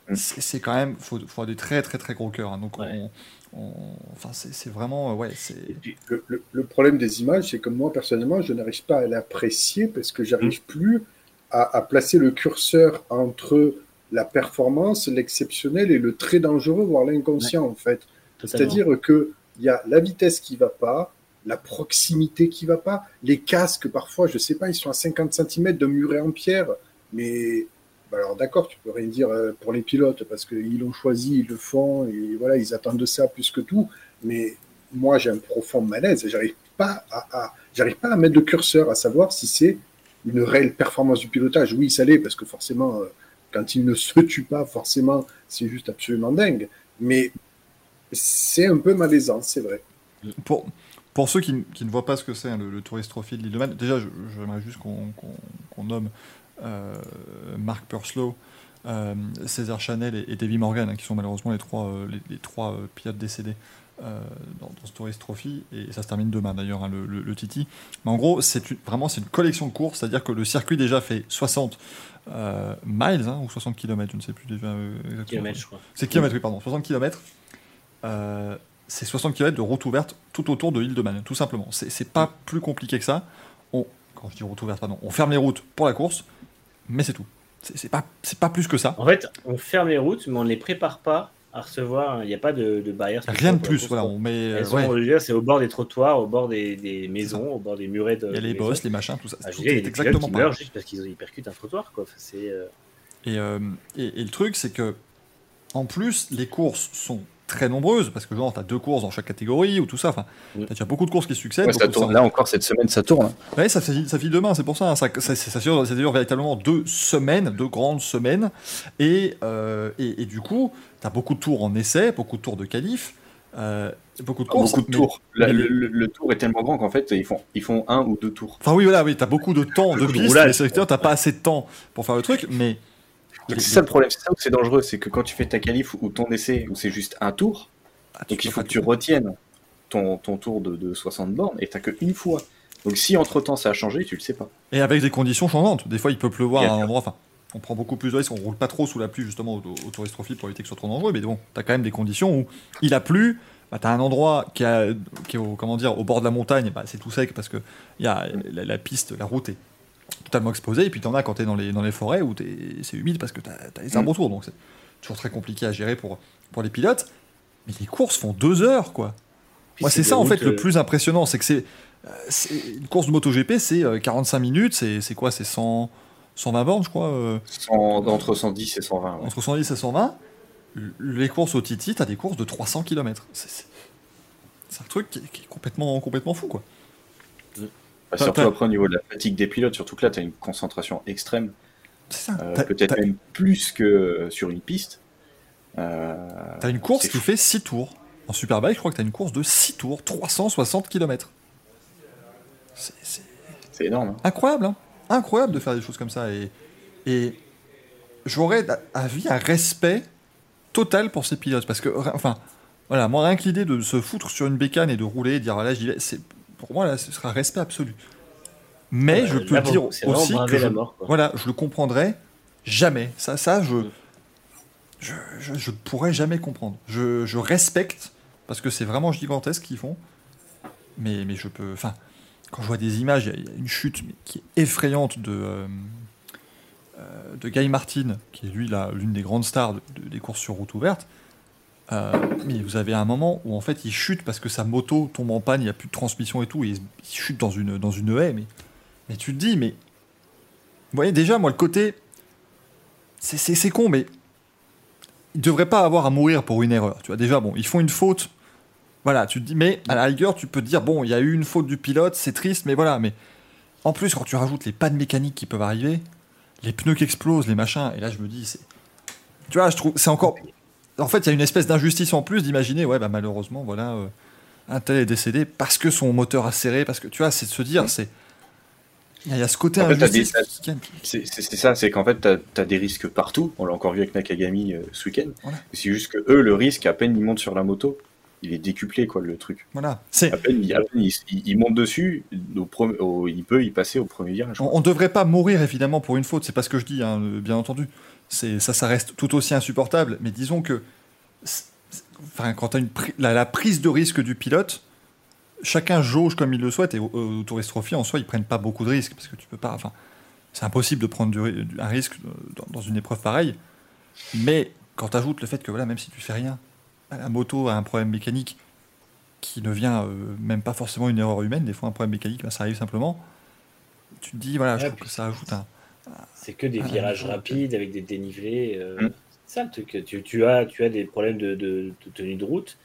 Mm. C'est quand même, faut, faut avoir des très très très gros cœurs. hein. Donc, Ouais. on, on- enfin, c'est vraiment, euh, ouais, c'est. Et puis, Le, le- le problème des images, c'est que moi, personnellement, je n'arrive pas à l'apprécier parce que j'arrive plus à, à placer le curseur entre la performance, l'exceptionnel et le très dangereux, voire l'inconscient, en fait. C'est-à-dire que il y a la vitesse qui va pas, la proximité qui va pas, les casques, parfois, je sais pas, ils sont à 50 cm de muret en pierre, mais bah alors d'accord, tu peux rien dire euh, pour les pilotes parce qu'ils l'ont choisi, ils le font et voilà, ils attendent de ça plus que tout. Mais moi, j'ai un profond malaise et j'arrive pas à, j'arrive pas à mettre de curseur à savoir si c'est une réelle performance du pilotage. Oui, ça l'est parce que forcément, euh, quand il ne se tue pas, forcément, c'est juste absolument dingue. Mais c'est un peu malaisant, c'est vrai. Pour, pour ceux qui, qui ne voient pas ce que c'est hein, le, le Tourist de l'île de Man, déjà, j'aimerais juste qu'on qu'on nomme Mark Purslow, euh, César Chanel et, et Davy Morgan, hein, qui sont malheureusement les trois, euh, les, les trois euh, pilotes décédés euh, dans, dans ce Tourist Trophy. Et ça se termine demain d'ailleurs, hein, le, le- le Titi. Mais en gros, c'est vraiment c'est une collection de courses, c'est-à-dire que le circuit déjà fait 60 euh, miles hein, ou 60 km, je ne sais plus déjà euh, exactement. kilomètres, je crois. C'est kilomètres, oui, pardon, 60 km. c'est 60 km de route ouverte tout autour de l'île de Man, tout simplement. C'est c'est pas plus compliqué que ça. On, quand je dis route ouverte, pardon, on ferme les routes pour la course, mais c'est tout. C'est pas, c'est pas plus que ça. En fait, on ferme les routes, mais on ne les prépare pas à recevoir. hein. Il n'y a pas de, de barrière. Rien de plus, voilà, on met. euh, ouais, c'est au bord des trottoirs, au bord des, des maisons, au bord des murets de. Il y a les bosses, les machins, tout ça. Ah, tout il y a des exactement qui meurent juste parce qu'ils ils percutent un trottoir, quoi. Enfin, c'est. euh, Et, euh, et, et le truc, c'est que, en plus, les courses sont très nombreuses, parce que genre, t'as deux courses dans chaque catégorie, ou tout ça, enfin, t'as déjà beaucoup de courses qui succèdent. Ouais, ça tourne. Là encore cette semaine, ça tourne. hein. Ouais, ça fait, ça fait demain, c'est pour ça. hein. Ça, ça, ça, ça dure, ça dure véritablement deux semaines, deux grandes semaines. Et, euh, et, et du coup, tu as beaucoup de tours en essai, beaucoup de tours de qualif, euh, beaucoup de courses. Beaucoup de mais- tours. La- le, le- le tour est tellement grand qu'en fait, ils font, ils font un ou deux tours. Enfin, oui, voilà, oui, tu as beaucoup de temps de piste, mais t'as pas assez de temps pour faire le truc. Mais C'est ça le problème, c'est ça où c'est dangereux, c'est que quand tu fais ta qualif ou ton essai où c'est juste un tour, ah, donc il faut que tu retiennes ton, ton tour de, de 60 bornes et t'as qu'une fois. Donc si entre temps ça a changé, tu le sais pas. Et avec des conditions changeantes. Des fois, il peut pleuvoir à un endroit. Enfin, on prend beaucoup plus de risques. On roule pas trop sous la pluie, justement, au, au pour éviter que ce soit trop dangereux. Mais bon, tu as quand même des conditions où il a plu. Bah, tu as un endroit qui, a, qui est au, comment dire, au bord de la montagne. Bah, c'est tout sec parce que y a, la, la piste, la route est totalement exposée. Et puis, tu en as quand tu es dans les, dans les forêts où t'es- c'est humide parce que tu as, les arbres autour. Donc, c'est toujours très compliqué à gérer pour, pour les pilotes. Mais les courses font deux heures, quoi. puis Moi, c'est ça, en fait, le euh, plus impressionnant. C'est que c'est. euh, c'est- Une course de MotoGP, c'est euh, 45 minutes. C'est c'est quoi C'est 100, 120 bornes, je crois euh, 100 entre 110 et 120. ouais. Entre 110 et 120. L- Les courses au Titi, t'as des courses de 300 km. C'est un truc qui est, qui est complètement, complètement fou, quoi. Bah, surtout après au niveau de la fatigue des pilotes, surtout que là tu as une concentration extrême, C'est ça. euh, peut-être même plus que sur une piste. Euh, T'as une course qui fou. fait 6 tours. En Superbike, je crois que t'as une course de 6 tours, 360 km. C'est énorme. hein. incroyable, hein Incroyable de faire des choses comme ça. Et, et j'aurais à vie un respect total pour ces pilotes. Parce que, enfin, voilà, moi, rien que l'idée de se foutre sur une bécane et de rouler, et dire, ah, là, j'y vais, c'est, pour moi, là, ce sera un respect absolu. Mais euh, je peux dire aussi que je, mort, voilà, je le comprendrai jamais. Ça, ça, je, je, je, je pourrais jamais comprendre. Je, je respecte parce que c'est vraiment gigantesque qu'ils font. Mais, mais je peux, enfin, quand je vois des images, il y a- il y, a une chute mais qui est effrayante de euh, euh, de Guy Martin, qui est lui l'une des grandes stars de- de- des courses sur route ouverte. Euh, mais vous avez un moment où en fait il chute parce que sa moto tombe en panne, il n'y a plus de transmission et tout, et il, il chute dans une, dans une haie. Mais, mais tu te dis, mais. Vous voyez, déjà, moi, le côté. C'est- con, mais. Ils devraient pas avoir à mourir pour une erreur. Tu vois, déjà, bon, ils font une faute. Voilà, tu te dis, mais à la rigueur, tu peux te dire, bon, il y a eu une faute du pilote, c'est triste, mais voilà, mais. En plus, quand tu rajoutes les pannes mécaniques qui peuvent arriver, les pneus qui explosent, les machins, et là, je me dis, c'est. Tu vois, je trouve. C'est encore. En fait, il y a une espèce d'injustice en plus d'imaginer, ouais, bah malheureusement, voilà, euh, un tel est décédé parce que son moteur a serré, parce que tu vois, c'est de se dire, c'est. Il y a- ce côté En fait, injustice C'est ça, c'est qu'en fait, tu as, des risques partout. On l'a encore vu avec Nakagami euh, ce week-end. Voilà. C'est juste que eux, le risque, à peine ils montent sur la moto, il est décuplé, quoi, le truc. Voilà. C'est. À peine, à peine il, il- il monte dessus, au premier- au- il peut y passer au premier virage. On ne devrait pas mourir évidemment pour une faute, c'est pas ce que je dis, hein, euh, bien entendu. C'est ça, ça reste tout aussi insupportable. Mais disons que, enfin, quand tu as une pri- la, la prise de risque du pilote, chacun jauge comme il le souhaite. Et au, au Tourist Trophy, en soi, ils prennent pas beaucoup de risques parce que tu peux pas. Enfin, c'est impossible de prendre du un risque euh, dans, dans une épreuve pareille. Mais quand tu ajoutes le fait que voilà, même si tu fais rien, bah, la moto a un problème mécanique qui ne vient euh, même pas forcément une erreur humaine. Des fois, un problème mécanique, bah, ça arrive simplement. Tu te dis voilà, je trouve que ça ajoute un C'est que des Ah, virages rapides avec des dénivelés. euh, Mm. C'est ça le truc. Tu, tu as, tu as des problèmes de, de- de tenue de route.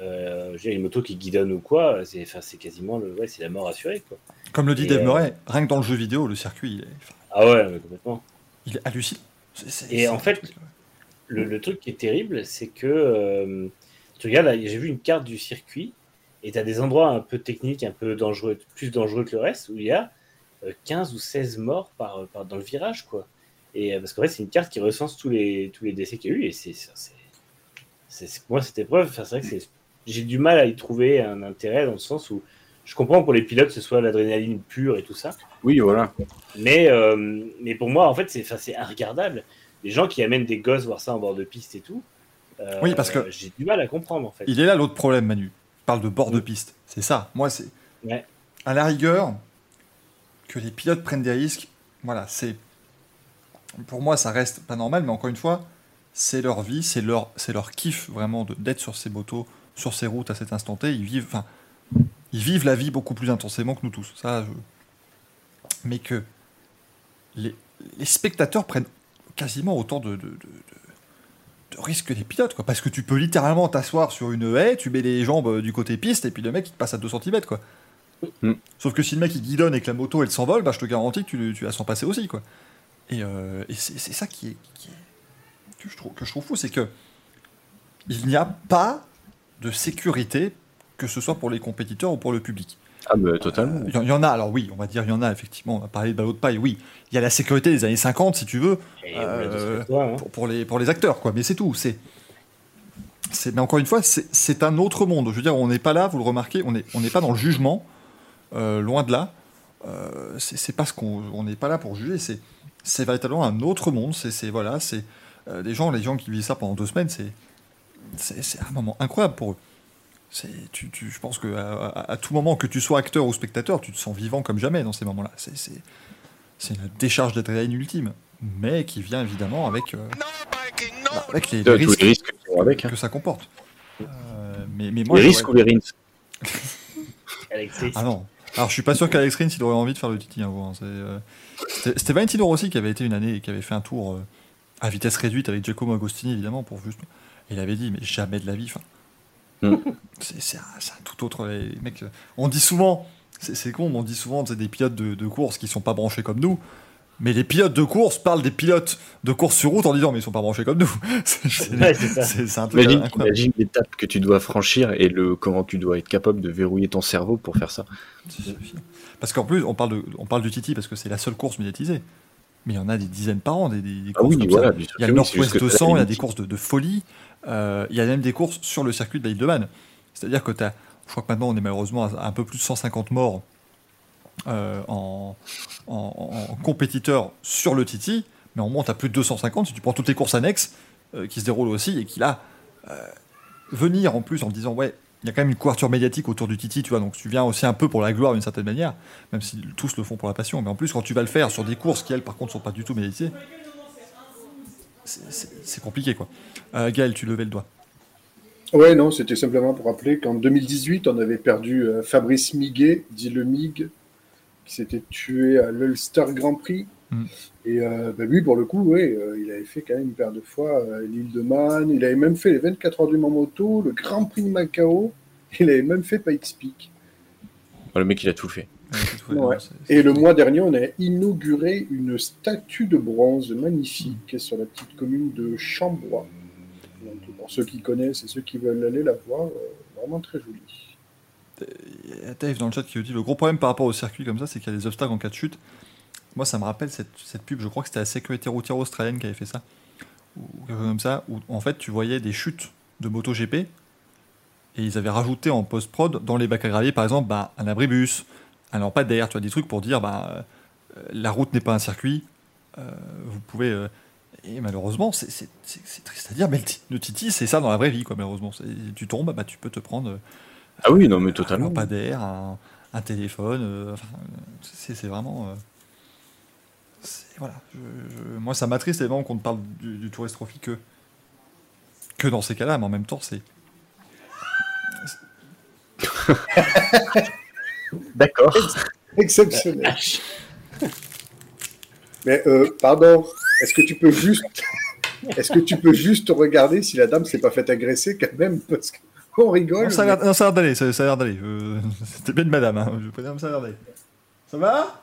Euh, J'ai une moto qui guidonne ou quoi, c'est enfin, c'est quasiment le, ouais, c'est la mort assurée. Quoi. Comme le dit Et, Dave euh, Murray, rien que dans le jeu vidéo, le circuit, il est, Ah ouais, complètement. il est hallucinant. C'est- c'est- Et c'est en fait, truc, ouais. Le, le truc qui est terrible, c'est que euh, tu regardes, là, j'ai vu une carte du circuit et tu as des endroits un peu techniques, un peu dangereux, plus dangereux que le reste, où il y a euh, 15 ou 16 morts par, par- dans le virage. quoi. Et, euh, parce qu'en fait, c'est une carte qui recense tous les, tous les décès qu'il y a eu. Et c'est, moi, cette épreuve, enfin, c'est vrai que j'ai du mal à y trouver un intérêt dans le sens où je comprends pour les pilotes, ce soit l'adrénaline pure et tout ça. Oui, voilà. Mais, euh, mais pour moi, en fait, c'est c'est regardable. Les gens qui amènent des gosses voir ça en bord de piste et tout, euh, Oui, parce que- j'ai du mal à comprendre, en fait. Il est là l'autre problème, Manu. Parle de bord de piste. C'est ça. Moi, c'est. Ouais. À la rigueur, que les pilotes prennent des risques, voilà, c'est. Pour moi, ça reste pas normal, mais encore une fois, c'est leur vie, c'est leur, c'est leur kiff vraiment d'être sur ces motos, sur ces routes à cet instant T. Ils vivent, enfin, ils vivent la vie beaucoup plus intensément que nous tous. Ça, mais que les, spectateurs prennent quasiment autant de risques que les pilotes, quoi. Parce que tu peux littéralement t'asseoir sur une haie, tu mets les jambes euh, du côté piste, et puis le mec il te passe à 2 cm, quoi. Mm. Sauf que si le mec il guidonne et que la moto elle s'envole, bah je te garantis que tu, tu la sens passer aussi, quoi. Et, euh, et c'est c'est ça qui est, qui est- que, je trouve, que je trouve fou, c'est que il n'y a pas de sécurité, que ce soit pour les compétiteurs ou pour le public. Ah, bah, totalement. Il y, en- il y en a, alors oui, on va dire il y en a, effectivement, on va parler de ballot de paille, oui. Il y a la sécurité des années 50, si tu veux, dit Euh, toi, hein. pour, pour les, pour les acteurs, quoi. Mais c'est tout. C'est, c'est, mais encore une fois, c'est, c'est un autre monde. Je veux dire, on n'est pas là, vous le remarquez, on n'est on n'est pas dans le jugement, euh, loin de là. Euh, c'est, c'est pas ce qu'on on n'est pas là pour juger. C'est, c'est véritablement un autre monde. C'est, c'est voilà, c'est euh, les gens, les gens qui vivent ça pendant deux semaines, c'est, c'est, un moment incroyable pour eux. C'est, tu, tu- je pense que à, à- à tout moment que tu sois acteur ou spectateur, tu te sens vivant comme jamais dans ces moments-là. C'est, c'est, c'est une décharge d'adrénaline ultime, mais qui vient évidemment avec, euh, bah, avec les, risques les risques avec. hein. que ça comporte. Euh, mais, mais moi, les risques ou les rins Alexis. Ah non. Alors, je suis pas sûr qu'Alex Rins, il aurait envie de faire le Titi hein. Euh, C'était Valentino Rossi qui avait été une année et qui avait fait un tour euh, à vitesse réduite avec Giacomo Agostini, évidemment, pour juste. Il avait dit, mais jamais de la vie. Mm. C'est un, tout autre. Les mecs, euh, on dit souvent, c'est c'est con, mais on dit souvent c'est des pilotes de, de course qui sont pas branchés comme nous. Mais les pilotes de course parlent des pilotes de course sur route en disant, mais ils sont pas branchés comme nous. (laughs) C'est- Ouais, un truc Imagine, imagine l'étape que tu dois franchir et le comment tu dois être capable de verrouiller ton cerveau pour faire ça. Parce qu'en plus, on parle, de, on parle du Titi parce que c'est la seule course médiatisée. Mais il y en a des dizaines par an, des, Ah courses oui, comme voilà. ça. bien sûr Il y a le oui, Northwest juste que 200, il y a des courses de, de folie. Euh, il y a même des courses sur le circuit de la Île de Man. C'est-à-dire que tu as, je crois que maintenant on est malheureusement à un peu plus de 150 morts euh, en, en, en compétiteurs sur le Titi, mais on monte à plus de 250 si tu prends toutes les courses annexes euh, qui se déroulent aussi et qui là, euh, venir en plus en disant ouais, il y a quand même une couverture médiatique autour du Titi, tu vois, donc tu viens aussi un peu pour la gloire d'une certaine manière, même si tous le font pour la passion, mais en plus quand tu vas le faire sur des courses qui elles par contre sont pas du tout médiatisées, c'est- compliqué quoi. Gaël, tu levais le doigt. Ouais, non, c'était simplement pour rappeler qu'en 2018, on avait perdu Fabrice Miguet, dit le Mig, qui s'était tué à l'Ulster Grand Prix. Mm. Et euh, bah, lui, pour le coup, ouais, euh, il avait fait quand même une paire de fois euh, l'île de Man. Il avait même fait les 24 heures du Mont Moto, le Grand Prix de Macao. Il avait même fait Pikes Peak. Le mec, il a tout fait. Ouais, Et le mois dernier, on a inauguré une statue de bronze magnifique sur la petite commune de Chambois. Donc, pour ceux qui connaissent et ceux qui veulent aller la voir, euh, vraiment très jolie. Y a Dave dans le chat qui nous dit le gros problème par rapport au circuit comme ça, c'est qu'il y a des obstacles en cas de chute. Moi, ça me rappelle cette, cette pub, je crois que c'était la sécurité routière australienne qui avait fait ça, ou quelque chose comme ça, où en fait tu voyais des chutes de MotoGP et ils avaient rajouté en post-prod dans les bacs à gravier, par exemple, bah, un abribus, un lampadaire, tu vois, des trucs pour dire bah, euh, la route n'est pas un circuit, euh, vous pouvez. euh, et malheureusement, c'est- triste à dire, mais le, le Titi, c'est ça dans la vraie vie, quoi, malheureusement. Tu tombes, bah, tu peux te prendre. Ah oui, non, mais un totalement. lampadaire, un, un téléphone. euh, enfin, c'est vraiment. euh, voilà. je- je- moi, ça m'attriste évidemment qu'on ne parle du, du Tourist Trophy que, que dans ces cas-là, mais en même temps, c'est. (laughs) D'accord. Exceptionnel. (laughs) Mais euh, pardon, est-ce que tu peux juste, est-ce que tu peux juste regarder si la dame s'est pas faite agresser quand même parce qu'on rigole. Non, ça a l'air d'aller. Ça, ça a l'air d'aller. je- (laughs) C'était bien de madame. Hein, je peux dire, ça a l'air d'aller. Ça va?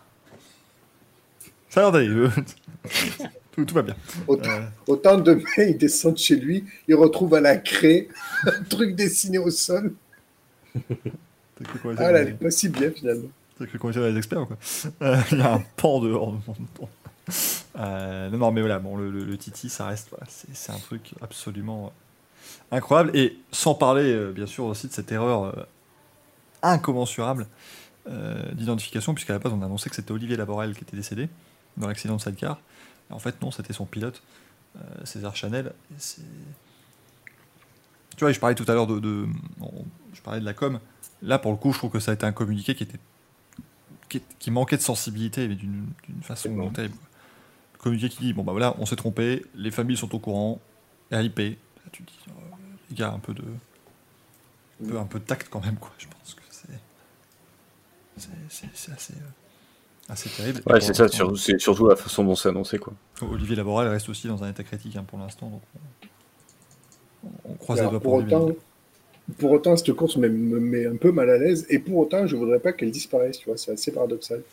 Ça a l'air d'aller. je- (laughs) tout, tout va bien. autant, Euh, autant demain il descend de chez lui, il retrouve à la craie (laughs) un truc dessiné au sol. Ah, elle allait pas si bien finalement. T'as cru qu'on était des experts ou quoi? Euh, Il y a un pan dehors. Euh, non, non, mais voilà, bon, le, le- le Titi, ça reste, voilà, c'est un truc absolument euh, incroyable. Et sans parler, euh, bien sûr, aussi de cette erreur euh, incommensurable euh, d'identification, puisqu'à la base, on a annoncé que c'était Olivier Laborel qui était décédé dans l'accident de sidecar. Et en fait, non, c'était son pilote, César Chanel. Tu vois, je parlais tout à l'heure de, je parlais de la com. Là, pour le coup, je trouve que ça a été un communiqué qui était qui, qui manquait de sensibilité, mais d'une façon terrible. quoi. Le communiqué qui dit bon bah voilà, on s'est trompé, les familles sont au courant, RIP. Tu dis, euh, les gars, un peu de. Un peu, un peu de tact quand même, quoi. Je pense que c'est. c'est- assez. euh, assez terrible. Ouais, c'est ça, c'est surtout la façon dont c'est annoncé, quoi. Olivier Laboral reste aussi dans un état critique hein, pour l'instant, donc on, on croise les Alors, doigts pour pour lui. autant, pour autant, cette course me, me met un peu mal à l'aise, et pour autant, je voudrais pas qu'elle disparaisse, tu vois, c'est assez paradoxal.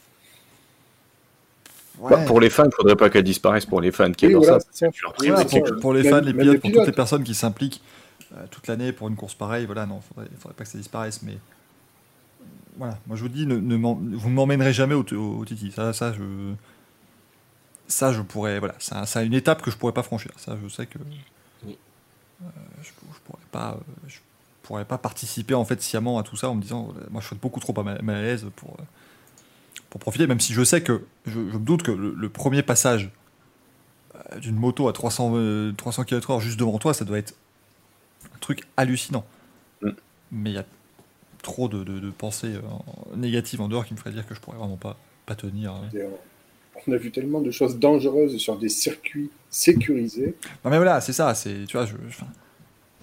Bah, pour les fans, il faudrait pas qu'elle disparaisse pour les fans qui Oui, adorent voilà, ça. c'est ça. Mais pour, pour les fans, les pilotes, les pour toutes les personnes qui s'impliquent euh, toute l'année pour une course pareille, voilà, non, faudrait, faudrait pas que ça disparaisse, mais voilà, moi je vous dis, ne, ne m'en- vous ne m'emmènerez jamais au, au- au Titi, ça, ça, je, ça, je pourrais, voilà, c'est c'est une étape que je pourrais pas franchir, ça, je sais que Oui. euh, je, je pourrais pas, euh, je pourrais pas participer en fait sciemment à tout ça en me disant, moi je suis beaucoup trop mal, mal à l'aise pour pour profiter, même si je sais que je, je me doute que le, le premier passage d'une moto à 300, euh, 300 km/h juste devant toi, ça doit être un truc hallucinant. Mm. Mais il y a trop de, de- de pensées euh, négatives en dehors qui me feraient dire que je pourrais vraiment pas, pas tenir. hein. Et on- a vu tellement de choses dangereuses sur des circuits sécurisés. Non mais voilà, c'est ça, c'est tu vois, je, je- enfin,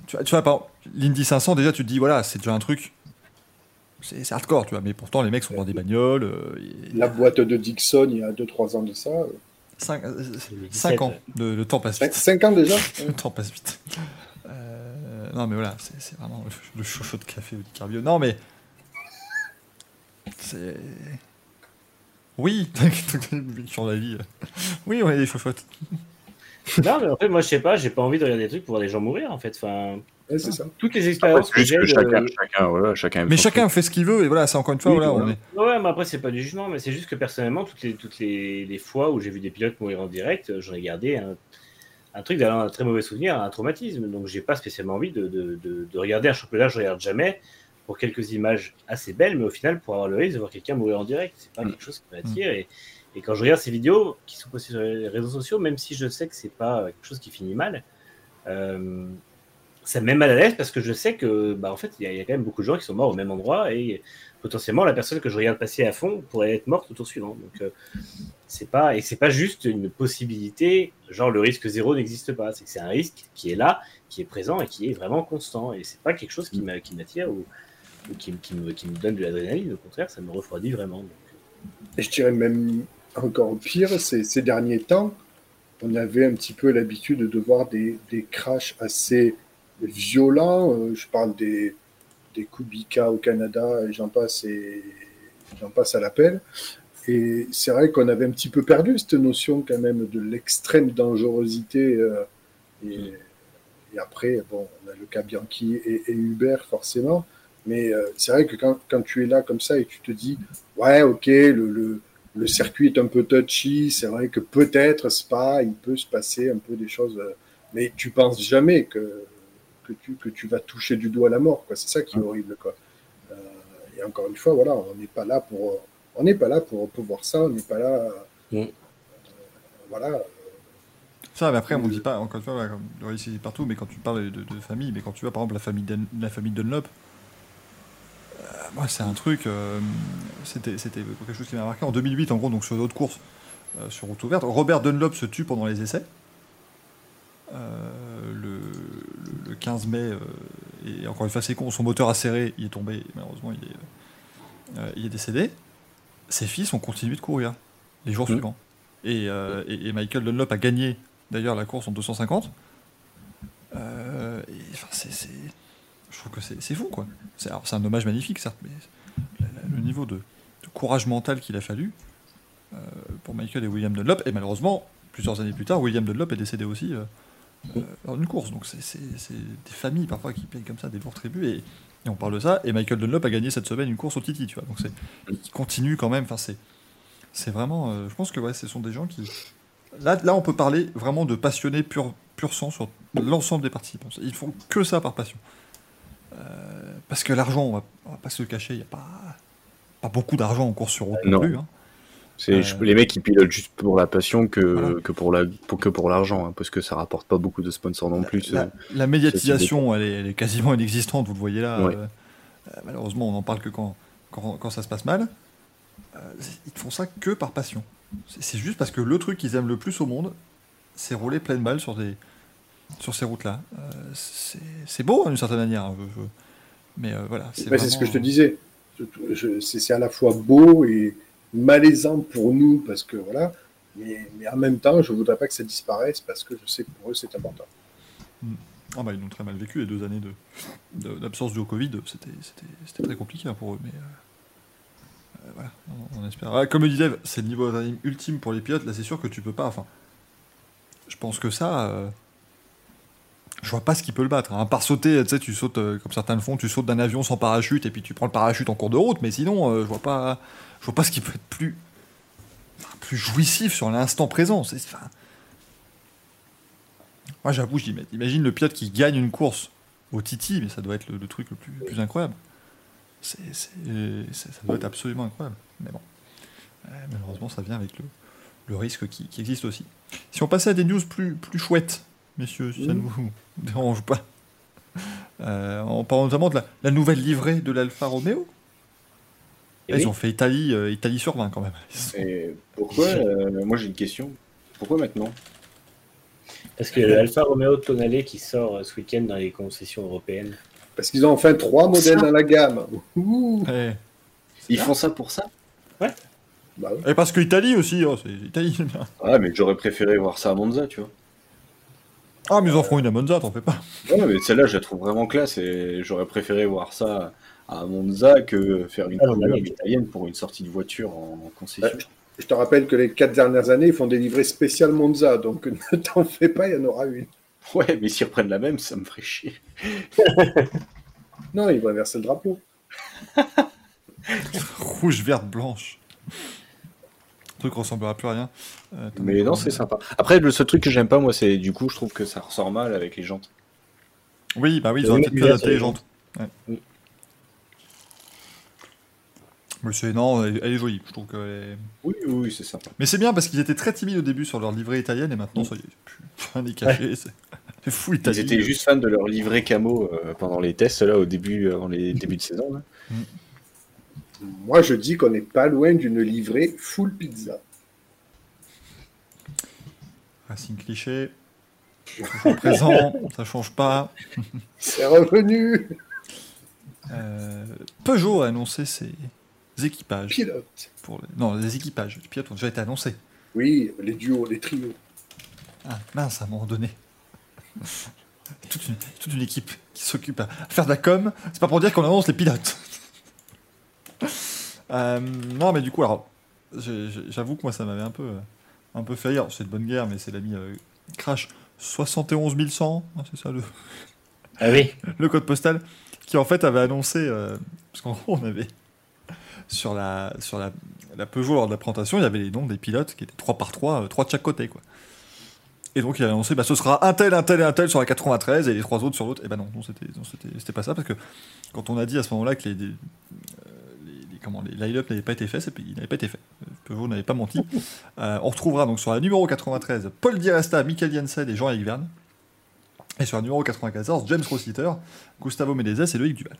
tu vois, tu vois, par exemple, l'Indy 500 déjà tu te dis voilà, c'est déjà un truc c'est hardcore, tu vois, mais pourtant les mecs sont dans des bagnoles, euh, et- La boîte de Dixon, il y a 2-3 ans de ça. 5, 2017, ans, de, le temps passe 5, vite. ans déjà (laughs) Le temps passe vite. Euh, non, mais voilà, c'est vraiment le, le chaud de café ou du cardio. Non, mais. C'est. Oui, (laughs) sur la vie. Oui, on est des chochottes. (laughs) Non, mais en fait, moi, je sais pas, j'ai pas envie de regarder des trucs pour voir des gens mourir, en fait. Enfin, Ouais, c'est ça. toutes les Après, expériences c'est que j'ai. de- chacun, chacun, voilà, chacun Mais chacun truc. fait ce qu'il veut, et voilà, c'est encore une fois, Oui, voilà, voilà. on est. Ouais, mais après, c'est pas du jugement, mais c'est juste que personnellement, toutes les, toutes les, les fois où j'ai vu des pilotes mourir en direct, euh, j'en ai gardé un, un truc d'un très mauvais souvenir, un traumatisme. Donc, j'ai pas spécialement envie de, de, de, de regarder un championnat, je regarde jamais pour quelques images assez belles, mais au final, pour avoir le risque de voir quelqu'un mourir en direct, c'est pas Mm. quelque chose qui m'attire. Et, et quand je regarde ces vidéos qui sont postées sur les réseaux sociaux, même si je sais que c'est pas quelque chose qui finit mal, euh, ça me met mal à l'aise parce que je sais que, bah, en fait, il y, a- il y a quand même beaucoup de gens qui sont morts au même endroit et potentiellement la personne que je regarde passer à fond pourrait être morte au tour suivant. Donc, euh, c'est pas et c'est pas juste une possibilité, genre le risque zéro n'existe pas. C'est que c'est un risque qui est là, qui est présent et qui est vraiment constant. Et c'est pas quelque chose qui m'a- qui m'attire ou, qui, qui me, donne de l'adrénaline. Au contraire, ça me refroidit vraiment. Et je dirais même encore pire, ces, ces derniers temps, on avait un petit peu l'habitude de voir des, des crashs assez violents. Euh, je parle des, des Kubica au Canada, et j'en passe, et j'en passe à l'appel. Et c'est vrai qu'on avait un petit peu perdu cette notion quand même de l'extrême dangerosité. euh, et, et après, bon, on a le cas Bianchi et, et Hubert forcément. Mais euh, c'est vrai que quand, quand tu es là comme ça et tu te dis, ouais, ok, le, le, le circuit est un peu touchy, c'est vrai que peut-être Spa, il peut se passer un peu des choses, euh, mais tu penses jamais que, que, tu, que tu vas toucher du doigt la mort, quoi. C'est ça qui est horrible, quoi. Euh, et encore une fois, voilà, on n'est pas là pour, on n'est pas là pour, pour voir ça, on n'est pas là, Mm. euh, voilà. Ça, mais après, on dit pas, encore une fois, est partout, mais quand tu parles de, de famille, mais quand tu vois par exemple la famille, la famille Dunlop, euh, moi, c'est un truc, euh, c'était c'était quelque chose qui m'a marqué en 2008, en gros, donc sur une autre course, euh, sur route ouverte. Robert Dunlop se tue pendant les essais. Euh, le, le- le 15 mai, euh, et encore une fois, c'est con, son moteur a serré, il est tombé, malheureusement, il est, euh, il est décédé. Ses fils ont continué de courir les jours Mhm. suivants. Et, euh, et- et Michael Dunlop a gagné d'ailleurs la course en 250. Euh, et, enfin, je trouve que c'est, fou, quoi. C'est, un hommage magnifique, certes, mais la- la- le niveau de, de courage mental qu'il a fallu euh, pour Michael et William Dunlop, et malheureusement, plusieurs années plus tard, William Dunlop est décédé aussi euh, euh, dans une course. Donc c'est des familles parfois qui payent comme ça des lourds tributs, et, et on parle de ça, et Michael Dunlop a gagné cette semaine une course au Titi, tu vois. Donc c'est, il continue quand même, enfin c'est, c'est vraiment, euh, je pense que ouais, ce sont des gens qui, Là, là, on peut parler vraiment de passionnés pur, pur sang sur l'ensemble des participants. Ils font que ça par passion. Euh, parce que l'argent, on va, on va pas se le cacher, il n'y a pas, pas beaucoup d'argent en course sur route non Non. plus. hein. C'est Euh, je- les mecs qui pilotent juste pour la passion que, Voilà. que pour la pour, que pour l'argent, hein, parce que ça rapporte pas beaucoup de sponsors non plus. La, euh. la médiatisation, elle est, elle est quasiment inexistante, vous le voyez là. Ouais. euh, euh, malheureusement, on n'en parle que quand, quand, quand ça se passe mal. Euh, ils font ça que par passion. C'est c'est juste parce que le truc qu'ils aiment le plus au monde, c'est rouler pleine balle sur des, sur ces routes-là. Euh, c'est c'est beau, hein, d'une certaine manière. hein, je- je- Mais euh, voilà. C'est vraiment, ce que je te disais. Je- C'est c'est à la fois beau et malaisant pour nous parce que voilà, mais, mais en même temps, je voudrais pas que ça disparaisse parce que je sais que pour eux c'est important. Ah bah, ils l'ont très mal vécu, les deux années de- de- d'absence de, Covid, c'était très compliqué hein, pour eux. Mais euh, euh, voilà, on, espère. Ah, comme le Dave, c'est le niveau d'adrénaline ultime pour les pilotes. Là, c'est sûr que tu peux pas. Enfin, je pense que ça, euh, je vois pas ce qui peut le battre. hein. À part sauter, tu sautes comme certains le font, tu sautes d'un avion sans parachute et puis tu prends le parachute en cours de route. Mais sinon, je vois pas, je vois pas ce qui peut être plus, plus jouissif sur l'instant présent. C'est, enfin, moi, j'avoue, je dis, mais imagine le pilote qui gagne une course au Titi, mais ça doit être le, le truc le plus, le plus incroyable. C'est, c'est- c'est- ça doit être absolument incroyable. Mais bon, Euh, malheureusement, ça vient avec le, le risque qui, qui existe aussi. Si on passait à des news plus, plus chouettes, messieurs, si ça ne vous dérange pas, Euh, en parlant notamment de la, la nouvelle livrée de l'Alfa Romeo. Et Ils oui. ont fait Italie, euh, Italie sur 20 quand même. Et pourquoi euh, Moi j'ai une question. Pourquoi maintenant? Parce que l'Alfa Romeo Tonale qui sort euh, ce week-end dans les concessions européennes. Parce qu'ils ont enfin trois modèles dans la gamme. Ouh. Eh. Ils font ça pour ça? Bah oui. Et parce que Italie aussi, oh, c'est Italie, c'est bien. Ah mais j'aurais préféré voir ça à Monza, tu vois. Ah, mais ils en feront une à Monza, t'en fais pas. Ouais, mais celle-là, je la trouve vraiment classe et j'aurais préféré voir ça à Monza que faire une Ah, non, couleur oui. italienne pour une sortie de voiture en concession. Je te rappelle que les quatre dernières années, ils font des livrées spéciales Monza, donc (laughs) ne t'en fais pas, il y en aura une. Ouais, mais s'ils reprennent la même, ça me ferait chier. (laughs) Non, ils vont inverser le drapeau. (laughs) Rouge, verte, blanche. Le truc ressemblera plus à rien. Euh, Mais non, c'est sympa. Après, le seul truc que j'aime pas, moi, c'est du coup, je trouve que ça ressort mal avec les jantes. Oui, bah oui, ils pu oui, adapter c'est les jantes. Ouais. Oui. Mais c'est non, elle, elle est jolie. Je trouve qu'elle est- Oui, oui, oui, c'est sympa. Mais c'est bien parce qu'ils étaient très timides au début sur leur livrée italienne et maintenant ça y est, plus rien n'est caché. C'est c'est fou Ils étaient juste fans de leur livret camo euh, pendant les tests, là, au début, avant les débuts de saison. Là. Moi, je dis qu'on n'est pas loin d'une livrée full pizza. Racing cliché. Toujours présent, (laughs) ça change pas. C'est revenu Euh, Peugeot a annoncé ses équipages. Pilote. Pour les... Non, les équipages. Les pilotes ont déjà été annoncés. Oui, les duos, les trios. Ah, mince, à un moment donné. toute, une, toute une équipe qui s'occupe à faire de la com. C'est pas pour dire qu'on annonce les pilotes. (laughs) Euh, non, mais du coup, alors, j'avoue que moi, ça m'avait un peu, un peu fait rire. C'est de bonne guerre, mais c'est l'ami euh, Crash 71 100. hein, c'est ça le, Ah oui. (laughs) le code postal, qui en fait avait annoncé, euh, parce qu'en gros on avait sur la, sur la, la Peugeot lors de la présentation, il y avait les noms des pilotes qui étaient 3 par 3, 3 de chaque côté quoi. Et donc il a annoncé, bah, ce sera un tel, un tel et un tel sur la 93 et les trois autres sur l'autre. Et ben non, non c'était, non, c'était, pas ça parce que quand on a dit à ce moment-là que les, les, euh, les- les- comment, les line-up n'avaient pas été faits, c'est, il n'avait pas été fait. Peugeot n'avait pas menti. (laughs) Euh, on retrouvera donc sur la numéro 93 Paul Di Resta, Michael Jensen et Jean-Éric Verne. Et sur la numéro 94, James Rossiter, Gustavo Menezes et Loïc Duval.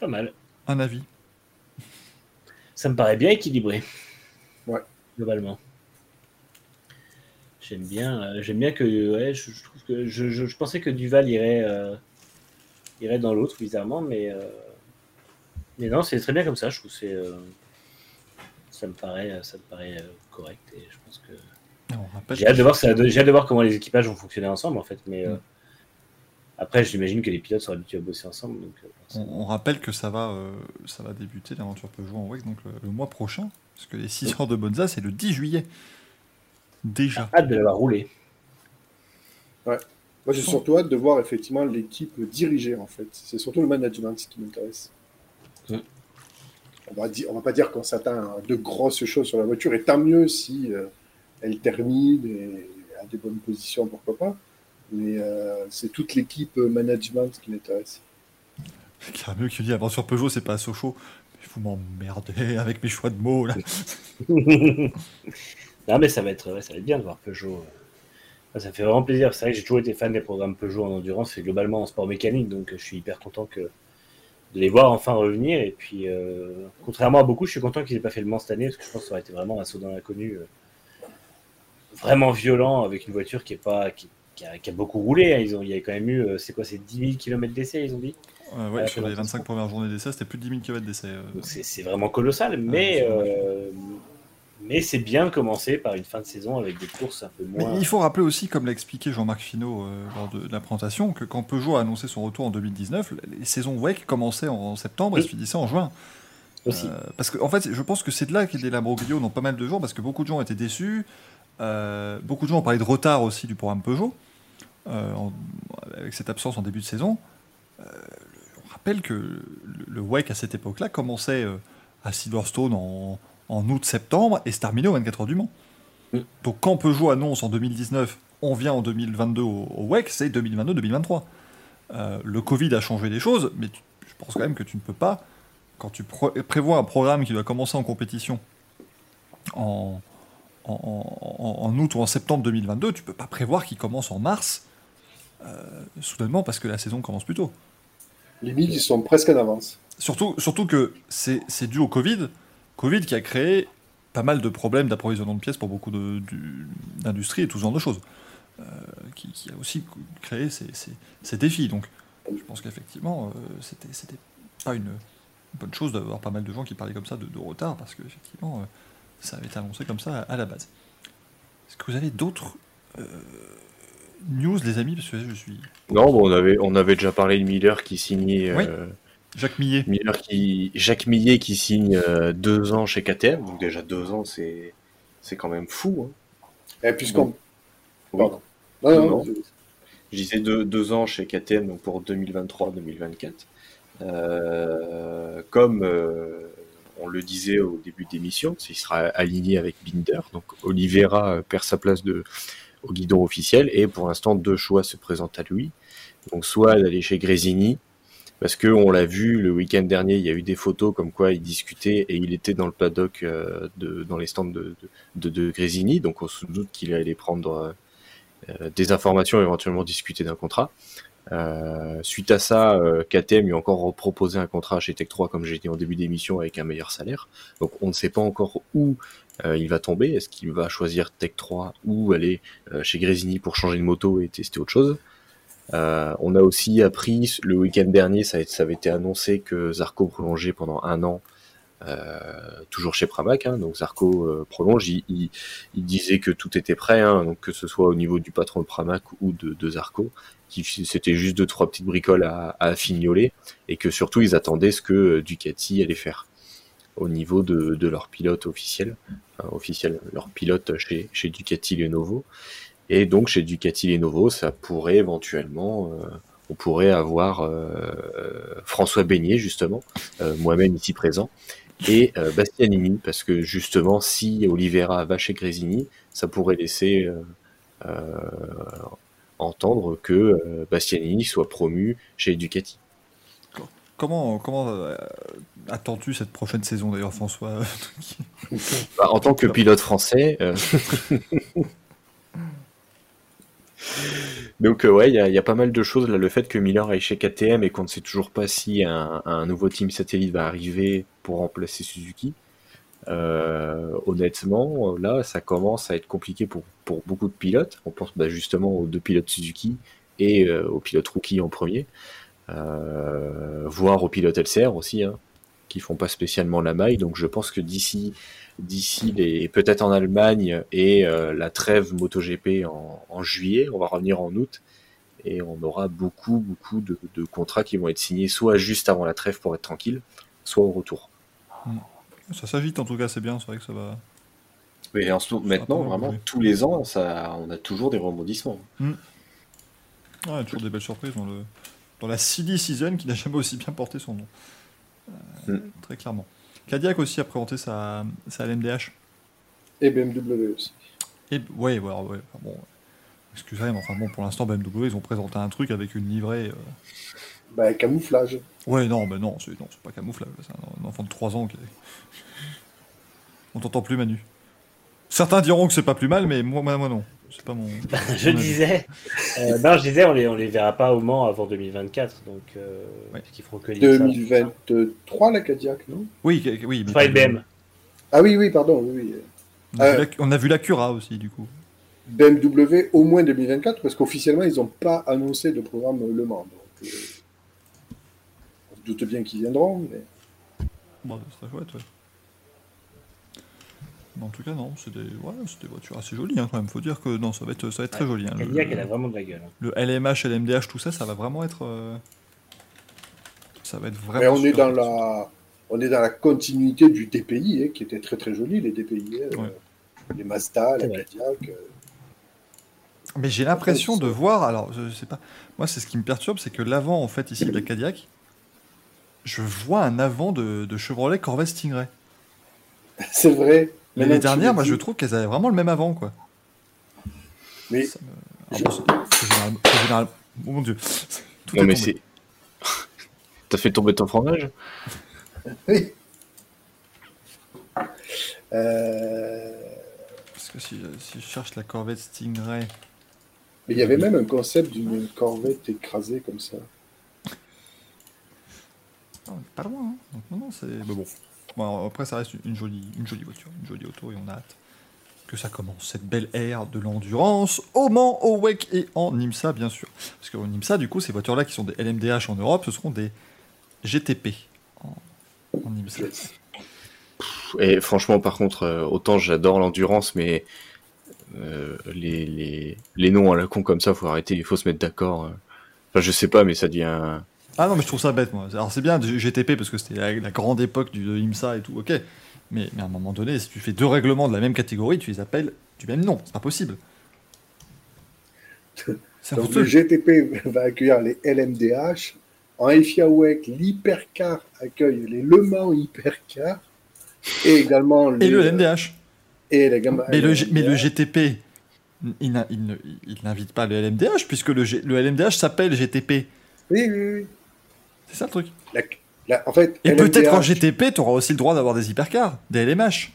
C'est pas mal. Un avis Ça me paraît bien équilibré. Ouais. Globalement. J'aime bien, euh, j'aime bien que, ouais, je, je trouve que je, je- je pensais que Duval irait, euh, irait dans l'autre bizarrement, mais euh, mais non, c'est très bien comme ça. Je trouve que c'est, euh, ça me paraît, ça me paraît correct et je pense que j'ai hâte de voir ça, j'ai hâte de voir comment les équipages vont fonctionner ensemble en fait, mais euh, Mm. Après j'imagine que les pilotes sont habitués à bosser ensemble, donc euh, on, on rappelle que ça va, euh, ça va débuter l'aventure Peugeot en WEC donc le, le mois prochain, parce que les 6 heures de Bonza, c'est le 10 juillet. Déjà. hâte de l'avoir roulé. Moi, j'ai surtout hâte de voir effectivement l'équipe diriger, en fait. C'est surtout le management qui m'intéresse. Mm. On va dire, on va pas dire qu'on s'attend à de grosses choses sur la voiture, et tant mieux si euh, elle termine et a des bonnes positions, pourquoi pas. Mais euh, c'est toute l'équipe euh, management qui m'intéresse. Il y a mieux qui dit aventure Peugeot, c'est pas à Sochaux. Mais vous m'emmerdez (laughs) avec mes choix de mots là. (laughs) non, mais ça va être, ouais, ça va être bien de voir Peugeot. euh. Ça fait vraiment plaisir. C'est vrai que j'ai toujours été fan des programmes Peugeot en endurance et globalement en sport mécanique, donc je suis hyper content que de les voir enfin revenir. Et puis, euh, contrairement à beaucoup, je suis content qu'ils aient pas fait le Mans cette année parce que je pense que ça aurait été vraiment un saut dans l'inconnu. euh. vraiment violent avec une voiture qui est pas qui, qui a, qui a beaucoup roulé. hein. Ils ont, il y a quand même eu, euh, c'est quoi, c'est 10 000 km d'essai, ils ont dit? Euh, ouais, Ouais, sur les c'est 25 premières journées d'essai, c'était plus de 10 000 km d'essai. euh. C'est vraiment colossal, mais c'est euh, mais c'est bien de commencer par une fin de saison avec des courses un peu Mais moins. il faut rappeler aussi, comme l'a expliqué Jean-Marc Finot euh, lors de, de la présentation, que quand Peugeot a annoncé son retour en 2019, les saisons WEC commençaient en septembre et se finissaient en juin. aussi. Euh, parce que, en fait, je pense que c'est de là qu'il est l'imbroglio dans pas mal de gens, parce que beaucoup de gens étaient déçus. Euh, beaucoup de gens ont parlé de retard aussi du programme Peugeot, euh, en- avec cette absence en début de saison. Euh, on rappelle que le, le WEC à cette époque-là commençait euh, à Silverstone en, en août-septembre et se terminait au 24 heures du Mans. Mm. Donc quand Peugeot annonce en 2019, on vient en 2022 au, au WEC, c'est 2022-2023. Euh, le Covid a changé des choses, mais tu- je pense quand même que tu ne peux pas quand tu prévois un programme qui doit commencer en compétition en, en, en- en août ou en septembre 2022, tu peux pas prévoir qu'il commence en mars euh, soudainement parce que la saison commence plus tôt. Limite, ils sont presque en avance. Surtout, surtout que c'est dû au Covid. Covid qui a créé pas mal de problèmes d'approvisionnement de pièces pour beaucoup d'industries et tout ce genre de choses. Euh, qui, qui a aussi créé ces, ces- ces défis. Donc je pense qu'effectivement, euh, c'était pas une bonne chose d'avoir pas mal de gens qui parlaient comme ça de, de retard parce qu'effectivement, euh, ça avait été annoncé comme ça à, à la base. Est-ce que vous avez d'autres euh, news, les amis Parce que je suis. Non, bon, on avait, on avait déjà parlé de Miller qui signait. Oui. euh, Jacques Millet. Miller qui, Jacques Millet qui signe euh, deux ans chez KTM. Donc déjà deux ans, c'est, c'est quand même fou. hein. Et puisqu'on. Oui. Pardon. Non, non, Non. je- Je disais deux, deux ans chez KTM donc pour 2023-2024. Euh, comme euh, on le disait au début d'émission, il sera aligné avec Binder. Donc Oliveira perd sa place de, au guidon officiel et pour l'instant deux choix se présentent à lui. Donc soit d'aller chez Grésini, parce que on l'a vu le week-end dernier, il y a eu des photos comme quoi il discutait et il était dans le paddock euh, de, dans les stands de, de, de, Grésini, donc on se doute qu'il allait prendre euh, euh, des informations éventuellement discuter d'un contrat. Suite à ça, KTM lui a encore proposé un contrat chez Tech 3, comme j'ai dit en début d'émission, avec un meilleur salaire. Donc on ne sait pas encore où il va tomber. Est-ce qu'il va choisir Tech 3 ou aller euh, chez Grésini pour changer de moto et tester autre chose? Euh, On a aussi appris le week-end dernier, ça, ça avait été annoncé que Zarco prolongeait pendant un an. euh, toujours chez Pramac, hein, donc Zarco euh, prolonge. Il, disait que tout était prêt, hein, donc que ce soit au niveau du patron de Pramac ou de, de Zarco, qui c'était juste deux trois petites bricoles à, à fignoler, et que surtout ils attendaient ce que euh, Ducati allait faire au niveau de, de leur pilote officiel, officiel, leur pilote chez, chez Ducati Lenovo. Et donc chez Ducati Lenovo, ça pourrait éventuellement, euh, on pourrait avoir euh, François Beignet justement, euh, moi-même ici présent, et Bastianini, parce que justement, si Oliveira va chez Grésini, ça pourrait laisser entendre que Bastianini soit promu chez Ducati. Comment, comment euh, attends-tu cette prochaine saison d'ailleurs, François (laughs) Bah, en tant que pilote français. euh, (laughs) Donc euh, ouais, il y, a- il y a pas mal de choses là. Le fait que Miller aille chez KTM et qu'on ne sait toujours pas si un, un nouveau team satellite va arriver pour remplacer Suzuki. euh, honnêtement, là, ça commence à être compliqué pour, pour beaucoup de pilotes. On pense bah, justement aux deux pilotes Suzuki et euh, aux pilotes rookie en premier, euh, voire aux pilotes LCR aussi, hein, qui font pas spécialement la maille. Donc je pense que d'ici d'ici les peut-être en Allemagne et euh, la trêve MotoGP en, en juillet, on va revenir en août et on aura beaucoup beaucoup de, de contrats qui vont être signés soit juste avant la trêve pour être tranquille, soit au retour. Ça s'agite en tout cas, c'est bien, c'est vrai que ça va. Mais en ce- maintenant, vraiment, tous les ans, ça, on a toujours des rebondissements. Ouais, toujours des belles surprises dans, le, dans la silly season qui n'a jamais aussi bien porté son nom. Euh, Mm. Très clairement. Cadillac aussi a présenté sa, sa LMDH. Et BMW aussi. Et ouais, ouais, ouais, enfin, bon, excusez-moi, mais enfin bon, pour l'instant, BMW, ils ont présenté un truc avec une livrée. euh, Bah, camouflage. Ouais, non, mais non, c'est non, c'est pas camouflage, c'est un, un enfant de 3 ans qui est... On t'entend plus, Manu. Certains diront que c'est pas plus mal, mais moi, moi, moi non. C'est pas mon. (laughs) Je disais, euh, (laughs) non, je disais, on les, on les verra pas au Mans avant 2024, donc euh, Ouais. parce qu'ils feront que l'IMSA. 2023, la Cadillac, non? Oui, oui. mais- IBM. Ah oui, oui, pardon, oui. oui. On a, vu Euh. la, on a vu la Cura aussi, du coup. BMW au moins 2024, parce qu'officiellement, ils n'ont pas annoncé de programme Le Mans. Donc, euh, on se doute bien qu'ils viendront, mais Bon, ce serait chouette, ouais. Mais en tout cas, non, c'est des, ouais, c'est des voitures assez jolies, hein, quand même. Faut dire que non, ça va être, ça va être très joli. hein. Le- Cadillac, elle a vraiment de la gueule. hein. Le LMH, LMDH, tout ça, ça va vraiment être. euh, Ça va être vraiment. Mais on est super dans la, on est dans la continuité du DPI, hein, qui était très très joli, les DPI. hein, Ouais. euh, Les Mazda, les Ouais. Cadillac. euh, Mais j'ai l'impression de voir. Alors, je sais pas. Moi, c'est ce qui me perturbe, c'est que l'avant, en fait, ici, de la Cadillac, je vois un avant de, de Chevrolet Corvette Stingray. (laughs) C'est vrai. L'année Maintenant que tu dernière, le moi, je trouve qu'elles avaient vraiment le même avant, quoi. Mais Ça Ah, bon, généralement- Oh mon dieu. (laughs) Tout Non, mais c'est. (laughs) T'as fait tomber ton fromage? Oui. Euh, Parce que si, si je cherche la Corvette Stingray. mais il y avait même un concept d'une Corvette écrasée comme ça. On est pas loin, hein. Non, non, c'est. Mais bon. Bon, après, ça reste une jolie, une jolie voiture, une jolie auto, et on a hâte que ça commence. Cette belle ère de l'endurance au Mans, au WEC et en IMSA, bien sûr. Parce qu'au IMSA, du coup, ces voitures-là qui sont des LMDH en Europe, ce seront des GTP en, en IMSA. Et franchement, par contre, euh, autant j'adore l'endurance, mais euh, les, les, les noms à la con comme ça, faut arrêter, il faut se mettre d'accord. euh. Enfin, je sais pas, mais ça devient. Ah non, mais je trouve ça bête, moi. Alors, c'est bien du GTP parce que c'était la, la grande époque du de IMSA et tout, ok. Mais, mais à un moment donné, si tu fais deux règlements de la même catégorie, tu les appelles du même nom. C'est pas possible. (laughs) Donc le GTP (laughs) va accueillir les LMDH. En FIA WEC, l'Hypercar accueille les Le Mans Hypercar. Et également les, Et le LMDH. Et les Mais le, mais le. GTP, il n'invite pas le LMDH puisque le, G- le LMDH s'appelle GTP. Oui, oui, oui. C'est ça le truc. La- la- en fait, Et peut-être en GTP, tu auras aussi le droit d'avoir des hypercars, des LMH.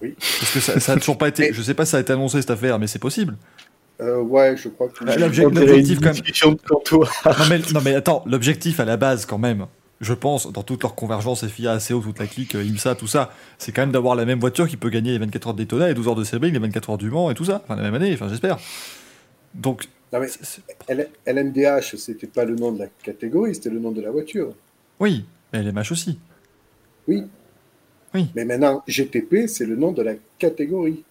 Oui. Parce que ça, ça a toujours pas été. (laughs) Je sais pas si ça a été annoncé cette affaire, mais c'est possible. euh, ouais, je crois que. Bah, l'objectif, quand même. Non mais, non mais attends, l'objectif à la base quand même, je pense, dans toute leur convergence FIA, ACO, toute la clique, euh, IMSA, tout ça, c'est quand même d'avoir la même voiture qui peut gagner les 24 heures de Daytona et 12 heures de Sebring, les 24 heures du Mans et tout ça, enfin la même année, enfin j'espère. Donc, Non, mais L- LMDH, c'était pas le nom de la catégorie, c'était le nom de la voiture. oui, mais LMH aussi. Oui. Oui. Mais maintenant, GTP, c'est le nom de la catégorie.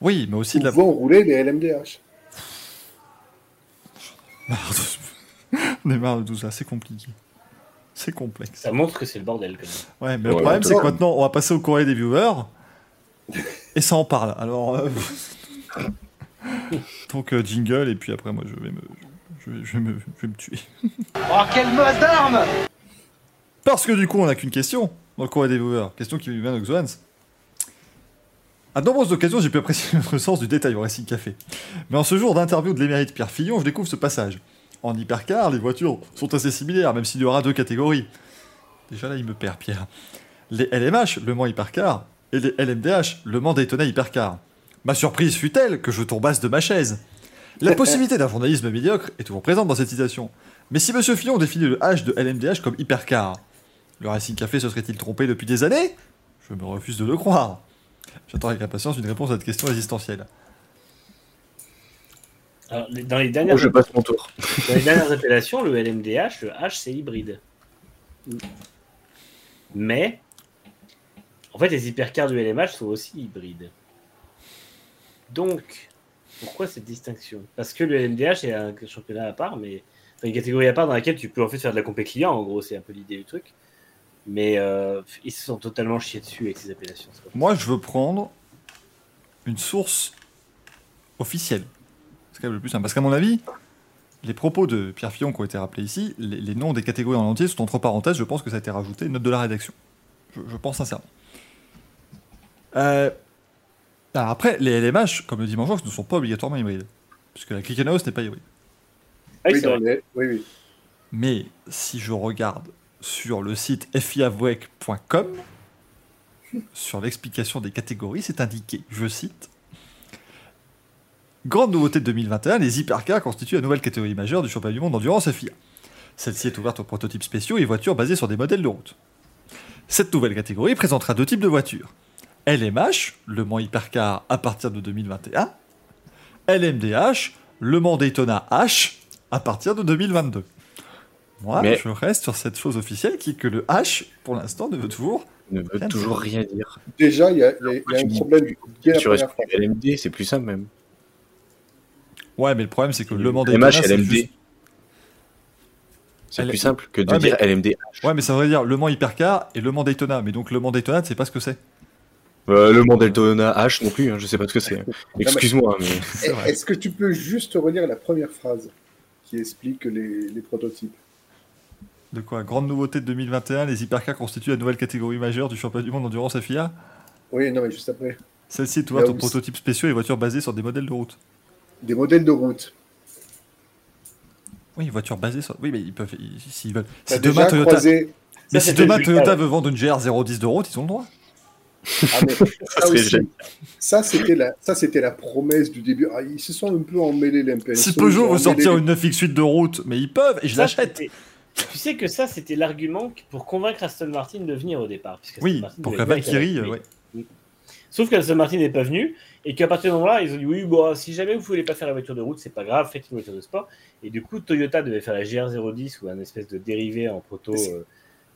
Oui, mais aussi Où de la... vont rouler les LMDH. (laughs) On est marre de tout ça, c'est compliqué. C'est complexe. Ça montre que c'est le bordel quand même. Ouais, mais le Ouais, problème, c'est que maintenant, on va passer au courrier des viewers. (laughs) Et ça en parle. Alors. euh, (laughs) (laughs) Donc, euh, jingle, et puis après, moi, je vais me. Je vais, je vais me, je vais me tuer. (laughs) Oh, quelle masse d'armes Parce que du coup, on n'a qu'une question dans le courrier des viewers. Question qui vient de Xoans. À de nombreuses occasions, j'ai pu apprécier (laughs) votre sens du détail au Racing Café. Mais en ce jour d'interview de l'émérite Pierre Fillon, je découvre ce passage. En hypercar, les voitures sont assez similaires, même s'il y aura deux catégories. Déjà là, il me perd, Pierre. Les LMH, Le Mans Hypercar, et les LMDH, Le Mans Daytona Hypercar. Ma surprise fut telle que je tombasse de ma chaise. La possibilité d'un journalisme médiocre est toujours présente dans cette citation. Mais si Monsieur Fillon définit le H de LMDH comme hypercar, le Racing Café se serait-il trompé depuis des années? Je me refuse de le croire. J'attends avec impatience une réponse à cette question existentielle. Alors, les- dans, les dernières, Bon, je passe mon tour. dans les dernières appellations, le LMDH, le H, c'est hybride. Mais, en fait, les hypercars du LMH sont aussi hybrides. Donc, pourquoi cette distinction? Parce que le LMDH est un championnat à part, mais enfin, une catégorie à part dans laquelle tu peux en fait faire de la compé client. En gros, c'est un peu l'idée du truc. Mais euh, ils se sont totalement chiés dessus avec ces appellations. Moi, je veux prendre une source officielle. C'est quand même le plus simple. Parce qu'à mon avis, les propos de Pierre Fillon qui ont été rappelés ici, les, les noms des catégories en entier sont entre parenthèses. Je pense que ça a été rajouté, note de la rédaction. Je, je pense sincèrement. Euh, alors après, les LMH, comme le dit Manjox, ne sont pas obligatoirement hybrides. Puisque la Click House n'est pas hybride. Ah oui, les- oui, oui. Mais si je regarde sur le site fiavwec.com, sur l'explication des catégories, c'est indiqué, je cite, Grande nouveauté de 2021, les hypercars constituent la nouvelle catégorie majeure du championnat du monde d'endurance FIA. Celle-ci est ouverte aux prototypes spéciaux et voitures basées sur des modèles de route. Cette nouvelle catégorie présentera deux types de voitures. LMH, le Mans Hypercar à partir de 2021, LMDH, Le Mans Daytona H, à partir de 2022. Moi, Mais- je reste sur cette chose officielle qui est que le H, pour l'instant, ne veut toujours. Ne veut Rien toujours rien dire. Déjà, il y a, il y a- il y a Tu un dis- problème première fois. sur LMD, c'est plus simple même. Ouais, mais le problème, c'est que Le Mans Daytona. MH, c'est LMD. juste- C'est plus simple que de Ouais, dire mais- LMD. Ouais, mais ça veut dire Le Mans Hypercar et Le Mans Daytona. Mais donc, Le Mans Daytona, tu sais pas ce que c'est. Euh, le Mont Daytona H non plus, hein, je sais pas ce que c'est. Excuse-moi, mais. Est-ce que tu peux juste relire la première phrase qui explique les, les prototypes? De quoi? Grande nouveauté de 2021, les hypercars constituent la nouvelle catégorie majeure du championnat du monde endurance FIA. Oui, non, mais juste après. Celle-ci est ouverte aux prototypes spéciaux et voitures basées sur des modèles de route. Des modèles de route. Oui, voitures basées sur. Oui, mais ils peuvent. ils- S'ils veulent. Si demain Toyota. croisé. Mais Ça, si demain Toyota veut vendre une GR 010 de route, ils ont le droit. Ah, mais (laughs) ça, ça, c'était la, ça, c'était la promesse du début. Ah, ils se sont un peu emmêlés l'impression. Si Peugeot veut sortir une 9X8 de route, mais ils peuvent, et je l'achète. Tu sais que ça, c'était l'argument pour convaincre Aston Martin de venir au départ. Oui, Martin pour que Valkyrie. euh, ouais. Sauf qu'Aston Martin n'est pas venu et qu'à partir de ce moment-là, ils ont dit oui, bon, si jamais vous voulez pas faire la voiture de route, c'est pas grave, faites une voiture de sport. Et du coup, Toyota devait faire la GR010 ou un espèce de dérivé en proto euh,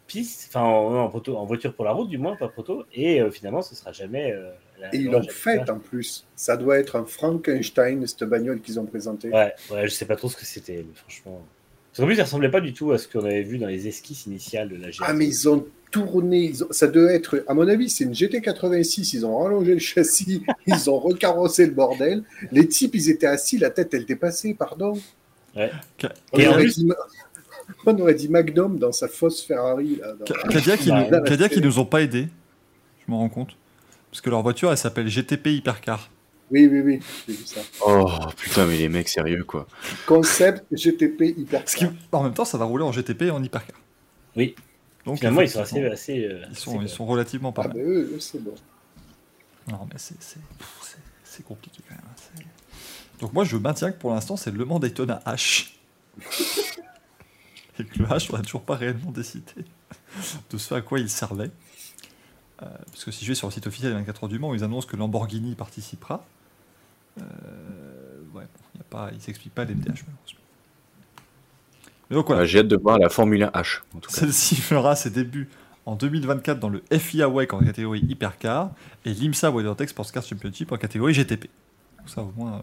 piste, enfin en, en proto, en voiture pour la route du moins, pas proto. Et euh, finalement, ce sera jamais. euh, la- Et ils l'ont fait en plus. Ça doit être un Frankenstein, cette bagnole qu'ils ont présentée. Ouais, ouais, je sais pas trop ce que c'était, mais franchement. Parce qu'en plus, ça ressemblait pas du tout à ce qu'on avait vu dans les esquisses initiales de la GR. Ah, mais ils ont tourné. ils ont- Ça devait être, à mon avis, c'est une GT86. Ils ont rallongé le châssis, (laughs) ils ont recarrossé le bordel. Les types, ils étaient assis, la tête, elle dépassait, pardon. Ouais. Et en plus- on aurait dit Magnum dans sa fausse Ferrari. Là, dans- Ca- Cadillac, ils nous- Cadillac, ils nous ont pas aidés. Je m'en rends compte. Parce que leur voiture, elle s'appelle GTP Hypercar. Oui, oui, oui, j'ai vu ça. Oh putain, mais les mecs, sérieux quoi. Concept GTP hyper. Ce qui, en même temps, ça va rouler en GTP et en Hypercar. Oui. Donc, Finalement, ils sont assez. assez euh, ils sont, assez- ils sont relativement pas Ah, mal. eux, eux, c'est bon. Non, mais c'est- c'est c'est- c'est compliqué quand même. hein, Donc moi, je maintiens que pour l'instant, c'est Le Mans Daytona H. (laughs) Et que le H, on n'a toujours pas réellement décidé de ce à quoi il servait. Euh, parce que si je vais sur le site officiel des 24 heures du Mans, ils annoncent que Lamborghini participera. Euh, ouais, bon, il y a pas, ils s'expliquent pas l'MDH malheureusement. Mais donc voilà, Euh, J'ai hâte de voir la Formule 1 H. Celle-ci (laughs) fera ses débuts en 2024 dans le FIA WEC en catégorie Hypercar et l'IMSA WeatherTech Sports Car Championship en catégorie GTP. Donc ça au moins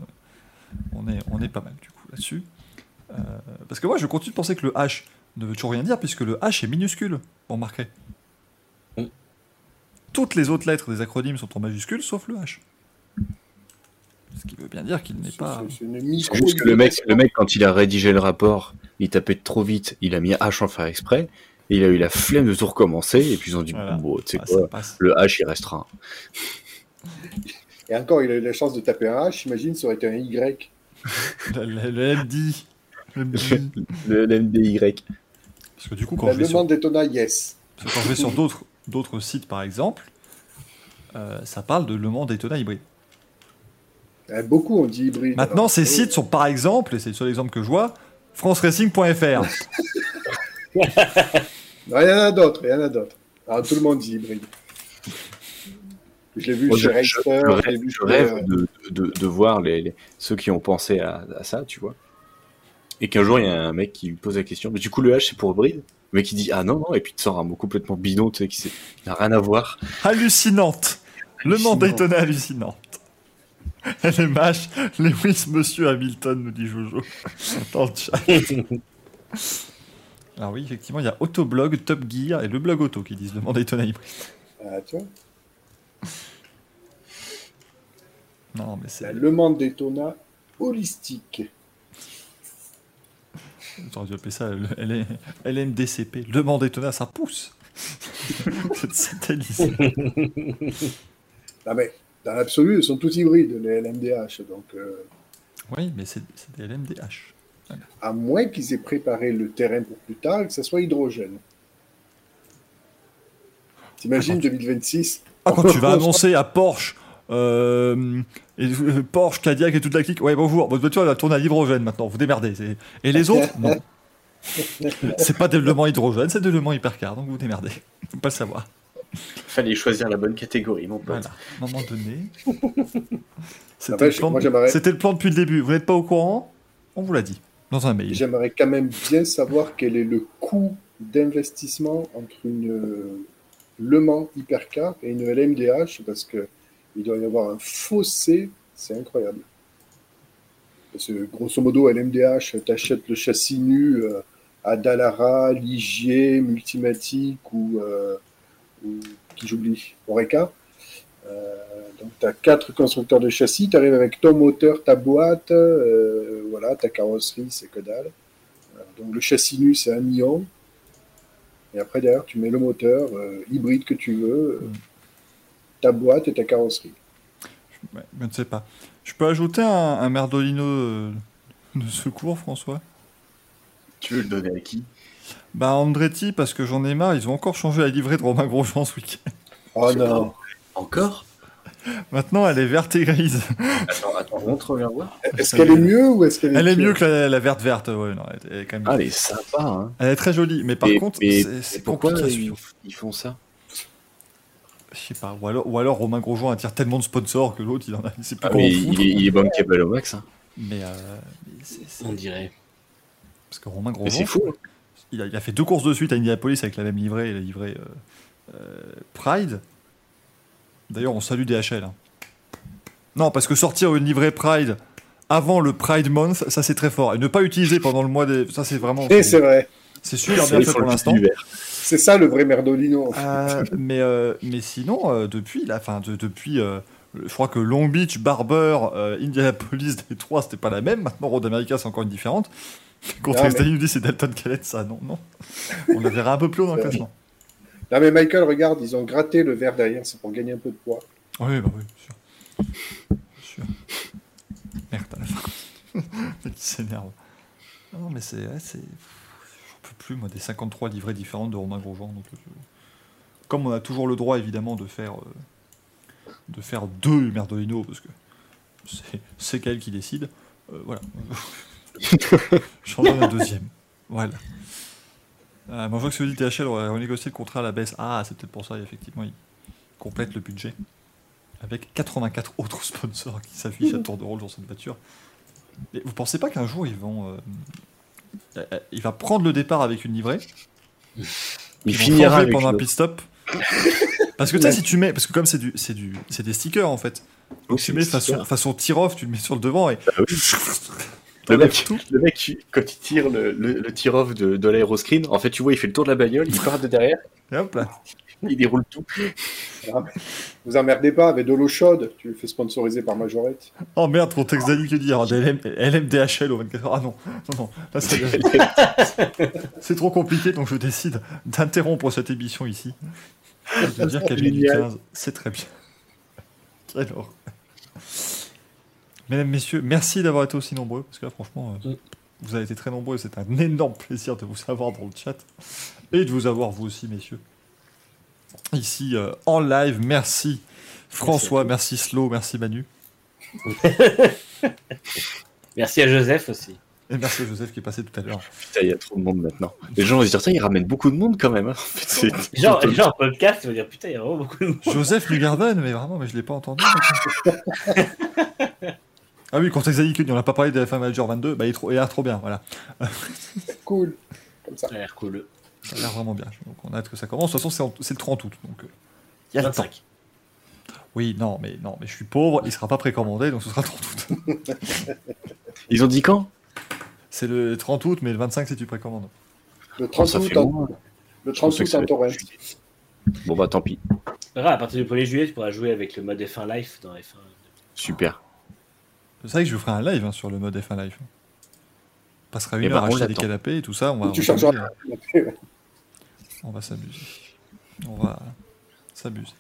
on, est, on est pas mal du coup là-dessus. Euh, parce que moi je continue de penser que le H ne veut toujours rien dire puisque le H est minuscule, vous remarquerez. Toutes les autres lettres des acronymes sont en majuscules sauf le H. Ce qui veut bien dire qu'il n'est pas... C'est- juste que le mec, le mec, quand il a rédigé le rapport, il tapait trop vite, il a mis H en faire exprès, et il a eu la flemme de tout recommencer, et puis ils ont dit, Voilà. bon, tu sais Ah, quoi, le H il restera. Et encore, il a eu la chance de taper un H, j'imagine, ça aurait été un Y. (laughs) Le, le- le MD. Le. Le l'MDY. Parce que du coup quand La je vais sur yes. Parce que quand je vais sur d'autres, d'autres sites, par exemple, euh, ça parle de Le Mans Daytona hybride. Euh, Beaucoup ont dit hybride. Maintenant, Alors, ces sites sont, par exemple, et c'est le seul exemple que je vois, franceracing.fr. Non, (laughs) il y en a d'autres, il y en a d'autres. Alors, tout le monde dit hybride. Je l'ai vu Moi, chez je, je- Racer, je je l'ai rêve, vu je chez, rêve euh, de, de, de voir les, les- ceux qui ont pensé à, à ça, tu vois. Et qu'un jour, il y a un mec qui lui pose la question, mais du coup, le H, c'est pour hybride Le mec, il dit, ah non, non, et puis il te sort un mot complètement bidon, tu sais, qui n'a rien à voir. Hallucinante. Le Hallucinant. Daytona hallucinante. LMH, Lewis Monsieur Hamilton, nous dit Jojo. Dans le chat. Alors oui, effectivement, il y a Autoblog, Top Gear et le blog auto qui disent Le Mans Daytona hybride. ah, tu vois, Non, mais c'est... Le Mans Daytona holistique. J'aurais dû appeler ça LMDCP. Le Mans Daytona, ça pousse. (laughs) c'est satellisé. Ah, mais dans l'absolu, ils sont tous hybrides, les LMDH. Donc, euh, Oui, mais c'est c'est des LMDH. à moins qu'ils aient préparé le terrain pour plus tard et que ça soit hydrogène. T'imagines 2026 Ah, quand tu vas annoncer à Porsche, euh, et, euh, Porsche, Cadillac et toute la clique, ouais, bonjour, votre voiture elle va tourner à l'hydrogène maintenant, vous démerdez. c'est- Et les autres, non. (laughs) C'est pas des Le Mans hydrogène, c'est des Le Mans hypercar, donc vous démerdez. Faut pas le savoir. Fallait choisir la bonne catégorie, mon pote. Voilà, à un moment donné. (laughs) C'était Après, le, je- plan moi, de- j'aimerais- c'était le plan depuis le début. Vous n'êtes pas au courant? On vous l'a dit. Dans un mail. J'aimerais quand même bien savoir quel est le coût d'investissement entre une euh, Le Mans Hypercar et une LMDH parce que il doit y avoir un fossé, c'est incroyable. Parce que grosso modo, LMDH, t'achètes le châssis nu euh, à Dallara, Ligier, Multimatic ou, euh, qui j'oublie, Oreca. Euh, donc tu as quatre constructeurs de châssis, tu arrives avec ton moteur, ta boîte, voilà, ta carrosserie, c'est que dalle. Donc le châssis nu, c'est un million. Et après, derrière, tu mets le moteur, hybride que tu veux, euh, ta boîte et ta carrosserie. Ouais, je ne sais pas. Je peux ajouter un, un merdolino euh, de secours, François? Tu veux le donner à qui? Bah, Andretti, parce que j'en ai marre. Ils ont encore changé la livrée de Romain Grosjean ce week-end. Oh non Encore? Maintenant, elle est verte et grise. Attends, attends, montre, viens voir. Est-ce qu'elle est mieux ou est-ce qu'elle est Elle est mieux que la, la verte verte. Ouais, non, elle, elle est quand même. Ah, elle est sympa, hein. Elle est très jolie, mais par Et- contre, c'est- pourquoi ils font ça? Je sais pas. Ou alors, ou alors Romain Grosjean attire tellement de sponsors que l'autre, il en a. Plus ah, mais il, est, il est bankable au max. Hein. Mais, euh, mais c'est- c'est- On dirait. parce que Romain Mais Grosjean, c'est fou. hein. il a, il a fait deux courses de suite à Indianapolis avec la même livrée, la livrée euh, euh, Pride. D'ailleurs, on salue DHL. hein. Non, parce que sortir une livrée Pride avant le Pride Month, ça c'est très fort. Et ne pas utiliser pendant le mois des. Ça c'est vraiment. Et c'est vrai. C'est super bien fait pour l'instant. (laughs) C'est ça le vrai merdolino. en fait. Euh, mais, euh, mais sinon, euh, depuis, la, fin, de- depuis je crois que Long Beach, Barber, euh, Indianapolis, (laughs) Détroit, c'était pas la même. Maintenant, Road America, c'est encore une différente. (laughs) Contre les États-Unis, c'est Dalton Kellett, ça, non, non. On la verra un peu plus haut dans le classement. Non mais Michael, regarde, ils ont gratté le verre derrière, c'est pour gagner un peu de poids. Oui, bah oui, bien sûr. Bien sûr. Merde, à la fin. Le qui s'énerve. Non, mais c'est. ouais, plus, moi, des 53 livrées différentes de Romain Grosjean. Donc, euh, comme on a toujours le droit, évidemment, de faire, euh, de faire deux Merdolino, parce que c'est, qu'elle qui décide, euh, voilà. (laughs) J'en donne un deuxième. Voilà. Euh, moi, je vois que celui THL aurait renégocié le contrat à la baisse. Ah, c'est peut-être pour ça, effectivement, il complète le budget avec 84 autres sponsors qui s'affichent à tour de rôle sur cette voiture. Et vous pensez pas qu'un jour ils vont, euh, il va prendre le départ avec une livrée, Il finira avec pendant un pit stop. Parce que tu sais, si tu mets, parce que comme c'est du, c'est du, c'est des stickers en fait. Donc tu mets façon, façon tir-off, tu le mets sur le devant et Bah oui. Le mec, le mec, quand il tire le, le, le tir-off de, de l'aéroscreen, en fait, tu vois, il fait le tour de la bagnole, il part de derrière, Et hop là. (laughs) il déroule tout. Vous emmerdez pas avec de l'eau chaude, tu le fais sponsoriser par Majorette. Oh merde, ton texte d'Annie que dire LM, LMDHL au 24 heures. Ah non, non, non. Là, (laughs) c'est, trop compliqué, donc je décide d'interrompre cette émission ici. Et de dire qu'Amélie du Génial. 15, c'est très bien. Quelle horreur. Mesdames, messieurs, merci d'avoir été aussi nombreux, parce que là, franchement, euh, vous avez été très nombreux, et c'est un énorme plaisir de vous avoir dans le chat, et de vous avoir, vous aussi, messieurs, ici, euh, en live. Merci François, merci Slow, merci Manu. (laughs) Merci à Joseph aussi. Et merci à Joseph qui est passé tout à l'heure. Putain, il y a trop de monde maintenant. Les gens vont se dire, ça, il ramène beaucoup de monde quand même. hein. (laughs) Genre, genre en podcast, tu vas dire putain, il y a vraiment beaucoup de monde. Joseph Lugarden, mais vraiment, mais je l'ai pas entendu. (laughs) ah oui, contexte Zanikun, on n'a pas parlé de F1 Manager 22, bah il, est trop, il a l'air trop bien, voilà. Cool. Comme ça. Ça a l'air cool. Ça a l'air vraiment bien. Donc on a hâte que ça commence. De toute façon, c'est le 30 août, donc euh, il y a le temps. 25. Oui, non, mais non, mais je suis pauvre, il sera pas précommandé, donc ce sera le 30 août. (laughs) Ils ont dit quand? C'est le 30 août, mais le 25 c'est tu précommandes. Le 30 Ça août, fait en, le Je 30 pensais que août en torrent. Bon, bah, tant pis. Voilà, à partir du 1er juillet, tu pourras jouer avec le mode F1 Live dans F1. Super. C'est vrai que je vous ferai un live hein, sur le mode F1 Live. On passera une Eh ben, heure à on acheter des canapés et tout ça. On va, Tu s'amuser. On va s'amuser. On va s'amuser.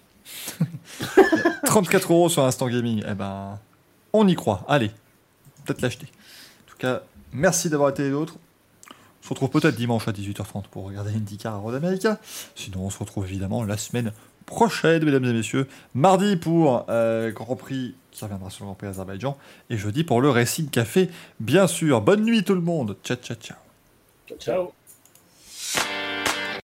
34 (laughs) euros sur Instant Gaming. Eh ben, on y croit. Allez, peut-être l'acheter. En tout cas, merci d'avoir été les autres. On se retrouve peut-être dimanche à 18h30 pour regarder IndyCar à Road America. Sinon, on se retrouve évidemment la semaine prochaine, mesdames et messieurs. Mardi pour euh, Grand Prix qui reviendra sur le Grand Prix Azerbaïdjan. Et jeudi pour le Racing Café, bien sûr. Bonne nuit tout le monde. Ciao, ciao, ciao. Ciao.